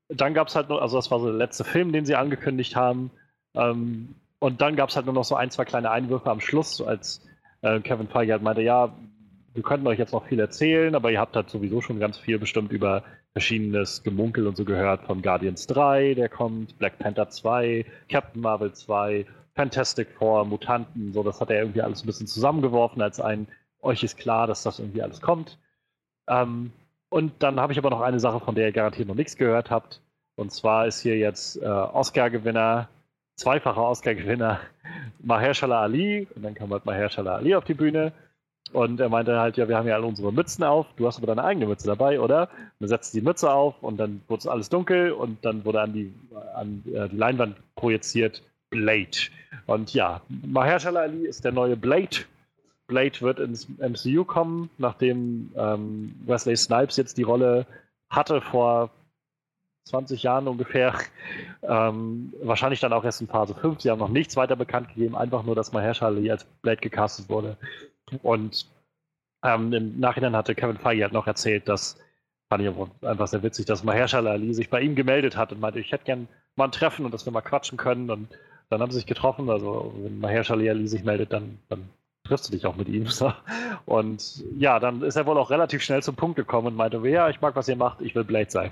dann gab es halt noch, also das war so der letzte Film, den sie angekündigt haben. Ähm, und dann gab es halt nur noch so ein, zwei kleine Einwürfe am Schluss, als äh, Kevin Feige halt meinte, ja, wir könnten euch jetzt noch viel erzählen, aber ihr habt halt sowieso schon ganz viel bestimmt über verschiedenes Gemunkel und so gehört von Guardians 3, der kommt, Black Panther 2, Captain Marvel 2, Fantastic Four, Mutanten, so, das hat er irgendwie alles ein bisschen zusammengeworfen als ein, euch ist klar, dass das irgendwie alles kommt. Ähm, und dann habe ich aber noch eine Sache, von der ihr garantiert noch nichts gehört habt. Und zwar ist hier jetzt äh, Oscar-Gewinner zweifacher Oscar-Gewinner Mahershala Ali. Und dann kam halt Mahershala Ali auf die Bühne. Und er meinte halt, ja, wir haben ja alle unsere Mützen auf. Du hast aber deine eigene Mütze dabei, oder? Und dann setzte die Mütze auf und dann wurde es alles dunkel und dann wurde an die, an äh, die Leinwand projiziert Blade. Und ja, Mahershala Ali ist der neue Blade. Blade wird ins MCU kommen, nachdem ähm, Wesley Snipes jetzt die Rolle hatte vor 20 Jahren ungefähr. Ähm, wahrscheinlich dann auch erst in Phase 5. Sie haben noch nichts weiter bekannt gegeben, einfach nur, dass Mahershala Ali als Blade gecastet wurde. Und ähm, im Nachhinein hatte Kevin Feige halt noch erzählt, dass, fand ich einfach sehr witzig, dass Mahershala Ali sich bei ihm gemeldet hat und meinte, ich hätte gern mal ein Treffen und dass wir mal quatschen können. Und dann haben sie sich getroffen. Also, wenn Mahershala Ali sich meldet, dann, dann triffst du dich auch mit ihm. Und ja, dann ist er wohl auch relativ schnell zum Punkt gekommen und meinte, ja, ich mag, was ihr macht, ich will Blade sein.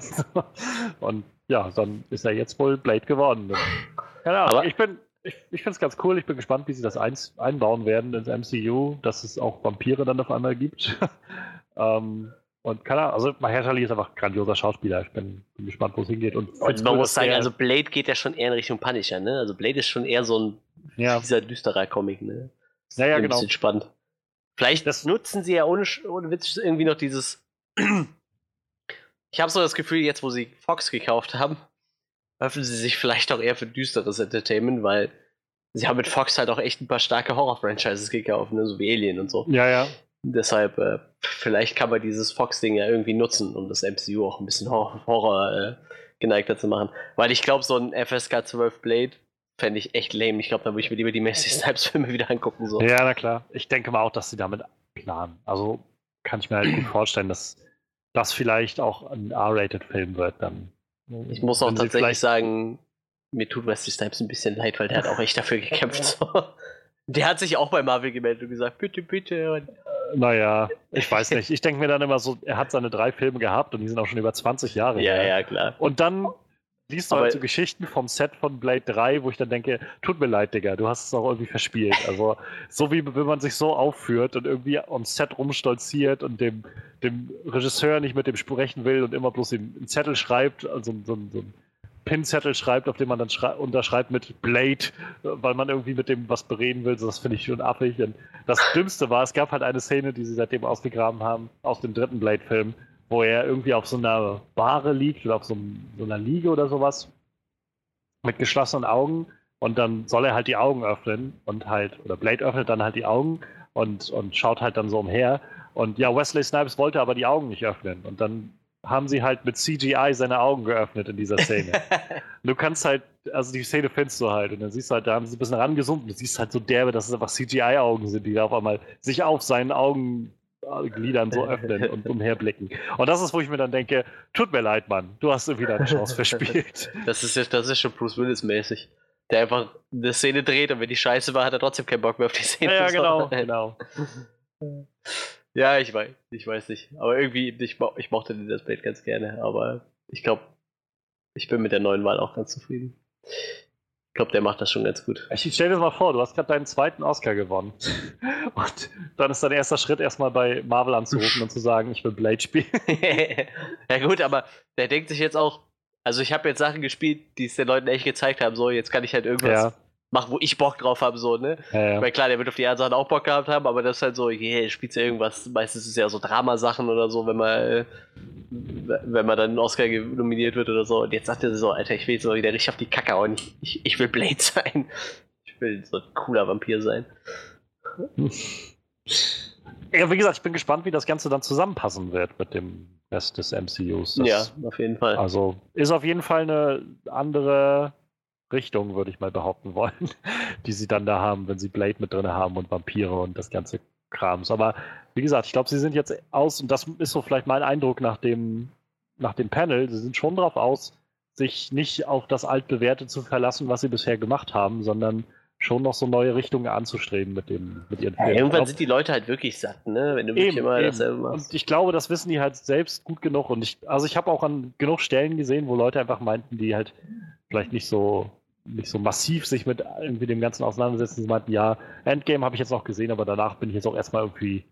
und ja, dann ist er jetzt wohl Blade geworden. Keine Ahnung, ich bin, ich, ich finde es ganz cool, ich bin gespannt, wie sie das ein, einbauen werden ins MCU, dass es auch Vampire dann auf einmal gibt. ähm, und keine Ahnung, also Mahershala ist einfach ein grandioser Schauspieler. Ich bin, bin gespannt, wo es hingeht. Und, und man cool, muss sagen, also Blade geht ja schon eher in Richtung Punisher, ne? Also Blade ist schon eher so ein ja. dieser düsterer Comic, ne? Ja, ja, genau. Ein bisschen spannend. Vielleicht das nutzen sie ja ohne, ohne Witz irgendwie noch dieses. ich habe so das Gefühl, jetzt wo sie Fox gekauft haben, öffnen sie sich vielleicht auch eher für düsteres Entertainment, weil sie haben mit Fox halt auch echt ein paar starke Horror-Franchises gekauft, ne? so wie Alien und so. Ja, ja. Deshalb, äh, vielleicht kann man dieses Fox-Ding ja irgendwie nutzen, um das MCU auch ein bisschen Horror, Horror äh, geneigter zu machen. Weil ich glaube, so ein FSK 12 Blade fände ich echt lame. Ich glaube, da würde ich mir lieber die Messi Snipes Filme wieder angucken. So. Ja, na klar. Ich denke mal auch, dass sie damit planen. Also kann ich mir halt gut vorstellen, dass das vielleicht auch ein R-Rated-Film wird dann. Ich muss auch tatsächlich sagen, mir tut Wesley Snipes ein bisschen leid, weil der hat auch echt dafür gekämpft. So. Der hat sich auch bei Marvel gemeldet und gesagt, bitte, bitte. Und naja, ich weiß nicht. Ich denke mir dann immer so, er hat seine drei Filme gehabt und die sind auch schon über 20 Jahre Ja, her. ja, klar. Und dann liest du halt so Geschichten vom Set von Blade 3, wo ich dann denke, tut mir leid, Digga, du hast es auch irgendwie verspielt. Also, so wie wenn man sich so aufführt und irgendwie am Set rumstolziert und dem, dem Regisseur nicht mit dem sprechen will und immer bloß einen Zettel schreibt, also so, so ein Pinzettel schreibt, auf dem man dann unterschreibt mit Blade, weil man irgendwie mit dem was bereden will. das finde ich schon affig. Und das Dümmste war, es gab halt eine Szene, die sie seitdem ausgegraben haben, aus dem dritten Blade-Film, wo er irgendwie auf so einer Bahre liegt oder auf so, so einer Liege oder sowas mit geschlossenen Augen und dann soll er halt die Augen öffnen und halt, oder Blade öffnet dann halt die Augen und, und schaut halt dann so umher. Und ja, Wesley Snipes wollte aber die Augen nicht öffnen. Und dann haben sie halt mit CGI seine Augen geöffnet in dieser Szene. du kannst halt, also die Szene findest du halt und dann siehst du halt, da haben sie ein bisschen und du siehst halt so derbe, dass es einfach CGI-Augen sind, die da auf einmal sich auf seinen Augengliedern so öffnen und umherblicken. Und das ist, wo ich mir dann denke, tut mir leid, Mann, du hast irgendwie deine Chance verspielt. Das ist, das ist schon Bruce Willis-mäßig. Der einfach eine Szene dreht und wenn die scheiße war, hat er trotzdem keinen Bock mehr auf die Szene. Ja, genau, genau. Ja, ich weiß, ich weiß nicht. Aber irgendwie, ich, ich mochte das Bild ganz gerne. Aber ich glaube, ich bin mit der neuen Wahl auch ganz zufrieden. Ich glaube, der macht das schon ganz gut. Ich stell dir das mal vor, du hast gerade deinen zweiten Oscar gewonnen. Und dann ist dein erster Schritt erstmal bei Marvel anzurufen und zu sagen, ich will Blade spielen. ja gut, aber der denkt sich jetzt auch, also ich habe jetzt Sachen gespielt, die es den Leuten echt gezeigt haben, so jetzt kann ich halt irgendwas ja machen, wo ich Bock drauf habe, so, ne? Ja, ja. Weil klar, der wird auf die anderen Sachen auch Bock gehabt haben, aber das ist halt so, yeah, spielt ja irgendwas, meistens ist es ja so Dramasachen oder so, wenn man, äh, wenn man dann einen Oscar nominiert wird oder so. Und jetzt sagt er so, Alter, ich will so wieder richtig auf die Kacke hauen. Ich, ich, ich will Blade sein. Ich will so ein cooler Vampir sein. Ja, wie gesagt, ich bin gespannt, wie das Ganze dann zusammenpassen wird mit dem Rest des MCUs. Das, ja, auf jeden Fall. Also ist auf jeden Fall eine andere Richtung, würde ich mal behaupten wollen, die sie dann da haben, wenn sie Blade mit drin haben und Vampire und das ganze Krams. Aber wie gesagt, ich glaube, sie sind jetzt aus, und das ist so vielleicht mein Eindruck nach dem, nach dem Panel, sie sind schon drauf aus, sich nicht auf das Altbewährte zu verlassen, was sie bisher gemacht haben, sondern schon noch so neue Richtungen anzustreben mit, dem, mit ihren Filmen. Ja, irgendwann sind die Leute halt wirklich satt, ne? wenn du wirklich eben, immer eben. dasselbe machst. Und ich glaube, das wissen die halt selbst gut genug. Und ich, also ich habe auch an genug Stellen gesehen, wo Leute einfach meinten, die halt vielleicht nicht so nicht so massiv sich mit irgendwie dem Ganzen auseinandersetzen. Sie meinten, ja, Endgame habe ich jetzt noch gesehen, aber danach bin ich jetzt auch erstmal irgendwie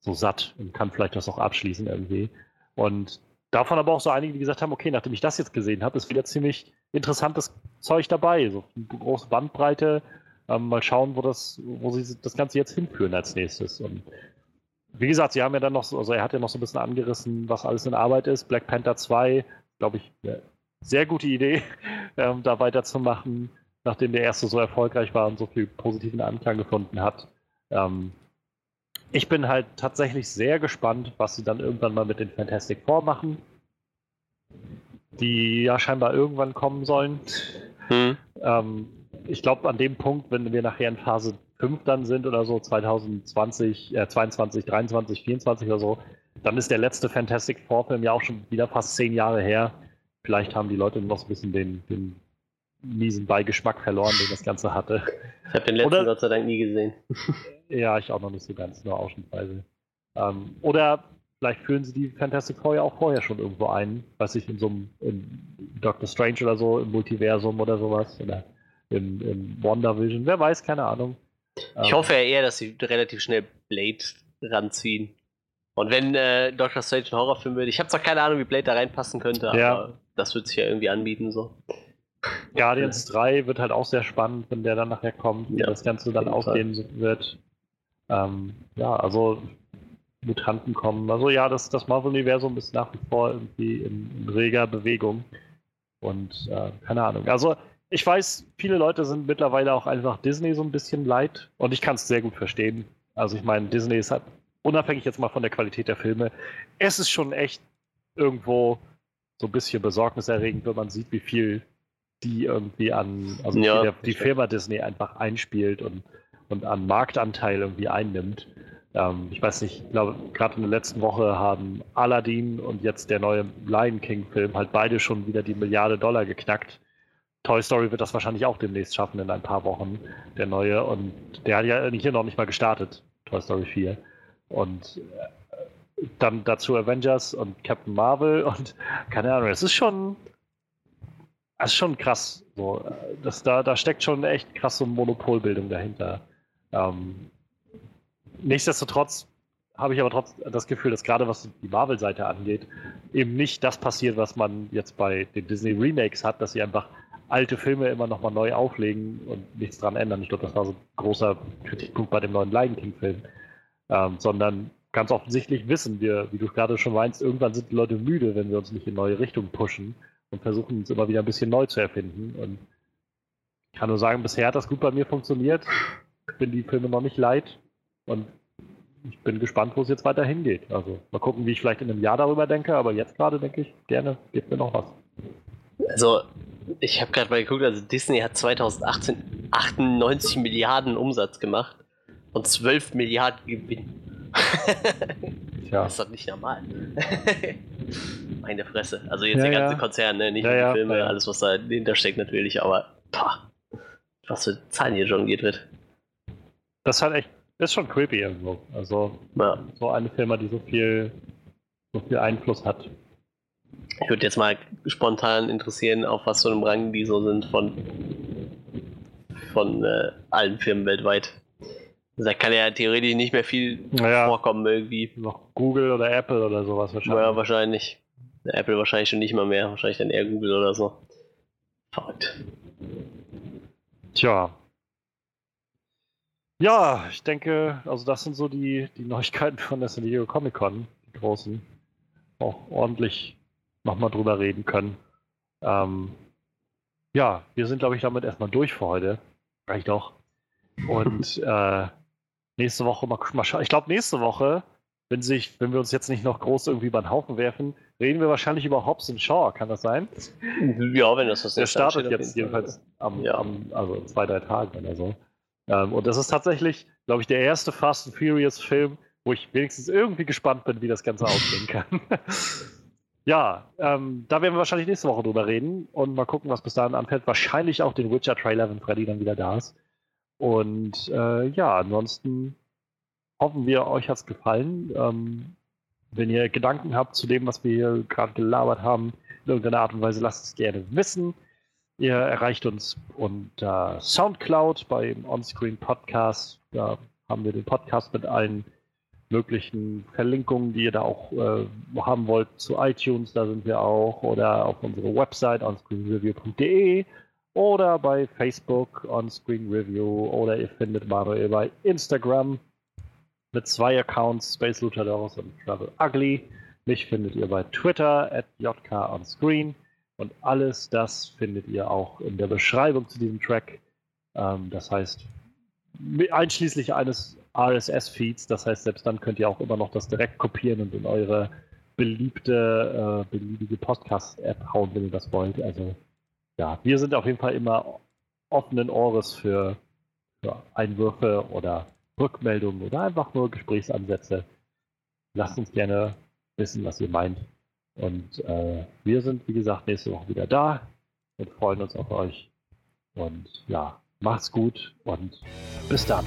so satt und kann vielleicht das auch abschließen irgendwie. Und davon aber auch so einige, die gesagt haben, okay, nachdem ich das jetzt gesehen habe, ist wieder ziemlich interessantes Zeug dabei. So eine große Bandbreite. Ähm, mal schauen, wo das, wo sie das Ganze jetzt hinführen als nächstes. Und wie gesagt, sie haben ja dann noch so, also er hat ja noch so ein bisschen angerissen, was alles in Arbeit ist. Black Panther 2, glaube ich, sehr gute Idee, ähm, da weiterzumachen, nachdem der erste so erfolgreich war und so viel positiven Anklang gefunden hat. Ähm, ich bin halt tatsächlich sehr gespannt, was sie dann irgendwann mal mit den Fantastic Four machen, die ja scheinbar irgendwann kommen sollen. Hm. Ähm, ich glaube, an dem Punkt, wenn wir nachher in Phase 5 dann sind oder so, 2020, äh, 22, 23, 24 oder so, dann ist der letzte Fantastic Four-Film ja auch schon wieder fast zehn Jahre her. Vielleicht haben die Leute noch so ein bisschen den, den miesen Beigeschmack verloren, den das Ganze hatte. Ich habe den letzten oder, Gott sei Dank nie gesehen. ja, ich auch noch nicht so ganz, nur ausschnittweise. Ähm, oder vielleicht führen sie die Fantastic Four ja auch vorher schon irgendwo ein, weiß ich, in so einem in Doctor Strange oder so, im Multiversum oder sowas. Oder in, in WandaVision, wer weiß, keine Ahnung. Ich ähm, hoffe ja eher, dass sie relativ schnell Blade ranziehen. Und wenn äh, Doctor Strange ein Horrorfilm wird, ich habe zwar keine Ahnung, wie Blade da reinpassen könnte, ja. aber das wird sich ja irgendwie anbieten so. Guardians 3 wird halt auch sehr spannend, wenn der dann nachher kommt, wie ja, das Ganze dann ausgehen wird. Ähm, ja, also Mutanten kommen. Also ja, das, das Marvel-Universum ist nach wie vor irgendwie in, in reger Bewegung. Und äh, keine Ahnung. Also ich weiß, viele Leute sind mittlerweile auch einfach Disney so ein bisschen leid und ich kann es sehr gut verstehen. Also ich meine, Disney ist halt, unabhängig jetzt mal von der Qualität der Filme, es ist schon echt irgendwo so ein bisschen besorgniserregend, wenn man sieht, wie viel die irgendwie an, also ja, der, die Firma Disney einfach einspielt und, und an Marktanteil irgendwie einnimmt. Ähm, ich weiß nicht, ich glaube, gerade in der letzten Woche haben Aladdin und jetzt der neue Lion King-Film halt beide schon wieder die Milliarde Dollar geknackt. Toy Story wird das wahrscheinlich auch demnächst schaffen in ein paar Wochen, der neue. Und der hat ja hier noch nicht mal gestartet, Toy Story 4. Und dann dazu Avengers und Captain Marvel und keine Ahnung, es ist schon, es ist schon krass. So, das, da, da steckt schon echt krasse Monopolbildung dahinter. Ähm, nichtsdestotrotz habe ich aber trotzdem das Gefühl, dass gerade was die Marvel-Seite angeht, eben nicht das passiert, was man jetzt bei den Disney Remakes hat, dass sie einfach alte Filme immer nochmal neu auflegen und nichts dran ändern. Ich glaube, das war so ein großer Kritikpunkt bei dem neuen Lion King-Film. Ähm, sondern ganz offensichtlich wissen wir, wie du gerade schon meinst, irgendwann sind die Leute müde, wenn wir uns nicht in neue Richtungen pushen und versuchen uns immer wieder ein bisschen neu zu erfinden. Und ich kann nur sagen, bisher hat das gut bei mir funktioniert. Ich bin die Filme noch nicht leid und ich bin gespannt, wo es jetzt weiter hingeht. Also mal gucken, wie ich vielleicht in einem Jahr darüber denke, aber jetzt gerade denke ich, gerne, gibt mir noch was. Also, ich habe gerade mal geguckt, also Disney hat 2018 98 Milliarden Umsatz gemacht und 12 Milliarden Gewinn. Tja. Das ist doch nicht normal. Meine Fresse. Also jetzt ja, der ganze ja. Konzern, ne? nicht ja, nur die Filme, alles was da dahinter steckt natürlich, aber pah, was für Zahlen hier schon geht wird. Das ist halt echt, ist schon creepy irgendwo. Also so eine Firma, die so viel, so viel Einfluss hat. Ich würde jetzt mal spontan interessieren, auf was für einem Rang die so sind von, von äh, allen Firmen weltweit. Da kann ja theoretisch nicht mehr viel naja, vorkommen irgendwie. Noch Google oder Apple oder sowas wahrscheinlich. Ja, wahrscheinlich. Apple wahrscheinlich schon nicht mal mehr. Wahrscheinlich dann eher Google oder so. Verrückt. Tja. Ja, ich denke, also das sind so die, die Neuigkeiten von der San Diego Comic Con, die großen. Auch ordentlich nochmal drüber reden können. Ähm, ja, wir sind, glaube ich, damit erstmal durch für heute. Reicht auch. Und äh, nächste Woche mal, mal schauen. Ich glaube, nächste Woche, wenn, sich, wenn wir uns jetzt nicht noch groß irgendwie über den Haufen werfen, reden wir wahrscheinlich über Hobbs Shaw. Kann das sein? Ja, wenn das was Der startet jetzt jedenfalls am, ja. am, also zwei, drei Tagen oder so. Ähm, und das ist tatsächlich, glaube ich, der erste Fast and Furious Film, wo ich wenigstens irgendwie gespannt bin, wie das Ganze ausgehen kann. Ja, ähm, da werden wir wahrscheinlich nächste Woche drüber reden und mal gucken, was bis dahin anfällt. Wahrscheinlich auch den Witcher-Trailer, wenn Freddy dann wieder da ist. Und äh, ja, ansonsten hoffen wir, euch hat es gefallen. Ähm, wenn ihr Gedanken habt zu dem, was wir hier gerade gelabert haben, in irgendeiner Art und Weise, lasst es gerne wissen. Ihr erreicht uns unter Soundcloud beim Onscreen Podcast. Da haben wir den Podcast mit allen möglichen Verlinkungen, die ihr da auch äh, haben wollt zu iTunes, da sind wir auch, oder auf unserer Website onscreenreview.de oder bei Facebook onscreenreview oder ihr findet Manuel bei Instagram mit zwei Accounts, Space Luchadores und Travel Ugly. Mich findet ihr bei Twitter at jkonscreen und alles das findet ihr auch in der Beschreibung zu diesem Track. Ähm, das heißt, einschließlich eines RSS-Feeds. Das heißt, selbst dann könnt ihr auch immer noch das direkt kopieren und in eure beliebte, äh, beliebige Podcast-App hauen, wenn ihr das wollt. Also ja, wir sind auf jeden Fall immer offenen Ohres für, für Einwürfe oder Rückmeldungen oder einfach nur Gesprächsansätze. Lasst uns gerne wissen, was ihr meint. Und äh, wir sind, wie gesagt, nächste Woche wieder da und freuen uns auf euch. Und ja, macht's gut und bis dann.